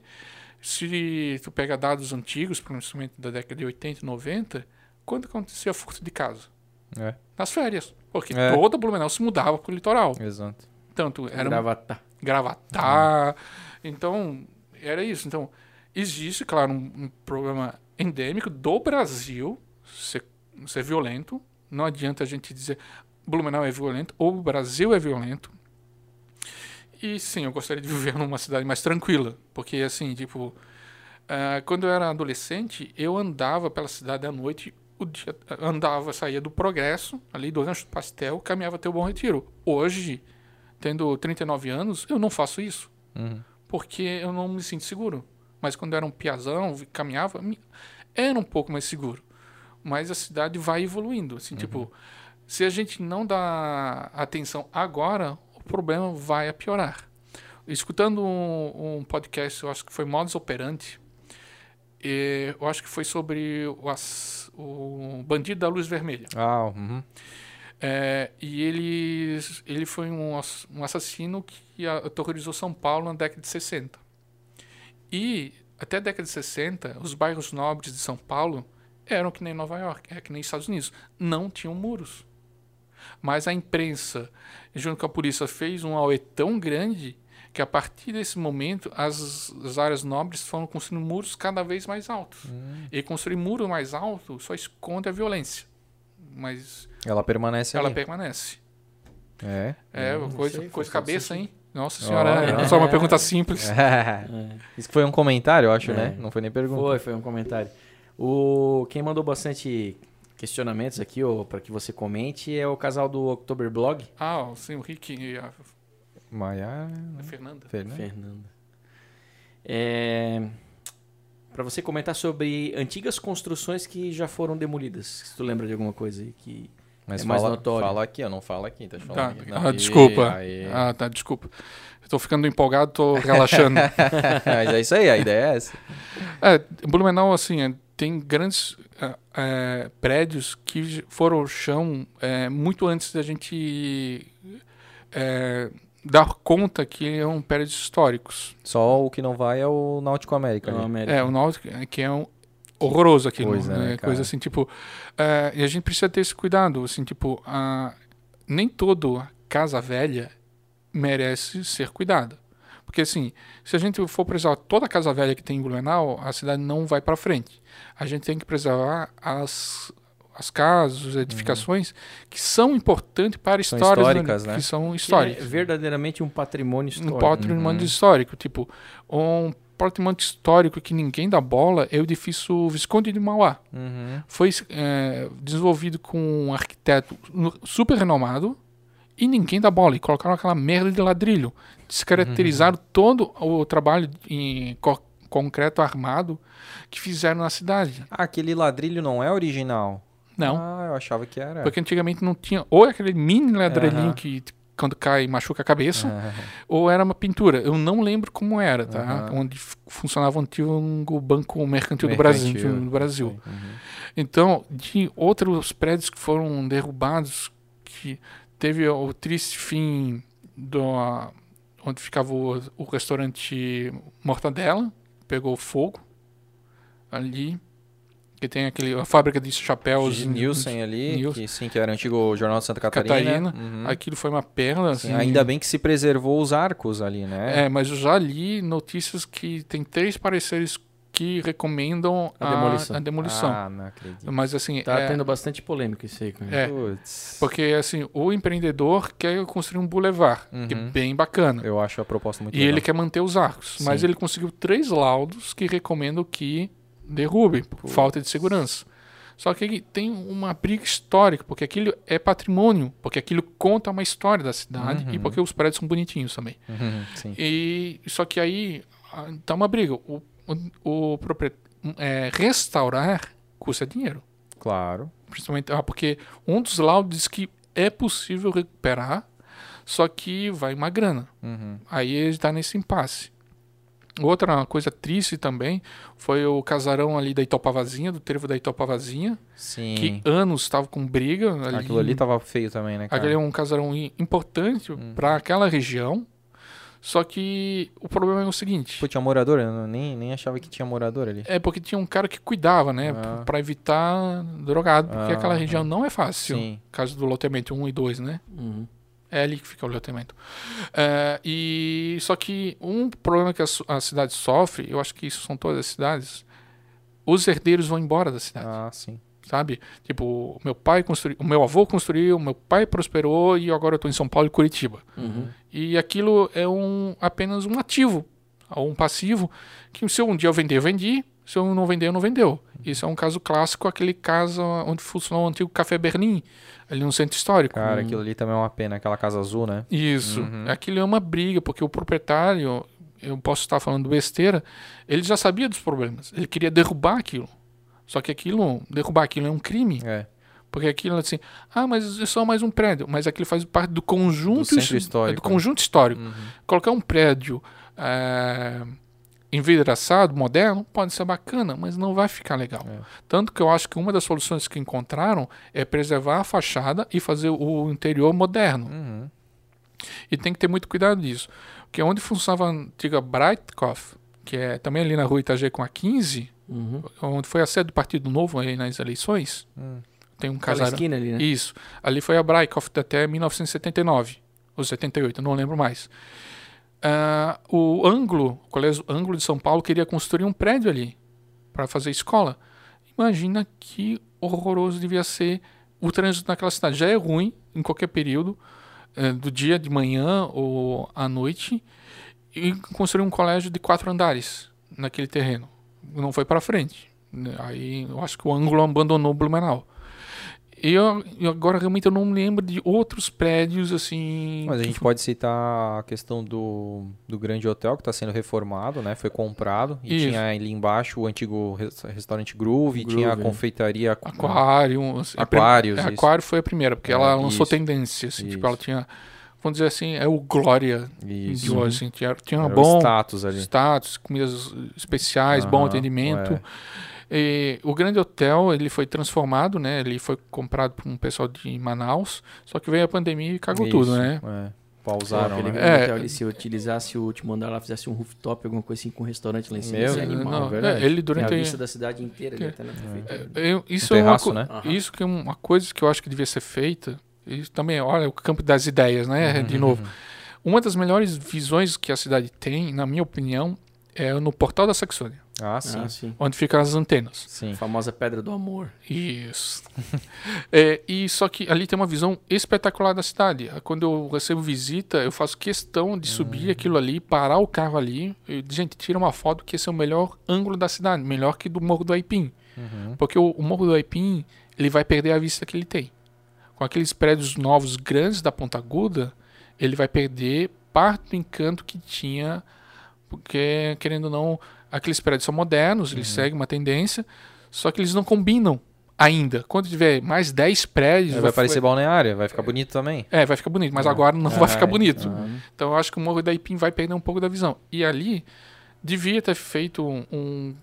se tu pega dados antigos, principalmente da década de 80 e 90, quando acontecia furto de casa? É, Nas férias. Porque É. toda Blumenau se mudava pro litoral. exato. Tanto era Gravatar. Gravatar. Então, era isso. Então, existe, claro, um, um problema endêmico do Brasil ser, ser violento. Não adianta a gente dizer Blumenau é violento ou o Brasil é violento. E sim, eu gostaria de viver numa cidade mais tranquila. Porque, assim, tipo, ah, quando eu era adolescente, eu andava pela cidade à noite. O dia, andava, saía do Progresso, ali do Rancho do Pastel, caminhava até o Bom Retiro. Hoje, tendo 39 anos, eu não faço isso. Uhum. Porque eu não me sinto seguro. Mas quando era um piazão, caminhava, era um pouco mais seguro. Mas a cidade vai evoluindo. Assim, tipo, se a gente não dá atenção agora, o problema vai a piorar. Escutando um, um podcast, eu acho que foi Modus Operandi, e eu acho que foi sobre o, ass- o bandido da luz vermelha. Ah, uhum. É, e ele, ele foi um, um assassino que aterrorizou São Paulo na década de 60. E até a década de 60, os bairros nobres de São Paulo eram que nem Nova York, é que nem Estados Unidos, não tinham muros. Mas a imprensa, junto com a polícia, fez um auê tão grande que a partir desse momento as, as áreas nobres foram construindo muros cada vez mais altos. E construir muro mais alto só esconde a violência. Mas Ela permanece ela ali. permanece. É. É, Não coisa, sei, coisa cabeça, hein? Nossa senhora, Olha. é só uma pergunta simples. Isso que foi um comentário, eu acho, É. né? Não foi nem pergunta. Foi, foi um comentário. O, quem mandou bastante questionamentos aqui, para que você comente, é o casal do October Blog, Ah, sim, o Rick e a Maia. a Fernanda. Fernanda. Fernanda. É, para você comentar sobre antigas construções que já foram demolidas. Se tu lembra de alguma coisa aí que Mas É mais fala, notório. fala aqui, eu não falo aqui, tá te Tá. falando aqui. Ah, Não, desculpa. aí- Ah, tá, desculpa. Eu tô ficando empolgado, tô relaxando. Mas é isso aí, a ideia é essa. é, Blumenau, assim, é, tem grandes é, é, prédios que foram ao chão é, muito antes da gente é, dar conta que eram prédios históricos. Só o que não vai é o Náutico América. é uma América. É, o Náutico, é, que é um horroroso aquilo. coisa, né? né, cara? coisa assim, tipo... é, e a gente precisa ter esse cuidado, assim, tipo... a- nem toda casa velha merece ser cuidada. Porque, assim, se a gente for preservar toda a casa velha que tem em Blumenau, a cidade não vai para frente. A gente tem que preservar as, as casas, as edificações que são importantes para São histórias... históricas, né? Que são Que históricas É verdadeiramente um patrimônio um histórico. patrimônio Uhum. histórico. Tipo, um patrimônio histórico que ninguém dá bola é o edifício Visconde de Mauá. Uhum. Foi é, desenvolvido com um arquiteto super renomado e ninguém dá bola. E colocaram aquela merda de ladrilho. Descaracterizaram todo o trabalho em co- concreto armado que fizeram na cidade. Ah, aquele ladrilho não é original? Não. Ah, eu achava que era. Porque antigamente não tinha. Ou é aquele mini ladrilhinho Aham. que quando cai machuca a cabeça. Ah, ou era uma pintura. Eu não lembro como era, tá? Aham. Onde funcionava o antigo Banco Mercantil, do Brasil. Do Brasil. Uhum. Então, de outros prédios que foram derrubados, que teve o triste fim do onde ficava o, o restaurante Mortadela, pegou fogo ali. Que tem aquele, a fábrica de chapéus. De Nielsen ali, Nielsen. que sim, que era o antigo Jornal de Santa Catarina. Catarina. Uhum. Aquilo foi uma perla. Sim, assim, ainda bem que se preservou os arcos ali, né? É, mas eu já li notícias que tem três pareceres que recomendam A a, demolição. a demolição. Ah, não acredito. Mas assim, Tá é, tendo bastante polêmica isso aí. Cara. É. Porque assim, o empreendedor quer construir um boulevard, que é Uhum. bem bacana. Eu acho a proposta muito E legal. ele quer manter os arcos. Mas Sim. ele conseguiu três laudos que recomendam que derrube, por falta de segurança. Só que ele tem uma briga histórica, porque aquilo é patrimônio, porque aquilo conta uma história da cidade e Uhum. porque os prédios são bonitinhos também. Uhum. E só que aí tá uma briga. O, o, o é, restaurar custa dinheiro. Claro. Principalmente ah, porque um dos laudos diz que é possível recuperar, só que vai uma grana. Uhum. Aí ele está nesse impasse. Outra coisa triste também foi o casarão ali da Itopavazinha, do trevo da Itopavazinha, Sim. que anos estava com briga. Ali. Aquilo ali tava feio também, né, cara? Aquele é um casarão importante para aquela região. Só que o problema é o seguinte: Pô, tinha morador? Eu nem, nem achava que tinha morador ali. é porque tinha um cara que cuidava, né, Ah. para evitar drogado, porque Ah, aquela região não é fácil. Sim. Caso do loteamento 1 e 2, né? Uhum. É ali que fica o loteamento. É, e só que um problema que a, a cidade sofre, eu acho que isso são todas as cidades, os herdeiros vão embora da cidade, Ah, sim. sabe? Tipo, meu pai construiu, o meu avô construiu, meu pai prosperou e agora eu estou em São Paulo e Curitiba. Uhum. E aquilo é um apenas um ativo, ou um passivo, que se eu um dia eu vender, eu vendi, se eu não vender, eu não vendeu. Isso é um caso clássico, aquele caso onde funcionou o antigo Café Berlim, ali no centro histórico. Cara, Hum. aquilo ali também é uma pena, aquela casa azul, né? Isso. Uhum. Aquilo é uma briga, porque o proprietário, eu posso estar falando besteira, ele já sabia dos problemas. Ele queria derrubar aquilo. Só que aquilo, derrubar aquilo é um crime. É. Porque aquilo assim, ah, mas é só mais um prédio. Mas aquilo faz parte do conjunto, Do his- histórico, do conjunto histórico. Uhum. Colocar um prédio é, envidraçado, moderno, pode ser bacana, mas não vai ficar legal. É. Tanto que eu acho que uma das soluções que encontraram é preservar a fachada e fazer o interior moderno. Uhum. E tem que ter muito cuidado disso. Porque onde funcionava a antiga Breitkopf, que é também ali na rua Itagé com a 15, Uhum. onde foi a sede do Partido Novo aí nas eleições, Hum. tem um casarão. esquina ali, né? Isso. Ali foi a Breitkopf até 1979, ou 78, não lembro mais. Ah, o Anglo, o Colégio Anglo de São Paulo, queria construir um prédio ali para fazer escola. Imagina que horroroso devia ser o trânsito naquela cidade. Já é ruim em qualquer período, eh, do dia, de manhã ou à noite, e construir um colégio de quatro andares naquele terreno. Não foi para frente. Aí eu acho que o Anglo abandonou Blumenau. Eu, e agora realmente eu não lembro de outros prédios assim. Mas a gente pode citar a questão do, do grande hotel que está sendo reformado, né? Foi comprado. E Isso. tinha ali embaixo o antigo res- restaurante Groove, Groove, tinha a confeitaria Aquário. assim, prim- Aquários, é. Aquário foi a primeira, porque É, ela lançou isso. tendência. Assim, tipo, ela tinha. Vamos dizer assim, é o Glória de hoje. Assim, tinha, tinha o bom status ali. status, comidas especiais, bom atendimento. ué. E o grande hotel ele foi transformado, né? Ele foi comprado por um pessoal de Manaus, só que veio a pandemia e cagou tudo, Isso, né? É. Pausaram, aquele né? grande É. hotel ali, se utilizasse o último andar lá, fizesse um rooftop, alguma coisa assim, com um restaurante lá em cima, Meu, é animal. Não, verdade. é, ele Tem a durante vista da cidade inteira ali, até na prefeitura. Eu- isso Um é uma terraço, né? Isso que é uma coisa que eu acho que devia ser feita. Isso também, olha, o campo das ideias, né? Uhum, De novo. Uma das melhores visões que a cidade tem, na minha opinião, é no Portal da Saxônia, Ah, sim. Ah, sim. onde ficam as antenas. Sim. A famosa Pedra do Amor. Isso. É, e só que ali tem uma visão espetacular da cidade. Quando eu recebo visita, eu faço questão de subir aquilo ali, parar o carro ali. E, gente, tira uma foto que esse é o melhor ângulo da cidade, melhor que do Morro do Aipim. Uhum. Porque o, o Morro do Aipim, ele vai perder a vista que ele tem. Com aqueles prédios novos grandes da Ponta Aguda, ele vai perder parte do encanto que tinha, porque, querendo ou não, aqueles prédios são modernos, eles Uhum. seguem uma tendência, só que eles não combinam ainda. Quando tiver mais 10 prédios... Aí vai parecer balneária, vai ficar bonito também. É, vai ficar bonito, mas Ah. agora não vai ficar Ai, bonito. ah. Então eu acho que o Morro da Ipim vai perder um pouco da visão. E ali devia ter feito um, um,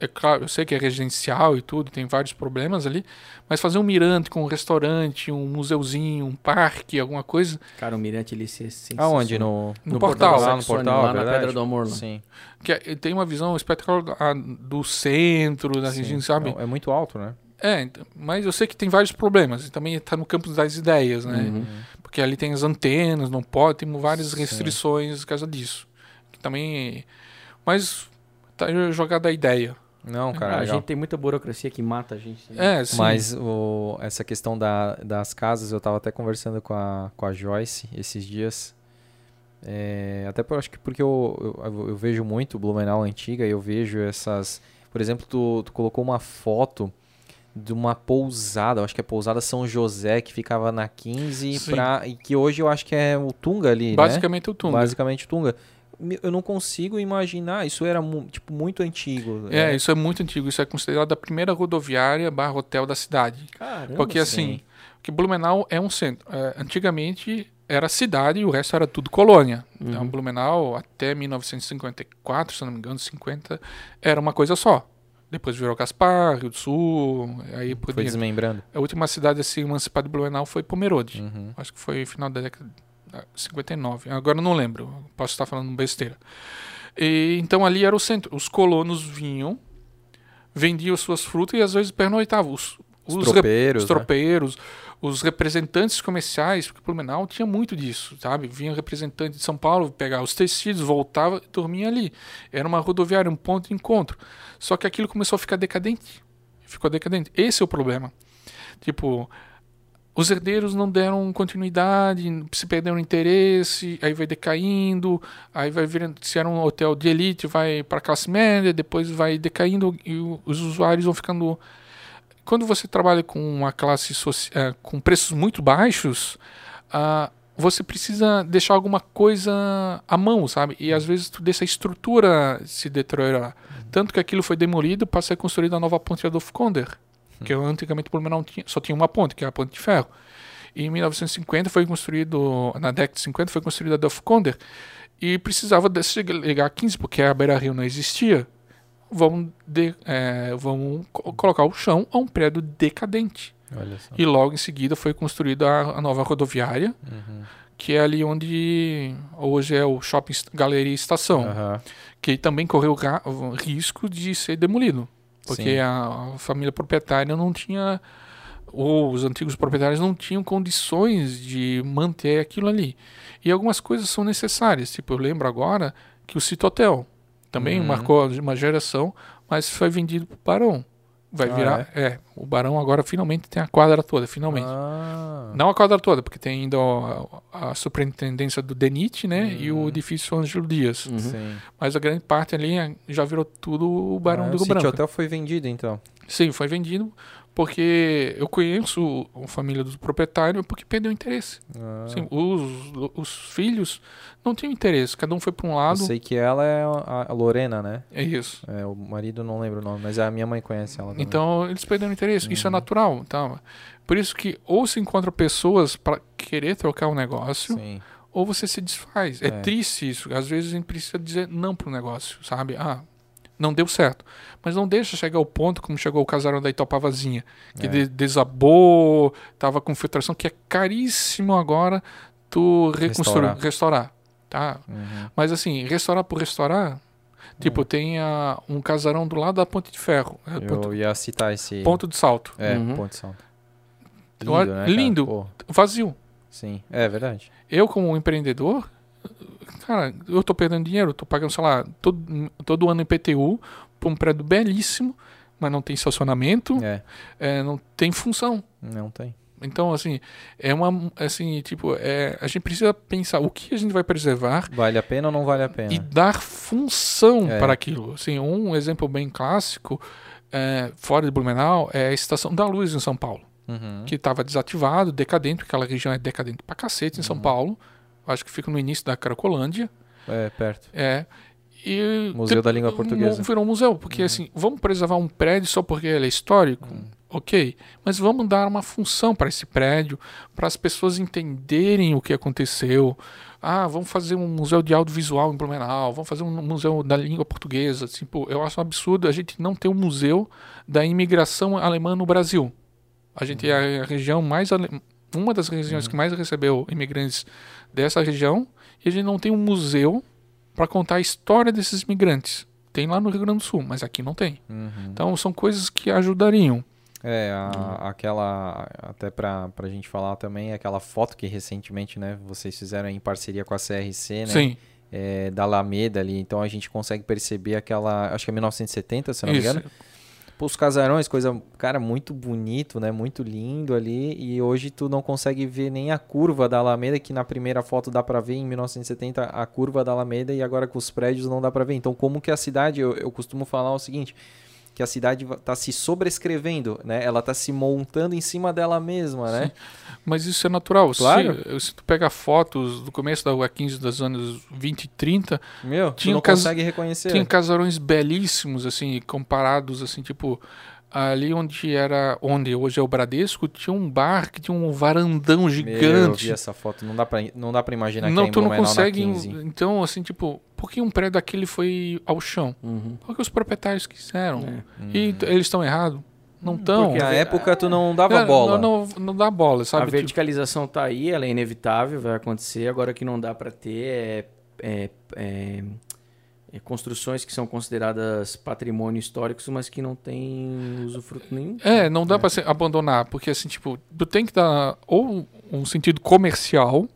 é claro, eu sei que é residencial e tudo, tem vários problemas ali, mas fazer um mirante com um restaurante, um museuzinho, um parque, alguma coisa. Cara, o mirante ali é sensacional. Aonde? No, No, no portal. Lá no portal, lá na verdade? Pedra do Amor. Lá. Sim. Que é- tem uma visão espetacular do centro, da região, sabe? É, é muito alto, né? É, então, mas eu sei que tem vários problemas. E também está no campo das ideias, né? Uhum. Porque ali tem as antenas, não pode, tem várias Sim. restrições por causa disso. Que também. Mas tá jogada a ideia. Não, cara, Ah, a gente tem muita burocracia que mata a gente. né? É, sim. Mas o- essa questão da- das casas, eu tava até conversando com a, com a Joyce esses dias. É, até por, acho que porque eu, eu, eu vejo muito Blumenau antiga e eu vejo essas. Por exemplo, tu, tu colocou uma foto de uma pousada, eu acho que é pousada São José, que ficava na 15 Sim. pra, e que hoje eu acho que é o Tunga ali, né? Basicamente o Tunga. Basicamente o Tunga. Eu não consigo imaginar, isso era tipo muito antigo. É, isso é muito antigo. Isso é considerado a primeira rodoviária barra hotel da cidade. Caramba. Porque assim, que Blumenau é um centro. É, antigamente era cidade e o resto era tudo colônia. Então Uhum. Blumenau até 1954, se não me engano, 50, era uma coisa só. Depois virou Gaspar, Rio do Sul, aí por Foi desmembrando. A última cidade a se emancipar de Blumenau foi Pomerode. Uhum. Acho que foi final da década 59. Agora eu não lembro. Posso estar falando besteira. E, então ali era o centro. Os colonos vinham, vendiam suas frutas e às vezes pernoitavam. Os, Os os tropeiros, os né? tropeiros, os representantes comerciais, porque Blumenau tinha muito disso, sabe? Vinha representante de São Paulo pegar os tecidos, voltava e dormia ali. Era uma rodoviária, um ponto de encontro. Só que aquilo começou a ficar decadente. Ficou decadente. Esse é o problema. Tipo, os herdeiros não deram continuidade, se perderam interesse, aí vai decaindo, aí vai virando, se era um hotel de elite, vai para classe média, depois vai decaindo e os usuários vão ficando quando você trabalha com uma classe soci- eh, com preços muito baixos, ah, você precisa deixar alguma coisa à mão, sabe? E às vezes tu deixa a estrutura se deteriorar. Tanto que aquilo foi demolido para ser construída a nova ponte Adolfo Konder, que antigamente Blumenau tinha, só tinha uma ponte, que é a ponte de ferro. E em 1950 foi construído, na década de 50 foi construída a Adolfo Konder e precisava desse ligar a 15 porque a Beira Rio não existia. Vamos, de, eh, vamos co- colocar o chão a um prédio decadente. E logo em seguida foi construída a, a nova rodoviária, Uhum. que é ali onde hoje é o Shopping Galeria Estação, Aham. que também correu risco de ser demolido, porque a, a família proprietária não tinha, ou os antigos proprietários não tinham condições de manter aquilo ali. E algumas coisas são necessárias, tipo, eu lembro agora que o Citotel também Uhum. marcou uma geração, mas foi vendido para o Barão. Vai Ah, virar, é? o Barão agora finalmente tem a quadra toda, finalmente. Ah, Não a quadra toda, porque tem ainda a, a superintendência do DENIT, né? E o edifício Ângelo Dias. Uhum. Mas a grande parte ali é- já virou tudo o Barão ah, do o Branco. Hotel foi vendido, então. Sim, foi vendido porque eu conheço a família do proprietário porque perdeu interesse. Ah, Sim, os, os filhos não tinham interesse, cada um foi para um eu lado. sei que ela é a Lorena, né? É isso. É, o marido não lembro o nome, mas a minha mãe conhece ela. também. Então eles perderam interesse. Isso é Uhum. natural. Tá? Por isso que ou se encontra pessoas para querer trocar o negócio, Sim. ou você se desfaz. É, É. triste isso. Às vezes a gente precisa dizer não pro negócio, sabe? Ah, não deu certo. Mas não deixa chegar ao ponto como chegou o casarão da Itopavazinha, que É. de- desabou, tava com filtração, que é caríssimo agora tu reconstruir, Restaurar. restaurar, tá? Uhum. Mas assim, restaurar por restaurar, tipo, tem a- um casarão do lado da Ponte de Ferro, é, Eu ponto, ia citar esse. ponto de salto, É, Uhum. Ponte Santo. Eu acho- né, lindo. Vazio. sim, é verdade. Eu, como empreendedor, cara, eu tô perdendo dinheiro, tô pagando, sei lá, todo, todo ano IPTU pra um prédio belíssimo, mas não tem estacionamento, É, é, não tem função. não tem. Então, assim, é uma, assim, tipo, é, a gente precisa pensar o que a gente vai preservar Vale a pena ou não vale a pena? e dar função É. para aquilo. Assim, um exemplo bem clássico, é, fora de Blumenau, é a Estação da Luz em São Paulo. Uhum. que estava desativado, decadente, porque aquela região é decadente pra cacete em São Uhum. Paulo. Acho que fica no início da Caracolândia. É, perto. É. E Museu da Língua Portuguesa. Virou um museu, porque Uhum. assim, vamos preservar um prédio só porque ele é histórico? Uhum. Ok, mas vamos dar uma função para esse prédio, para as pessoas entenderem o que aconteceu. Ah, vamos fazer um museu de audiovisual em Blumenau, vamos fazer um museu da língua portuguesa. Tipo, eu acho um absurdo a gente não ter um museu da imigração alemã no Brasil. A gente é a região mais ale... uma das regiões que mais recebeu imigrantes dessa região e a gente não tem um museu para contar a história desses imigrantes. Tem lá no Rio Grande do Sul, mas aqui não tem. Uhum. Então são coisas que ajudariam. É, a- aquela. Até pra, pra gente falar também, aquela foto que recentemente, né, vocês fizeram em parceria com a CRC, né? Sim, é, da Alameda ali. Então a gente consegue perceber aquela. Acho que é 1970, se não me isso. engano. Os casarões, coisa, cara, muito bonito, né? Muito lindo ali. E hoje tu não consegue ver nem a curva da Alameda, que na primeira foto dá pra ver em 1970 a curva da Alameda e agora com os prédios não dá pra ver. Então, como que a cidade, eu, eu costumo falar o seguinte, que a cidade va- tá se sobrescrevendo, né? Ela tá se montando em cima dela mesma, né? Mas isso é natural. Claro. Se, se tu pega fotos do começo da Rua 15 dos anos 20 e 30, Meu, tu Tinha não um cas- consegue reconhecer. Tem casarões belíssimos, assim, comparados, assim, tipo, ali onde era, onde hoje é o Bradesco, tinha um bar que tinha um varandão Meu, eu gigante. vi essa foto, não dá pra, não dá pra imaginar que é não, tu não consegue. 15. Então, assim, tipo, por que um prédio daquele foi ao chão? Uhum. Porque os proprietários quiseram. É. E t- eles estão errados? Não estão. porque Na época tu não dava Não, bola. Não, não, não dá bola, A sabe? Tipo, verticalização tá aí, ela é inevitável, vai acontecer. Agora que não dá para ter é, é- é- é construções que são consideradas patrimônio históricos, mas que não têm usufruto nenhum. É, não dá pra se abandonar, porque assim, tipo, tu tem que dar ou um sentido comercial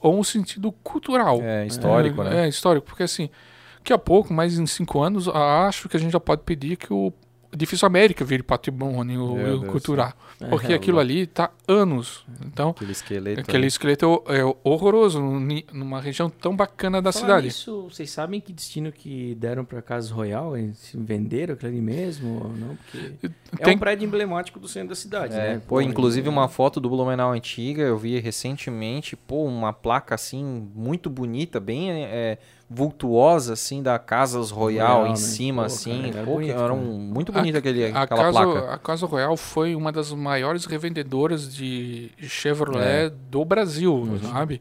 ou um sentido cultural. É, histórico, é, né? É, histórico, porque assim, daqui a pouco, mais em cinco anos, acho que a gente já pode pedir que o Edifício América vire patrimônio Meu Deus cultural. É, Porque é, aquilo ali tá anos. Então, Aquele esqueleto. aquele esqueleto é é horroroso numa região tão bacana da Falar cidade. nisso, vocês sabem que destino que deram para Casa Royal? Eles se venderam aquilo ali mesmo ou não? Porque é Tem- um prédio emblemático do centro da cidade, É, né? pô, inclusive é- uma foto do Blumenau antiga, eu vi recentemente, pô, uma placa assim, muito bonita, bem é, vultuosa, assim, da Casas Royal, Royal, em né? cima, Pô, assim. cara, era pô, bonito, era um, muito bonito aquele, A aquela Casa, placa. a Casa Royal foi uma das maiores revendedoras de Chevrolet É. do Brasil, Uhum. sabe?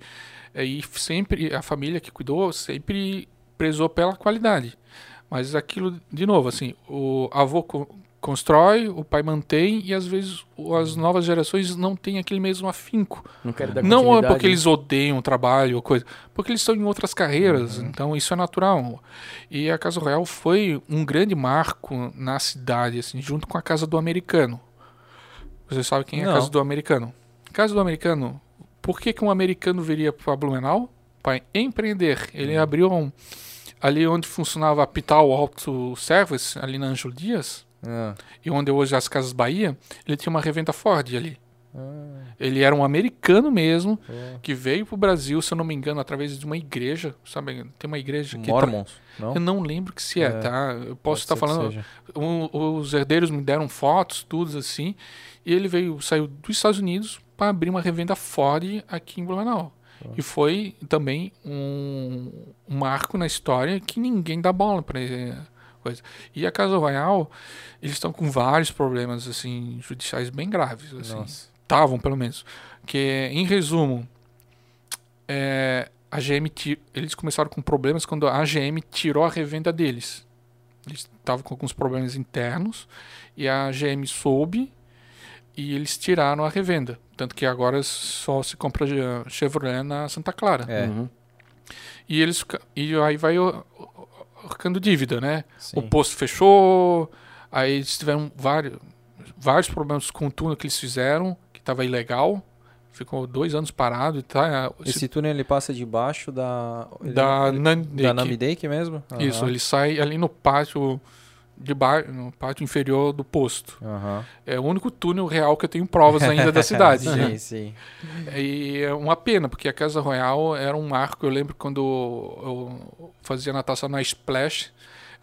E sempre, a família que cuidou sempre prezou pela qualidade. Mas aquilo, de novo, assim, o avô constrói, o pai mantém e às vezes as novas gerações não têm aquele mesmo afinco. Não quero dar Não é porque eles odeiam o trabalho ou coisa, porque eles estão em outras carreiras, Uhum. então isso é natural. E a Casa Royal foi um grande marco na cidade, assim, junto com a Casa do Americano. Você sabe quem é a. Casa do Americano? Casa do Americano, por que, que um americano viria para Blumenau? Para empreender. Ele Uhum. abriu um, ali onde funcionava a Pital Auto Service, ali na Ângelo Dias, Ah, e onde hoje é as Casas Bahia, ele tinha uma revenda Ford ali. ah, Ele era um americano mesmo, pô. que veio pro Brasil, se eu não me engano, através de uma igreja, sabe? Tem uma igreja que Mormons, não? eu não lembro que se é, É, tá? Eu posso estar que falando. os herdeiros me deram fotos, tudo assim, e ele veio, saiu dos Estados Unidos para abrir uma revenda Ford aqui em Blumenau. E foi também um, um marco na história que ninguém dá bola para coisa. E a Casa Royal, eles estão com vários problemas assim judiciais bem graves, assim estavam pelo menos. Que, em resumo, é, a GM eles começaram com problemas quando a GM tirou a revenda deles. Eles estavam com alguns problemas internos e a GM soube e eles tiraram a revenda. Tanto que agora só se compra Chevrolet na Santa Clara. É, Uhum. E eles e aí vai arcando dívida, né? sim. O posto fechou, aí eles tiveram vários, vários problemas com o túnel que eles fizeram, que estava ilegal. Ficou dois anos parado e tá. Esse túnel ele passa debaixo da. ele- da ele- Nandek. da Namidake mesmo? Isso, Aham. ele sai ali no pátio de baixo, no pátio inferior do posto. Aham. É o único túnel real que eu tenho provas ainda da cidade. sim, sim. E é uma pena, porque a Casa Royal era um marco. Eu lembro quando eu fazia natação na Splash,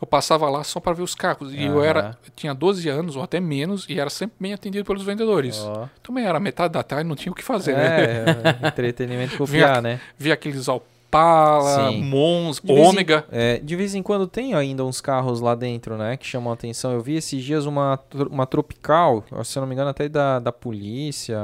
eu passava lá só para ver os carros. E eu Aham. era, eu tinha 12 anos ou até menos, e era sempre bem atendido pelos vendedores. Também era metade da tarde, não tinha o que fazer, né? É, entretenimento com Vinha- fiar, né? Via aqueles Impala, Sim. Mons, De vez em- Ômega. É, de vez em quando tem ainda uns carros lá dentro, né, que chamam a atenção. Eu vi esses dias uma, uma tropical, se eu não me engano, até da, da polícia.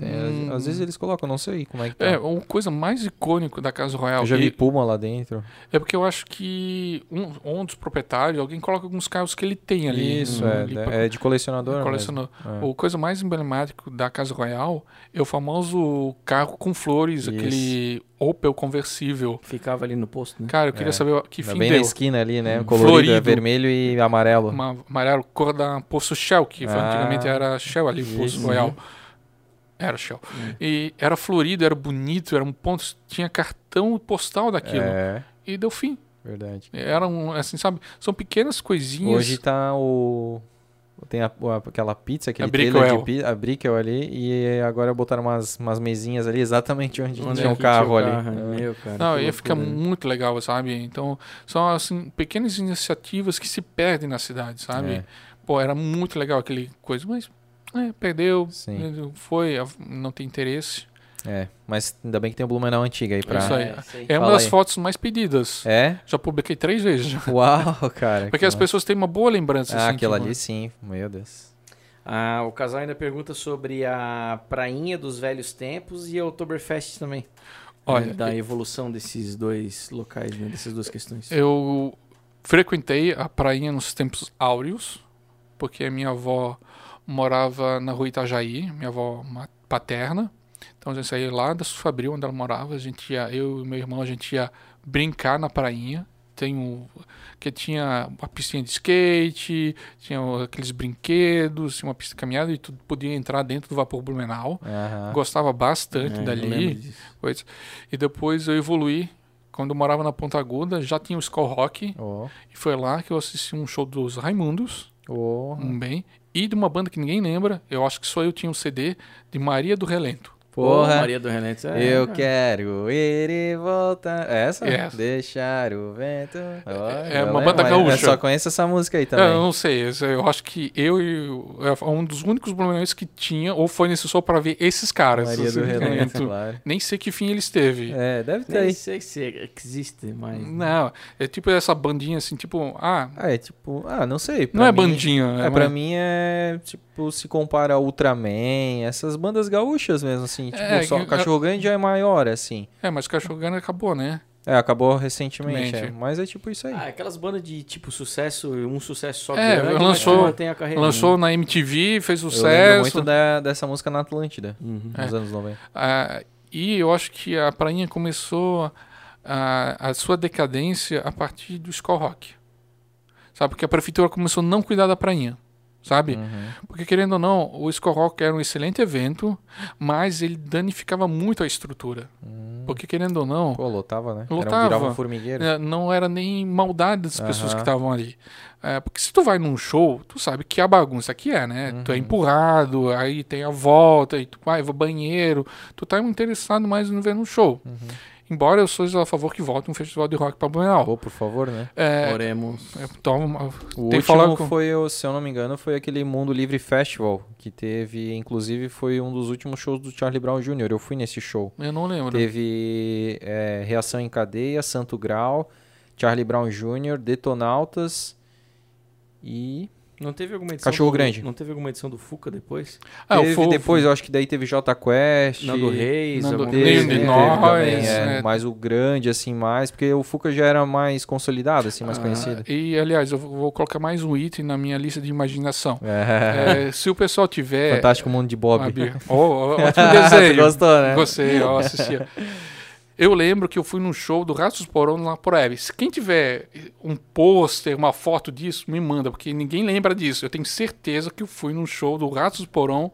É, Hum. Às vezes eles colocam, não sei como é que tá. É, a coisa mais icônica da Casa Royal. eu já vi E- Puma lá dentro. É porque eu acho que um, um dos proprietários, alguém coloca alguns carros que ele tem ali. Isso, né, é, ali é, é de colecionador. colecionador. É. O coisa mais emblemático da Casa Royal é o famoso carro com flores, Isso. aquele Opel conversível. Ficava ali no posto, né? Cara, eu queria É. saber que Tá fim bem na deu. esquina ali, né? Hum. Colorido, é Florido. vermelho e amarelo. Uma amarelo, cor da Poço Shell, que Ah. antigamente era Shell ali, Poço Isso. Royal. Era Shell. E era florido, era bonito, era um ponto, tinha cartão postal daquilo. É, E deu fim. verdade. Eram, assim, sabe? São pequenas coisinhas. Hoje tá o. Tem a- a- aquela pizza, aquele A trailer de pizza, a ali, e agora botaram umas, umas mesinhas ali exatamente onde, Onde tinha é um carro ali. carro, É. Meu, cara, Não, ia ficar muito legal, sabe? Então, são assim, pequenas iniciativas que se perdem na cidade, sabe? É. Pô, era muito legal aquele coisa, mas é, perdeu, Sim. foi, não tem interesse. É, mas ainda bem que tem o Blumenau antiga aí pra. Isso aí. É. É uma das aí. fotos mais pedidas. É? Já publiquei três vezes. já. Uau, cara. Porque que as massa. pessoas têm uma boa lembrança. Ah, assim, aquela que- ali sim, meu Deus. Ah, o casal ainda pergunta sobre a prainha dos velhos tempos e a Oktoberfest também. Olha, da evolução desses dois locais, né? Dessas duas questões. Eu frequentei a prainha nos tempos áureos, porque a minha avó morava na rua Itajaí, minha avó paterna. Então a gente saía lá da Fabril, onde ela morava, a gente ia, eu e meu irmão, a gente ia brincar na prainha. Tem um, que tinha uma piscina de skate, tinha aqueles brinquedos, tinha uma pista de caminhada e tudo podia entrar dentro do vapor Blumenau. Aham. Gostava bastante É, dali coisa. E depois eu evoluí. Quando eu morava na Ponta Aguda, já tinha o Skull Rock. Ó, E foi lá que eu assisti um show dos Raimundos, um bem. E de uma banda que ninguém lembra, eu acho que só eu tinha um CD, de Maria do Relento. Porra. Maria do Relento. É, Eu cara. quero ir e voltar. É Essa? Essa. Deixar o vento. Ó, É eu uma lembro, banda gaúcha. Eu só conheço essa música aí É, também. eu não sei, eu acho que eu e é um dos únicos blumenauenses que tinha, ou foi nesse show para ver esses caras. Maria do assim, Relento, claro. Nem sei que fim eles teve. É, deve ter Nem aí. sei se existe, mas... Não, é tipo essa bandinha assim, tipo, ah, Ah, é tipo, ah, não sei. pra não é mim- bandinha, É, é, pra mas- mim é, tipo, se compara a Ultraman, essas bandas gaúchas mesmo, assim. Tipo, É, só que- Cachorro Grande já é maior, assim. É, mas Cachorro Grande acabou, né? É, acabou recentemente, Mente. é, mas é tipo isso aí. Ah, aquelas bandas de tipo sucesso, um sucesso só É, grande, lançou- carreira. Lançou né? na MTV, fez Eu lembro sucesso. muito da- dessa música na Atlântida, Uhum. É. nos anos 90. Ah, e eu acho que a prainha começou a, a sua decadência a partir do Skull Rock. Sabe? Porque a prefeitura começou a não cuidar da prainha. Sabe? Uhum. Porque querendo ou não, o Skull Rock era um excelente evento, mas ele danificava muito a estrutura. Hum. Porque querendo ou não, Pô, lotava, né? Era um, Lotava. virava um formigueiro. É, não era nem maldade das pessoas Aham. que estavam ali. É, porque se tu vai num show, tu sabe que a bagunça que é, né? Tu é Uhum. empurrado, aí tem a volta, e tu vai ao banheiro. Tu tá interessado mais em ver um show. Uhum. Embora eu seja a favor que volte um festival de rock para Blumenau. Pô, por favor, né? É, Oremos. então, O último que falar com... foi, se eu não me engano, foi aquele Mundo Livre Festival, que teve, inclusive, foi um dos últimos shows do Charlie Brown Jr. Eu fui nesse show. Eu não lembro. Teve é, Reação em Cadeia, Santo Grau, Charlie Brown Jr., Detonautas e... Não teve alguma edição Cachorro do, Grande. Não teve alguma edição do Fuca depois? Ah, o teve Fofo. depois, eu acho que daí teve Jota Quest... Nando Reis, Nando Reis, coisa Teve, de assim. teve nós, também, é, é. mas o grande, assim, mais... Porque o Fuca já era mais consolidado, assim, mais Ah, conhecido. E, aliás, eu vou colocar mais um item na minha lista de imaginação. É. É, se o pessoal tiver... Fantástico Mundo de Bob. Ah. Oh, ótimo desenho. gostou, né? Gostei, eu assistia. Eu lembro que eu fui num show do Ratos Porão por Hebe. Se quem tiver um pôster, uma foto disso, me manda, porque ninguém lembra disso. Eu tenho certeza que eu fui num show do Ratos Porão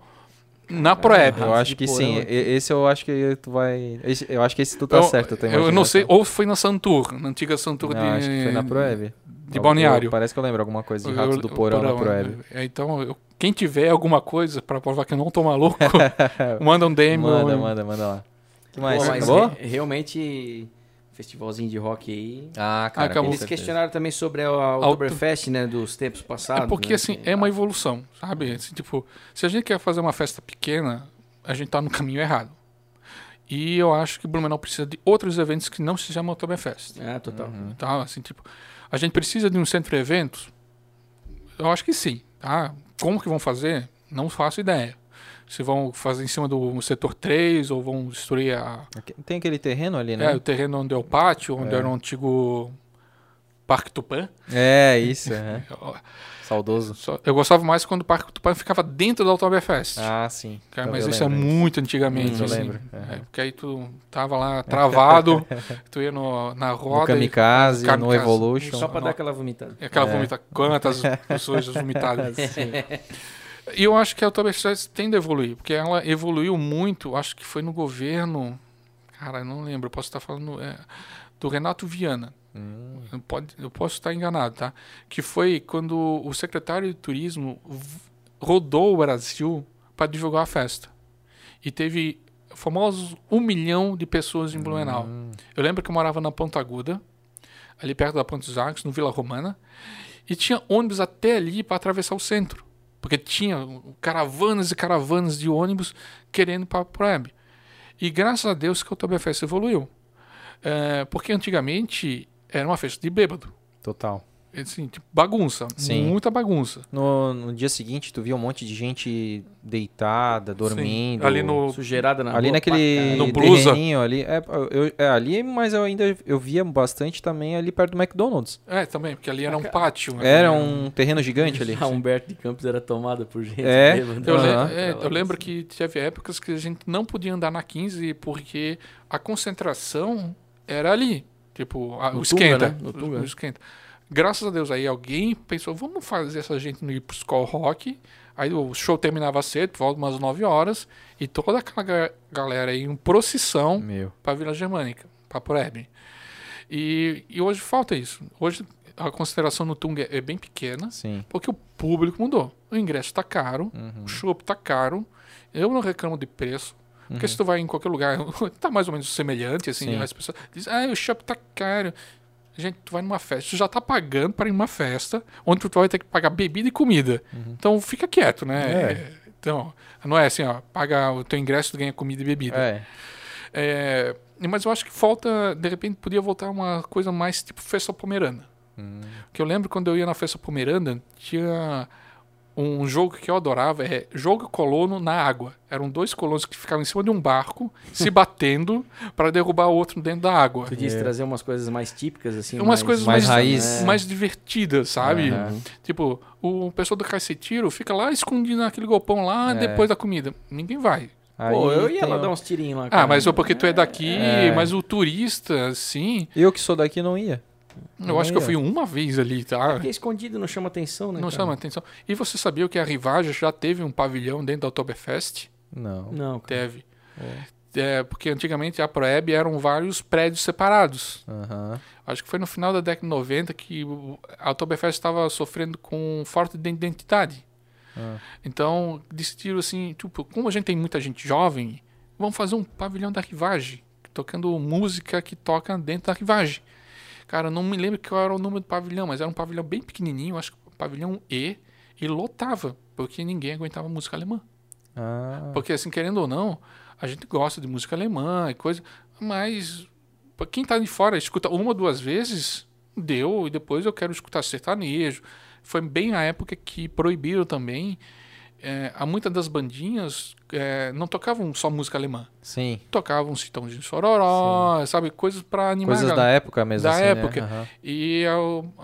na Proeb. Eu acho que porão sim. Esse eu acho que tu vai. esse- eu acho que esse tu tá eu, certo. tua eu não sei, ou foi na Santur, na antiga Santur Não, de, acho que foi na Proeb. de Balneário. Parece que eu lembro alguma coisa de Ratos Eu- do Porão, na Proeb. É, então, eu- quem tiver alguma coisa pra provar que eu não tô maluco, manda um DM. Manda, manda, manda lá. Que mais? Pô, mas Acabou? re- realmente, festivalzinho de rock aí. Ah, cara. Acabou. com Eles questionaram também sobre a Oktoberfest, né, dos tempos passados. É porque, né, assim, é uma evolução, sabe? Assim, tipo, se a gente quer fazer uma festa pequena, a gente tá no caminho errado. E eu acho que Blumenau precisa de outros eventos que não se chamam Oktoberfest. Ah, total. Tá? Assim, tipo, a gente precisa de um centro de eventos? Eu acho que sim. Tá? Como que vão fazer? Não faço ideia. Se vão fazer em cima do setor 3 ou vão destruir a, Tem aquele terreno ali, é, né? o terreno onde é o pátio, onde É. era o antigo Parque Tupã. É, isso. é. Saudoso. eu gostava mais quando o Parque Tupã ficava dentro da Oktoberfest. Ah, sim. Cara, Eu- mas isso é muito antigamente. Hum, eu assim. lembro. É, Aham. porque aí tu tava lá travado, tu ia no, na No roda. e- Kamikaze, no Kamikaze. Evolution. Só pra não. dar aquela vomitada. aquela É. vomita, quantas pessoas vomitadas. E eu acho que a Oktoberfest tende a evoluir, porque ela evoluiu muito, acho que foi no governo, cara, eu não lembro, eu posso estar falando é, do Renato Viana. Hum. Eu, pode, eu posso estar enganado, tá? Que foi quando o secretário de turismo rodou o Brasil para divulgar a festa. E teve famosos um milhão de pessoas em Blumenau. Hum. Eu lembro que eu morava na Ponta Aguda, ali perto da Ponte dos Arcos, no Vila Romana, e tinha ônibus até ali para atravessar o centro. Porque tinha caravanas e caravanas de ônibus querendo para a Proeb. E graças a Deus que a Oktoberfest evoluiu. É, porque antigamente era uma festa de bêbado. Total. Assim, tipo, bagunça. Sim. Muita bagunça. No, no dia seguinte, tu via um monte de gente deitada, dormindo. Ali no. Sujeirada na Ali rua, naquele No Blusa. ali. É, eu, é ali, mas eu ainda eu via bastante também ali perto do McDonald's. É, também, porque ali era um pátio. né? Era um terreno gigante ali. A Humberto de Campos era tomada por gente É, bêbada. Eu, é, eu lembro que teve épocas que a gente não podia andar na 15 porque a concentração era ali. Tipo, a- No o Tunga, esquenta. né? No o- o esquenta. Graças a Deus aí alguém pensou, vamos fazer essa gente ir pro Skull Rock. Aí o show terminava cedo, por volta umas 9 horas, e toda aquela ga- galera aí em procissão Meu. para Vila Germânica, para Proeb. E, e hoje falta isso. Hoje a consideração no Tunga é bem pequena, Sim. porque o público mudou. O ingresso está caro, Uhum. o chopp está caro. Eu não reclamo de preço. Porque se tu vai em qualquer lugar, tá mais ou menos semelhante, assim, Sim. as pessoas dizem, ah, o chopp tá caro. Gente, tu vai numa festa, tu já tá pagando para ir numa festa, onde tu vai ter que pagar bebida e comida. Então fica quieto, né? Uhum. É. Então, não é assim, ó, paga o teu ingresso, tu ganha comida e bebida. É. É, mas eu acho que falta, de repente, podia voltar uma coisa mais tipo festa pomerana. Hum. Que eu lembro quando eu ia na festa pomerana, tinha um jogo que eu adorava, é jogo colono na água. Eram dois colonos que ficavam em cima de um barco, se batendo para derrubar o outro dentro da água. Tu disse É. trazer umas coisas mais típicas, assim. Umas coisas mais mais, raiz. mais divertidas, sabe? Aham. Tipo, o pessoal do cacetiro fica lá escondido naquele galpão lá É. depois da comida. Ninguém vai. Aí Pô, eu ia lá dar uns tirinhos lá. Ah, cara. mas é porque tu é daqui, É. mas o turista, assim, Eu que sou daqui não ia. Eu acho que eu fui uma vez ali, tá? Porque escondido não chama atenção, né? Não cara? chama atenção. E você sabia que a Rivage já teve um pavilhão dentro da Oktoberfest? Não. Não, cara. Teve. É, porque antigamente a Proeb eram vários prédios separados. Aham. Acho que foi no final da década de 90 que o- a Oktoberfest estava sofrendo com falta de identidade. Ah. Então, decidiram assim, tipo, como a gente tem muita gente jovem, vamos fazer um pavilhão da Rivage, tocando música que toca dentro da Rivage. Cara, não me lembro qual era o número do pavilhão, mas era um pavilhão bem pequenininho, acho que pavilhão E, e lotava, porque ninguém aguentava música alemã. Ah. Porque, assim, querendo ou não, a gente gosta de música alemã e coisa, mas quem tá de fora escuta uma ou duas vezes, deu, e depois eu quero escutar sertanejo. Foi bem a época que proibiram também. É, há muitas das bandinhas é, não tocavam só música alemã, Sim. tocavam Citãozinho Sororó, sabe, coisas para animar. Coisas da época mesmo. Da assim, né? época. Aham. E a,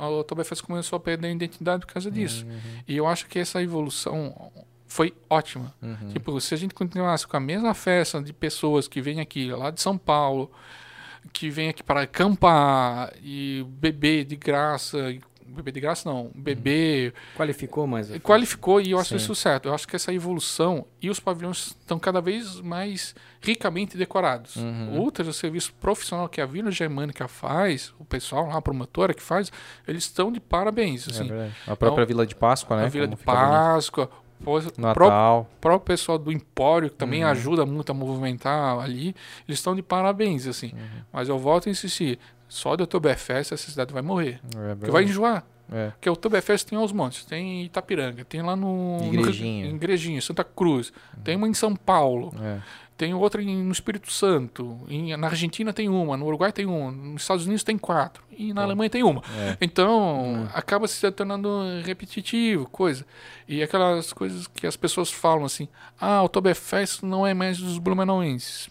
a Oktoberfest começou a perder a identidade por causa disso. Uhum. E eu acho que essa evolução foi ótima. Uhum. Tipo, se a gente continuasse com a mesma festa de pessoas que vêm aqui lá de São Paulo, que vêm aqui para acampar e beber de graça, e- beber de graça não, beber, Qualificou mais. qualificou e eu acho Sim. isso certo. Eu acho que essa evolução e os pavilhões estão cada vez mais ricamente decorados. Uhum. Outros serviços profissional que a Vila Germânica faz, o pessoal lá, a promotora que faz, eles estão de parabéns. É Assim, verdade. A própria Vila de Páscoa, né? a Vila Como de fica bonito. Páscoa, o próprio Natal. próprio pessoal do Empório, que também Uhum. ajuda muito a movimentar ali, eles estão de parabéns, assim. Uhum. Mas eu volto a insistir, só do Oktoberfest essa cidade vai morrer. É Porque vai enjoar. É. Porque o Oktoberfest tem aos montes, tem em Itapiranga, tem lá no... no- Igrejinha. em Igrejinha, Santa Cruz, tem uma em São Paulo, É. tem outra em- no Espírito Santo, em- na Argentina tem uma, no Uruguai tem uma, nos Estados Unidos tem quatro, e na Alemanha tem uma. É. Então, acaba se tornando repetitivo, coisa. E aquelas coisas que as pessoas falam assim, ah, Oktoberfest não é mais dos blumenauenses.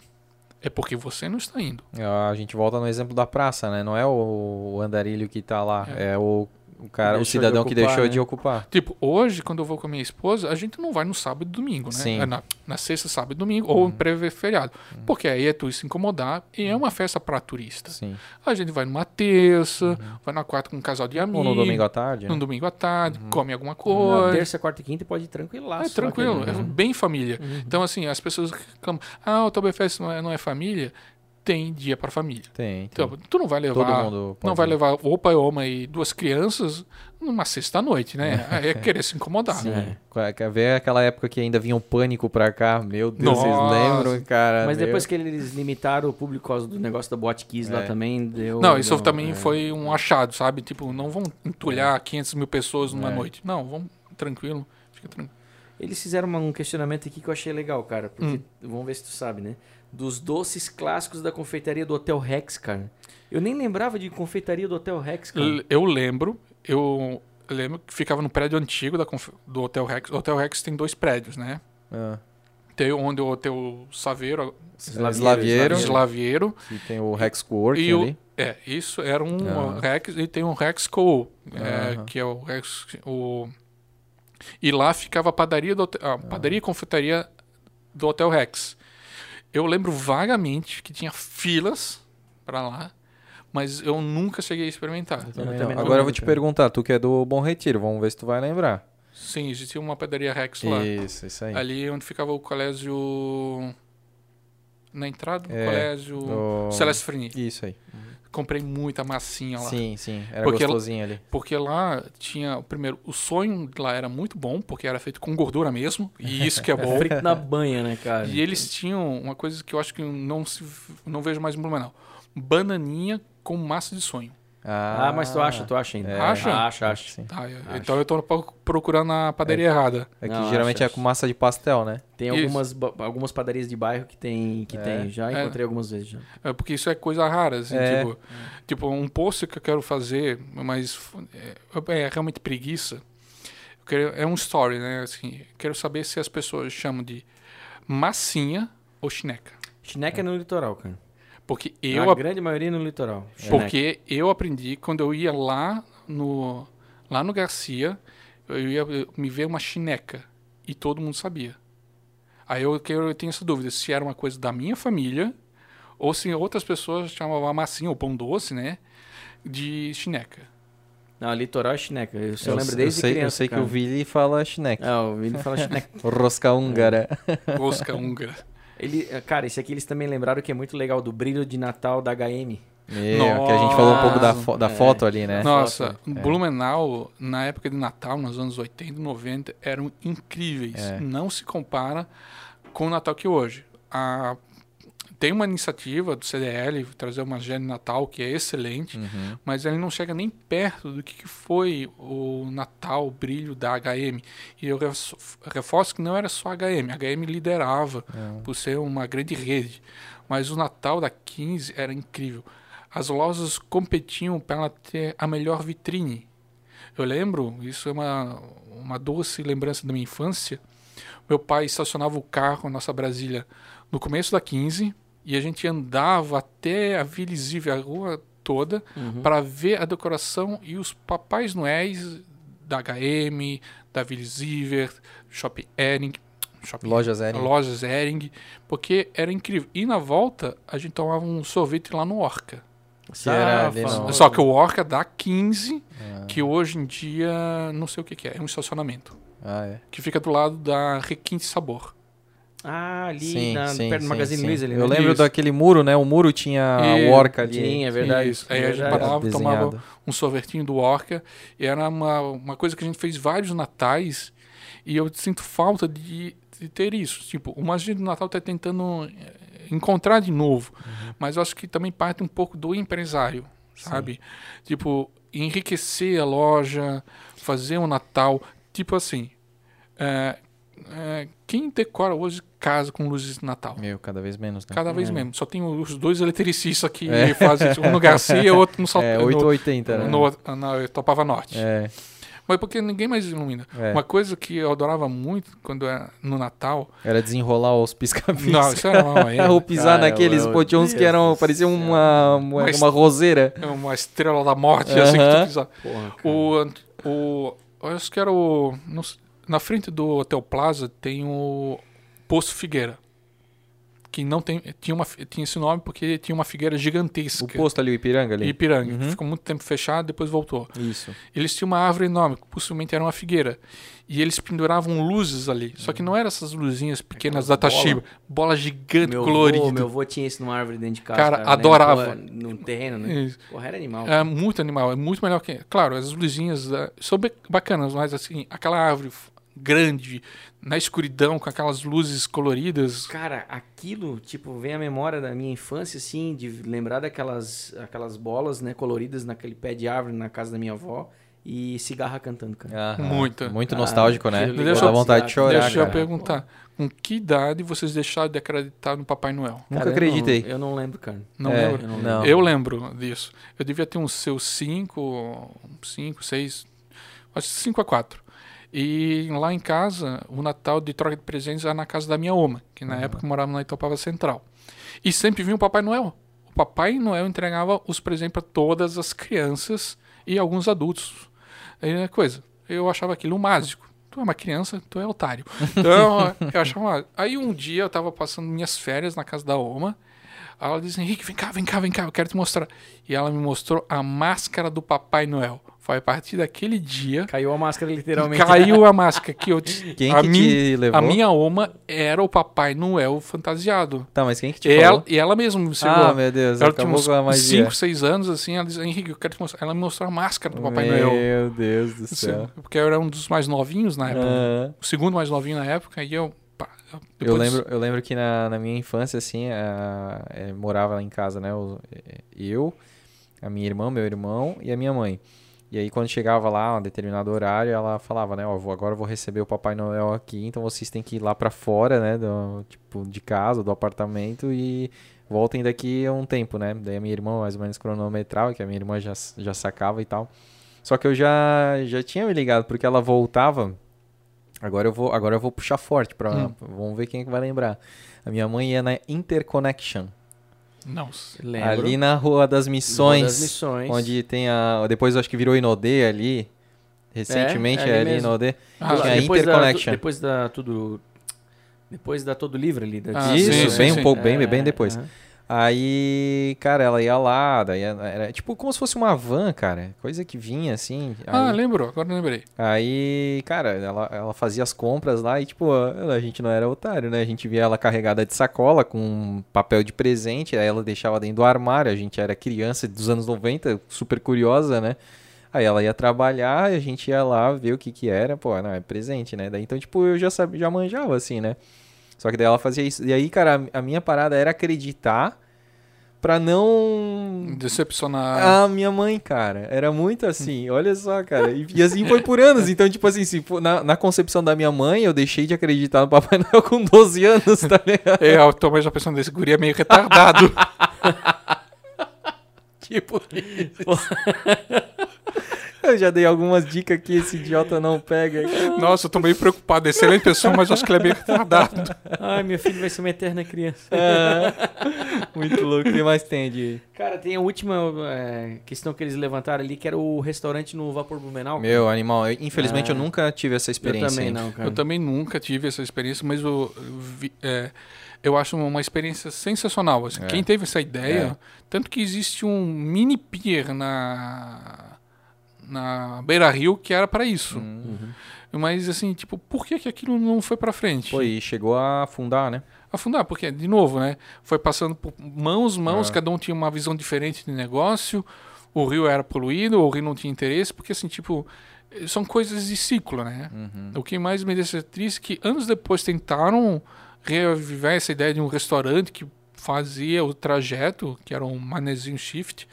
É porque você não está indo. A gente volta no exemplo da praça, né? Não é o andarilho que tá lá, é, o, o cara, o Deixou de cidadão que ocupar, deixou né? de ocupar. Tipo, hoje, quando eu vou com a minha esposa, a gente não vai no sábado e domingo, né? Sim. É Na, na sexta, sábado e domingo, ou em pré-feriado. Porque aí é tu se incomodar e é uma festa para turista. Sim. A gente vai numa terça, vai na quarta com um casal de amigos. Ou no domingo à tarde. né? no domingo à tarde, come alguma Na coisa. terça, quarta e quinta pode ir tranquilaço. É tranquilo, lá, é né? bem família. Então, assim, as pessoas reclamam, ah, o Oktoberfest não é, não é família. Tem dia para família. Tem, tem. Então, tu não vai levar, Todo mundo não vai ir. levar o pai, oma e duas crianças numa sexta-noite, né? Aí é querer se incomodar. Sim. É. Quer- Quer ver aquela época que ainda vinha um pânico pra cá? Meu Deus, vocês Nossa. lembram, cara? Mas Meu- depois que eles limitaram o público por causa do negócio da Boate Kiss lá É. também, deu... Não, isso deu- também é. foi um achado, sabe? Tipo, não vão entulhar 500 mil pessoas numa É. noite. Não, vamos tranquilo. Fica tranquilo. Eles fizeram uma- um questionamento aqui que eu achei legal, cara. Porque, Hum. vamos ver se tu sabe, né? Dos doces clássicos da confeitaria do Hotel Rex, cara. Eu nem lembrava de confeitaria do Hotel Rex, cara. Eu lembro, eu lembro que ficava no prédio antigo da, do Hotel Rex. O Hotel Rex tem dois prédios, né? Ah, Tem onde o Hotel Saveiro, Slaviero, Slaviero, que tem o Rex Coworking e o, ali. é, isso era um Ah. Rex e tem um Rex Co, é, que é o Rex o e lá ficava a padaria do hotel- a padaria e confeitaria do Hotel Rex. Eu lembro vagamente que tinha filas para lá, mas eu nunca cheguei a experimentar. Também também não. não Agora eu vou te perguntar, tu que é do Bom Retiro, vamos ver se tu vai lembrar. Sim, existia uma padaria Rex lá. Isso, isso aí. Ali onde ficava o colégio na entrada do É, colégio O- Celeste Freni. Isso aí. Comprei muita massinha lá. Sim, sim. Era Porque ela- gostosinho ali. Porque lá tinha, primeiro, o sonho lá era muito bom, porque era feito com gordura mesmo, e isso que é bom. Frito na banha, né, cara? E eles tinham uma coisa que eu acho que não se não vejo mais em Blumenau. Bananinha com massa de sonho. Ah, mas tu acha, tu acha ainda. É. Acha? Acha, acha. Sim. Tá, eu- então eu tô pro- procurando a padaria errada. É que Não, geralmente acho, é com massa de pastel, né? Tem Isso. algumas, algumas padarias de bairro que tem, que É. tem. Já É. encontrei algumas vezes já. É, porque isso é coisa rara, assim, É. tipo, tipo, um post que eu quero fazer, mas é, é realmente preguiça. Eu quero- é um story, né? Assim, quero saber se as pessoas chamam de massinha ou chineca. Chineca é no litoral, cara. Porque eu, a grande maioria no litoral. Chineca. porque eu aprendi quando eu ia lá no lá no Garcia, eu ia me ver uma chineca e todo mundo sabia. Aí eu, eu tenho essa dúvida se era uma coisa da minha família ou se outras pessoas chamavam a massinha ou pão doce, né, de chineca. Não, litoral é chineca. Eu eu, lembro eu desde sei, criança. eu sei que cara. o Vili fala chineque. Ah, o Vini fala chineca. Rosca húngara. Rosca húngara. Ele, cara, esse aqui eles também lembraram que é muito legal do brilho de Natal da HM. Meu, que a gente falou um pouco da, fo- da É. foto ali, né? Nossa, foto, Blumenau, na época de Natal, nos anos 80 e 90, eram incríveis. É. Não se compara com o Natal que hoje. A- tem uma iniciativa do CDL, trazer uma gene Natal, que é excelente, Uhum. mas ele não chega nem perto do que foi o Natal, o brilho da HM. E eu refo- reforço que não era só a HM, a HM liderava É. por ser uma grande rede. Mas o Natal da 15 era incrível. As lojas competiam para ela ter a melhor vitrine. Eu lembro, isso é uma, uma doce lembrança da minha infância. Meu pai estacionava o carro, nossa Brasília, no começo da 15 e a gente andava até a Vila Isível, a rua toda, para ver a decoração e os papais noéis da HM, da Vila Isível, Shopping Ering, Shopping Lojas Ering. Lojas Ering, porque era incrível. E na volta, a gente tomava um sorvete lá no Orca. Safa. no- Só que o Orca dá 15, Ah. que hoje em dia não sei o que, que é, é um estacionamento. Ah, é. Que fica do lado da Requinte Sabor. Ah, ali Sim, na, sim, perto do sim, Magazine sim. Luiza. Ali, Eu né? lembro Isso. daquele muro, né? O muro tinha E- o orca ali. Sim, é verdade. Isso. Aí a gente verdade. parava, tomava um sorvetinho do Orca. E era uma, uma coisa que a gente fez vários natais. E eu sinto falta de, de ter isso. Tipo, o Magia do Natal está tentando eh, encontrar de novo. Mas eu acho que também parte um pouco do empresário, sabe? Tipo, enriquecer a loja, fazer um Natal. Tipo assim, eh, é, quem decora hoje casa com luzes de Natal? Meu, cada vez menos, né? Cada vez É. menos. Só tem os dois eletricistas que É. fazem isso. Um no Garcia e outro no Sal... É, no, 880, né? no, na Topava Norte. É, Mas porque ninguém mais ilumina. é. Uma coisa que eu adorava muito quando era no Natal. Era desenrolar os pisca-pisca. Não, isso era uma, é Ou pisar Cara, naqueles meu potions que eram, pareciam uma, uma, Mas- uma roseira. é uma estrela da morte, assim que tu pisava. Porra. O, o, eu acho que era o. não sei, na frente do Hotel Plaza tem o Poço Figueira. Que não tem. Tinha, uma, tinha esse nome porque tinha uma figueira gigantesca. O posto ali, o Ipiranga ali. Ipiranga. Uhum. Ficou muito tempo fechado, depois voltou. Isso. Eles tinham uma árvore enorme, que possivelmente era uma figueira. E eles penduravam luzes ali. Só que não eram essas luzinhas pequenas da Aquelas Toshiba. Bola gigante, meu colorida. Avô, meu avô tinha isso numa árvore dentro de casa. Cara, eu lembro, adorava. No terreno, né? Isso. Porra, era animal. É muito animal, é muito melhor que. Claro, as luzinhas eh, são bacanas, mas assim, aquela árvore grande, na escuridão, com aquelas luzes coloridas. Cara, aquilo, tipo, vem a memória da minha infância, assim, de lembrar daquelas aquelas bolas, né, coloridas naquele pé de árvore na casa da minha avó e cigarra cantando, cara. Aham. Muito Ah, nostálgico, né? aquilo Deixa eu- vontade de chorar, Deixa eu cara. perguntar, com que idade vocês deixaram de acreditar no Papai Noel? Nunca Cara, eu acreditei. não- Eu não, lembro, cara. Não É, lembro? Eu não não. Eu lembro disso. Eu devia ter uns seus 5, 5, 6, acho que 5 a 4. E lá em casa, o Natal de troca de presentes era na casa da minha oma, que na época morava na Itopava Central. E sempre vinha o Papai Noel. O Papai Noel entregava os presentes para todas as crianças e alguns adultos. Aí é coisa, eu achava aquilo mágico. Tu é uma criança, tu é otário. Então, eu achava. mágico. Aí um dia eu tava passando minhas férias na casa da Oma. Aí ela disse, Henrique, vem cá, vem cá, vem cá, eu quero te mostrar. E ela me mostrou a máscara do Papai Noel. Foi a partir daquele dia Caiu a máscara literalmente. caiu a máscara que eu disse. Quem a que mim- te levou? A minha oma era o Papai Noel fantasiado. Tá, mas quem que te E ela, falou? e ela mesma me Ah, meu Deus, ela tinha uns com a magia. 5, 6 anos, assim, ela disse, Henrique, eu quero te mostrar. Ela me mostrou a máscara do Papai Noel. Meu Deus do céu. Porque eu era um dos mais novinhos na época. Aham. O segundo mais novinho na época, e eu. Eu lembro, eu lembro que na, na minha infância, assim, a- é, morava lá em casa, né? é, eu, a minha irmã, meu irmão e a minha mãe. E aí, quando chegava lá, um determinado horário, ela falava, né? Ó, vou, agora eu vou receber o Papai Noel aqui, então vocês têm que ir lá pra fora, né? Do, tipo, de casa, do apartamento e voltem daqui a um tempo, né? Daí a minha irmã mais ou menos cronometrava, que a minha irmã já, já sacava e tal. Só que eu já, já tinha me ligado, porque ela voltava... Agora eu vou, agora eu vou puxar forte para, Hum. vamos ver quem é que vai lembrar. A minha mãe ia na Interconnection, Não. Lembro. ali na Rua das Missões, Rua das Missões. onde tem a, depois eu acho que virou Inodê ali. Recentemente É, é, ali ali. Inodê. Ah, Tinha a depois da, Interconnection. depois da tudo depois da todo livre ali da Ah, Isso, sim, bem sim. um pouco, bem, É, bem depois. aham. Aí, cara, ela ia lá, daí era tipo como se fosse uma van, cara, coisa que vinha assim. Ah, aí- lembro, agora lembrei. Aí, cara, ela, ela fazia as compras lá e, tipo, a a gente não era otário, né? A gente via ela carregada de sacola com papel de presente, aí ela deixava dentro do armário, a gente era criança dos anos 90, super curiosa, né? Aí ela ia trabalhar, a gente ia lá ver o que que era, pô, não, é presente, né? Daí, então, tipo, eu já sabia, já manjava, assim, né? Só que daí ela fazia isso. E aí, cara, a a minha parada era acreditar pra não Decepcionar. ah, minha mãe, cara. Era muito assim, olha só, cara. E, e assim foi por anos. Então, tipo assim, se for- na, na concepção da minha mãe, eu deixei de acreditar no Papai Noel com 12 anos, tá ligado? É, eu também já pensando desse guri é meio retardado. tipo isso. Eu já dei algumas dicas que esse idiota não pega. Nossa, eu tô meio preocupado. Excelente pessoa, mas acho que ele é meio retardado. Ai, meu filho vai ser uma eterna criança. Ah, muito louco. O que mais tem de... Cara, tem a última é, questão que eles levantaram ali, que era o restaurante no Vapor Blumenau. Meu, animal. eu- infelizmente, Ah. eu nunca tive essa eu experiência. também hein? não, cara. Eu também nunca tive essa experiência, mas eu, vi- é, eu acho uma experiência sensacional. assim. É. Quem teve essa ideia, tanto que existe um mini pier na na Beira Rio que era para isso. Hum. Mas assim, tipo, por que, que aquilo não foi para frente? E chegou a afundar, né? afundar, porque, de novo, né? Foi passando por mãos, mãos, É. cada um tinha uma visão diferente de negócio, o rio era poluído, o rio não tinha interesse, porque, assim, tipo, são coisas de ciclo, né? Uhum. O que mais me deixa triste é que anos depois tentaram reavivar essa ideia de um restaurante que fazia o trajeto, que era um manezinho shift,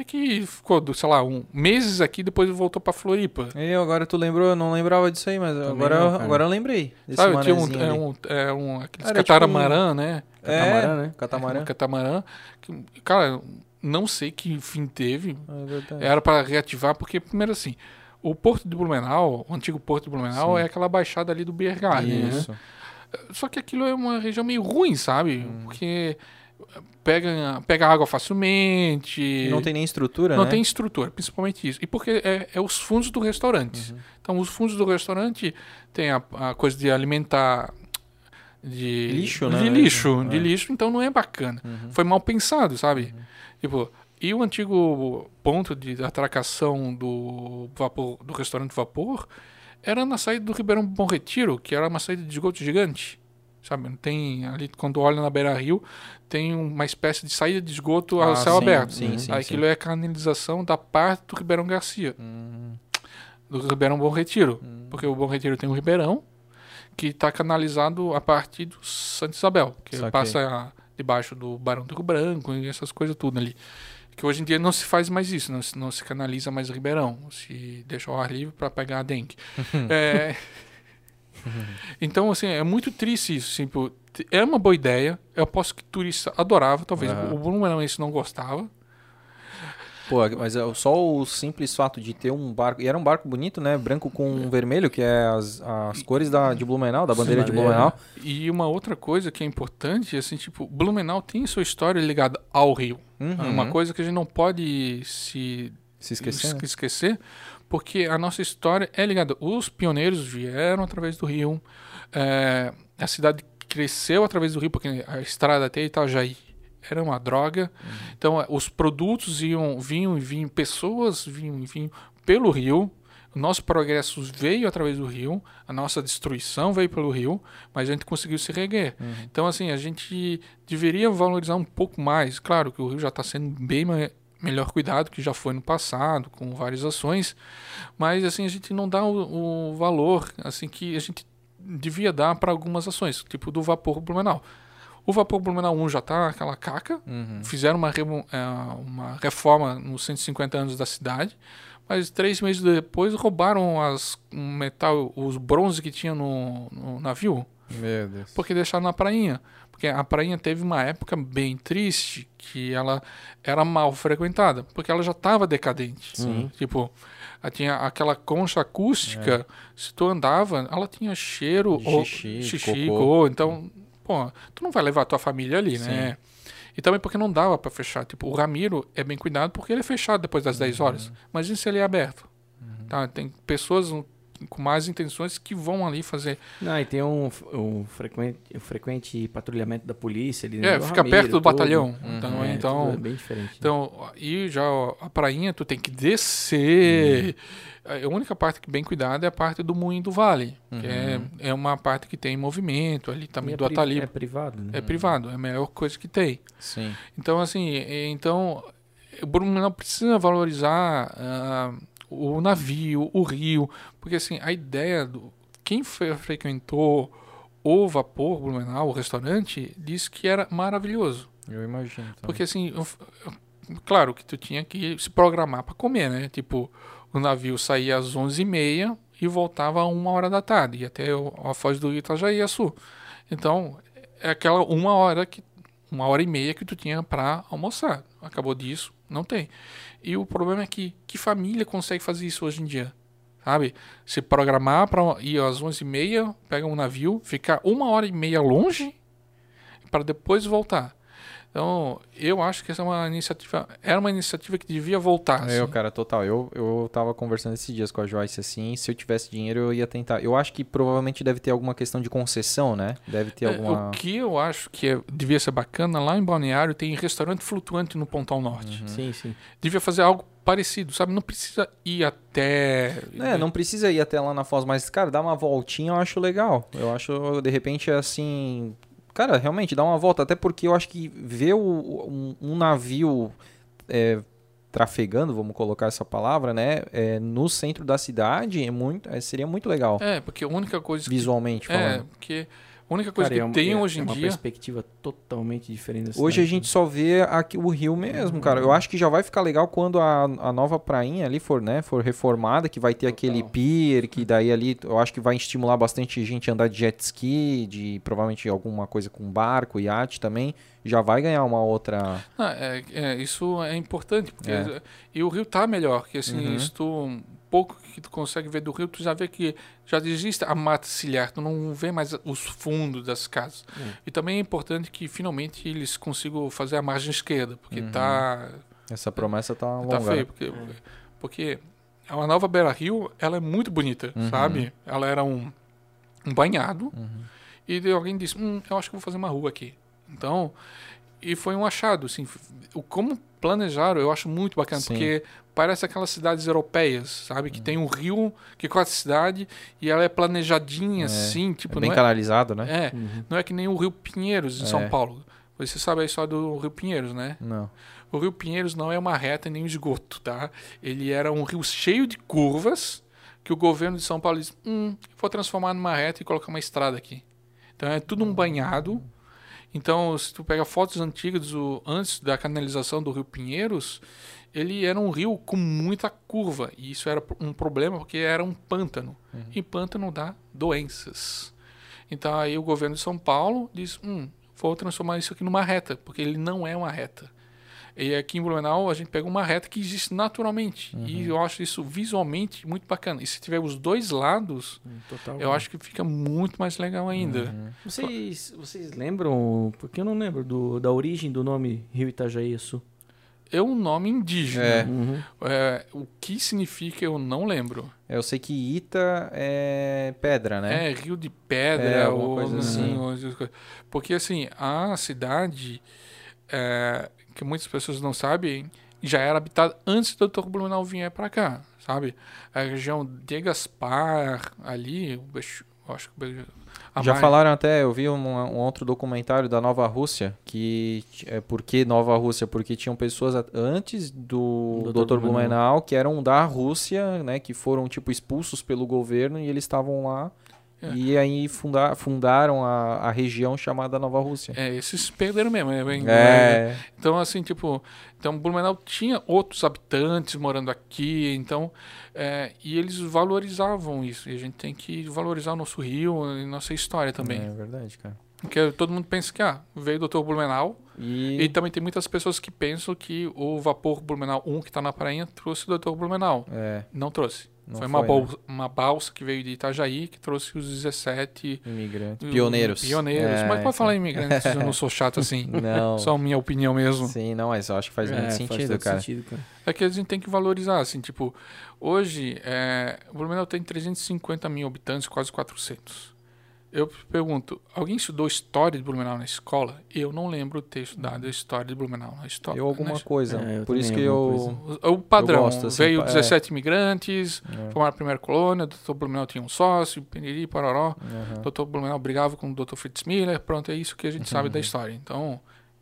é que ficou, sei lá, um, meses aqui, depois voltou pra Floripa. Eu, agora tu lembrou, eu não lembrava disso aí, mas agora, não, eu, agora eu lembrei. Desse Sabe, tinha um, é um, é um, aqueles Era tipo catamarã, né? Catamarã, é, né? Catamarã. Um catamarã. Que, cara, não sei que fim teve. É. Era para reativar, porque, primeiro assim, o Porto de Blumenau, o antigo Porto de Blumenau, Sim. é aquela baixada ali do Bergalho, né? Isso. Só que aquilo é uma região meio ruim, sabe? Hum. Porque pega, pega água facilmente. Não tem nem estrutura, não né? tem estrutura, principalmente isso. E porque é, é os fundos do restaurante. Uhum. Então, os fundos do restaurante tem a, a coisa de alimentar de Lixo, né? De lixo, É. de lixo, então não é bacana. Uhum. Foi mal pensado, sabe? Tipo, e o antigo ponto de atracação do vapor, do restaurante Vapor era na saída do Ribeirão Bom Retiro, que era uma saída de esgoto gigante. Sabe? Tem ali, quando olha na beira rio, tem uma espécie de saída de esgoto Ah, céu sim, aberto. sim, sim, Aquilo é canalização da parte do Ribeirão Garcia, Hum, do Ribeirão Bom Retiro. hum. Porque o Bom Retiro tem um ribeirão que está canalizado a partir do Santa Isabel, que Saquei. passa debaixo do Barão do Rio Branco e essas coisas tudo ali. Que hoje em dia não se faz mais isso, não se, não se canaliza mais o ribeirão, se deixa ao ar livre para pegar a dengue. É, então, assim, é muito triste isso. Assim, pô, é uma boa ideia, eu aposto que turista adorava, talvez Aham. o Blumenauense não gostava. Pô, mas é só o simples fato de ter um barco. E era um barco bonito, né? Branco com vermelho, que é as, as cores da, de Blumenau, da bandeira de bandeira. Blumenau. E uma outra coisa que é importante, assim, tipo, Blumenau tem sua história ligada ao rio. Uhum. É uma coisa que a gente não pode se Se esquecer. né? es- esquecer, porque a nossa história é ligada. Os pioneiros vieram através do rio, é, a cidade cresceu através do rio, porque a estrada até Itajaí era uma droga. Então, é, os produtos iam, vinham e vinham, pessoas vinham e vinham pelo rio. O nosso progresso veio através do rio, a nossa destruição veio pelo rio, mas a gente conseguiu se reguer. Então, assim, a gente deveria valorizar um pouco mais. Claro que o rio já está sendo bem melhor cuidado que já foi no passado, com várias ações, mas, assim, a gente não dá o, o valor assim que a gente devia dar para algumas ações, tipo do Vapor Blumenau. O Vapor Blumenau 1 já está aquela caca, Uhum. fizeram uma, é, uma reforma nos 150 anos da cidade, mas três meses depois roubaram as metal, os bronze que tinha no, no navio, porque deixaram na prainha. Porque a prainha teve uma época bem triste, que ela era mal frequentada, porque ela já estava decadente. Sim. Tipo, ela tinha aquela concha acústica, se tu andava, ela tinha cheiro De ou xixi, xixi, cocô. cocô. então, pô, tu não vai levar a tua família ali, né? E também porque não dava pra fechar. Tipo, o Ramiro é bem cuidado porque ele é fechado depois das 10 horas. Mas e se ele é aberto? Tá? Tem pessoas com más intenções que vão ali fazer. Não, e tem um, um frequente, um frequente patrulhamento da polícia ali. É, do fica Ramiro, perto do tudo. batalhão. Uhum. Então, É, então, é bem diferente. né? Então, e já a prainha, tu tem que descer. A única parte que bem cuidada é a parte do Moinho do Vale, que é, é uma parte que tem movimento ali também E é do pri- Atali. É privado, né? É privado, é a melhor coisa que tem. Sim. Então, assim, é- então, o Blumenau precisa valorizar ah, o navio, o rio, porque, assim, a ideia do... Quem frequentou o Vapor Blumenau, o restaurante, disse que era maravilhoso. Eu imagino. então. Porque assim, eu- claro que tu tinha que se programar para comer, né? Tipo, o navio saía às 11h30 e voltava a uma hora da tarde, e até a Foz do Itajaí, Sul. Então, é aquela uma hora que uma hora e meia que tu tinha para almoçar. Acabou disso, não tem. E o problema é que que família consegue fazer isso hoje em dia? Sabe? Se programar para ir às 11h30, pega um navio, ficar uma hora e meia longe para depois voltar. Então, eu acho que essa é uma iniciativa, era uma iniciativa que devia voltar. Eu, assim. cara, total. Eu, eu tava conversando esses dias com a Joyce assim. Se eu tivesse dinheiro, eu ia tentar. Eu acho que provavelmente deve ter alguma questão de concessão, né? Deve ter É, alguma. O que eu acho que é- devia ser bacana, lá em Balneário tem restaurante flutuante no Pontão Norte. Sim, sim. Devia fazer algo parecido, sabe? Não precisa ir até. É, não precisa ir até lá na Foz, mas, cara, dar uma voltinha eu acho legal. Eu acho, de repente, assim. Cara, realmente, dar uma volta. Até porque eu acho que ver o- um, um navio é, trafegando, vamos colocar essa palavra, né? é, no centro da cidade é muito, é, seria muito legal. É, porque a única coisa que Visualmente É, falando. porque A única coisa Cara, que é tem é- hoje é em uma dia. perspectiva totalmente diferente Hoje a cidade, gente só vê aqui o rio mesmo, cara. Eu acho que já vai ficar legal quando a, a nova prainha ali for, né, for reformada, que vai ter aquele pier, que daí ali eu acho que vai estimular bastante gente a andar de jet ski, de provavelmente alguma coisa com barco, iate também. Já vai ganhar uma outra. Ah, é, é, isso é importante. Porque, É. E o rio tá melhor. Que assim, Uhum. um pouco que tu consegue ver do rio, tu já vê que já existe a mata ciliar. Tu não vê mais os fundos das casas. Hum. E também é importante que finalmente eles consigam fazer a margem esquerda. Porque Uhum. tá, Essa promessa tá longa. tá feio. Porque, porque a nova Beira Rio, ela é muito bonita, Uhum. sabe? Ela era um, um banhado. Uhum. E alguém disse, hum, eu acho que vou fazer uma rua aqui. Então, e foi um achado, assim, o como planejaram, eu acho muito bacana, Sim. porque parece aquelas cidades europeias, sabe, que tem um rio que corta a cidade e ela é planejadinha, É, assim, É tipo, bem não é, canalizado, né? é, Uhum. não é que nem o Rio Pinheiros em É. São Paulo. Você sabe a história do Rio Pinheiros, né? Não. O Rio Pinheiros não é uma reta nem um esgoto, tá? Ele era um rio cheio de curvas que o governo de São Paulo disse: hum, vou transformar numa reta e colocar uma estrada aqui. Então é tudo um banhado. Então, se tu pega fotos antigas do, antes da canalização do Rio Pinheiros, ele era um rio com muita curva. E isso era um problema porque era um pântano. E pântano dá doenças. Então aí o governo de São Paulo diz: hum, vou transformar isso aqui numa reta, porque ele não é uma reta. E aqui em Blumenau a gente pega uma reta que existe naturalmente. E eu acho isso visualmente muito bacana. E se tiver os dois lados, Total. eu acho que fica muito mais legal ainda. Uhum. Vocês, vocês lembram, porque eu não lembro do, da origem do nome Rio Itajaí Sul. É um nome indígena. É. Uhum. É, o que significa eu não lembro. É, Eu sei que Ita é pedra, né? É Rio de Pedra É, ou coisa assim, assim. Porque assim, a cidade é, que muitas pessoas não sabem já era habitada antes do Dr. Blumenau vir para cá, sabe? A região de Gaspar ali, acho que Já falaram até, eu vi um, um outro documentário da Nova Rússia, que é por que Nova Rússia? Porque tinham pessoas antes do Dr. Dr. Blumenau. Blumenau que eram da Rússia, né, que foram tipo expulsos pelo governo e eles estavam lá É. e aí funda- fundaram a, a região chamada Nova Rússia. É, esses perderam mesmo. É, bem- É, Então, assim, tipo, então Blumenau tinha outros habitantes morando aqui, então, é, e eles valorizavam isso. E a gente tem que valorizar o nosso rio e nossa história também. é verdade, cara. Porque todo mundo pensa que, ah, veio o Dr. Blumenau, E, e também tem muitas pessoas que pensam que o vapor Blumenau 1 que está na prainha trouxe o Dr. Blumenau. é, Não trouxe. Não foi uma, foi, né? uma balsa que veio de Itajaí que trouxe os 17 imigrante, uh, pioneiros. Pioneiros. É, Mas pode falar imigrantes, eu não sou chato assim. Não. Só minha opinião mesmo. Sim, não, mas eu acho que faz É, muito faz sentido, todo cara. sentido, cara. É que a gente tem que valorizar, assim, tipo, hoje, é, o Blumenau tem 350 mil habitantes, quase 400. Eu pergunto, alguém estudou história de Blumenau na escola? Eu não lembro ter estudado a história de Blumenau na escola. Eu alguma coisa. É, eu Por isso que eu. O, o padrão, gosto, assim, veio pa- é. 17 imigrantes, É. formaram a primeira colônia, o Dr. Blumenau tinha um sócio, Peniri, Paroró. O Dr. Blumenau brigava com o Dr. Fritz Miller, pronto, é isso que a gente sabe Uhum. da história. Então,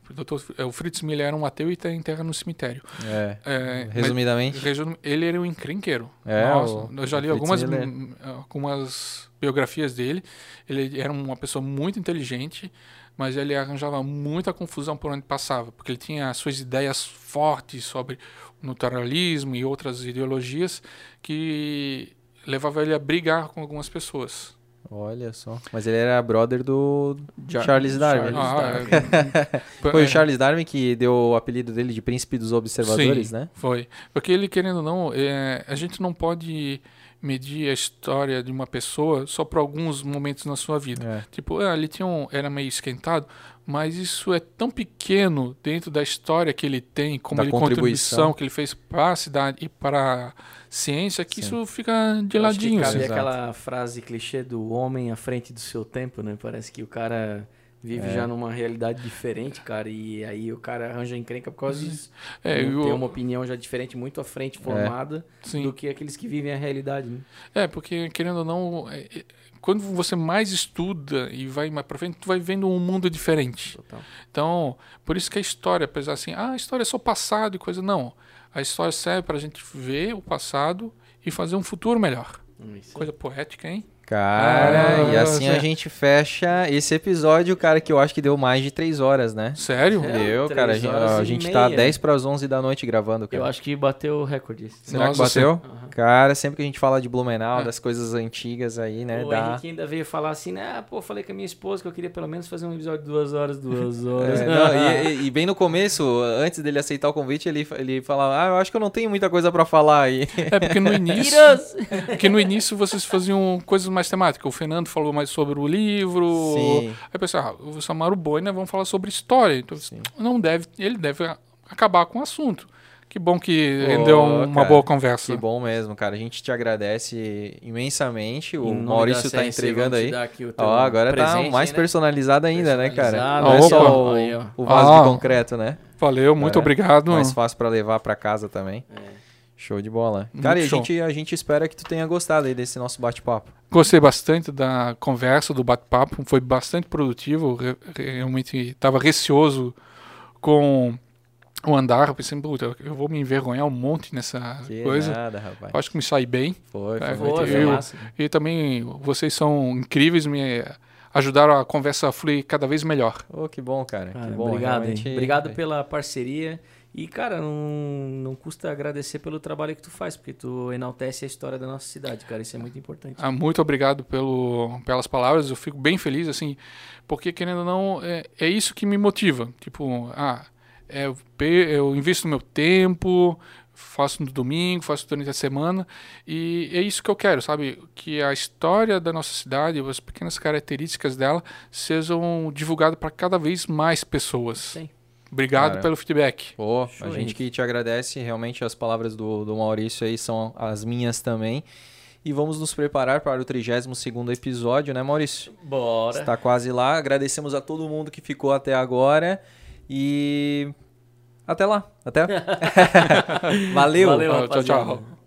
o, Dr. Fr- o Fritz Miller era um ateu e está enterrado no cemitério. É. É, mas- Resumidamente. Resum- Ele era um encrenqueiro. É, Nossa, o- eu já li algumas, hum, algumas biografias dele. Ele era uma pessoa muito inteligente, mas ele arranjava muita confusão por onde passava, porque ele tinha suas ideias fortes sobre o naturalismo e outras ideologias que levava ele a brigar com algumas pessoas. Olha só. Mas ele era brother do Char- Charles Darwin. Charles Ah, Darwin. Foi é, o Charles Darwin que deu o apelido dele de Príncipe dos Observadores, Sim. né? Foi. Porque ele, querendo ou não, é, a gente não pode medir a história de uma pessoa só por alguns momentos na sua vida. É. Tipo, ah, ele tinha um, era meio esquentado, mas isso é tão pequeno dentro da história que ele tem, como Da ele contribuição. que ele fez para a cidade e para a ciência, que Sim. isso fica de Acho que ladinho. cabe assim. Aquela frase clichê do homem à frente do seu tempo, né? Parece que o cara vive É. já numa realidade diferente, cara, e aí o cara arranja encrenca por causa disso. É, eu- tem uma opinião já diferente, muito à frente formada sim. do que aqueles que vivem a realidade, né? É, porque querendo ou não, é, é, quando você mais estuda e vai mais pra frente, tu vai vendo um mundo diferente. Total. Então, por isso que a história, apesar assim, ah, a história é só passado e coisa, não. A história serve pra gente ver o passado e fazer um futuro melhor. Isso Coisa poética, hein? Cara, Ah, e assim a é. gente fecha esse episódio, cara, que eu acho que deu mais de três horas, né? Sério? É. Deu, três cara. A gente, a gente tá meia. 10 para as 11 da noite gravando, cara. Eu acho que bateu o recorde. Será que Nossa, bateu? Cara, sempre que a gente fala de Blumenau, É. das coisas antigas aí, né? o Dá... Henrique ainda veio falar assim, né? Ah, pô, falei com a minha esposa que eu queria pelo menos fazer um episódio de duas horas, duas horas. É, não, e, e- bem no começo, antes dele aceitar o convite, ele, ele falava: Ah, eu acho que eu não tenho muita coisa pra falar aí. É porque no início, porque no início vocês faziam coisas mais temáticas. O Fernando falou mais sobre o livro. Sim. Aí eu pensei, ah, o Samaro Boi, né? Vamos falar sobre história. Então, Sim. não deve, ele deve acabar com o assunto. Que bom que Pô, rendeu uma cara, boa conversa. Que bom mesmo, cara. A gente te agradece imensamente. O Maurício tá entregando aí. dar aqui o teu Ó, agora tá presente, mais né? personalizado ainda, né, cara? Personalizado. Não é só o, Aí, o vaso Ah. de concreto, né? Valeu, muito É, obrigado. Mais fácil pra levar pra casa também. É. Show de bola. Muito Cara, e a show. gente, a gente espera que tu tenha gostado aí desse nosso bate-papo. Gostei bastante da conversa, do bate-papo. Foi bastante produtivo. Re- Realmente estava receoso com o andar. Eu pensei, puta, eu vou me envergonhar um monte nessa Que coisa. nada, rapaz. Acho que me saí bem. Foi, foi, É, Foi, eu-. E também vocês são incríveis, me ajudaram a conversa a fluir cada vez melhor. Ô, que bom, cara. Cara, que bom. obrigado, realmente-? Obrigado pela parceria. E, cara, não, não custa agradecer pelo trabalho que tu faz, porque tu enaltece a história da nossa cidade, cara. Isso é muito importante. Ah, muito obrigado pelo, pelas palavras. Eu fico bem feliz, assim, porque querendo ou não, é, é isso que me motiva. Tipo, ah, é, eu, invisto meu tempo, faço no domingo, faço durante a semana, e é isso que eu quero, sabe? Que a história da nossa cidade, as pequenas características dela, sejam divulgadas para cada vez mais pessoas. Sim. Obrigado Cara. pelo feedback. Pô, Show, a gente que te agradece. Realmente as palavras do, do Maurício aí são as minhas também. E vamos nos preparar para o 32º episódio, né, Maurício? Bora. Está quase lá. Agradecemos a todo mundo que ficou até agora. E até lá. Até. Valeu. Valeu, Tchau, tchau.